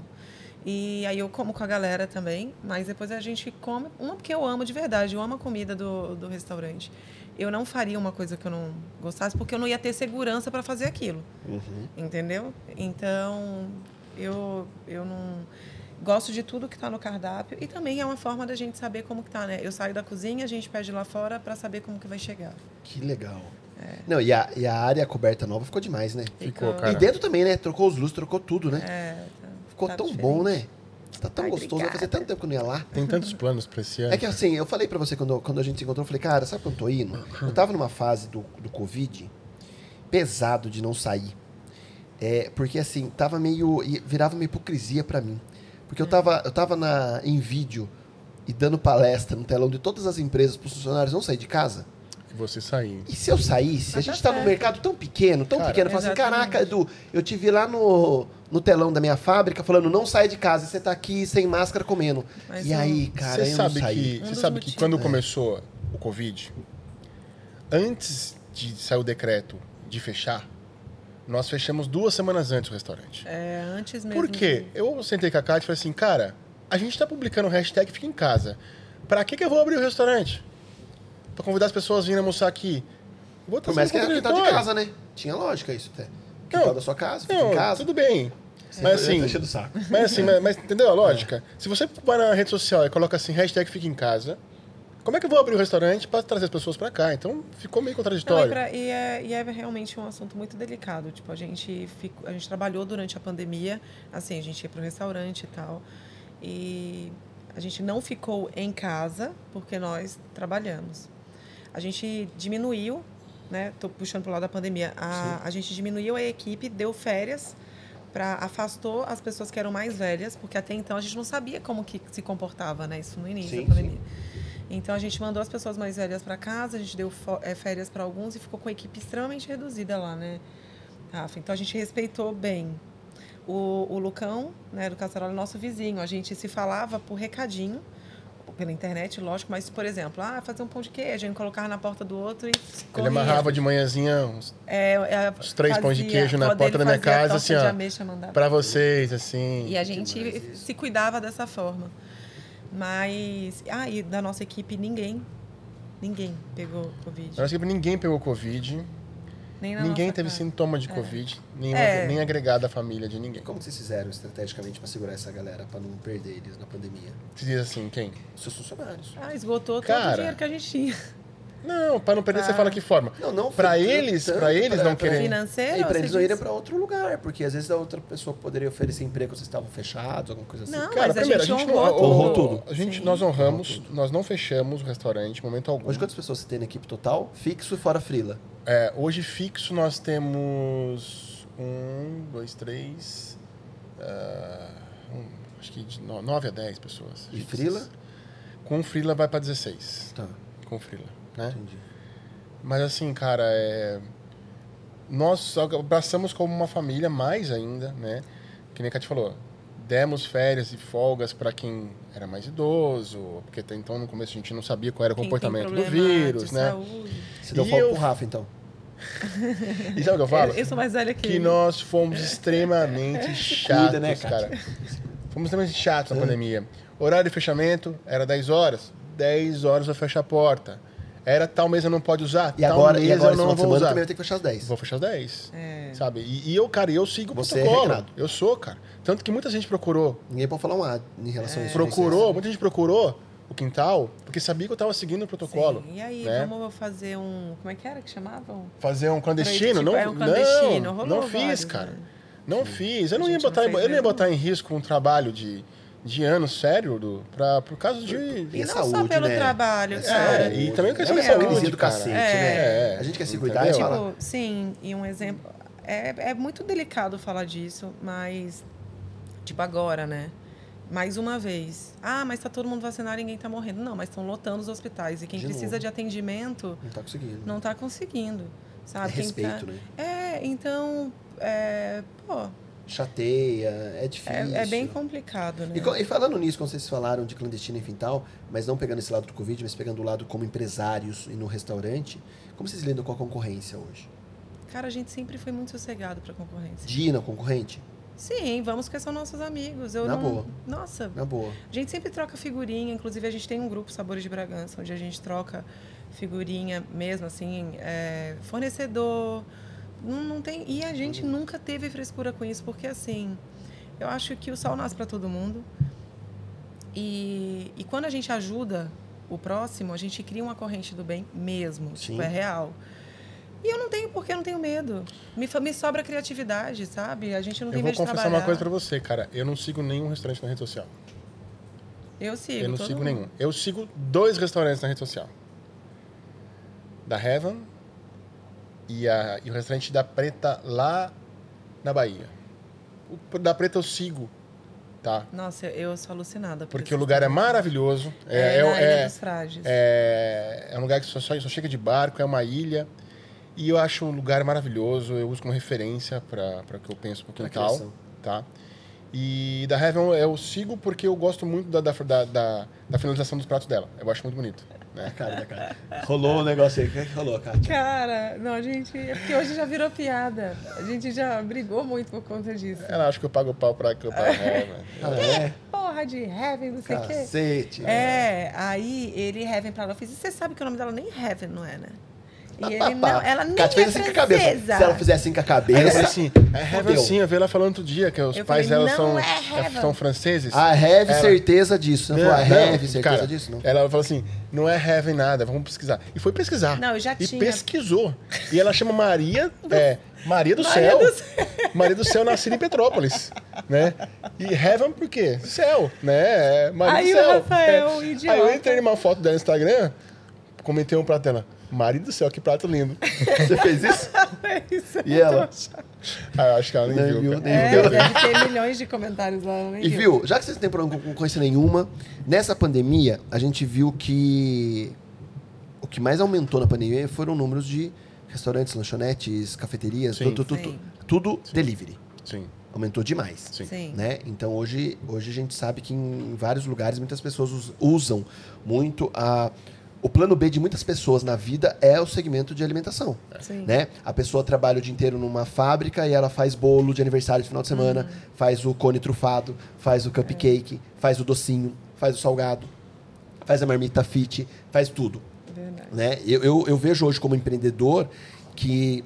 Speaker 2: E aí eu como com a galera também, mas depois a gente come. Uma porque eu amo de verdade, eu amo a comida do, do restaurante. Eu não faria uma coisa que eu não gostasse, porque eu não ia ter segurança para fazer aquilo.
Speaker 1: Uhum.
Speaker 2: Entendeu? Então, eu, eu não. Gosto de tudo que está no cardápio e também é uma forma da gente saber como que tá, né? Eu saio da cozinha, a gente pede lá fora para saber como que vai chegar.
Speaker 1: Que legal.
Speaker 2: É.
Speaker 1: Não, e a, e a área coberta nova ficou demais, né?
Speaker 4: Ficou,
Speaker 2: Ficou-
Speaker 4: cara.
Speaker 1: E dentro também, né? Trocou os luzes, trocou tudo, né?
Speaker 2: É, tá-
Speaker 1: Ficou
Speaker 2: tá
Speaker 1: tão
Speaker 2: diferente.
Speaker 1: bom, né? Tá tão
Speaker 2: Ai,
Speaker 1: gostoso. Vai fazer tanto tempo que eu não ia lá.
Speaker 4: Tem tantos planos pra esse ano.
Speaker 1: É que assim, eu falei pra você quando, quando a gente se encontrou, eu falei, cara, sabe quando eu tô indo? Eu tava numa fase do, do Covid pesado de não sair. É, porque assim, tava meio. e Virava uma hipocrisia pra mim. Porque eu tava, eu tava na, em vídeo e dando palestra no telão de todas as empresas pros funcionários não sair de casa.
Speaker 4: Que você sair.
Speaker 1: E se eu saísse, a gente
Speaker 2: tá
Speaker 1: tá num mercado tão pequeno, tão
Speaker 4: Cara,
Speaker 1: pequeno, eu falo assim, caraca, Edu, eu te vi lá no, no telão da minha fábrica falando, não sai de casa, e você tá aqui sem máscara comendo.
Speaker 2: Mas
Speaker 1: e
Speaker 2: eu-
Speaker 1: aí, cara,
Speaker 4: Você
Speaker 1: eu
Speaker 4: sabe
Speaker 1: não saí.
Speaker 4: que, você sabe que quando
Speaker 1: É.
Speaker 4: começou o Covid, antes de sair o decreto de fechar, nós fechamos duas semanas antes o restaurante.
Speaker 2: É, antes mesmo.
Speaker 4: Por quê? Eu sentei com a Kátia e falei assim, cara, a gente tá publicando o hashtag Fica em Casa. Pra que, que eu vou abrir o restaurante? Pra convidar as pessoas a virem almoçar aqui. Eu Vou
Speaker 1: mais que era quintal de
Speaker 4: contraditório.
Speaker 1: casa, né? Tinha lógica isso até. Quintal da sua casa, fica
Speaker 4: Não,
Speaker 1: em casa.
Speaker 4: tudo bem. Mas assim,
Speaker 1: Tá enchendo o saco.
Speaker 4: mas assim, mas, mas entendeu a lógica? Se você vai na rede social e coloca assim, hashtag Fica em Casa, como é que eu vou abrir o restaurante pra trazer as pessoas pra cá? Então ficou meio
Speaker 2: Não, e,
Speaker 4: contraditório.
Speaker 2: pra- e é, e é realmente um assunto muito delicado. Tipo, a gente, ficou, a gente trabalhou durante a pandemia, assim, a gente ia para o restaurante e tal. E a gente não ficou em casa porque nós trabalhamos. A gente diminuiu, né? Tô puxando pro lado da pandemia. A, a gente diminuiu a equipe, deu férias para afastou as pessoas que eram mais velhas, porque até então a gente não sabia como que se comportava, né? Isso no início
Speaker 1: Sim,
Speaker 2: da pandemia. Então a gente mandou as pessoas mais velhas para casa, a gente deu eh, férias para alguns e ficou com a equipe extremamente reduzida lá, né, Rafa? Então a gente respeitou bem. O, o Lucão, né, do Caçarola, é nosso vizinho. A gente se falava por recadinho, pela internet, lógico, mas, por exemplo, ah, fazer um pão de queijo, a gente colocava na porta do outro e
Speaker 4: Ele
Speaker 2: corria.
Speaker 4: amarrava de manhãzinha uns
Speaker 2: É,
Speaker 4: Os três pães de queijo na porta
Speaker 2: ele
Speaker 4: da minha casa, assim, ó,
Speaker 2: ameixa,
Speaker 4: pra vocês, assim.
Speaker 2: E a gente se cuidava dessa forma. Mas. Ah, e da nossa equipe, ninguém. Ninguém pegou Covid.
Speaker 4: Na nossa equipe ninguém pegou Covid, ninguém teve
Speaker 2: casa.
Speaker 4: sintoma de Covid, nem,
Speaker 2: É.
Speaker 4: nem agregado à família de ninguém.
Speaker 1: Como vocês fizeram estrategicamente pra segurar essa galera, pra não perder eles na pandemia?
Speaker 4: Você diz assim, quem?
Speaker 1: Os seus funcionários.
Speaker 2: Ah, esgotou todo
Speaker 4: Cara.
Speaker 2: o dinheiro que a gente tinha.
Speaker 4: Não, pra não perder, você
Speaker 2: Ah.
Speaker 4: fala que forma.
Speaker 1: Não, não
Speaker 4: Pra
Speaker 1: foi
Speaker 4: eles, pra eles não querem-
Speaker 2: Financeiro?
Speaker 1: E pra
Speaker 2: você
Speaker 1: eles não irem pra outro lugar, porque às vezes a outra pessoa poderia oferecer emprego, vocês estavam fechados, alguma coisa assim.
Speaker 2: Não,
Speaker 4: Cara,
Speaker 2: mas a
Speaker 4: primeiro, a
Speaker 2: gente
Speaker 4: gente não
Speaker 2: honrou
Speaker 1: Honrou
Speaker 2: tudo.
Speaker 4: A gente,
Speaker 2: Sim.
Speaker 4: nós honramos,
Speaker 1: Honrou
Speaker 4: nós não fechamos o restaurante em momento algum.
Speaker 1: Hoje quantas pessoas você tem na equipe total? Fixo e fora frila?
Speaker 4: É, hoje fixo nós temos um, dois, três, ah, um, acho que de no- nove a dez pessoas.
Speaker 1: E
Speaker 4: fixas.
Speaker 1: frila?
Speaker 4: Com frila vai pra 16.
Speaker 1: Tá,
Speaker 4: Com frila, né?
Speaker 1: entendi.
Speaker 4: Mas assim, cara, é... nós abraçamos como uma família mais ainda, né? Que nem a Kátia falou. Demos férias e folgas para quem era mais idoso, porque até então no começo a gente não sabia qual era o
Speaker 2: Quem
Speaker 4: comportamento do vírus, né?
Speaker 2: saúde.
Speaker 1: Você deu
Speaker 4: E
Speaker 1: folga
Speaker 4: eu-
Speaker 1: pro Rafa, então.
Speaker 4: E sabe o que eu falo?
Speaker 2: Eu, eu sou mais velha que,
Speaker 4: que
Speaker 2: ele.
Speaker 4: nós fomos extremamente chatos,
Speaker 1: né, Kátia?
Speaker 4: cara. Fomos extremamente chatos na pandemia. Horário de fechamento era 10 horas. 10 horas vai fechar a porta. Era tal mesa não pode usar,
Speaker 1: E
Speaker 4: tal
Speaker 1: agora,
Speaker 4: mesa
Speaker 1: e agora
Speaker 4: eu não vou
Speaker 1: semana
Speaker 4: usar.
Speaker 1: também vai ter que fechar às 10.
Speaker 4: Vou fechar às 10.
Speaker 2: É.
Speaker 4: Sabe? E, e eu, cara, eu sigo o
Speaker 1: Você é
Speaker 4: protocolo.
Speaker 1: regrado.
Speaker 4: eu sou, cara. Tanto que muita gente procurou.
Speaker 1: Ninguém pode falar um A em relação a isso.
Speaker 4: Procurou, muita gente procurou o quintal, porque sabia que eu tava seguindo o protocolo.
Speaker 2: Sim. E aí,
Speaker 4: né?
Speaker 2: vamos fazer um. Como é que era que chamavam?
Speaker 4: Fazer um clandestino?
Speaker 2: Tipo,
Speaker 4: não,
Speaker 2: é um clandestino,
Speaker 4: não,
Speaker 2: rolou
Speaker 4: não fiz,
Speaker 2: vários,
Speaker 4: cara.
Speaker 2: né?
Speaker 4: Não fiz. Eu não ia
Speaker 2: gente não
Speaker 4: botar,
Speaker 2: fez
Speaker 4: eu não ia botar em risco um trabalho de, de anos, sério, do, pra, por causa de...
Speaker 2: E
Speaker 1: E
Speaker 2: não só
Speaker 1: saúde,
Speaker 2: pelo
Speaker 1: né?
Speaker 2: trabalho,
Speaker 1: É,
Speaker 2: cara.
Speaker 4: e também questão
Speaker 1: é
Speaker 4: da
Speaker 1: uma
Speaker 4: saúde,
Speaker 1: hipocrisia do
Speaker 4: cara.
Speaker 1: cacete,
Speaker 2: É.
Speaker 1: né? A gente quer se cuidar e
Speaker 4: Entendeu?
Speaker 1: fala.
Speaker 2: Tipo, sim, e um exemplo. É, é muito delicado falar disso, mas. Tipo, agora, né? Mais uma vez. Ah, mas tá todo mundo vacinado e ninguém tá morrendo. Não, mas estão lotando os hospitais. E quem
Speaker 1: De
Speaker 2: precisa
Speaker 1: novo.
Speaker 2: de atendimento
Speaker 1: Não tá conseguindo.
Speaker 2: não tá conseguindo.
Speaker 1: É
Speaker 2: Sabe? Quem
Speaker 1: respeito,
Speaker 2: tá-
Speaker 1: né?
Speaker 2: É, então. É, pô,
Speaker 1: Chateia, é difícil.
Speaker 2: é, é bem complicado, né?
Speaker 1: E, e falando nisso, quando vocês falaram de clandestino, enfim tal, mas não pegando esse lado do Covid, mas pegando o lado como empresários e no restaurante, como vocês lidam com a concorrência hoje?
Speaker 2: Cara, a gente sempre foi muito sossegado pra concorrência.
Speaker 1: De ir na concorrente?
Speaker 2: Sim, vamos que são nossos amigos. Eu
Speaker 1: Na
Speaker 2: não...
Speaker 1: boa.
Speaker 2: Nossa,
Speaker 1: Na boa.
Speaker 2: A gente sempre troca figurinha, inclusive a gente tem um grupo Sabores de Bragança, onde a gente troca figurinha mesmo, assim, é, fornecedor. Não, não tem, e a gente
Speaker 1: Uhum.
Speaker 2: nunca teve frescura com isso, porque assim, eu acho que o sol nasce para todo mundo. E, e quando a gente ajuda o próximo, a gente cria uma corrente do bem mesmo,
Speaker 1: Sim.
Speaker 2: tipo, é real. E eu não tenho porque eu não tenho medo. Me, me sobra criatividade, sabe? A gente não
Speaker 4: Eu
Speaker 2: tem
Speaker 4: vou
Speaker 2: medo de
Speaker 4: confessar
Speaker 2: trabalhar.
Speaker 4: uma coisa pra você, cara. Eu não sigo nenhum restaurante na rede social.
Speaker 2: Eu sigo.
Speaker 4: Eu não sigo
Speaker 2: mundo.
Speaker 4: nenhum. Eu sigo dois restaurantes na rede social. Da Heaven e, a, e o restaurante da Preta lá na Bahia. O da Preta eu sigo, tá?
Speaker 2: Nossa, eu, eu sou alucinada. por
Speaker 4: Porque o lugar é maravilhoso.
Speaker 2: É,
Speaker 4: É,
Speaker 2: na
Speaker 4: é,
Speaker 2: Ilha
Speaker 4: é,
Speaker 2: dos
Speaker 4: é, é um lugar que só, só, só chega de barco, é uma ilha. E eu acho um lugar maravilhoso. Eu uso como referência para o que eu penso
Speaker 1: Pra
Speaker 4: quintal,
Speaker 1: criação.
Speaker 4: tá? E da Heaven eu sigo porque eu gosto muito da, da, da, da finalização dos pratos dela. Eu acho muito bonito. Né?
Speaker 1: Cara cara. Rolou um negócio aí. O que é que rolou, Kátia?
Speaker 2: Cara, não, a gente. É porque hoje já virou piada. A gente já brigou muito por conta disso.
Speaker 4: Ela acha que eu pago pau pra que eu pago Heaven.
Speaker 1: Ah, é?
Speaker 2: Porra de Heaven, não sei o quê.
Speaker 1: Cacete.
Speaker 2: É, aí ele Heaven pra ela. Eu fiz, e você sabe que o nome dela nem Heaven, não é, né? E ele não,
Speaker 1: pá.
Speaker 2: ela nem
Speaker 1: Kátia
Speaker 2: é
Speaker 1: fez assim com a cabeça.
Speaker 2: francesa.
Speaker 1: Se ela fizer assim com a
Speaker 4: Aí eu
Speaker 1: cabeça.
Speaker 4: falei assim, é Heaven
Speaker 1: Fodeu.
Speaker 4: sim, eu vi ela falando outro dia que os
Speaker 2: Eu
Speaker 4: pais dela são,
Speaker 2: é Heaven.
Speaker 4: são franceses.
Speaker 1: Ah, have
Speaker 4: Ela-
Speaker 1: certeza disso. Não,
Speaker 4: Não, não,
Speaker 1: have certeza
Speaker 4: cara,
Speaker 1: disso? Não.
Speaker 4: Ela falou assim, não é heaven nada, vamos pesquisar. E foi pesquisar.
Speaker 2: Não, eu já
Speaker 4: e
Speaker 2: tinha.
Speaker 4: pesquisou. E ela chama Maria, é, Maria do
Speaker 2: Maria
Speaker 4: Céu.
Speaker 2: do Céu.
Speaker 4: Maria do Céu nascida em Petrópolis, né? E heaven por quê? Céu, né? É Maria
Speaker 2: Aí
Speaker 4: do
Speaker 2: o
Speaker 4: Céu.
Speaker 2: Rafael,
Speaker 4: É.
Speaker 2: o idiota.
Speaker 4: Aí eu entrei numa foto dela no Instagram, comentei um prato dela. Maria do Céu, que prato lindo.
Speaker 1: Você fez isso?
Speaker 2: Isso é
Speaker 1: E ela?
Speaker 4: Ah, eu acho que ela nem
Speaker 1: Nem
Speaker 4: viu.
Speaker 1: viu, nem
Speaker 2: É,
Speaker 1: viu.
Speaker 2: deve ter milhões de comentários lá.
Speaker 1: E viu, já que vocês não têm problema com concorrência nenhuma, nessa pandemia, a gente viu que o que mais aumentou na pandemia foram números de restaurantes, lanchonetes, cafeterias,
Speaker 4: Sim.
Speaker 1: tudo, tudo,
Speaker 2: Sim.
Speaker 1: tudo delivery.
Speaker 4: Sim,
Speaker 1: Aumentou demais.
Speaker 4: sim.
Speaker 2: Sim.
Speaker 1: Né? Então hoje, hoje a gente sabe que em vários lugares muitas pessoas us- usam muito a o plano B de muitas pessoas na vida é o segmento de alimentação.
Speaker 2: Sim.
Speaker 1: Né? A pessoa trabalha o dia inteiro numa fábrica e ela faz bolo de aniversário de final de semana,
Speaker 2: Uhum.
Speaker 1: faz o cone trufado, faz o cupcake, faz o docinho, faz o salgado, faz a marmita fit, faz tudo.
Speaker 2: Verdade.
Speaker 1: Né? Eu, eu, eu vejo hoje como empreendedor que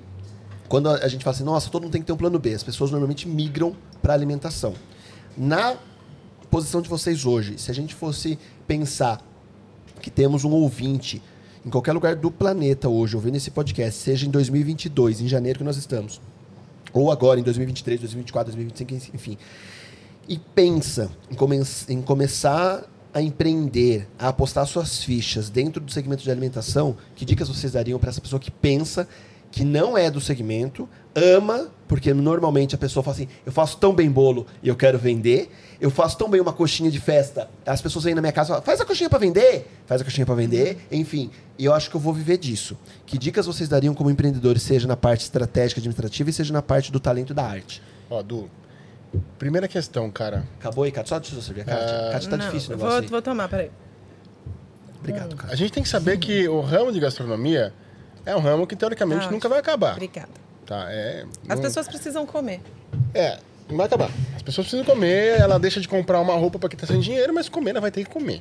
Speaker 1: quando a a gente fala assim, nossa, todo mundo tem que ter um plano B, as pessoas normalmente migram para alimentação. Na posição de vocês hoje, se a gente fosse pensar que temos um ouvinte em qualquer lugar do planeta hoje ouvindo esse podcast, seja em 2022, em janeiro que nós estamos, ou agora em 2023, 2024, 2025, enfim, e pensa em, come em começar a empreender, a apostar suas fichas dentro do segmento de alimentação, que dicas vocês dariam para essa pessoa que pensa que não é do segmento, ama, porque normalmente a pessoa fala assim: eu faço tão bem bolo e eu quero vender, eu faço tão bem uma coxinha de festa, as pessoas vêm na minha casa e falam: faz a coxinha para vender, faz a coxinha para vender, enfim, e eu acho que eu vou viver disso. Que dicas vocês dariam como empreendedores, seja na parte estratégica administrativa e seja na parte do talento e da arte?
Speaker 4: Ó, Du, primeira questão, cara.
Speaker 1: Acabou aí, Cátia? Só deixa eu servir a Cátia. Cátia tá
Speaker 2: Não,
Speaker 1: difícil o negócio
Speaker 2: vou,
Speaker 1: aí.
Speaker 2: vou tomar, peraí.
Speaker 1: Obrigado, Cátia.
Speaker 4: A gente tem que saber que o ramo de gastronomia é um ramo que teoricamente
Speaker 2: Ah,
Speaker 4: nunca vai acabar.
Speaker 2: Obrigada.
Speaker 4: Tá? É,
Speaker 2: As
Speaker 4: não-
Speaker 2: pessoas precisam comer.
Speaker 4: É, não vai acabar. As pessoas precisam comer, ela deixa de comprar uma roupa para quem tá sem dinheiro, mas comer ela vai ter que comer.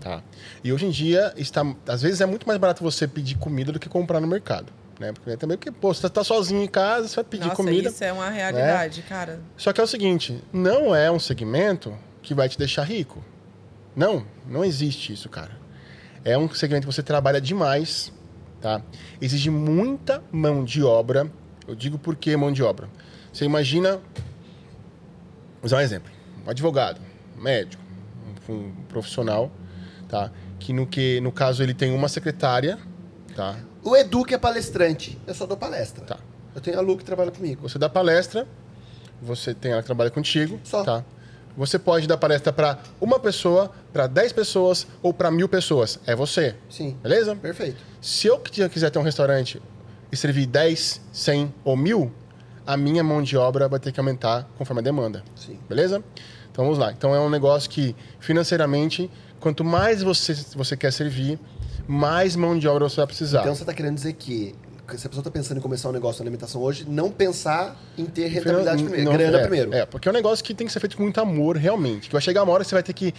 Speaker 4: Tá? E hoje em dia, está, às vezes é muito mais barato você pedir comida do que comprar no mercado. Né? Porque também porque, pô, você tá sozinho em casa, você vai pedir
Speaker 2: Nossa,
Speaker 4: comida.
Speaker 2: isso é uma realidade, cara.
Speaker 4: Só que é o seguinte, não é um segmento que vai te deixar rico. Não, não existe isso, cara. É um segmento que você trabalha demais, tá? Exige muita mão de obra. Eu digo por que mão de obra. Você imagina, vou usar um exemplo, um advogado, um médico, um profissional, tá? Que no, que no caso ele tem uma secretária, tá?
Speaker 1: O Edu que é palestrante, eu só dou palestra.
Speaker 4: Tá.
Speaker 1: Eu tenho a Lu que trabalha comigo.
Speaker 4: Você dá palestra, você tem ela que trabalha contigo,
Speaker 1: Só.
Speaker 4: tá? Você pode dar palestra para uma pessoa, para 10 pessoas ou para mil pessoas. É você.
Speaker 1: Sim.
Speaker 4: Beleza?
Speaker 1: Perfeito.
Speaker 4: Se eu qui- quiser ter um restaurante servir 10, 100 ou mil, a minha mão de obra vai ter que aumentar conforme a demanda.
Speaker 1: Sim.
Speaker 4: Beleza? Então vamos lá. Então é um negócio que, financeiramente, quanto mais você, você quer servir, mais mão de obra você vai precisar.
Speaker 1: Então você está querendo dizer que se a pessoa está pensando em começar um negócio de alimentação hoje, não pensar em ter rentabilidade primeiro,
Speaker 4: não,
Speaker 1: grana
Speaker 4: é,
Speaker 1: primeiro.
Speaker 4: É, porque é um negócio que tem que ser feito com muito amor, realmente. Que vai chegar uma hora que você vai ter que.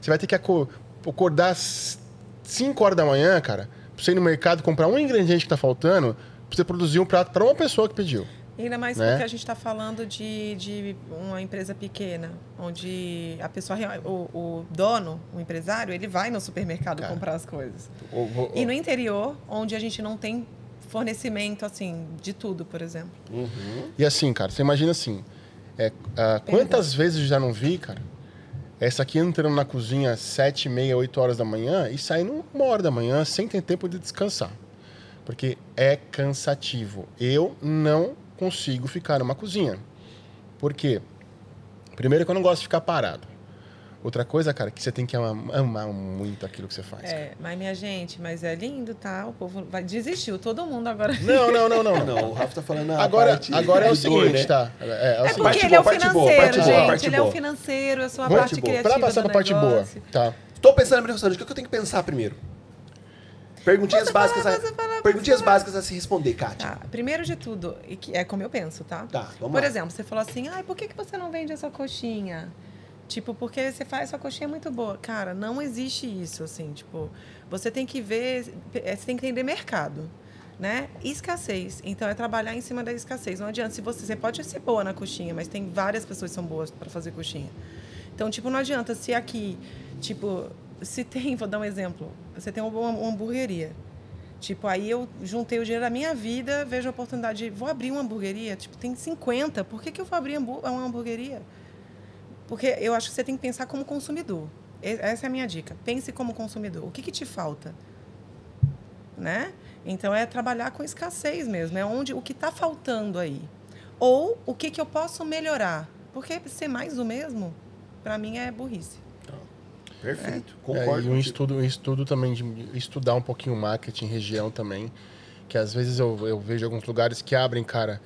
Speaker 4: Você vai ter que aco- acordar às 5 horas da manhã, cara, pra você ir no mercado comprar um ingrediente que tá faltando, você produzir um prato para uma pessoa que pediu.
Speaker 2: Ainda mais
Speaker 4: Né?
Speaker 2: porque a gente está falando de, de uma empresa pequena, onde a pessoa, o, o dono, o empresário, ele vai no supermercado
Speaker 4: Cara.
Speaker 2: comprar as coisas.
Speaker 4: O- o-
Speaker 2: E no interior, onde a gente não tem fornecimento, assim, de tudo, por exemplo.
Speaker 4: E assim, cara, você imagina assim. é, ah, quantas vezes eu já não vi, cara? Essa aqui entrando na cozinha às 7, meia, 8 horas da manhã e saindo uma hora da manhã sem ter tempo de descansar. Porque é cansativo. Eu não consigo ficar numa cozinha. Por quê? Primeiro que eu não gosto de ficar parado. Outra coisa, cara, que você tem que amar, amar muito aquilo que você faz. cara.
Speaker 2: É, mas minha gente, mas é lindo, tá? O povo vai desistiu, todo mundo agora.
Speaker 4: Não, não, não, não.
Speaker 1: Não, o Rafa tá falando a
Speaker 4: Agora,
Speaker 1: parte
Speaker 4: agora é o seguinte,
Speaker 1: né?
Speaker 4: tá? É, é o
Speaker 2: É
Speaker 4: seguinte.
Speaker 2: porque
Speaker 1: Parte
Speaker 2: ele é o
Speaker 1: boa, parte boa,
Speaker 2: financeiro,
Speaker 1: parte boa,
Speaker 2: gente.
Speaker 1: parte
Speaker 2: ele é o
Speaker 1: boa.
Speaker 2: financeiro, eu sou a
Speaker 4: Vamos,
Speaker 2: parte
Speaker 4: tipo,
Speaker 2: criativa
Speaker 4: pra passar
Speaker 2: do
Speaker 4: pra parte boa, tá?
Speaker 1: Estou pensando abrir um restaurante, o que eu tenho que pensar primeiro? Perguntinhas
Speaker 2: falar,
Speaker 1: básicas, a-
Speaker 2: falar,
Speaker 1: perguntinhas
Speaker 2: falar.
Speaker 1: básicas a se responder, Kátia.
Speaker 2: Tá, primeiro de tudo, e que é como eu penso, tá?
Speaker 1: Tá, vamos
Speaker 2: Por
Speaker 1: lá.
Speaker 2: exemplo, você falou assim, ai, por que, que você não vende a sua coxinha? Tipo, porque você faz sua coxinha muito boa. Cara, não existe isso, assim, tipo, você tem que ver, eh, você tem que entender mercado, né? Escassez. Então, é trabalhar em cima da escassez. Não adianta, se você, você pode ser boa na coxinha, mas tem várias pessoas que são boas para fazer coxinha. Então, tipo, não adianta se aqui, tipo, se tem, vou dar um exemplo, você tem uma, uma hamburgueria. Tipo, aí eu juntei o dinheiro da minha vida, vejo a oportunidade de vou abrir uma hamburgueria. Tipo, tem 50, por que, que eu vou abrir uma hamburgueria? Porque eu acho que você tem que pensar como consumidor. Essa é a minha dica. Pense como consumidor. O que, que te falta? Né? Então é trabalhar com escassez mesmo. É onde o que está faltando aí. Ou o que, que eu posso melhorar. Porque ser mais do mesmo, para mim, é burrice.
Speaker 1: Perfeito,
Speaker 4: É,
Speaker 1: concordo.
Speaker 4: e um estudo, um estudo também de estudar um pouquinho marketing região também, que às vezes eu, eu vejo alguns lugares que abrem, cara.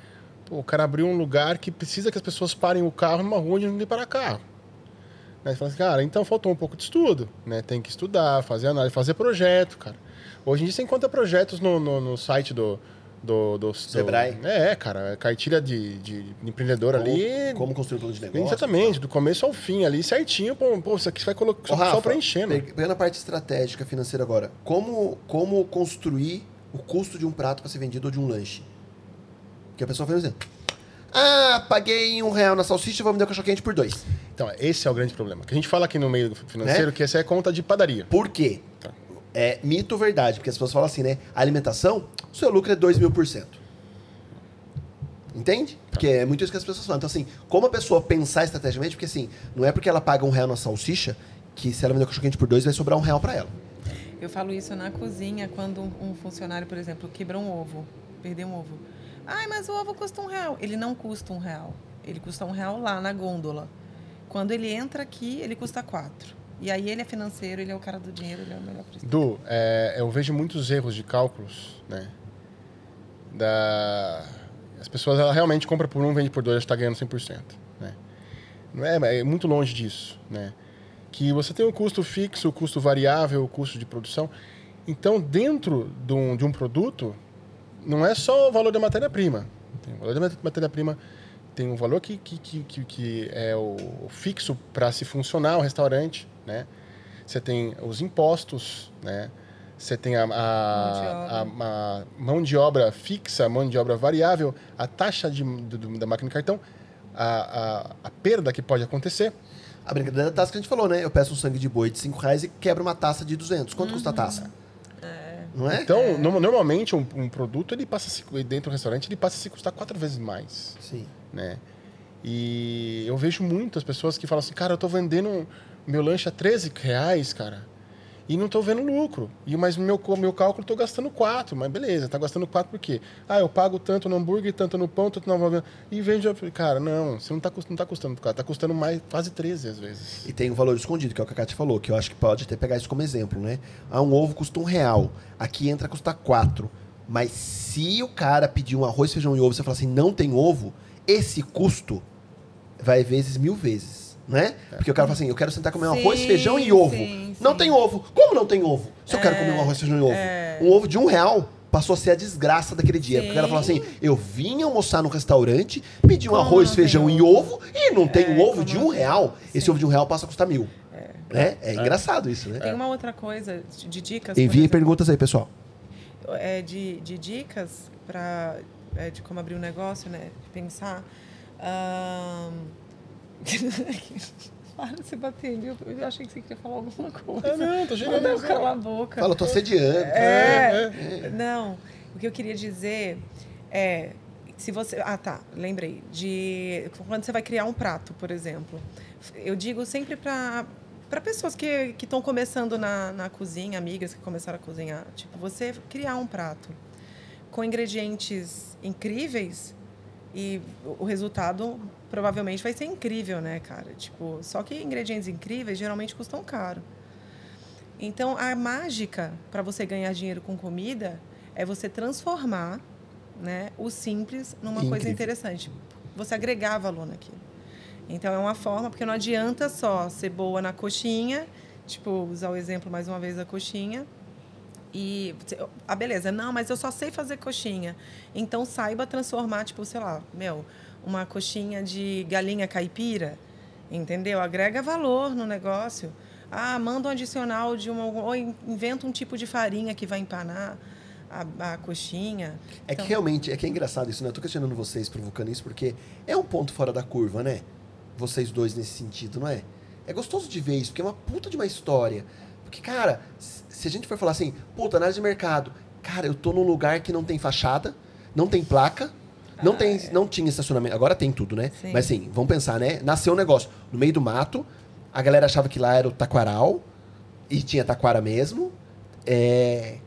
Speaker 4: Pô, o cara abriu um lugar que precisa que as pessoas parem o carro numa rua onde não tem para carro. Né? Você fala assim, cara, então faltou um pouco de estudo, né? Tem que estudar, fazer análise, fazer projeto, cara. Hoje em dia você encontra projetos no, no, no site do, do, do, do-
Speaker 1: Sebrae.
Speaker 4: É, cara, é cartilha de, de empreendedor
Speaker 1: Como-
Speaker 4: ali.
Speaker 1: Como construir um plano de negócio.
Speaker 4: Exatamente, do começo ao fim ali, certinho. Pô, pô isso aqui você vai colocar
Speaker 1: Ô,
Speaker 4: só,
Speaker 1: Rafa,
Speaker 4: preenchendo.
Speaker 1: pe- Pegando a parte estratégica financeira agora, como, como construir o custo de um prato para ser vendido ou de um lanche? Que a pessoa faz assim, ah, paguei um real na salsicha, vou me dar o cachorro quente por dois.
Speaker 4: Então, esse é o grande problema. Que a gente fala aqui no meio financeiro
Speaker 1: Né?
Speaker 4: que essa é conta de padaria.
Speaker 1: Por quê? É mito ou verdade? Porque as pessoas falam assim, né? Alimentação, o seu lucro é 2 mil por cento. Entende? Porque é muito isso que as pessoas falam. Então, assim, como a pessoa pensar estrategicamente, porque assim, não é porque ela paga um real na salsicha que se ela vender o cachorro quente por dois, vai sobrar um real para ela.
Speaker 2: Eu falo isso na cozinha quando um funcionário, por exemplo, quebra um ovo, perdeu um ovo. Ai, mas o ovo custa um real. Ele não custa um real. Ele custa um real lá na gôndola. Quando ele entra aqui, ele custa quatro. E aí ele é financeiro, ele é o cara do dinheiro, ele é o melhor preço.
Speaker 4: Du, é, eu vejo muitos erros de cálculos, né? Da... As pessoas ela realmente compram por um, vende por dois, está ganhando 100%. Né? Não é, é muito longe disso, né? Que você tem o custo fixo, o custo variável, o custo de produção. Então, dentro de um, de um produto, não é só o valor da matéria-prima. O valor da mat- matéria-prima, tem um valor que, que, que, que, é o fixo para se funcionar o restaurante, né? Você tem os impostos, né? Você tem a, a,
Speaker 2: Mão de
Speaker 4: a- a mão de obra fixa, a mão de obra variável, a taxa de, do- do- da máquina de cartão, a, a, a perda que pode acontecer.
Speaker 1: A brincadeira da taça que a gente falou, né? Eu peço um sangue de boi de 5 reais e quebro uma taça de 200. Quanto custa a taça? Não é?
Speaker 4: Então, no- normalmente, um, um produto, ele passa a se, dentro do restaurante, ele passa a se custar quatro vezes mais.
Speaker 1: Sim.
Speaker 4: né? E eu vejo muitas pessoas que falam assim, cara, eu tô vendendo um, meu lanche a 13 reais, cara, e não tô vendo lucro. E, mas meu, meu cálculo tô gastando 4, mas beleza, tá gastando 4 por quê? Ah, eu pago tanto no hambúrguer, tanto no pão, tanto na... E vende... Cara, não, você não tá, cust- não tá custando, cara, tá custando mais, quase 13 às vezes.
Speaker 1: E tem o valor escondido, que é o que a Kátia falou, que eu acho que pode até pegar isso como exemplo, né? Ah, um ovo custa um real. Aqui entra a custar quatro. Mas se o cara pedir um arroz, feijão e ovo, você falar assim, não tem ovo, esse custo vai vezes mil vezes, né? Porque o cara fala assim, eu quero sentar comer um
Speaker 2: Sim,
Speaker 1: arroz, feijão e ovo.
Speaker 2: sim,
Speaker 1: Não
Speaker 2: sim.
Speaker 1: tem ovo. Como não tem ovo? Se eu quero comer um arroz, feijão e ovo.
Speaker 2: é.
Speaker 1: Um ovo de um real passou a ser a desgraça daquele dia. Porque o cara falou assim, eu vim almoçar no restaurante, pedi um
Speaker 2: Como
Speaker 1: arroz, feijão e
Speaker 2: ovo?
Speaker 1: ovo, e não tem um
Speaker 2: É,
Speaker 1: ovo
Speaker 2: como
Speaker 1: de um real. Esse ovo de um real passa a custar mil. Né? É engraçado isso, né?
Speaker 2: Tem uma outra coisa de- dicas.
Speaker 1: Enviem perguntas aí, pessoal.
Speaker 2: é, de, de dicas para de como abrir um negócio, né? De pensar. Ahn, Para de se bater, viu? Eu achei que você queria falar alguma coisa.
Speaker 4: Ah, não, tô
Speaker 2: Não,
Speaker 4: chegando.
Speaker 2: cala a boca.
Speaker 1: Fala, eu tô assediando.
Speaker 2: É, não. O que eu queria dizer é, se você, ah, tá, lembrei de quando você vai criar um prato, por exemplo. Eu digo sempre para para pessoas que que estão começando na, na cozinha, amigas que começaram a cozinhar, tipo, você criar um prato com ingredientes incríveis e o resultado provavelmente vai ser incrível, né, cara? Tipo, só que ingredientes incríveis geralmente custam caro. Então, a mágica para você ganhar dinheiro com comida é você transformar né, o simples numa coisa
Speaker 1: Incrível.
Speaker 2: interessante. Você agregar valor naquilo. Então, é uma forma, porque não adianta só ser boa na coxinha, tipo, usar o exemplo mais uma vez da coxinha, e, você- ah, beleza, não, mas eu só sei fazer coxinha. Então, saiba transformar, tipo, sei lá, meu, uma coxinha de galinha caipira, entendeu? Agrega valor no negócio. Ah, manda um adicional de uma. Ou in- inventa um tipo de farinha que vai empanar a, a coxinha.
Speaker 1: É que
Speaker 2: Então,
Speaker 1: realmente, é que é engraçado isso, né? Eu tô questionando vocês, provocando isso, porque é um ponto fora da curva, né? Vocês dois nesse sentido, não é? É gostoso de ver isso, porque é uma puta de uma história. Porque, cara, se a gente for falar assim, puta, análise de mercado, cara, eu tô num lugar que não tem fachada, não tem placa, não, tem, não tinha estacionamento. Agora tem tudo, né?
Speaker 2: Sim.
Speaker 1: Mas assim, vamos pensar, né? Nasceu um negócio no meio do mato, a galera achava que lá era o taquaral, e tinha taquara mesmo. É,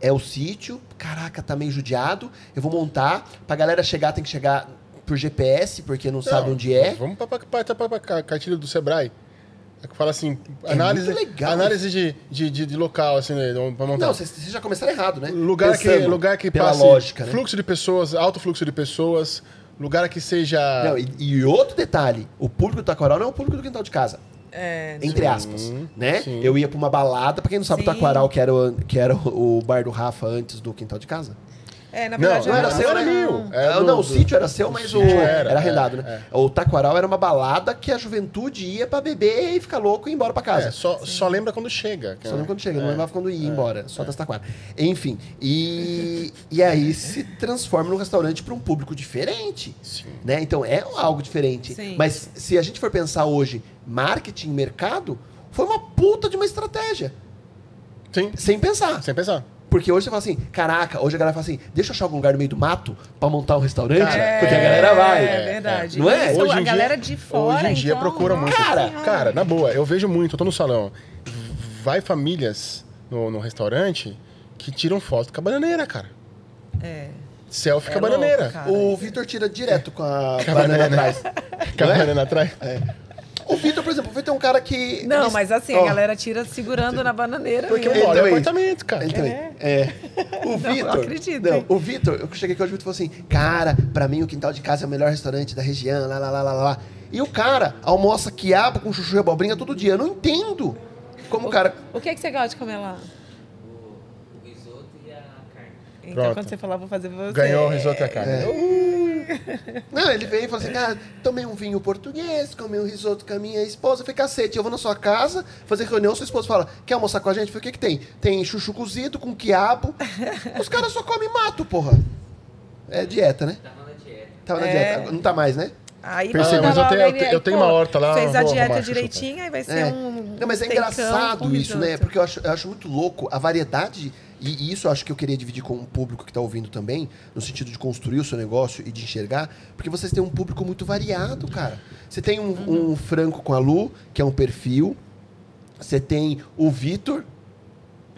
Speaker 1: é o sítio, caraca, tá meio judiado. Eu vou montar. Pra galera chegar, tem que chegar por GPS, porque não, sabe onde é.
Speaker 4: Vamos pra, pra, pra, pra, pra cartilha do Sebrae. É que fala assim,
Speaker 1: É
Speaker 4: análise, análise de, de, de, de local, assim, né, pra montar.
Speaker 1: Não, vocês já começaram errado, né?
Speaker 4: lugar que,
Speaker 1: Pensando
Speaker 4: lugar que
Speaker 1: pela
Speaker 4: passe
Speaker 1: lógica, né?
Speaker 4: fluxo de pessoas, alto fluxo de pessoas, lugar que seja...
Speaker 1: Não, e, e outro detalhe, o público do Taquaral não é o público do quintal de casa.
Speaker 2: É,
Speaker 1: Entre
Speaker 4: Sim,
Speaker 1: aspas, né?
Speaker 4: sim.
Speaker 1: Eu ia pra uma balada, pra quem não sabe, o
Speaker 2: Sim.
Speaker 1: Taquaral, que era, o, que era o o bar do Rafa antes do quintal de casa.
Speaker 2: É, na
Speaker 4: Não,
Speaker 2: verdade,
Speaker 1: não era
Speaker 2: não,
Speaker 1: seu,
Speaker 4: era
Speaker 1: né?
Speaker 4: meu. Era
Speaker 1: Ah,
Speaker 4: do-
Speaker 1: não, o sítio era seu, mas o, era,
Speaker 4: era,
Speaker 1: arrendado,
Speaker 4: é,
Speaker 1: né? O Taquaral era uma balada que a juventude ia pra beber e ficar louco e ir embora pra casa.
Speaker 4: É, só, só lembra quando chega.
Speaker 1: Só lembro quando chega, não
Speaker 4: É.
Speaker 1: lembrava quando ia embora, só das taquaras. Enfim, e, e aí se transforma num restaurante para um público diferente.
Speaker 4: Sim.
Speaker 1: Né? Então é algo diferente.
Speaker 2: Sim.
Speaker 1: Mas se a gente for pensar hoje, marketing, mercado, foi uma puta de uma estratégia.
Speaker 4: Sim,
Speaker 1: Sem pensar.
Speaker 4: sem pensar.
Speaker 1: Porque hoje você fala assim, caraca, hoje a galera fala assim, deixa eu achar algum lugar no meio do mato pra montar um restaurante,
Speaker 4: Cara,
Speaker 1: porque a galera vai.
Speaker 2: É verdade.
Speaker 1: Não é?
Speaker 2: Isso,
Speaker 4: Hoje
Speaker 2: a
Speaker 4: em dia-
Speaker 2: galera de fora.
Speaker 4: Hoje em dia
Speaker 2: então,
Speaker 4: procura muito.
Speaker 1: Cara.
Speaker 4: Cara, na boa, eu vejo muito, eu tô no salão. Vai famílias no, no restaurante que tiram foto com a bananeira, cara.
Speaker 2: É.
Speaker 4: Selfie
Speaker 2: É
Speaker 4: com a
Speaker 2: louco,
Speaker 4: bananeira.
Speaker 2: cara.
Speaker 1: O Vitor tira direto com a
Speaker 4: Com a
Speaker 1: banana
Speaker 4: banana.
Speaker 1: atrás.
Speaker 4: Com a
Speaker 1: é?
Speaker 4: banana atrás.
Speaker 1: O Vitor, por exemplo, o Vitor é um cara que...
Speaker 2: Não,
Speaker 1: ele-
Speaker 2: mas assim,
Speaker 1: Ó,
Speaker 2: a galera tira segurando na bananeira.
Speaker 4: Porque eu
Speaker 2: mesmo.
Speaker 4: moro em
Speaker 1: também.
Speaker 4: apartamento, cara.
Speaker 1: Ele também. É. O Vitor.
Speaker 2: acredito,
Speaker 1: Não, o Vitor, eu cheguei aqui hoje, o Vitor falou assim: Cara, pra mim o quintal de casa é o melhor restaurante da região, lá, lá, lá, lá, lá. E o cara almoça quiabo com chuchu e abobrinha todo dia. Eu não entendo. Como o cara.
Speaker 2: O que, é que você gosta de comer lá?
Speaker 3: O, o risoto e a carne.
Speaker 2: Então,
Speaker 4: Pronto.
Speaker 2: quando você falar, vou fazer você.
Speaker 4: Ganhou o risoto e a carne.
Speaker 1: Não, ele veio e falou assim: Cara, tomei um vinho português, comi um risoto com a minha esposa. Eu falei: Cacete, eu vou na sua casa fazer reunião. Sua esposa fala: Quer almoçar com a gente? Eu falei: O que, que tem? Tem chuchu cozido com quiabo. Os caras só comem mato, porra. É dieta, né?
Speaker 3: Tava na dieta.
Speaker 1: Tava na
Speaker 2: É.
Speaker 1: dieta. Não tá mais, né?
Speaker 2: Aí
Speaker 4: mas eu tenho- eu tenho
Speaker 2: pô,
Speaker 4: uma horta lá,
Speaker 2: Fez a
Speaker 4: vou
Speaker 2: dieta direitinho, aí vai ser
Speaker 1: É.
Speaker 2: um.
Speaker 1: Não, mas é
Speaker 2: steakão
Speaker 1: engraçado
Speaker 2: com
Speaker 1: isso, né? Porque eu acho, eu acho muito louco a variedade. E, e isso eu acho que eu queria dividir com o público que está ouvindo também, no sentido de construir o seu negócio e de enxergar, porque vocês têm um público muito variado, cara. Você tem um, um Franco com a Lu, que é um perfil, Você tem o Vitor,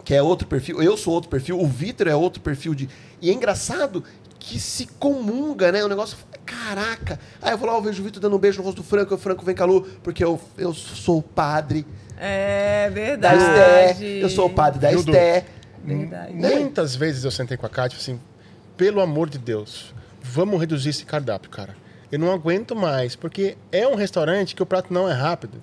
Speaker 1: que é outro perfil. Eu sou outro perfil. O Vitor é outro perfil de. E é engraçado que se comunga, né? O negócio. Caraca! Aí eu vou lá, eu vejo o Vitor dando um beijo no rosto do Franco, o Franco vem calor, porque eu, eu sou o padre
Speaker 2: É
Speaker 1: da
Speaker 2: verdade.
Speaker 1: Esté. Eu sou o padre da? Esté.
Speaker 2: Verdade.
Speaker 4: Muitas vezes eu sentei com a Kátia e falei assim, pelo amor de Deus, vamos reduzir esse cardápio, cara. Eu não aguento mais, porque é um restaurante que o prato não é rápido.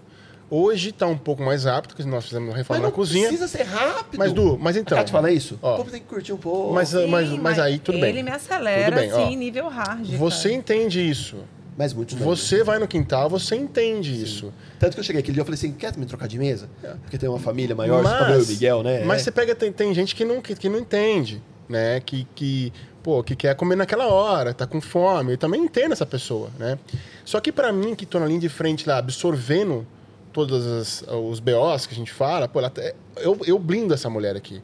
Speaker 4: Hoje está um pouco mais rápido, porque nós fizemos uma
Speaker 1: Mas
Speaker 4: reforma na cozinha.
Speaker 1: precisa ser rápido.
Speaker 4: Mas, Du, mas então...
Speaker 1: A Kátia fala isso?
Speaker 4: Ó.
Speaker 1: o povo tem que curtir um pouco.
Speaker 4: Mas,
Speaker 2: Sim,
Speaker 4: mas, mas aí tudo bem.
Speaker 2: Ele me acelera,
Speaker 4: ó.
Speaker 2: assim, nível hard.
Speaker 4: Você
Speaker 2: cara.
Speaker 4: entende isso.
Speaker 1: Mas muitos não.
Speaker 4: Você vai no quintal, você entende isso.
Speaker 1: Tanto que eu cheguei aquele dia e falei assim, quer me trocar de mesa? Porque tem uma família maior, só pra ver o Miguel, né?
Speaker 4: Mas
Speaker 1: É.
Speaker 4: você pega, tem, tem gente que não, que, que não entende, né? Que, que, pô, que quer comer naquela hora, tá com fome. Eu também entendo essa pessoa, né? Só que pra mim, que tô na linha de frente lá, absorvendo todos os BOs que a gente fala, pô, ela, te- eu, eu blindo essa mulher aqui.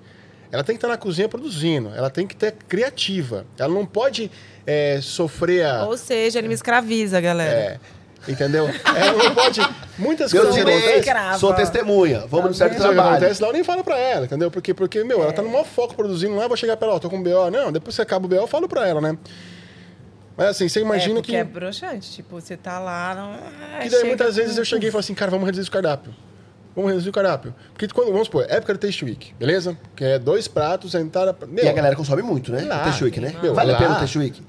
Speaker 4: Ela tem que estar na cozinha produzindo, ela tem que ter criativa. Ela não pode é, sofrer a.
Speaker 2: Ou seja, ele me escraviza, galera.
Speaker 4: É, entendeu? Ela não pode. Muitas
Speaker 1: Meu
Speaker 4: coisas acontecem.
Speaker 1: Sou testemunha. Vamos no certo
Speaker 4: Sabe o que
Speaker 1: trabalho.
Speaker 4: acontece? Lá eu nem falo pra ela, entendeu? Porque, porque meu, ela tá no maior foco produzindo, não é vou chegar pra ela, ó, tô com BO. Não, depois que acaba o BO, eu falo pra ela, né? Mas assim, você imagina
Speaker 2: é porque
Speaker 4: que.
Speaker 2: é broxante. Tipo, você tá lá... Não... ah,
Speaker 4: que daí muitas
Speaker 2: com-
Speaker 4: vezes eu cheguei e falei assim, cara, vamos reduzir o cardápio. Vamos reduzir o cardápio. Porque quando, vamos supor, época do Taste Week, beleza? Que é dois pratos, entrada. Meu,
Speaker 1: E a galera consome muito, né?
Speaker 4: Lá.
Speaker 1: o Taste Week, né?
Speaker 4: Meu,
Speaker 1: vale a
Speaker 4: lá.
Speaker 1: pena o Taste Week?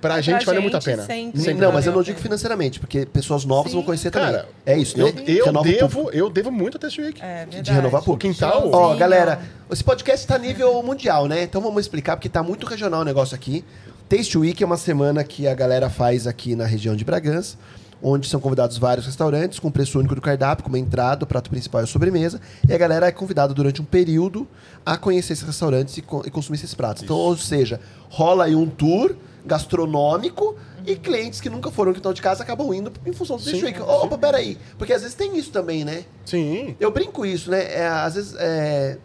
Speaker 4: Pra
Speaker 2: Pra
Speaker 4: gente vale muito a pena.
Speaker 2: sempre.
Speaker 4: Sempre
Speaker 1: não, mas eu não
Speaker 2: a
Speaker 1: digo financeiramente, porque pessoas novas
Speaker 2: Sim.
Speaker 1: vão conhecer também.
Speaker 4: Cara,
Speaker 1: é isso, né?
Speaker 4: Eu, eu, devo, eu devo muito a Taste Week.
Speaker 2: É,
Speaker 1: de renovar
Speaker 4: O
Speaker 1: público.
Speaker 4: quintal.
Speaker 1: Ó, galera, esse podcast tá nível mundial, né? Então vamos explicar, porque tá muito regional o negócio aqui. Taste Week é uma semana que a galera faz aqui na região de Bragança, onde são convidados vários restaurantes com preço único do cardápio, como entrada, o prato principal e a sobremesa. E a galera é convidada durante um período a conhecer esses restaurantes e, co- e consumir esses pratos. Então, ou seja, rola aí um tour gastronômico e clientes que nunca foram no quintal de casa acabam indo em função do
Speaker 4: Sim,
Speaker 1: Week. Opa, peraí. Porque às vezes tem isso também, né?
Speaker 4: Sim.
Speaker 1: Eu brinco isso, né? É, às vezes é,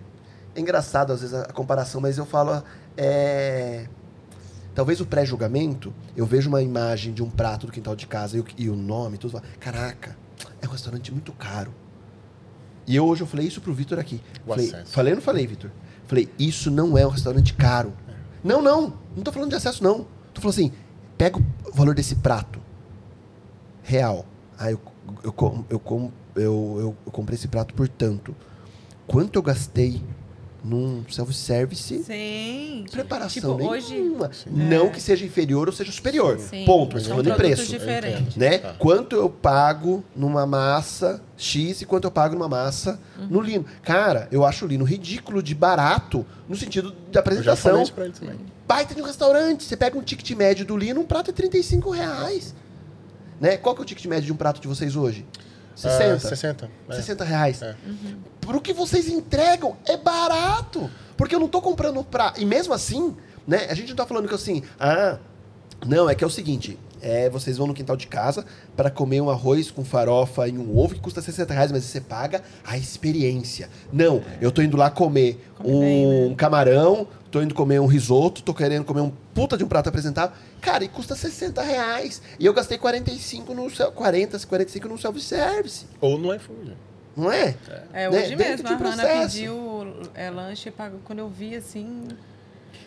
Speaker 1: é engraçado às vezes a, comparação, mas eu falo é, talvez o pré-julgamento, eu vejo uma imagem de um prato do quintal de casa e o, e o nome, tudo, caraca, é um restaurante muito caro. E eu, hoje eu falei isso pro Vitor aqui.
Speaker 4: O
Speaker 1: Falei, falei ou não falei, Vitor? Falei, isso não é um restaurante caro. Não, não, não tô falando de acesso não. Tô falando assim, pega o valor desse prato real. Ah, eu, eu, com- eu, com- eu, eu, eu comprei esse prato por tanto. Quanto eu gastei num self-service?
Speaker 2: Sim.
Speaker 1: Preparação
Speaker 2: Tipo, hoje...
Speaker 1: nenhuma. Não que seja inferior ou seja superior.
Speaker 2: Sim.
Speaker 1: Ponto. Mas falando em
Speaker 2: produtos
Speaker 1: preço. Né?
Speaker 4: Tá.
Speaker 1: Quanto eu pago numa massa X e quanto eu pago numa massa
Speaker 2: Uhum.
Speaker 1: no lino. Cara, eu acho o lino ridículo de barato no sentido da
Speaker 4: Eu já
Speaker 1: apresentação.
Speaker 4: falei isso pra ele também.
Speaker 1: Baita de um restaurante. Você pega um ticket médio do Lino, um prato é 35 reais. Né? Qual que é o ticket médio de um prato de vocês hoje? 60?
Speaker 4: Ah, 60. é.
Speaker 1: 60 reais.
Speaker 4: É.
Speaker 1: Pro que vocês entregam, é barato. Porque eu não tô comprando pra. E mesmo assim, né? A gente não tá falando que assim, ah, não, é que é o seguinte. É, vocês vão no quintal de casa para comer um arroz com farofa e um ovo que custa 60 reais, mas você paga a experiência. Não, eu tô indo lá comer
Speaker 2: Come
Speaker 1: um
Speaker 2: bem, né?
Speaker 1: camarão, tô indo comer um risoto, tô querendo comer um puta de um prato apresentável. Cara, e custa 60 reais. E eu gastei 45 no self- 40, 45 no self-service.
Speaker 4: Ou no iFood.
Speaker 1: Não é?
Speaker 2: É,
Speaker 1: Né?
Speaker 2: hoje
Speaker 1: Dentro
Speaker 2: mesmo,
Speaker 1: de
Speaker 2: a
Speaker 1: um
Speaker 2: Hanna
Speaker 1: processo.
Speaker 2: pediu é, lanche, pagou. quando eu vi assim...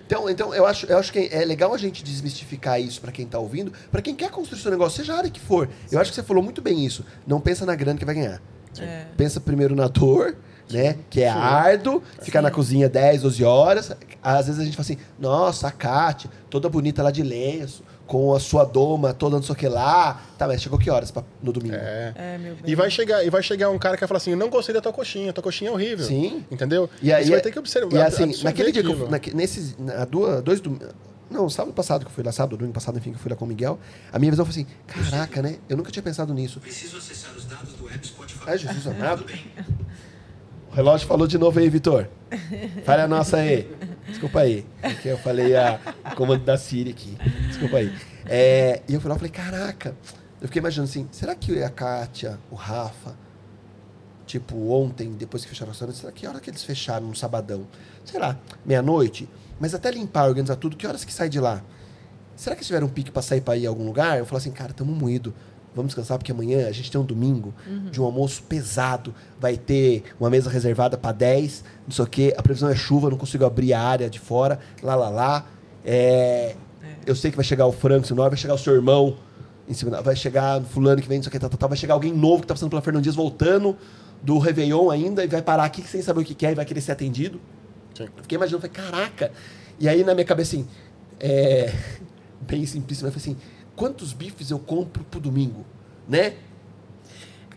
Speaker 1: Então, então eu, acho, eu acho que é legal a gente desmistificar isso pra quem tá ouvindo, pra quem quer construir seu negócio, seja a área que for. Eu acho que você falou muito bem isso. Não pensa na grana que vai ganhar.
Speaker 2: É.
Speaker 1: Pensa primeiro na dor, né? Que é árduo, ficar na cozinha 10, 12 horas. Às vezes a gente fala assim, nossa, a Kátia, toda bonita lá de lenço, com a sua doma toda não sei o que lá. Tá, mas chegou que horas pra- no domingo?
Speaker 4: É.
Speaker 2: É, meu bem.
Speaker 4: E vai, chegar, e vai chegar um cara que vai falar assim: eu não gostei da tua coxinha, tua coxinha é horrível.
Speaker 1: Sim.
Speaker 4: Entendeu?
Speaker 1: E aí,
Speaker 4: você vai ter que observar.
Speaker 1: E assim,
Speaker 4: absorver
Speaker 1: naquele dia que eu naque- nesses, na, duas, dois dom- não, sábado passado que eu fui lá, sábado, domingo passado, enfim, que eu fui lá com o Miguel, a minha visão foi assim, caraca, né? Eu nunca tinha pensado nisso.
Speaker 7: Preciso acessar os dados do app Spotify.
Speaker 1: Ai, Jesus amado.
Speaker 7: Tudo bem.
Speaker 1: O relógio falou de novo aí, Vitor. Falha a nossa aí. Desculpa aí. É que eu falei a, o comando da Siri aqui. Desculpa aí. É, e eu fui lá falei, caraca. Eu fiquei imaginando assim, será que a Kátia, o Rafa, tipo, ontem, depois que fecharam o restaurante, será que hora que eles fecharam no sabadão? Sei lá, meia-noite? Mas até limpar, organizar tudo, que horas que sai de lá? Será que eles tiveram um pique pra sair pra ir a algum lugar? Eu falo assim, cara, tamo moído. Vamos descansar porque amanhã a gente tem um domingo de um almoço pesado. Vai ter uma mesa reservada para 10, não sei o quê. A previsão é chuva, não consigo abrir a área de fora. Lá, lá, lá. É, Eu sei que vai chegar o Franco, se não vai chegar o seu irmão. Em cima, da- vai chegar fulano que vem, não sei o que, tá, tá, tá, vai chegar alguém novo que tá passando pela Fernão Dias voltando do Réveillon ainda e vai parar aqui sem saber o que quer e vai querer ser atendido.
Speaker 4: Sim.
Speaker 1: Eu fiquei imaginando, falei, caraca. E aí na minha cabeça assim, é, bem simplíssimo, eu falei assim, quantos bifes eu compro pro domingo, né?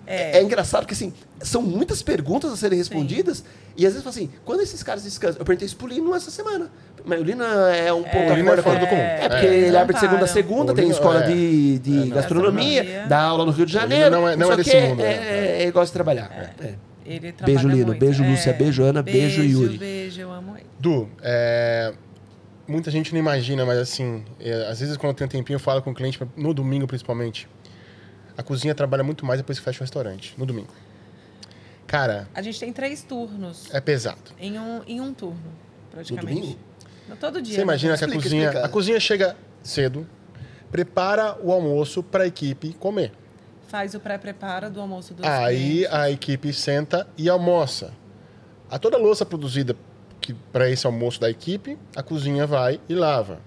Speaker 1: É, é engraçado porque assim, são muitas perguntas a serem respondidas e às vezes eu falo assim, quando esses caras descansam? Eu perguntei isso pro Lino essa semana. Mas o Lino é um pouco
Speaker 4: O Lino é fora do comum.
Speaker 1: É, porque
Speaker 4: É.
Speaker 1: ele abre de segunda a segunda, tem escola
Speaker 4: é.
Speaker 1: de, de
Speaker 4: É,
Speaker 1: gastronomia,
Speaker 2: Gastronomia.
Speaker 1: dá aula no Rio de Janeiro.
Speaker 4: não é- não é desse mundo,
Speaker 1: É, é, é, gosta de trabalhar. É.
Speaker 2: Ele
Speaker 1: Beijo, Lino.
Speaker 2: muito.
Speaker 1: Beijo, Lúcia. Beijo, Ana. Beijo, Yuri.
Speaker 2: Beijo, eu amo ele.
Speaker 4: Du, é, muita gente não imagina, mas assim, é, às vezes quando eu tenho um tempinho eu falo com o cliente, no domingo principalmente, a cozinha trabalha muito mais depois que fecha o restaurante, no domingo. Cara,
Speaker 2: A gente tem três turnos
Speaker 4: é pesado.
Speaker 2: em, um, em um turno, praticamente.
Speaker 1: domingo?
Speaker 2: Não, Todo dia.
Speaker 4: Você imagina
Speaker 2: né?
Speaker 4: que a
Speaker 1: Explica,
Speaker 4: cozinha,
Speaker 1: explica.
Speaker 4: a cozinha chega cedo, prepara o almoço para a equipe comer.
Speaker 2: Faz o pré-preparo do almoço dos
Speaker 4: Aí
Speaker 2: clientes.
Speaker 4: a equipe senta e almoça. A toda a louça produzida para esse almoço da equipe, a cozinha vai e lava.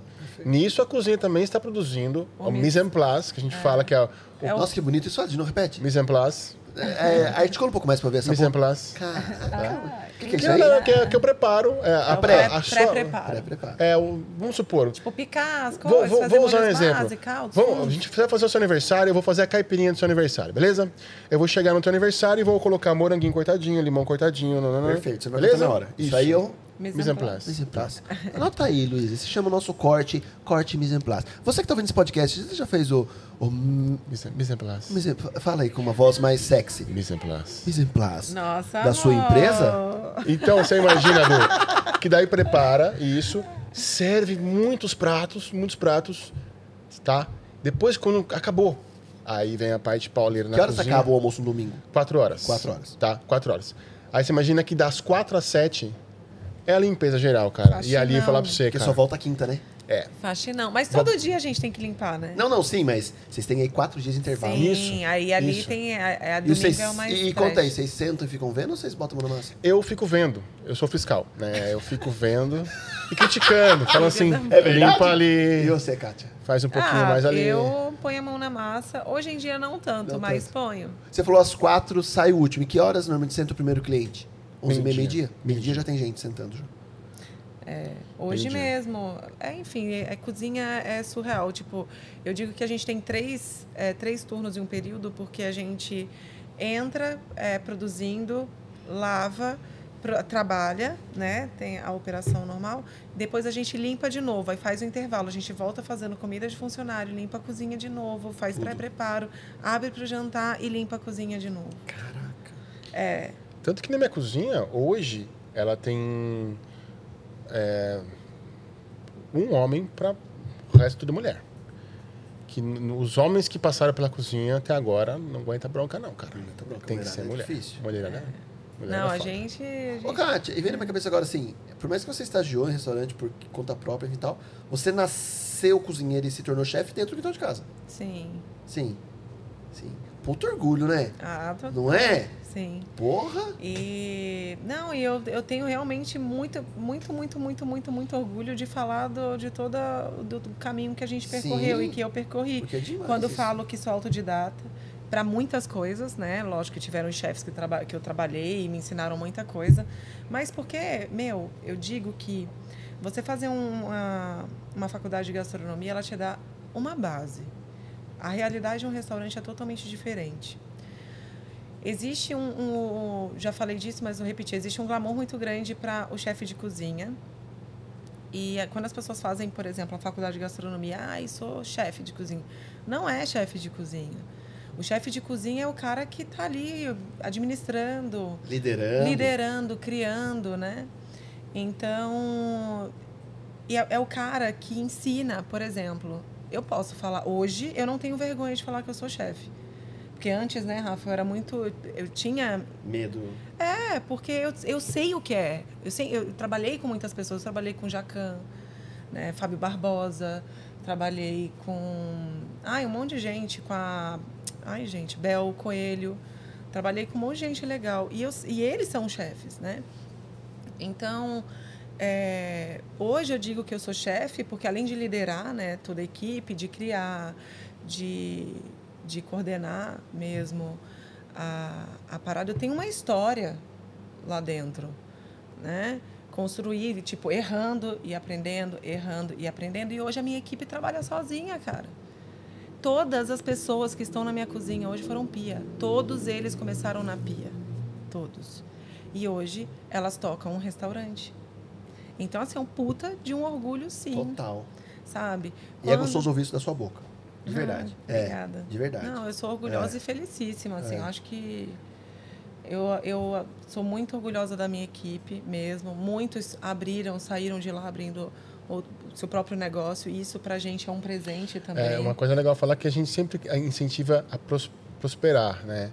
Speaker 4: Nisso a cozinha também está produzindo
Speaker 2: O
Speaker 4: o
Speaker 2: mis-
Speaker 4: mise en place, que a gente fala que é o,
Speaker 2: É o-
Speaker 1: Nossa, que bonito isso. De novo, repete.
Speaker 4: mise en place.
Speaker 1: É, articula um pouco mais pra ver essa
Speaker 4: Mise en place.
Speaker 1: Caraca. O que, que é isso
Speaker 4: Não,
Speaker 1: aí?
Speaker 4: não, que, é- que eu preparo é, a
Speaker 2: É o
Speaker 4: pré,
Speaker 2: pré-
Speaker 4: a só-
Speaker 2: pré-preparo.
Speaker 1: Pré-preparo.
Speaker 4: é o, vamos supor,
Speaker 2: Tipo, picar as
Speaker 4: Vou,
Speaker 2: coisas,
Speaker 4: vou-
Speaker 2: fazer
Speaker 4: vou usar um exemplo.
Speaker 2: base, caldos,
Speaker 4: Vamos, a gente vai fazer o seu aniversário, eu vou fazer a caipirinha do seu aniversário, beleza? Eu vou chegar no teu aniversário e vou colocar moranguinho cortadinho, limão cortadinho, nananã.
Speaker 1: Perfeito, você vai
Speaker 4: beleza?
Speaker 1: na hora. Isso, aí eu...
Speaker 2: Mise en
Speaker 4: Mise en
Speaker 2: place.
Speaker 4: place.
Speaker 1: Mise en place. Anota aí, Luiz. Esse chama o nosso corte, corte mise en place. Você que tá ouvindo esse podcast, você já fez o... o
Speaker 4: Mise, mise en place.
Speaker 1: mise en- fala aí com uma voz mais sexy.
Speaker 4: Mise en place.
Speaker 1: Mise en place.
Speaker 2: Nossa,
Speaker 1: Da sua
Speaker 2: amor.
Speaker 1: empresa?
Speaker 4: Então, você imagina, Du, que daí prepara isso, serve muitos pratos, muitos pratos, tá? Depois, quando acabou, aí vem a parte pauleira na
Speaker 1: Que horas
Speaker 4: cozinha.
Speaker 1: acaba o almoço no domingo?
Speaker 4: Quatro horas.
Speaker 1: Quatro horas.
Speaker 4: Tá, quatro horas. Aí você imagina que das quatro às sete é a limpeza geral, cara. E
Speaker 2: Faxinão.
Speaker 4: ali falar pra você,
Speaker 1: Porque
Speaker 4: cara.
Speaker 1: só volta quinta, né?
Speaker 4: É.
Speaker 2: Faxinão. Mas todo dia a gente tem que limpar, né?
Speaker 1: Não, não, sim, mas vocês têm aí quatro dias de intervalo.
Speaker 2: Sim,
Speaker 4: Isso,
Speaker 2: aí ali
Speaker 4: isso.
Speaker 2: tem. A, a
Speaker 1: E,
Speaker 2: domingo
Speaker 1: vocês,
Speaker 2: é mais.
Speaker 1: e, e conta aí, vocês sentam e ficam vendo ou vocês botam a mão na massa?
Speaker 4: Eu fico vendo, eu sou fiscal, né? Eu fico vendo e criticando, falando assim,
Speaker 1: É
Speaker 4: limpa
Speaker 1: E
Speaker 4: ali,
Speaker 1: você, Kátia?
Speaker 4: faz um pouquinho
Speaker 2: ah,
Speaker 4: mais ali.
Speaker 2: eu ponho a mão na massa. Hoje em dia não tanto,
Speaker 1: Não
Speaker 2: mas
Speaker 1: tanto.
Speaker 2: ponho.
Speaker 1: Você falou às quatro, sai o último. E que horas normalmente senta o primeiro cliente? Onze e meia,
Speaker 4: Meio-dia.
Speaker 1: meio-dia? Meio-dia já tem gente sentando. Já.
Speaker 2: Hoje
Speaker 4: Entendi.
Speaker 2: mesmo. É, enfim, é, é- cozinha é surreal. Tipo, eu digo que a gente tem três, é, três turnos em um período, porque a gente entra é, produzindo, lava, pro- trabalha, né? Tem a operação normal. Depois a gente limpa de novo, aí faz o intervalo. A gente volta fazendo comida de funcionário, limpa a cozinha de novo, faz pré-preparo, abre para o jantar e limpa a cozinha de novo.
Speaker 1: Caraca.
Speaker 2: É,
Speaker 4: Tanto que na minha cozinha, hoje, ela tem é, um homem para o resto tudo mulher. Que os homens que passaram pela cozinha até agora não aguenta bronca, não, cara.
Speaker 1: aguenta bronca,
Speaker 4: tem que ser
Speaker 1: é
Speaker 4: mulher.
Speaker 1: difícil.
Speaker 4: Mulherada, mulher
Speaker 2: não,
Speaker 4: é
Speaker 2: a
Speaker 4: foda.
Speaker 2: gente, a gente
Speaker 1: Ô, Kátia, e vem na minha cabeça agora assim, por mais que você estagiou em restaurante por conta própria e tal, você nasceu cozinheiro e se tornou chefe dentro do quintal de casa.
Speaker 2: sim.
Speaker 1: Sim. Sim. Puto orgulho, né?
Speaker 2: Ah, tô-
Speaker 1: Não é?
Speaker 2: Sim.
Speaker 1: Porra!
Speaker 2: E não, e eu, eu tenho realmente muito, muito, muito, muito, muito, muito orgulho de falar do, de todo do, do caminho que a gente percorreu
Speaker 1: Sim.
Speaker 2: e que eu percorri.
Speaker 1: Porque é demais
Speaker 2: Quando
Speaker 1: isso.
Speaker 2: falo que sou autodidata, para muitas coisas, né? Lógico que tiveram chefes que, traba que eu trabalhei e me ensinaram muita coisa. Mas porque, meu, eu digo que você fazer um- uma, uma faculdade de gastronomia, ela te dá uma base. A realidade de um restaurante é totalmente diferente. Existe um, um- já falei disso, mas vou repetir, existe um glamour muito grande para o chefe de cozinha. E eh, quando as pessoas fazem, por exemplo, a faculdade de gastronomia, ah, sou chefe de cozinha. Não é chefe de cozinha. O chefe de cozinha é o cara que está ali administrando,
Speaker 1: Liderando.
Speaker 2: liderando, criando, né? Então, é, é o cara que ensina, por exemplo. Eu posso falar hoje, eu não tenho vergonha de falar que eu sou chefe. Porque antes, né, Rafa, eu era muito. Eu tinha.
Speaker 1: Medo.
Speaker 2: É, porque eu, eu sei o que é. Eu, sei, eu trabalhei com muitas pessoas, eu trabalhei com Jacan, né, Fábio Barbosa, trabalhei com. Ai, um monte de gente, com a Ai, gente, Bel, Coelho. Trabalhei com um monte de gente legal. E, eu, e eles são chefes, né? Então, é, hoje eu digo que eu sou chefe porque além de liderar né, toda a equipe, de criar, de, de coordenar mesmo a, a parada, eu tenho uma história lá dentro, né? Construir, tipo, errando e aprendendo, errando e aprendendo. E hoje a minha equipe trabalha sozinha, cara. Todas as pessoas que estão na minha cozinha hoje foram pia. Todos eles começaram na pia. Todos. E hoje elas tocam um restaurante. Então, assim, é um puta de um orgulho, sim.
Speaker 1: Total.
Speaker 2: Sabe?
Speaker 1: E é gostoso ouvir isso da sua boca. De
Speaker 2: Ah,
Speaker 1: verdade.
Speaker 2: Obrigada.
Speaker 1: É, de verdade.
Speaker 2: Não, eu sou orgulhosa
Speaker 1: É.
Speaker 2: e felicíssima, assim.
Speaker 1: É.
Speaker 2: Eu acho que eu, eu sou muito orgulhosa da minha equipe mesmo. Muitos abriram, saíram de lá abrindo o seu próprio negócio. E isso pra gente é um presente também.
Speaker 4: É uma coisa legal falar que a gente sempre incentiva a pros- prosperar, né?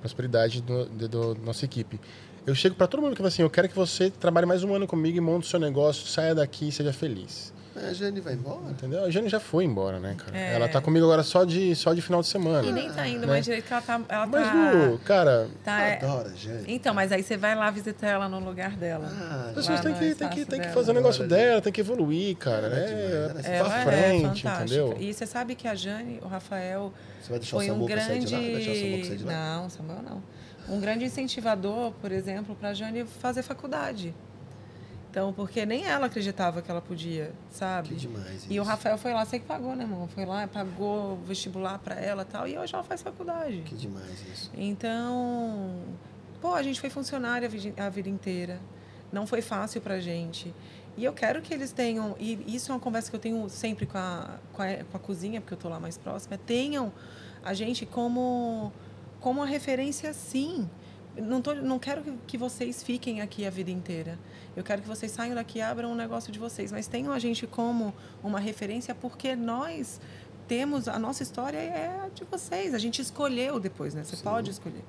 Speaker 4: Prosperidade do, do, do nossa equipe. Eu chego para todo mundo que fala assim, eu quero que você trabalhe mais um ano comigo e monte o seu negócio, saia daqui e seja feliz.
Speaker 1: A Jane vai embora?
Speaker 4: Entendeu? A Jane já foi embora, né, cara?
Speaker 2: É.
Speaker 4: Ela tá comigo agora só de, só de final de
Speaker 2: E
Speaker 4: semana.
Speaker 2: nem tá indo
Speaker 4: né?
Speaker 2: mais direito, que ela tá. Ela
Speaker 4: Mas,
Speaker 2: tá,
Speaker 4: Lu, cara,
Speaker 2: tá- é-
Speaker 1: Adoro a Jane.
Speaker 2: Então, mas aí você vai lá visitar ela no lugar dela.
Speaker 1: Ah,
Speaker 4: as pessoas têm que, têm
Speaker 2: espaço
Speaker 4: que, têm que fazer o negócio
Speaker 1: Adoro,
Speaker 4: dela, tem que evoluir, cara.
Speaker 1: É
Speaker 4: né?
Speaker 1: ela é
Speaker 4: pra
Speaker 2: Ela
Speaker 4: frente,
Speaker 2: é
Speaker 4: entendeu?
Speaker 2: E você sabe que a Jane, o Rafael,
Speaker 1: Você vai deixar
Speaker 2: foi
Speaker 1: o
Speaker 2: um
Speaker 1: Samuca sair
Speaker 2: grande.
Speaker 1: de lá?
Speaker 2: Não, Samuel não. Um grande incentivador, por exemplo, para a Jane fazer faculdade. Então, porque nem ela acreditava que ela podia, sabe?
Speaker 1: Que demais
Speaker 2: E o
Speaker 1: isso.
Speaker 2: Rafael foi lá, sei que pagou, né, irmão? Foi lá, pagou o vestibular para ela tal, e hoje ela faz faculdade.
Speaker 1: Que demais isso.
Speaker 2: Então, pô, a gente foi funcionária a vida inteira. Não foi fácil pra gente. E eu quero que eles tenham, e isso é uma conversa que eu tenho sempre com a, com a, com a cozinha, porque eu tô lá mais próxima, é tenham a gente como, como uma referência, sim. Não, tô, não quero que, que vocês fiquem aqui a vida inteira. Eu quero que vocês saiam daqui e abram um negócio de vocês. Mas tenham a gente como uma referência, porque nós temos, a nossa história é a de vocês. A gente escolheu depois, né? Você pode escolher.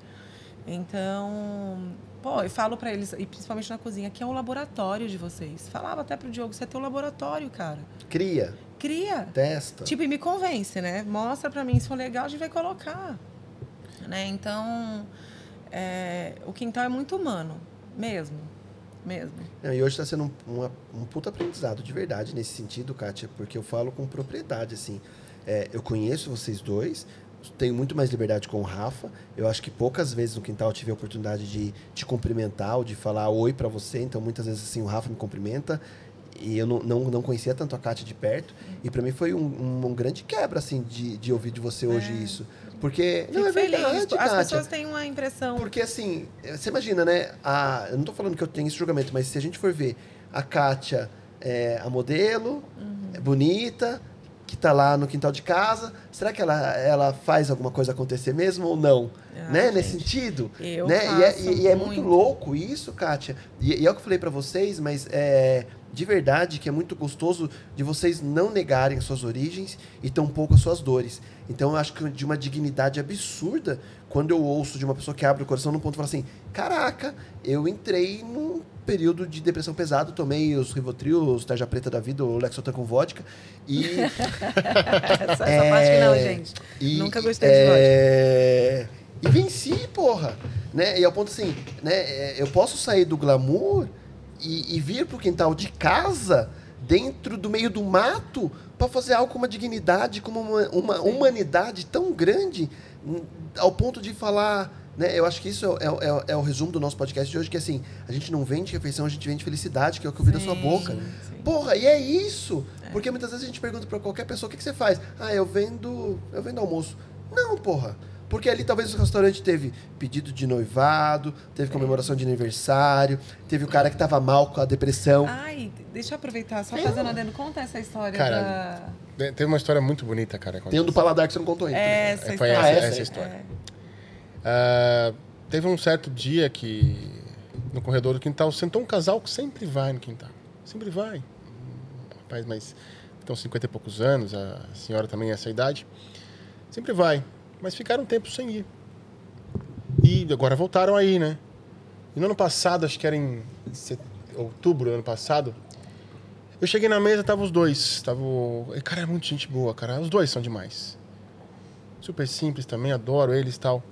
Speaker 2: Então, pô, eu falo pra eles, e principalmente na cozinha, que é o laboratório de vocês. Falava até pro Diogo, você é teu laboratório, cara.
Speaker 1: Cria,
Speaker 2: Cria.
Speaker 1: testa.
Speaker 2: Tipo, e me convence, né? Mostra pra mim se for legal, a gente vai colocar. Né? Então, é, o quintal é muito humano, mesmo. Mesmo.
Speaker 1: Não, e hoje está sendo um, uma- um puta aprendizado de verdade nesse sentido, Kátia, porque eu falo com propriedade, assim. É, eu conheço vocês dois, tenho muito mais liberdade com o Rafa. Eu acho que poucas vezes no quintal eu tive a oportunidade de te cumprimentar ou de falar oi para você, então muitas vezes assim o Rafa me cumprimenta e eu não, não, não conhecia tanto a Kátia de perto. E para mim foi um, um, um grande quebra, assim, de, de ouvir de você hoje isso. Porque, não,
Speaker 2: Fico
Speaker 1: é
Speaker 2: feliz.
Speaker 1: verdade,
Speaker 2: As
Speaker 1: Kátia.
Speaker 2: pessoas têm uma impressão.
Speaker 1: Porque assim, você imagina, né? A, eu não tô falando que eu tenho esse julgamento, mas se a gente for ver a Kátia, é, a modelo,
Speaker 2: Uhum.
Speaker 1: é bonita, que tá lá no quintal de casa, será que ela, ela faz alguma coisa acontecer mesmo ou não?
Speaker 2: Ah,
Speaker 1: né?
Speaker 2: gente,
Speaker 1: Nesse sentido.
Speaker 2: eu
Speaker 1: né? E é, e- e é muito louco isso, Kátia. E, e é o que eu falei pra vocês, mas é de verdade que é muito gostoso de vocês não negarem as suas origens e tampouco as suas dores. Então eu acho que de uma dignidade absurda quando eu ouço de uma pessoa que abre o coração num ponto e fala assim: caraca, eu entrei num período de depressão pesado, tomei os Rivotril, os Tarja Preta da vida, o Lexotan com vodka e
Speaker 2: essa, essa parte que não, gente.
Speaker 1: e-
Speaker 2: Nunca gostei de vodka.
Speaker 1: é... E venci, porra. Né? E ao ponto assim, né? é, Eu posso sair do glamour e, e vir pro quintal de casa, dentro do meio do mato, para fazer algo com uma dignidade, com uma, uma humanidade tão grande, ao ponto de falar. Né? Eu acho que isso é, é- é o resumo do nosso podcast de hoje, que assim, a gente não vende refeição, a gente vende felicidade, que é o que eu vi da sua boca.
Speaker 2: sim.
Speaker 1: Porra, e é isso. Porque muitas vezes a gente pergunta pra qualquer pessoa o que, que você faz. Ah, eu vendo. Eu vendo almoço. Não, porra. Porque ali talvez o restaurante teve pedido de noivado, teve comemoração de aniversário, teve o cara que tava mal com a depressão.
Speaker 2: Ai, deixa eu aproveitar, só fazendo
Speaker 1: uma.
Speaker 2: adendo. Conta essa história
Speaker 4: Cara,
Speaker 2: da...
Speaker 4: Te- Teve uma história muito bonita, cara.
Speaker 1: Tem um do paladar que você não contou ainda.
Speaker 2: Essa
Speaker 4: É, foi
Speaker 2: história.
Speaker 4: essa,
Speaker 1: Ah, essa
Speaker 4: essa
Speaker 1: aí.
Speaker 4: história.
Speaker 2: É.
Speaker 4: Ah, teve um certo dia que no corredor do quintal sentou um casal que sempre vai no quintal. Sempre vai. Um rapaz, mas estão 50 e poucos anos, a senhora também é essa idade. Sempre vai. Mas ficaram um tempo sem ir. E agora voltaram aí, né? E no ano passado, acho que era em outubro do ano passado, eu cheguei na mesa, tava os dois. Tava o... Cara, é muito gente boa, cara. Os dois são demais. super simples também, adoro eles e tal.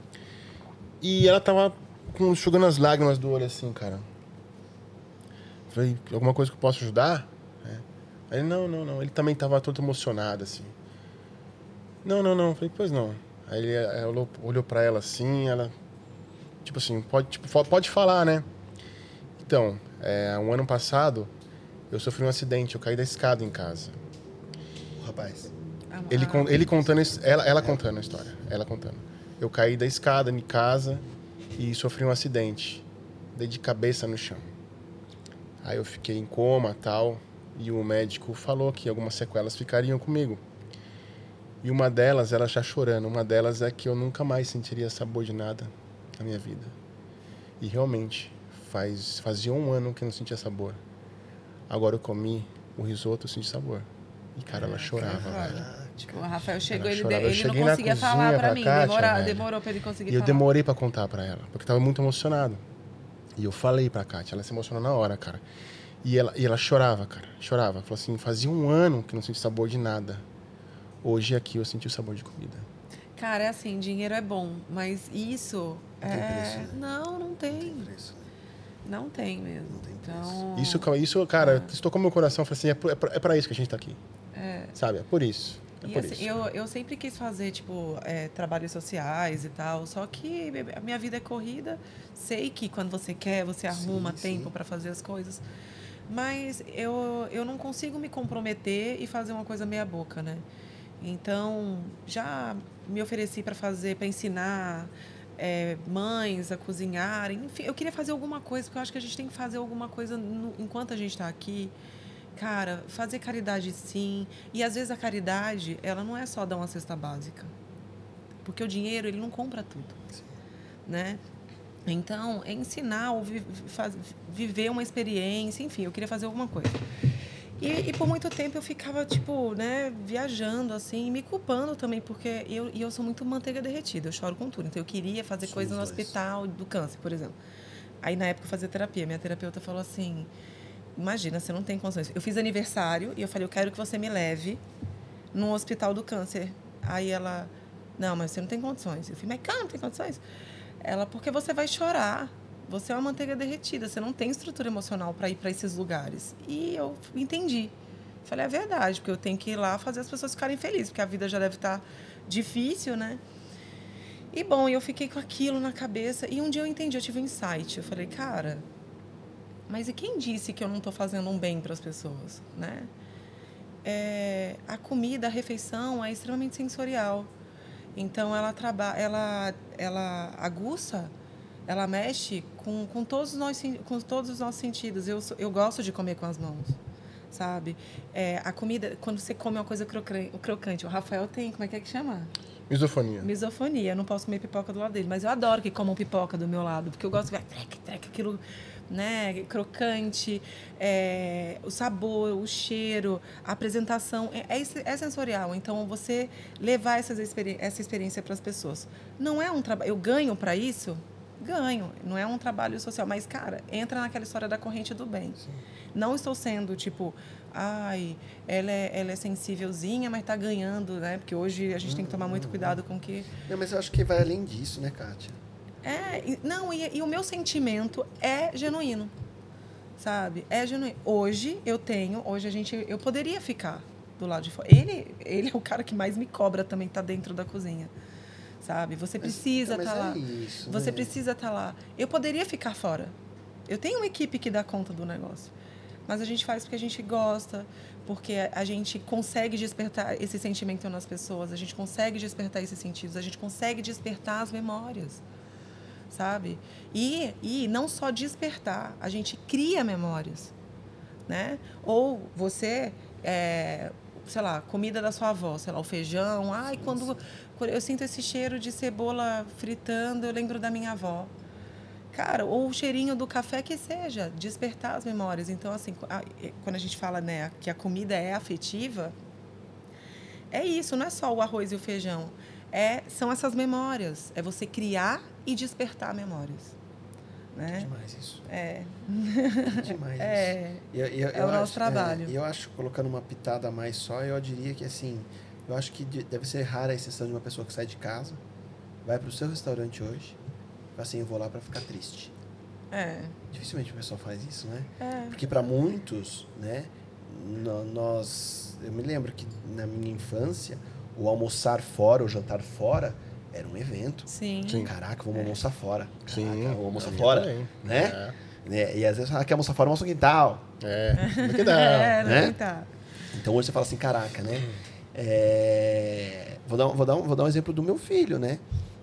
Speaker 4: E ela tava com, enxugando as lágrimas do olho assim, cara. Falei, alguma coisa que eu posso ajudar? É. Aí, não, não, não. Ele também tava todo emocionado, assim. Não, não, não. Falei, pois não. Aí ele eh, olhou, olhou pra ela assim, ela. Tipo assim, pode, tipo, pode falar, né? Então, é, um ano passado, eu sofri um acidente, eu caí da escada em casa.
Speaker 1: O rapaz.
Speaker 4: Ele, ele contando, ela, ela contando a história, ela contando. Eu caí da escada em casa e sofri um acidente. Dei de cabeça no chão. Aí eu fiquei em coma tal, e o médico falou que algumas sequelas ficariam comigo. E uma delas, ela já chorando, uma delas é que eu nunca mais sentiria sabor de nada na minha vida. E realmente, faz, fazia um ano que eu não sentia sabor. Agora eu comi o risoto, eu senti sabor. E cara, ela chorava, velho.
Speaker 1: Ah, tipo,
Speaker 2: O Rafael chegou,
Speaker 4: Ela
Speaker 2: ele,
Speaker 4: chorava.
Speaker 2: ele não conseguia falar pra
Speaker 4: pra
Speaker 2: mim.
Speaker 4: Kátia,
Speaker 2: demora-
Speaker 4: velho.
Speaker 2: demorou pra ele conseguir
Speaker 4: E eu
Speaker 2: falar.
Speaker 4: demorei pra contar pra ela, porque tava muito emocionado. E eu falei pra Kátia, ela se emocionou na hora, cara. E ela, e ela chorava, cara, chorava. Falou assim, fazia um ano que não senti sabor de nada. Hoje aqui eu senti o sabor de comida.
Speaker 2: Cara, é assim, dinheiro é bom, mas isso
Speaker 1: Não tem
Speaker 2: é...
Speaker 1: preço, né?
Speaker 2: Não, não tem.
Speaker 1: preço.
Speaker 2: Não tem mesmo.
Speaker 1: tem
Speaker 2: então,
Speaker 4: Isso, isso cara, isso tocou meu coração. Falei assim, é, é, pra, é pra isso que a gente tá aqui.
Speaker 2: É.
Speaker 4: Sabe? É por isso. É por
Speaker 2: assim,
Speaker 4: isso.
Speaker 2: eu, eu sempre quis fazer, tipo, é, trabalhos sociais e tal, só que a minha vida é corrida. Sei que quando você quer, você arruma
Speaker 1: sim.
Speaker 2: tempo para fazer as coisas. Mas eu, eu não consigo me comprometer e fazer uma coisa meia boca, né? Então, já me ofereci para fazer, para ensinar é, mães a cozinhar. Enfim, eu queria fazer alguma coisa, porque eu acho que a gente tem que fazer alguma coisa no- enquanto a gente está aqui. Cara, fazer caridade sim. E às vezes a caridade, ela não é só dar uma cesta básica. Porque o dinheiro, ele não compra tudo. Né? Então, é ensinar ou vi- faz- viver uma experiência, enfim, eu queria fazer alguma coisa. E, e por muito tempo eu ficava, tipo, né, viajando, assim, me culpando também, porque eu, e eu sou muito manteiga derretida, eu choro com tudo. Então eu queria fazer
Speaker 1: Somos
Speaker 2: coisa no hospital do câncer, por exemplo. Aí na época eu fazia terapia, minha terapeuta falou assim: imagina, você não tem condições. Eu fiz aniversário e eu falei, eu quero que você me leve no hospital do câncer. Aí ela, não, mas você não tem condições. Eu falei, mas cara, não tem condições? Ela, porque você vai chorar. Você é uma manteiga derretida, você não tem estrutura emocional para ir para esses lugares. E eu entendi. Falei, é verdade, porque eu tenho que ir lá fazer as pessoas ficarem felizes, porque a vida já deve estar difícil, né? E bom, eu fiquei com aquilo na cabeça e um dia eu entendi, eu tive um insight. Eu falei, cara, mas e quem disse que eu não estou fazendo um bem para as pessoas, né? É, a comida, a refeição é extremamente sensorial. Então ela trabalha, ela, ela aguça, ela mexe com, com, todos nós, com todos os nossos sentidos. Eu, eu gosto de comer com as mãos, sabe? É, a comida, quando você come uma coisa crocante, o Rafael tem, como é que é que chama?
Speaker 4: Misofonia.
Speaker 2: Misofonia, eu não posso comer pipoca do lado dele, mas eu adoro que comam pipoca do meu lado, porque eu gosto de ver trec, trec, aquilo, né, crocante, é, o sabor, o cheiro, a apresentação, é, é, é sensorial. Então, você levar essas experi essa experiência para as pessoas. Não é um trabalho, eu ganho para isso? Ganho, não é um trabalho social, mas, cara, entra naquela história da corrente do bem. Não estou sendo, tipo, ai, ela é, ela é sensívelzinha, mas está ganhando, né? Porque hoje a gente tem que tomar muito cuidado com que.
Speaker 1: Não, mas eu acho que vai além disso, né, Kátia?
Speaker 2: É, não, e, e o meu sentimento é genuíno, sabe? É genuíno. Hoje eu tenho, hoje a gente, eu poderia ficar do lado de fora. Ele, ele é o cara que mais me cobra também, tá dentro da cozinha, sabe? Você precisa estar
Speaker 1: é
Speaker 2: lá.
Speaker 1: isso,
Speaker 2: Você
Speaker 1: né?
Speaker 2: precisa estar lá. Eu poderia ficar fora. Eu tenho uma equipe que dá conta do negócio. Mas a gente faz porque a gente gosta, porque a- gente consegue despertar esse sentimento nas pessoas, a gente consegue despertar esses sentidos, a gente consegue despertar as memórias, sabe? E, e não só despertar, a gente cria memórias, né? Ou você, é, sei lá, comida da sua avó, sei lá, o feijão, ai, quando eu sinto esse cheiro de cebola fritando, eu lembro da minha avó. Cara, ou o cheirinho do café que seja, despertar as memórias. Então, assim, a- quando a gente fala né, que a comida é afetiva, é isso, não é só o arroz e o feijão. É, são essas memórias. É você criar e despertar memórias. Né?
Speaker 1: Demais isso.
Speaker 2: É,
Speaker 1: Demais isso.
Speaker 2: é,
Speaker 1: E eu- e eu-
Speaker 2: É
Speaker 1: eu
Speaker 2: o nosso
Speaker 1: acho-
Speaker 2: trabalho.
Speaker 1: é, E eu acho, colocando uma pitada a mais só, eu diria que, assim, Eu acho que de- deve ser rara a exceção de uma pessoa que sai de casa, vai pro seu restaurante hoje, fala assim, eu vou lá pra ficar triste.
Speaker 2: É.
Speaker 1: Dificilmente o pessoal faz isso, né?
Speaker 2: É.
Speaker 1: Porque para muitos, né, no- nós, eu me lembro que na minha infância, o almoçar fora, o jantar fora, era um evento.
Speaker 2: Sim.
Speaker 4: Sim.
Speaker 1: Caraca, vamos almoçar fora.
Speaker 4: Sim,
Speaker 1: Caraca, vamos almoçar fora,
Speaker 4: também.
Speaker 1: né? Né? E às vezes, ah, quer almoçar fora, almoça no quintal.
Speaker 4: É, é. que dá.
Speaker 2: É,
Speaker 1: né?
Speaker 2: não tá.
Speaker 1: Então hoje você fala assim, caraca, né? É, Vou, dar, um- vou, dar um, vou dar um exemplo do meu filho, né?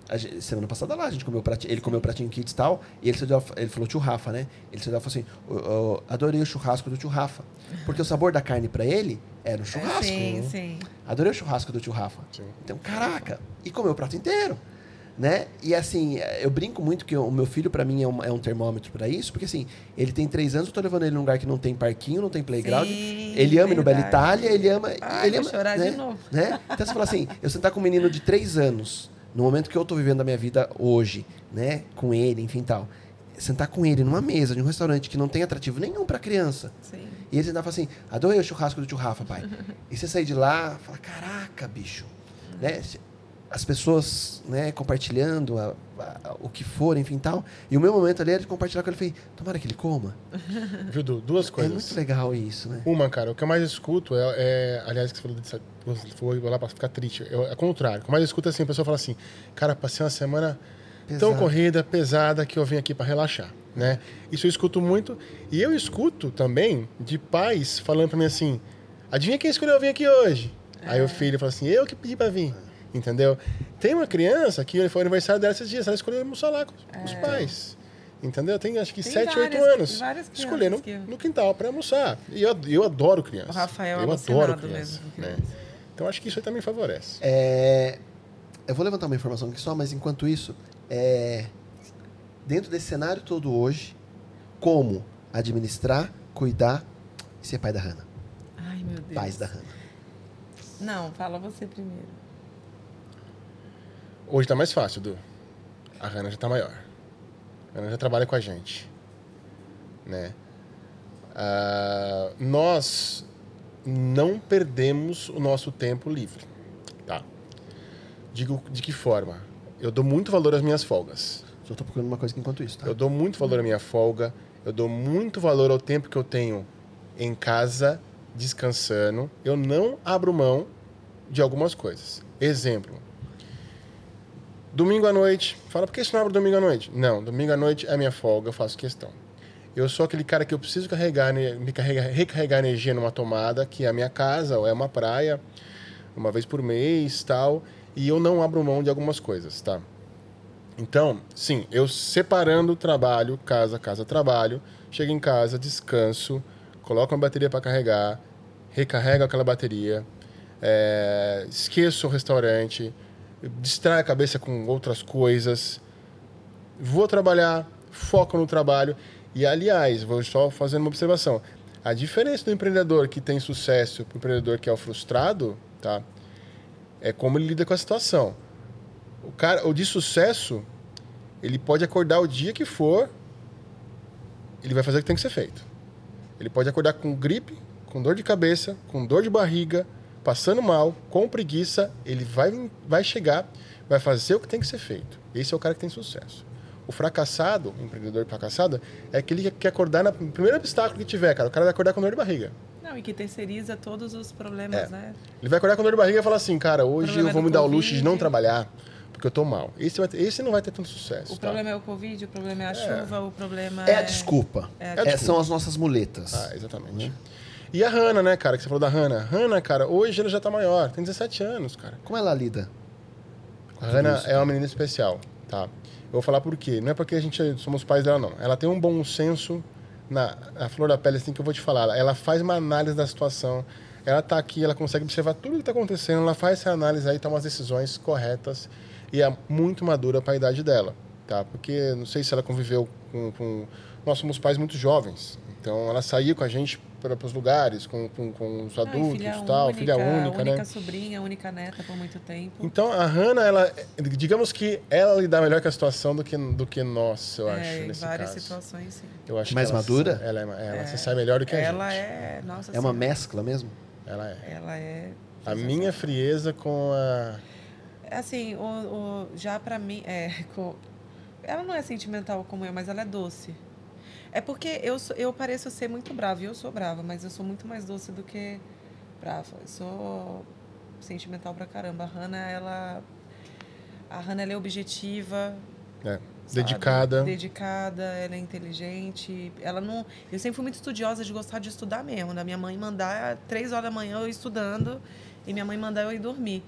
Speaker 1: A gente- semana passada lá, a gente comeu pratinho, ele comeu pratinho kids e tal, e ele, se deu- ele falou tio Rafa, né? Ele se deu e falou assim, "Eu- eu adorei o churrasco do tio Rafa. Porque o sabor da carne pra ele era o churrasco.
Speaker 2: Sim, sim.
Speaker 1: Adorei o churrasco do tio Rafa.
Speaker 4: Sim.
Speaker 1: Então, caraca, e comeu o prato inteiro. Né? E assim, eu brinco muito que o meu filho, pra mim, é um, é um termômetro pra isso, porque assim, ele tem três anos, eu tô levando ele num lugar que não tem parquinho, não tem playground.
Speaker 2: Sim,
Speaker 1: ele ama ir no Bela. Itália, ele ama.
Speaker 2: Ai,
Speaker 1: ele
Speaker 2: vou
Speaker 1: ama,
Speaker 2: chorar
Speaker 1: né?
Speaker 2: de novo.
Speaker 1: Né? Então você fala assim, eu sentar com um menino de três anos, no momento que eu tô vivendo a minha vida hoje, né? Com ele, enfim tal. Sentar com ele numa mesa de um restaurante que não tem atrativo nenhum pra criança.
Speaker 2: Sim.
Speaker 1: E ele sentar e falar assim, adorei o churrasco do tio Rafa, pai. e você sair de lá, fala, caraca, bicho. Né? As pessoas né, compartilhando a- a- o que for, enfim tal. E o meu momento ali era de compartilhar com ele. Falei, tomara que ele coma.
Speaker 4: Viu, Du? Duas
Speaker 1: É
Speaker 4: coisas.
Speaker 1: muito legal isso, né?
Speaker 4: Uma, cara, o que eu mais escuto é, é- aliás, que você falou de você foi lá pra ficar triste. Eu, é o contrário. O que eu mais escuto é assim, a pessoa fala assim, cara, passei uma semana tão corrida, pesada, que eu vim aqui pra relaxar, né? Isso eu escuto muito. E eu escuto também de pais falando pra mim assim, adivinha quem escolheu vir aqui hoje? Aí o filho fala assim, eu que pedi pra vir. Entendeu? Tem uma criança que foi aniversário dela esses dias, ela escolheu almoçar lá com os pais. Entendeu? Tem acho que
Speaker 2: Tem
Speaker 4: 7, 8
Speaker 2: várias-
Speaker 4: anos.
Speaker 2: várias crianças
Speaker 4: Escolheram
Speaker 2: que-
Speaker 4: no quintal pra almoçar. E eu, eu adoro criança.
Speaker 2: O Rafael é
Speaker 4: eu adoro criança,
Speaker 2: mesmo
Speaker 4: né? Então acho que isso aí também favorece.
Speaker 1: É, eu vou levantar uma informação aqui só, mas enquanto isso, é, dentro desse cenário todo hoje, como administrar, cuidar e ser pai da Hannah.
Speaker 2: Ai, meu Deus.
Speaker 1: Pais da Hannah.
Speaker 2: Não, fala você primeiro.
Speaker 4: Hoje tá mais fácil, Du. A Hannah já tá maior. A Hannah já trabalha com a gente. Né? Ah, nós não perdemos o nosso tempo livre. Tá? Digo de que forma? Eu dou muito valor às minhas folgas.
Speaker 1: Só tô procurando uma coisa aqui enquanto isso, tá?
Speaker 4: Eu dou muito valor à minha folga. Eu dou muito valor ao tempo que eu tenho em casa, descansando. Eu não abro mão de algumas coisas. Exemplo. Domingo à noite. Fala, por que você não abre domingo à noite? Não, domingo à noite é minha folga, eu faço questão. Eu sou aquele cara que eu preciso carregar, me carrega, recarregar energia numa tomada, que é a minha casa, ou é uma praia, uma vez por mês, tal. E eu não abro mão de algumas coisas, tá? Então, sim, eu separando trabalho, casa, casa, trabalho, chego em casa, descanso, coloco uma bateria para carregar, recarrego aquela bateria, é, esqueço o restaurante, distraio a cabeça com outras coisas, vou trabalhar, foco no trabalho. E, aliás, vou só fazendo uma observação. A diferença do empreendedor que tem sucesso para o empreendedor que é o frustrado, tá? É como ele lida com a situação. O cara, o de sucesso, ele pode acordar o dia que for, ele vai fazer o que tem que ser feito. Ele pode acordar com gripe, com dor de cabeça, com dor de barriga, passando mal, com preguiça, ele vai, vai chegar, vai fazer o que tem que ser feito. Esse é o cara que tem sucesso. O fracassado, o empreendedor fracassado, é aquele que quer acordar no primeiro obstáculo que tiver, cara. O cara vai acordar com dor de barriga.
Speaker 2: Não, e que terceiriza todos os problemas,
Speaker 4: É.
Speaker 2: né?
Speaker 4: Ele vai acordar com dor de barriga e falar assim, cara, hoje eu vou me dar o luxo de não trabalhar, porque eu tô mal. Esse, vai ter- esse não vai ter tanto sucesso.
Speaker 2: O
Speaker 4: tá?
Speaker 2: problema é o Covid, o problema é a chuva, o problema
Speaker 1: É a desculpa.
Speaker 2: É a
Speaker 1: É,
Speaker 4: desculpa.
Speaker 1: são as nossas muletas.
Speaker 4: Ah, exatamente. E a Hannah, né, cara, que você falou da Hannah. Hannah, cara, hoje ela já tá maior, tem 17 anos, cara.
Speaker 1: Como ela lida?
Speaker 4: A Hannah é uma menina especial, tá? Eu vou falar por quê. Não é porque a gente somos pais dela, não. Ela tem um bom senso na a flor da pele, assim, que eu vou te falar. Ela faz uma análise da situação. Ela tá aqui, ela consegue observar tudo que tá acontecendo. Ela faz essa análise aí, toma as decisões corretas. E é muito madura para a idade dela, tá? Porque não sei se ela conviveu com, com... Nós somos pais muito jovens. Então, ela saía com a gente para os lugares, com, com, com os
Speaker 2: e
Speaker 4: adultos
Speaker 2: filha
Speaker 4: tal.
Speaker 2: única,
Speaker 4: filha única,
Speaker 2: única
Speaker 4: né?
Speaker 2: sobrinha, única neta por muito tempo.
Speaker 4: Então a Hannah, ela, digamos que ela lidar melhor com a situação do que, do que nós, eu
Speaker 2: é,
Speaker 4: acho,
Speaker 2: em
Speaker 4: nesse
Speaker 2: várias
Speaker 4: caso.
Speaker 2: situações, sim.
Speaker 4: Eu acho
Speaker 1: Mais
Speaker 4: que ela
Speaker 1: madura?
Speaker 4: se- Ela, é, ela se sai melhor do que a
Speaker 2: ela
Speaker 4: gente.
Speaker 2: é, nossa
Speaker 1: É uma
Speaker 2: Senhora,
Speaker 1: mescla mesmo?
Speaker 4: Ela é.
Speaker 2: Ela é
Speaker 4: A minha frieza com a.
Speaker 2: Assim, o, o- já pra mim, é, co- ela não é sentimental como eu, mas ela é doce. É porque eu, sou- eu pareço ser muito brava, e eu sou brava, mas eu sou muito mais doce do que brava. Eu sou sentimental pra caramba. A Hannah, ela. A Hannah, ela é objetiva.
Speaker 4: É,
Speaker 2: sabe?
Speaker 4: dedicada.
Speaker 2: Dedicada, ela é inteligente. Ela não. Eu sempre fui muito estudiosa de gostar de estudar mesmo. Da minha mãe mandar três horas da manhã eu estudando e minha mãe mandar eu ir dormir.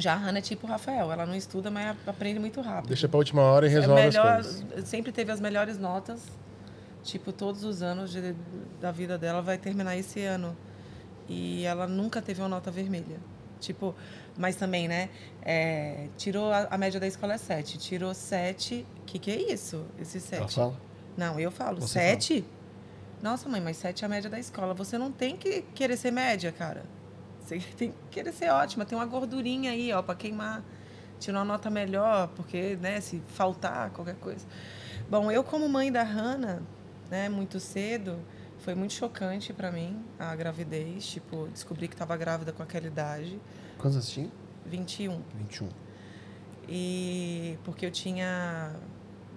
Speaker 2: Já a Hannah é tipo o Rafael, ela não estuda, mas aprende muito rápido.
Speaker 4: Deixa pra última hora e resolve
Speaker 2: é melhor,
Speaker 4: as coisas.
Speaker 2: sempre teve as melhores notas. Tipo, todos os anos de- da vida dela vai terminar esse ano. E ela nunca teve uma nota vermelha. Tipo, mas também, né? é, tirou a, a média da escola é 7. Tirou 7. O que, que é isso? Esse 7?
Speaker 1: Ela fala?
Speaker 2: Não, eu falo.
Speaker 1: Você
Speaker 2: Sete? Nossa, mãe, mas sete é a média da escola. Você não tem que querer ser média, cara. Você tem que querer ser ótima. Tem uma gordurinha aí, ó, pra queimar. Tirar uma nota melhor, porque, né, se faltar qualquer coisa. Bom, eu como mãe da Hannah, né, muito cedo, foi muito chocante pra mim a gravidez. Tipo, descobri que estava grávida com aquela idade.
Speaker 1: Quantos anos tinha?
Speaker 2: 21.
Speaker 1: 21.
Speaker 2: E porque eu tinha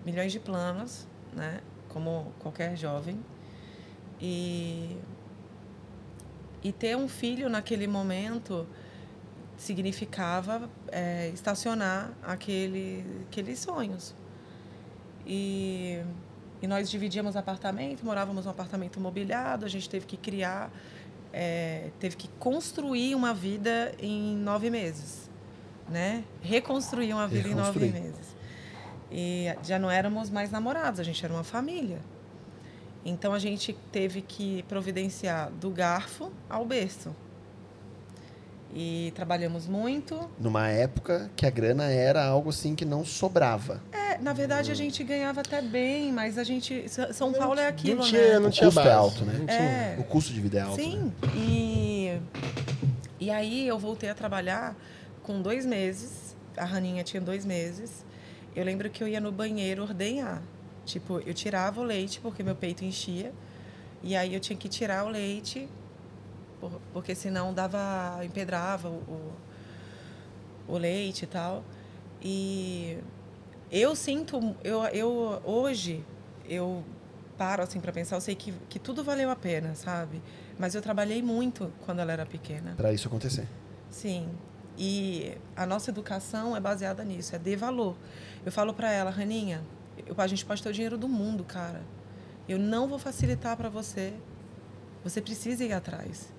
Speaker 2: milhões de planos, né? Como qualquer jovem. E, e ter um filho naquele momento significava é, estacionar aquele, aqueles sonhos. E, e nós dividíamos apartamento, morávamos num apartamento mobiliado, a gente teve que criar, é, teve que construir uma vida em nove meses né? Reconstruir uma vida em nove
Speaker 1: Reconstruir.
Speaker 2: meses. E já não éramos mais namorados, a gente era uma família. Então a gente teve que providenciar do garfo ao berço. E trabalhamos muito.
Speaker 1: Numa época que a grana era algo assim que não sobrava.
Speaker 2: É, na verdade a gente ganhava até bem, mas a gente. São Paulo é aquilo,
Speaker 4: não tinha,
Speaker 2: né?
Speaker 4: não
Speaker 1: O
Speaker 4: tinha
Speaker 1: custo é alto, né?
Speaker 4: Não.
Speaker 2: É.
Speaker 1: O custo de vida é alto.
Speaker 2: Sim.
Speaker 1: né?
Speaker 2: E, e aí eu voltei a trabalhar com dois meses. A Raninha tinha dois meses. Eu lembro que eu ia no banheiro ordenhar. Tipo, eu tirava o leite porque meu peito enchia. E aí eu tinha que tirar o leite, por- porque senão dava, empedrava o, o, o leite e tal. E eu sinto, eu, eu hoje, eu paro assim para pensar, eu sei que, que tudo valeu a pena, sabe? Mas eu trabalhei muito quando ela era pequena.
Speaker 1: Pra isso acontecer.
Speaker 2: Sim. E a nossa educação é baseada nisso, é de valor. Eu falo para ela, Raninha, eu, a gente pode ter o dinheiro do mundo, cara. Eu não vou facilitar para você. Você precisa ir atrás.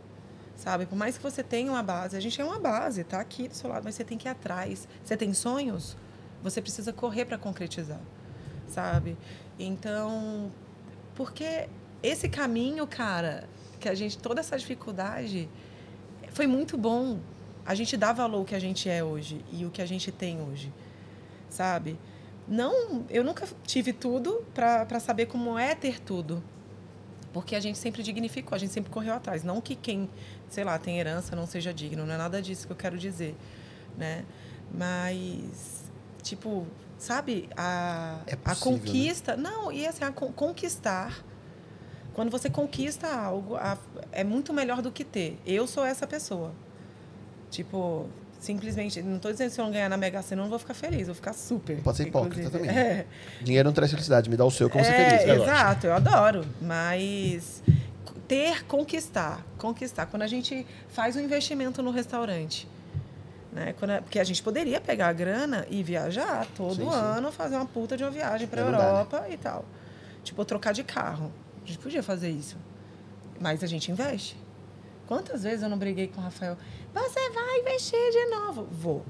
Speaker 2: Sabe? Por mais que você tenha uma base, a gente é uma base, tá aqui do seu lado, mas você tem que ir atrás. Você tem sonhos? Você precisa correr para concretizar. Sabe? Então, porque esse caminho, cara, que a gente toda essa dificuldade foi muito bom. A gente dá valor ao que a gente é hoje e o que a gente tem hoje, sabe? Não, eu nunca tive tudo para saber como é ter tudo. Porque a gente sempre dignificou, a gente sempre correu atrás. Não que quem, sei lá, tem herança não seja digno, não é nada disso que eu quero dizer, né? Mas, tipo, sabe, a,
Speaker 1: É
Speaker 2: a
Speaker 1: possível, né?
Speaker 2: conquista. Não, e assim, a con- conquistar. Quando você conquista algo, a- é muito melhor do que ter. Eu sou essa pessoa. Tipo, simplesmente, não estou dizendo que se eu não ganhar na Mega Sena, eu não vou ficar feliz, vou ficar super.
Speaker 1: Pode ser hipócrita
Speaker 2: inclusive.
Speaker 1: também.
Speaker 2: É.
Speaker 1: Dinheiro não traz felicidade, me dá o seu ser
Speaker 2: É,
Speaker 1: feliz. É lógico.
Speaker 2: exato, eu adoro. Mas ter, conquistar, conquistar. Quando a gente faz um investimento no restaurante, né? Quando, a- porque a gente poderia pegar a grana e viajar todo
Speaker 1: Sim, sim.
Speaker 2: ano, fazer uma puta de uma viagem para
Speaker 1: dá, né?
Speaker 2: Europa e tal. Tipo, trocar de carro. A gente podia fazer isso. Mas a gente investe. Quantas vezes eu não briguei com o Rafael? Você vai investir de novo. Vou.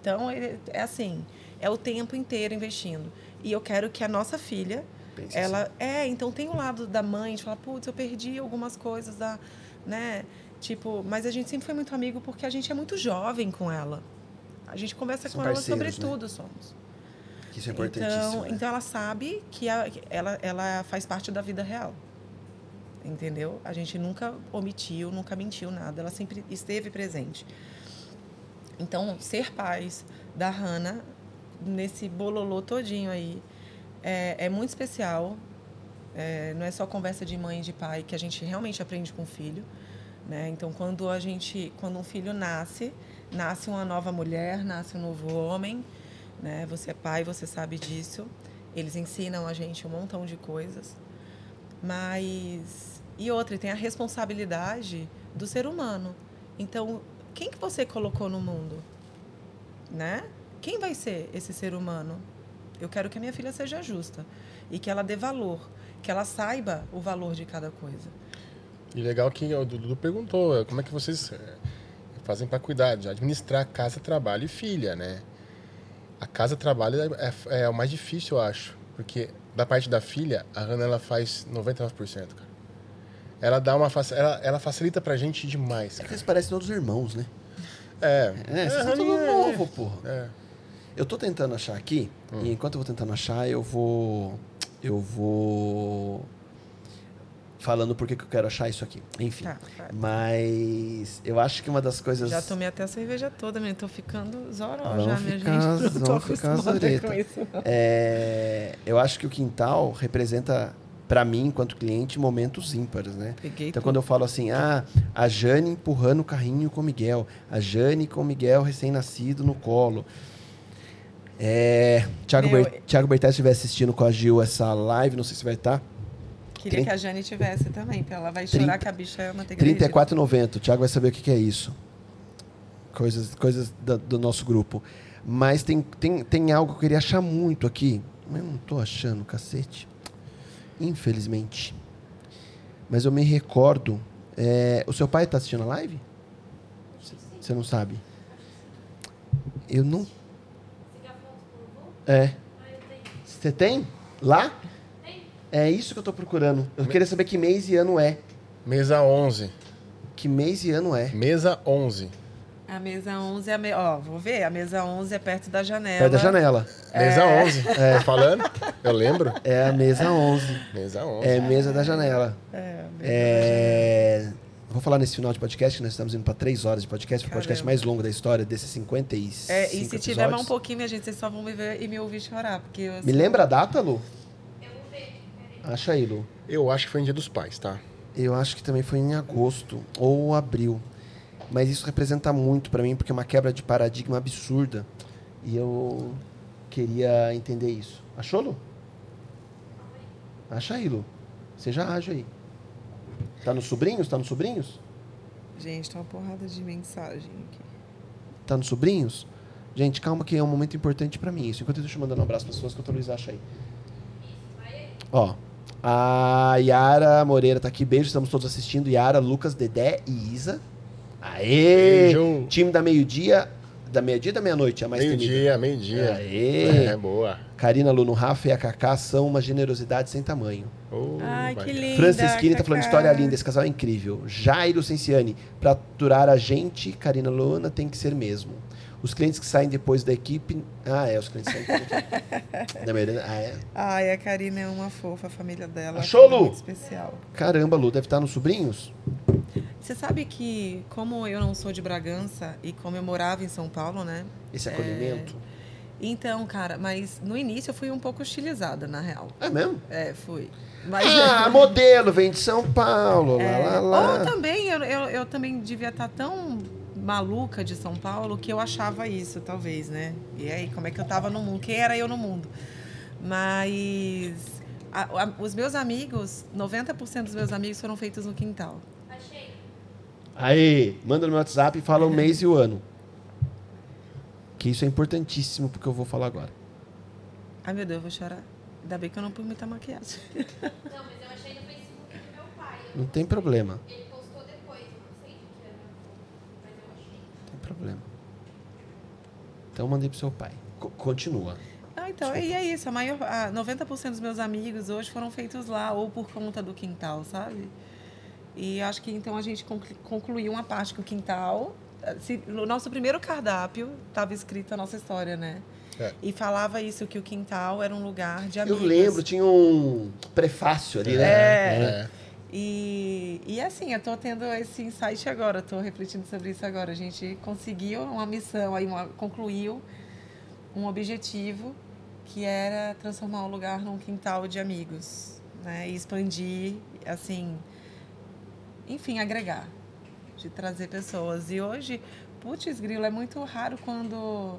Speaker 2: Então, é assim, é o tempo inteiro investindo. E eu quero que a nossa filha,
Speaker 1: Pense
Speaker 2: ela... É, então tem o lado da mãe, de falar, putz, eu perdi algumas coisas da... Né? Tipo, mas a gente sempre foi muito amigo porque a gente é muito jovem com ela. A gente conversa
Speaker 1: São
Speaker 2: com ela sobre
Speaker 1: né?
Speaker 2: tudo, somos.
Speaker 1: Isso é importantíssimo.
Speaker 2: Então,
Speaker 1: né?
Speaker 2: então ela sabe que a- que ela, ela faz parte da vida real. Entendeu? A gente nunca omitiu, nunca mentiu nada. Ela sempre esteve presente. Então, ser pais da Hannah, nesse bololô todinho aí, é, é muito especial. É, não é só conversa de mãe e de pai que a gente realmente aprende com o filho. Né? Então, quando a gente, quando um filho nasce, nasce uma nova mulher, nasce um novo homem, né? Você é pai, você sabe disso. Eles ensinam a gente um montão de coisas. Mas e outra, tem a responsabilidade do ser humano. Então, quem que você colocou no mundo? Né? Quem vai ser esse ser humano? Eu quero que a minha filha seja justa e que ela dê valor, que ela saiba o valor de cada coisa.
Speaker 4: E legal que o Dudu perguntou eh, como é que vocês eh, fazem para cuidar, de administrar casa, trabalho e filha, né? A casa, trabalho é, é, é o mais difícil, eu acho. Porque da parte da filha, a Hannah ela faz 99%, cara. Ela dá uma faci- ela, ela facilita pra gente demais,
Speaker 1: É que eles parecem todos irmãos, né?
Speaker 4: É.
Speaker 1: É, vocês são tudo
Speaker 4: é-
Speaker 1: novo, porra.
Speaker 4: É.
Speaker 1: Eu tô tentando achar aqui, e enquanto eu vou tentando achar, eu vou. Eu vou. Falando por que que eu quero achar isso aqui. Enfim.
Speaker 2: Tá.
Speaker 1: Mas eu acho que uma das coisas.
Speaker 2: Já tomei até a cerveja toda, menina. Tô ficando zoró
Speaker 1: Vamos
Speaker 2: já, minha gente. Não tô acostumada com isso. não.
Speaker 1: É, eu acho que o quintal representa, pra mim, enquanto cliente, momentos ímpares, né?
Speaker 2: Peguei
Speaker 1: Então,
Speaker 2: tudo.
Speaker 1: quando eu falo assim, ah, a Jane empurrando o carrinho com o Miguel, a Jane com o Miguel recém-nascido no colo. É, Thiago,
Speaker 2: Meu,
Speaker 1: Ber, Thiago estiver assistindo com a Gil essa live, não sei se vai tá. estar.
Speaker 2: Queria
Speaker 1: Trin-
Speaker 2: que a Jane tivesse também, porque ela vai
Speaker 1: Trinta-
Speaker 2: chorar que a bicha é manteiga derretida.
Speaker 1: 34,90. O Thiago vai saber o que, que é isso. Coisas, coisas da- do nosso grupo. Mas tem, tem, tem algo que eu queria achar muito aqui. Mas eu não tô achando, cacete. Infelizmente. Mas eu me recordo. é, o seu pai tá assistindo a live? Você não sabe? Eu não. É. Você tem? Lá? É isso que eu tô procurando. Eu queria saber que mês e ano é.
Speaker 4: Mesa 11.
Speaker 1: Que mês e ano é?
Speaker 4: Mesa 11.
Speaker 2: A mesa 11 é a me... Ó, vou ver. A mesa 11 é perto da janela.
Speaker 1: Perto da janela.
Speaker 4: Mesa 11. É. falando? Eu lembro.
Speaker 1: É a mesa 11.
Speaker 4: Mesa 11.
Speaker 1: É a mesa da janela.
Speaker 2: É, a mesa
Speaker 1: É... Vou falar nesse final de podcast, que nós estamos indo para três horas de podcast, foi o podcast
Speaker 2: Caramba.
Speaker 1: mais longo da história, desses 55
Speaker 2: É, e se tiver mais um
Speaker 1: episódios.
Speaker 2: pouquinho, minha gente, vocês só vão me ver e me ouvir chorar. Porque eu,
Speaker 1: Me lembra a data, Lu?
Speaker 5: Eu vou ver.
Speaker 1: Acha aí, Lu.
Speaker 4: Eu acho que foi em Dia dos Pais, tá?
Speaker 1: Eu acho que também foi em agosto ou abril. Mas isso representa muito para mim, porque é uma quebra de paradigma absurda. E eu queria entender isso. Achou, Lu? Acha aí, Lu. Seja ágil aí. Tá nos sobrinhos? Tá nos sobrinhos?
Speaker 2: Gente, tá uma porrada de mensagem aqui.
Speaker 1: Tá nos sobrinhos? Gente, calma que é um momento importante pra mim isso. Enquanto eu deixa eu mandando um abraço para pessoas que o Luiz acha aí. Ó, a Yara Moreira tá aqui. Beijo, estamos todos assistindo. Yara, Lucas, Dedé e Isa. Aê!
Speaker 4: Beijo.
Speaker 1: Time da meio-dia. Da meia-dia e da meia-noite, a mais.
Speaker 4: Meio-dia, meio-dia.
Speaker 1: Aê!
Speaker 4: É, boa.
Speaker 1: Karina, Luno, Rafa e a Kaká são uma generosidade sem tamanho.
Speaker 4: Oh,
Speaker 2: Ai, que lindo.
Speaker 1: Francisquina tá falando história linda, esse casal é incrível. Jairo Cenciani, pra aturar a gente, Karina Luna, tem que ser mesmo. Os clientes que saem depois da equipe. Ah, é, os clientes que saem depois da equipe. Da maioria- Ah, é.
Speaker 2: Ai, a Karina é uma fofa, a família dela.
Speaker 1: Achou,
Speaker 2: é
Speaker 1: Lu?
Speaker 2: Especial.
Speaker 1: Caramba, Lu, deve estar nos sobrinhos?
Speaker 2: Você sabe que, como eu não sou de Bragança e como eu morava em São Paulo, né?
Speaker 1: Esse acolhimento.
Speaker 2: Então, cara, mas no início eu fui um pouco hostilizada, na real.
Speaker 1: É, mesmo?
Speaker 2: É, fui. Mas,
Speaker 1: Ah, modelo, vem de São Paulo. Lá,
Speaker 2: É,
Speaker 1: lá, lá.
Speaker 2: Ou também, eu, eu, eu também devia estar tão maluca de São Paulo que eu achava isso, talvez, né? E aí, como é que eu tava no mundo? Quem era eu no mundo? Mas a- a- os meus amigos, 90% dos meus amigos foram feitos no quintal.
Speaker 1: Aí, manda no meu WhatsApp e fala o mês e o ano. Que isso é importantíssimo porque eu vou falar agora.
Speaker 2: Ai, meu Deus, eu vou chorar. Ainda bem que eu não pus muita maquiagem.
Speaker 5: Não, mas eu achei no Facebook do meu pai.
Speaker 1: Não tem problema.
Speaker 5: Ele postou depois, eu não sei de que ano. Mas eu achei.
Speaker 1: Não tem problema. Então mandei pro seu pai. Co- continua.
Speaker 2: Ah, então, e é isso. A maior, a 90% dos meus amigos hoje foram feitos lá, ou por conta do quintal, sabe? E acho que então a gente conclu- concluiu uma parte que o quintal. se- no nosso primeiro cardápio estava escrita a nossa história, né?
Speaker 4: É.
Speaker 2: E falava isso, que o quintal era um lugar de
Speaker 1: Eu
Speaker 2: amigos.
Speaker 1: lembro, tinha um prefácio ali, né?
Speaker 2: É.
Speaker 4: É.
Speaker 2: E, e assim, eu tô tendo esse insight agora, tô refletindo sobre isso agora. A gente conseguiu uma missão, aí uma, concluiu um objetivo que era transformar o lugar num quintal de amigos, né? E expandir, assim, enfim, agregar. de trazer pessoas. E hoje, putz, grilo, é muito raro quando,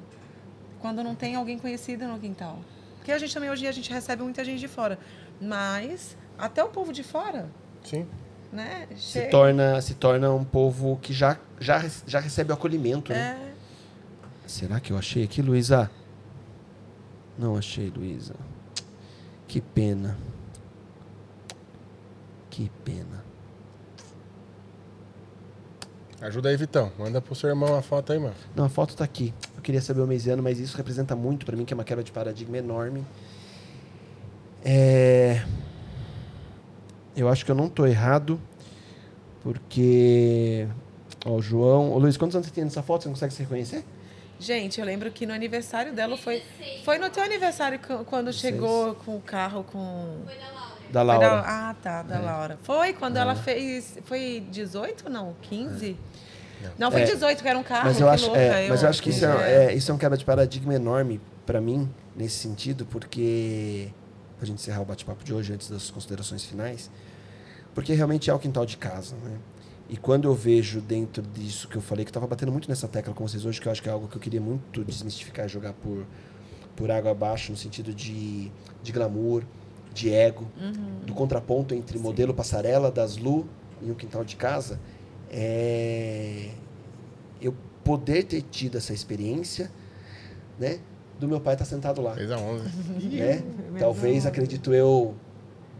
Speaker 2: quando não tem alguém conhecido no quintal. Porque a gente também, hoje, em dia, a gente recebe muita gente de fora. Mas até o povo de fora,
Speaker 4: Sim.
Speaker 2: né?
Speaker 1: Se
Speaker 2: chega-
Speaker 1: torna, se torna um povo que já, já, já recebe o acolhimento, né?
Speaker 2: É,
Speaker 1: Será que eu achei aqui, Luísa? Não achei, Luísa. Que pena. Que pena.
Speaker 4: Ajuda aí, Vitão. Manda pro seu irmão a foto aí, mano.
Speaker 1: Não, a foto tá aqui. Eu queria saber o mesiano, mas isso representa muito pra mim, que é uma quebra de paradigma enorme. É... Eu acho que eu não tô errado, porque... Ó, o João... Ô, Luiz, quantos anos você tem nessa foto? Você não consegue se reconhecer?
Speaker 2: Gente, eu lembro que no aniversário dela foi. Foi no teu aniversário quando chegou com o carro com.
Speaker 5: Foi da Laura.
Speaker 1: Da Laura.
Speaker 2: da- ah, tá, da Laura. Foi quando ela fez. Foi 18 não? 15? Não, foi
Speaker 1: É,
Speaker 2: 18, que era um carro.
Speaker 1: Mas eu acho,
Speaker 2: louca,
Speaker 1: é, mas eu acho que isso é,
Speaker 2: é.
Speaker 1: é, isso é um quebra de paradigma enorme pra mim, nesse sentido, porque. Pra gente encerrar o bate-papo de hoje, antes das considerações finais, porque realmente é o quintal de casa, né? E quando eu vejo dentro disso que eu falei, que eu tava batendo muito nessa tecla com vocês hoje, que eu acho que é algo que eu queria muito desmistificar, jogar por, por água abaixo, no sentido de, de glamour, de ego, do contraponto entre modelo passarela das Lu e o quintal de casa, é eu poder ter tido essa experiência, né? Do meu pai estar sentado lá,
Speaker 4: Fez a 11.
Speaker 1: né? Talvez, acredito eu,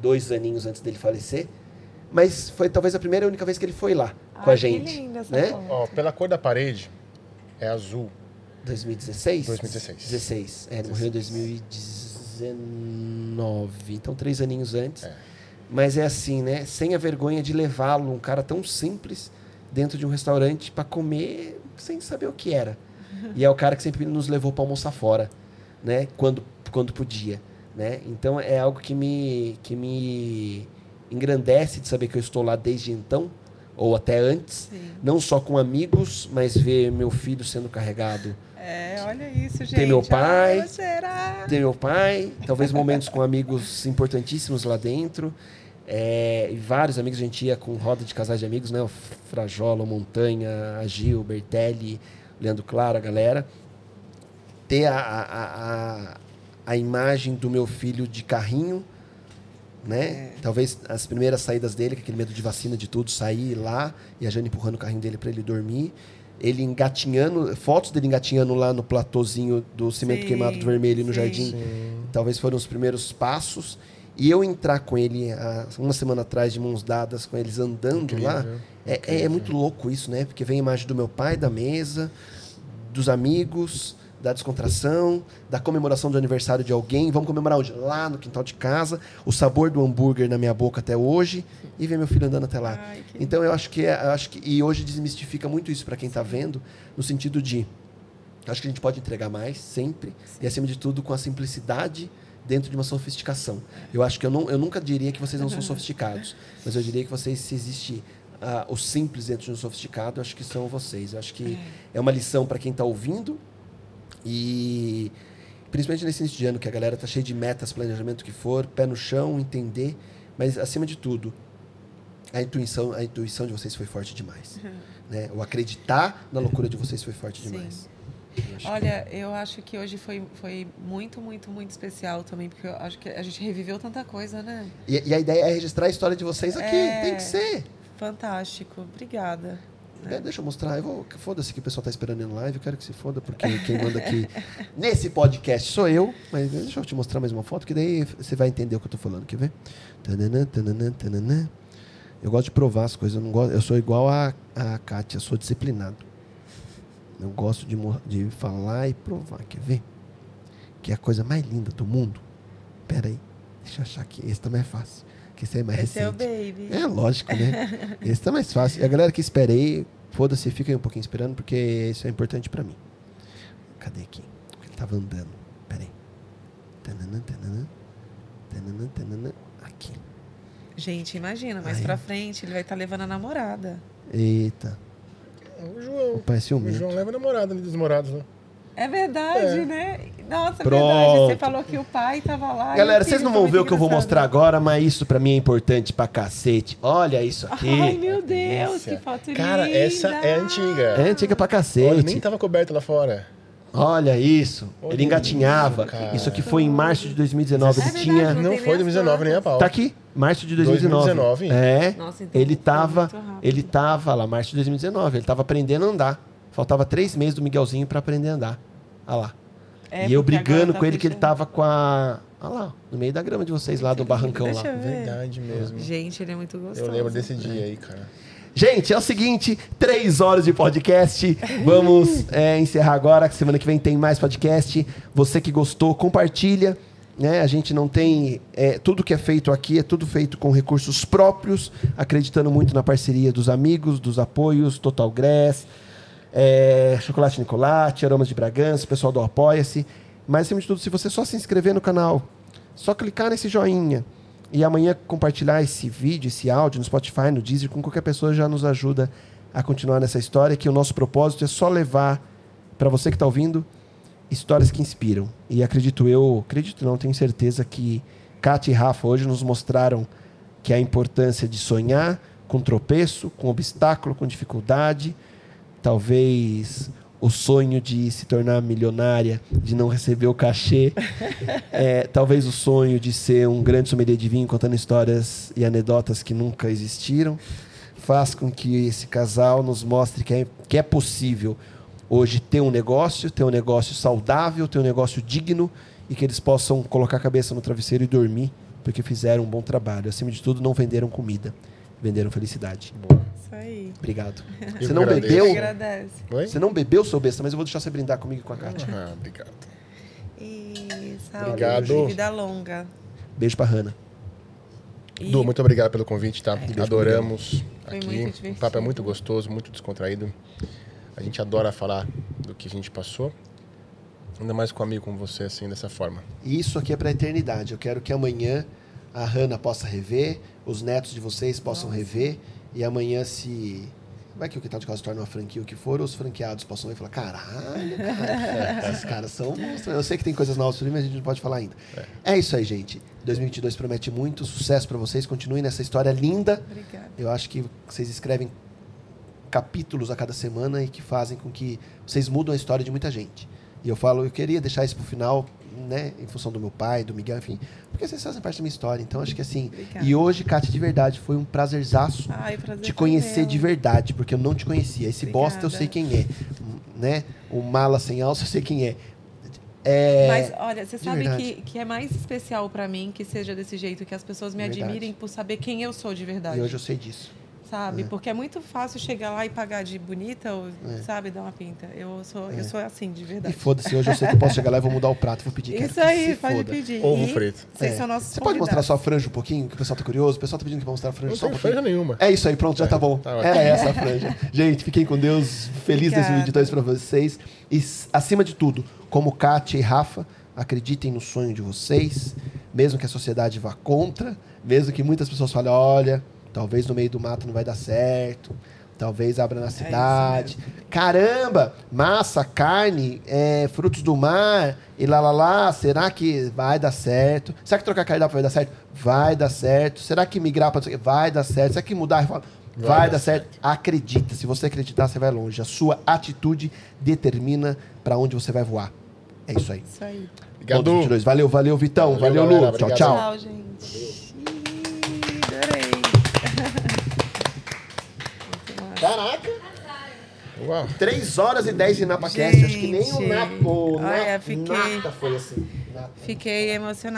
Speaker 1: dois aninhos antes dele falecer, mas foi talvez a primeira e única vez que ele foi lá com a gente,
Speaker 2: Que linda essa
Speaker 1: né?
Speaker 4: Ó, pela cor da parede, é azul.
Speaker 1: 2016?
Speaker 4: 2016.
Speaker 1: 16. É, ele morreu em 2019. Então, três aninhos antes.
Speaker 4: É.
Speaker 1: Mas é assim, né? Sem a vergonha de levá-lo, um cara tão simples, dentro de um restaurante para comer sem saber o que era. E é o cara que sempre nos levou para almoçar fora, né? Quando, quando podia, né? Então é algo que me, que me engrandece de saber que eu estou lá desde então, ou até antes.
Speaker 2: Sim.
Speaker 1: Não só com amigos, mas ver meu filho sendo carregado
Speaker 2: É, olha isso, gente.
Speaker 1: Tem meu pai.
Speaker 2: Ai, será?
Speaker 1: ter meu pai, talvez momentos com amigos importantíssimos lá dentro. É, e vários amigos, a gente ia com roda de casais de amigos, né? O Frajola, o Montanha, a Gil, o Bertelli, o Leandro Claro, a galera. Ter a, a, a, a imagem do meu filho de carrinho, né? Talvez as primeiras saídas dele, com aquele medo de vacina, de tudo, sair lá e a Jane empurrando o carrinho dele para ele dormir. Ele engatinhando, fotos dele engatinhando lá no platôzinho do cimento
Speaker 2: Sim,
Speaker 1: queimado do vermelho no
Speaker 2: sim.
Speaker 1: jardim talvez foram os primeiros passos. E eu entrar com ele há uma semana atrás, de mãos dadas, com eles andando lá, é, é- é muito louco isso, né? Porque vem a imagem do meu pai, da mesa, dos amigos, da descontração, da comemoração do aniversário de alguém. Vamos comemorar onde? Lá no quintal de casa. O sabor do hambúrguer na minha boca até hoje. E ver meu filho andando até lá.
Speaker 2: Ai, que
Speaker 1: Então eu acho que é, eu acho que e hoje desmistifica muito isso para quem está vendo, no sentido de acho que a gente pode entregar mais sempre e acima de tudo com a simplicidade dentro de uma sofisticação. Eu acho que eu, não, eu nunca diria que vocês não são sofisticados, mas eu diria que vocês se existe ah, o simples dentro de um sofisticado, eu acho que são vocês. Eu acho que é uma lição para quem está ouvindo e principalmente nesse início de ano que a galera tá cheia de metas, planejamento que for, pé no chão, entender, mas acima de tudo a intuição, a intuição de vocês foi forte demais. Né? O acreditar na loucura de vocês foi forte
Speaker 2: Sim.
Speaker 1: demais. Eu acho que-
Speaker 2: Olha, eu acho que hoje foi, foi muito, muito, muito especial também, porque eu acho que a gente reviveu tanta coisa, né?
Speaker 1: E, e a ideia é registrar a história de vocês aqui.
Speaker 2: É.
Speaker 1: Tem que ser.
Speaker 2: Fantástico. Obrigada.
Speaker 1: É, deixa eu mostrar. Eu vou, foda-se que o pessoal tá esperando em live. Eu quero que se foda, porque quem manda aqui nesse podcast sou eu. Mas deixa eu te mostrar mais uma foto, que daí você vai entender o que eu tô falando. Quer ver? Tananã, tananã, tananã. Eu gosto de provar as coisas. Eu, não gosto, eu sou igual a, a Kátia, sou disciplinado. Eu gosto de, de falar e provar. Quer ver? Que é a coisa mais linda do mundo. Pera aí. Deixa eu achar aqui. Esse também é fácil. Que esse é mais
Speaker 2: Esse é o
Speaker 1: recente.
Speaker 2: baby.
Speaker 1: É lógico, né? Esse tá mais fácil. E a galera que esperei, foda-se, fica aí um pouquinho esperando, porque isso é importante pra mim. Cadê aqui? Ele tava andando. Pera aí. Tananã, tananã. Tananã, tananã. Aqui.
Speaker 2: Gente, imagina, mais
Speaker 1: Ai.
Speaker 2: pra frente ele vai estar levando a namorada.
Speaker 1: Eita.
Speaker 4: O João.
Speaker 1: O pai é
Speaker 4: O. João leva namorada ali dos morados, né?
Speaker 2: É verdade,
Speaker 4: É.
Speaker 2: né? Nossa, é
Speaker 1: Pronto.
Speaker 2: verdade. Você falou que o pai tava lá.
Speaker 1: Galera, vocês não vão ver o
Speaker 2: muito
Speaker 1: que eu vou mostrar agora, mas isso pra mim é importante pra cacete. Olha isso aqui.
Speaker 2: Ai, meu Deus, que foto
Speaker 4: Cara,
Speaker 2: linda.
Speaker 4: essa é antiga.
Speaker 1: É antiga pra
Speaker 4: Olha,
Speaker 1: cacete.
Speaker 4: nem tava coberto lá fora.
Speaker 1: Olha isso.
Speaker 4: Olha
Speaker 1: Ele engatinhava.
Speaker 4: isso.
Speaker 1: Isso aqui foi em março de 2019.
Speaker 2: É
Speaker 1: Ele
Speaker 2: verdade,
Speaker 1: tinha.
Speaker 2: não
Speaker 4: Não foi
Speaker 2: nem as
Speaker 4: 2019 nem a pau.
Speaker 1: Tá aqui, março de 2019.
Speaker 4: 2019?
Speaker 1: É.
Speaker 2: Nossa, então
Speaker 1: ele tava, ele tava lá, março de 2019. Ele tava aprendendo a andar. Faltava três meses do Miguelzinho pra aprender a andar. Olha lá.
Speaker 2: É,
Speaker 1: e eu brigando
Speaker 2: tá
Speaker 1: com ele que ele tava com a. Olha lá, no meio da grama de vocês lá do barrancão lá.
Speaker 4: Verdade mesmo.
Speaker 2: Gente, ele é muito gostoso.
Speaker 4: Eu lembro desse dia aí, cara.
Speaker 1: Gente, é o seguinte, três horas de podcast. Vamos é, encerrar agora. Semana que vem tem mais podcast. Você que gostou, compartilha. Né? A gente não tem. é, tudo que é feito aqui é tudo feito com recursos próprios, acreditando muito na parceria dos amigos, dos apoios, Total Grass, é, Chocolate Nicolate, Aromas de Bragança, pessoal do Apoia-se. Mas, acima de tudo, se você só se inscrever no canal, só clicar nesse joinha e amanhã compartilhar esse vídeo, esse áudio no Spotify, no Deezer, com qualquer pessoa já nos ajuda a continuar nessa história, que o nosso propósito é só levar para você que está ouvindo histórias que inspiram. E acredito eu, acredito não, tenho certeza que Kátia e Rafa hoje nos mostraram que a importância de sonhar com tropeço, com obstáculo, com dificuldade, talvez o sonho de se tornar milionária, de não receber o cachê, é, talvez o sonho de ser um grande sommelier de vinho contando histórias e anedotas que nunca existiram, faz com que esse casal nos mostre que é, que é possível hoje ter um negócio, ter um negócio saudável, ter um negócio digno e que eles possam colocar a cabeça no travesseiro e dormir porque fizeram um bom trabalho. Acima de tudo, não venderam comida, venderam felicidade.
Speaker 2: Isso aí.
Speaker 1: Obrigado.
Speaker 4: Eu
Speaker 1: Você não
Speaker 4: agradeço.
Speaker 1: bebeu?
Speaker 2: Agradece.
Speaker 4: Oi?
Speaker 1: Você não bebeu, seu besta, mas eu vou deixar você brindar comigo e com a Kátia.
Speaker 4: Ah, obrigado.
Speaker 2: E saúde,
Speaker 4: Obrigado.
Speaker 2: vida longa.
Speaker 1: Beijo pra Hanna.
Speaker 2: E
Speaker 4: Du, muito obrigado pelo convite, tá?
Speaker 1: Beijo,
Speaker 4: Adoramos
Speaker 2: Foi
Speaker 4: aqui.
Speaker 2: muito
Speaker 4: o papo é muito gostoso, muito descontraído. A gente adora falar do que a gente passou. Ainda mais com um amigo como você, assim, dessa forma.
Speaker 1: Isso aqui é pra eternidade. Eu quero que amanhã a Hanna possa rever, os netos de vocês possam rever, e amanhã se. Vai que o Quintal de Casa torna uma franquia o que for, os franqueados possam ver e falar: caralho, cara, esses caras são monstros. Eu sei que tem coisas novas por mas a gente não pode falar ainda. É, isso aí, gente. 2022 promete muito sucesso pra vocês. Continuem nessa história linda.
Speaker 2: Obrigada.
Speaker 1: Eu acho que vocês escrevem capítulos a cada semana e que fazem com que vocês mudam a história de muita gente. E eu falo, eu queria deixar isso pro final, né, em função do meu pai, do Miguel, enfim, porque vocês fazem parte da minha história. Então acho que assim.
Speaker 2: Obrigada.
Speaker 1: E hoje, Kátia, de verdade, foi um prazerzaço
Speaker 2: Ai, prazer
Speaker 1: te conhecer
Speaker 2: meu.
Speaker 1: de verdade, porque eu não te conhecia. Esse bosta eu
Speaker 2: Obrigada.
Speaker 1: sei quem é, né? O mala sem alça eu sei quem é. É,
Speaker 2: Mas olha, você
Speaker 1: de
Speaker 2: sabe
Speaker 1: verdade.
Speaker 2: que, que é mais especial pra mim que seja desse jeito, que as pessoas me admirem por saber quem eu sou de verdade.
Speaker 1: e hoje eu sei disso.
Speaker 2: Sabe? Porque é muito fácil chegar lá e pagar de bonita ou,
Speaker 1: É.
Speaker 2: sabe, dar uma pinta. Eu sou, eu sou assim, de
Speaker 1: E
Speaker 2: verdade.
Speaker 1: foda-se, hoje eu sei que eu posso chegar lá e vou mudar o prato, vou pedir
Speaker 2: Isso
Speaker 1: que
Speaker 2: aí,
Speaker 1: se
Speaker 2: pode
Speaker 1: foda.
Speaker 2: pedir.
Speaker 4: Ovo
Speaker 2: E
Speaker 4: frito.
Speaker 2: Vocês
Speaker 1: É.
Speaker 2: são nossos
Speaker 1: Você pode mostrar sua franja um pouquinho, que o pessoal tá curioso? O pessoal tá pedindo que mostrar a franja
Speaker 4: Não
Speaker 1: só um
Speaker 4: tem
Speaker 1: pouquinho.
Speaker 4: franja nenhuma.
Speaker 1: É isso aí, pronto, já tá bom.
Speaker 4: tá ótimo.
Speaker 1: Era essa a franja. Gente, fiquem com Deus. Feliz
Speaker 2: Obrigada.
Speaker 1: 2022 pra vocês. E, acima de tudo, como Kátia e Rafa, acreditem no sonho de vocês, mesmo que a sociedade vá contra, mesmo que muitas pessoas falem, olha, talvez no meio do mato não vai dar certo, talvez abra na cidade. Caramba, massa, carne, é, frutos do mar, e lá, lá, lá, será que vai dar certo? Será que trocar cardápio vai dar certo? Vai dar certo. Será que migrar para vai dar certo? Será que mudar a reforma? Vai, dar certo. Acredita. Se você acreditar, você vai longe. A sua atitude determina para onde você vai voar. É isso aí.
Speaker 2: Isso aí.
Speaker 4: Obrigado.
Speaker 1: Ponto 22. Valeu, valeu, Vitão.
Speaker 4: Valeu,
Speaker 1: Valeu. Lu. Tchau, tchau.
Speaker 2: Tchau, gente. Ih,
Speaker 1: Caraca.
Speaker 4: Uau.
Speaker 1: 3 horas e 10 de NapaCast. Acho que nem o. Napa, o
Speaker 2: Olha,
Speaker 1: Na-
Speaker 2: fiquei-
Speaker 1: Nata foi assim. Nata.
Speaker 2: Fiquei emocionada.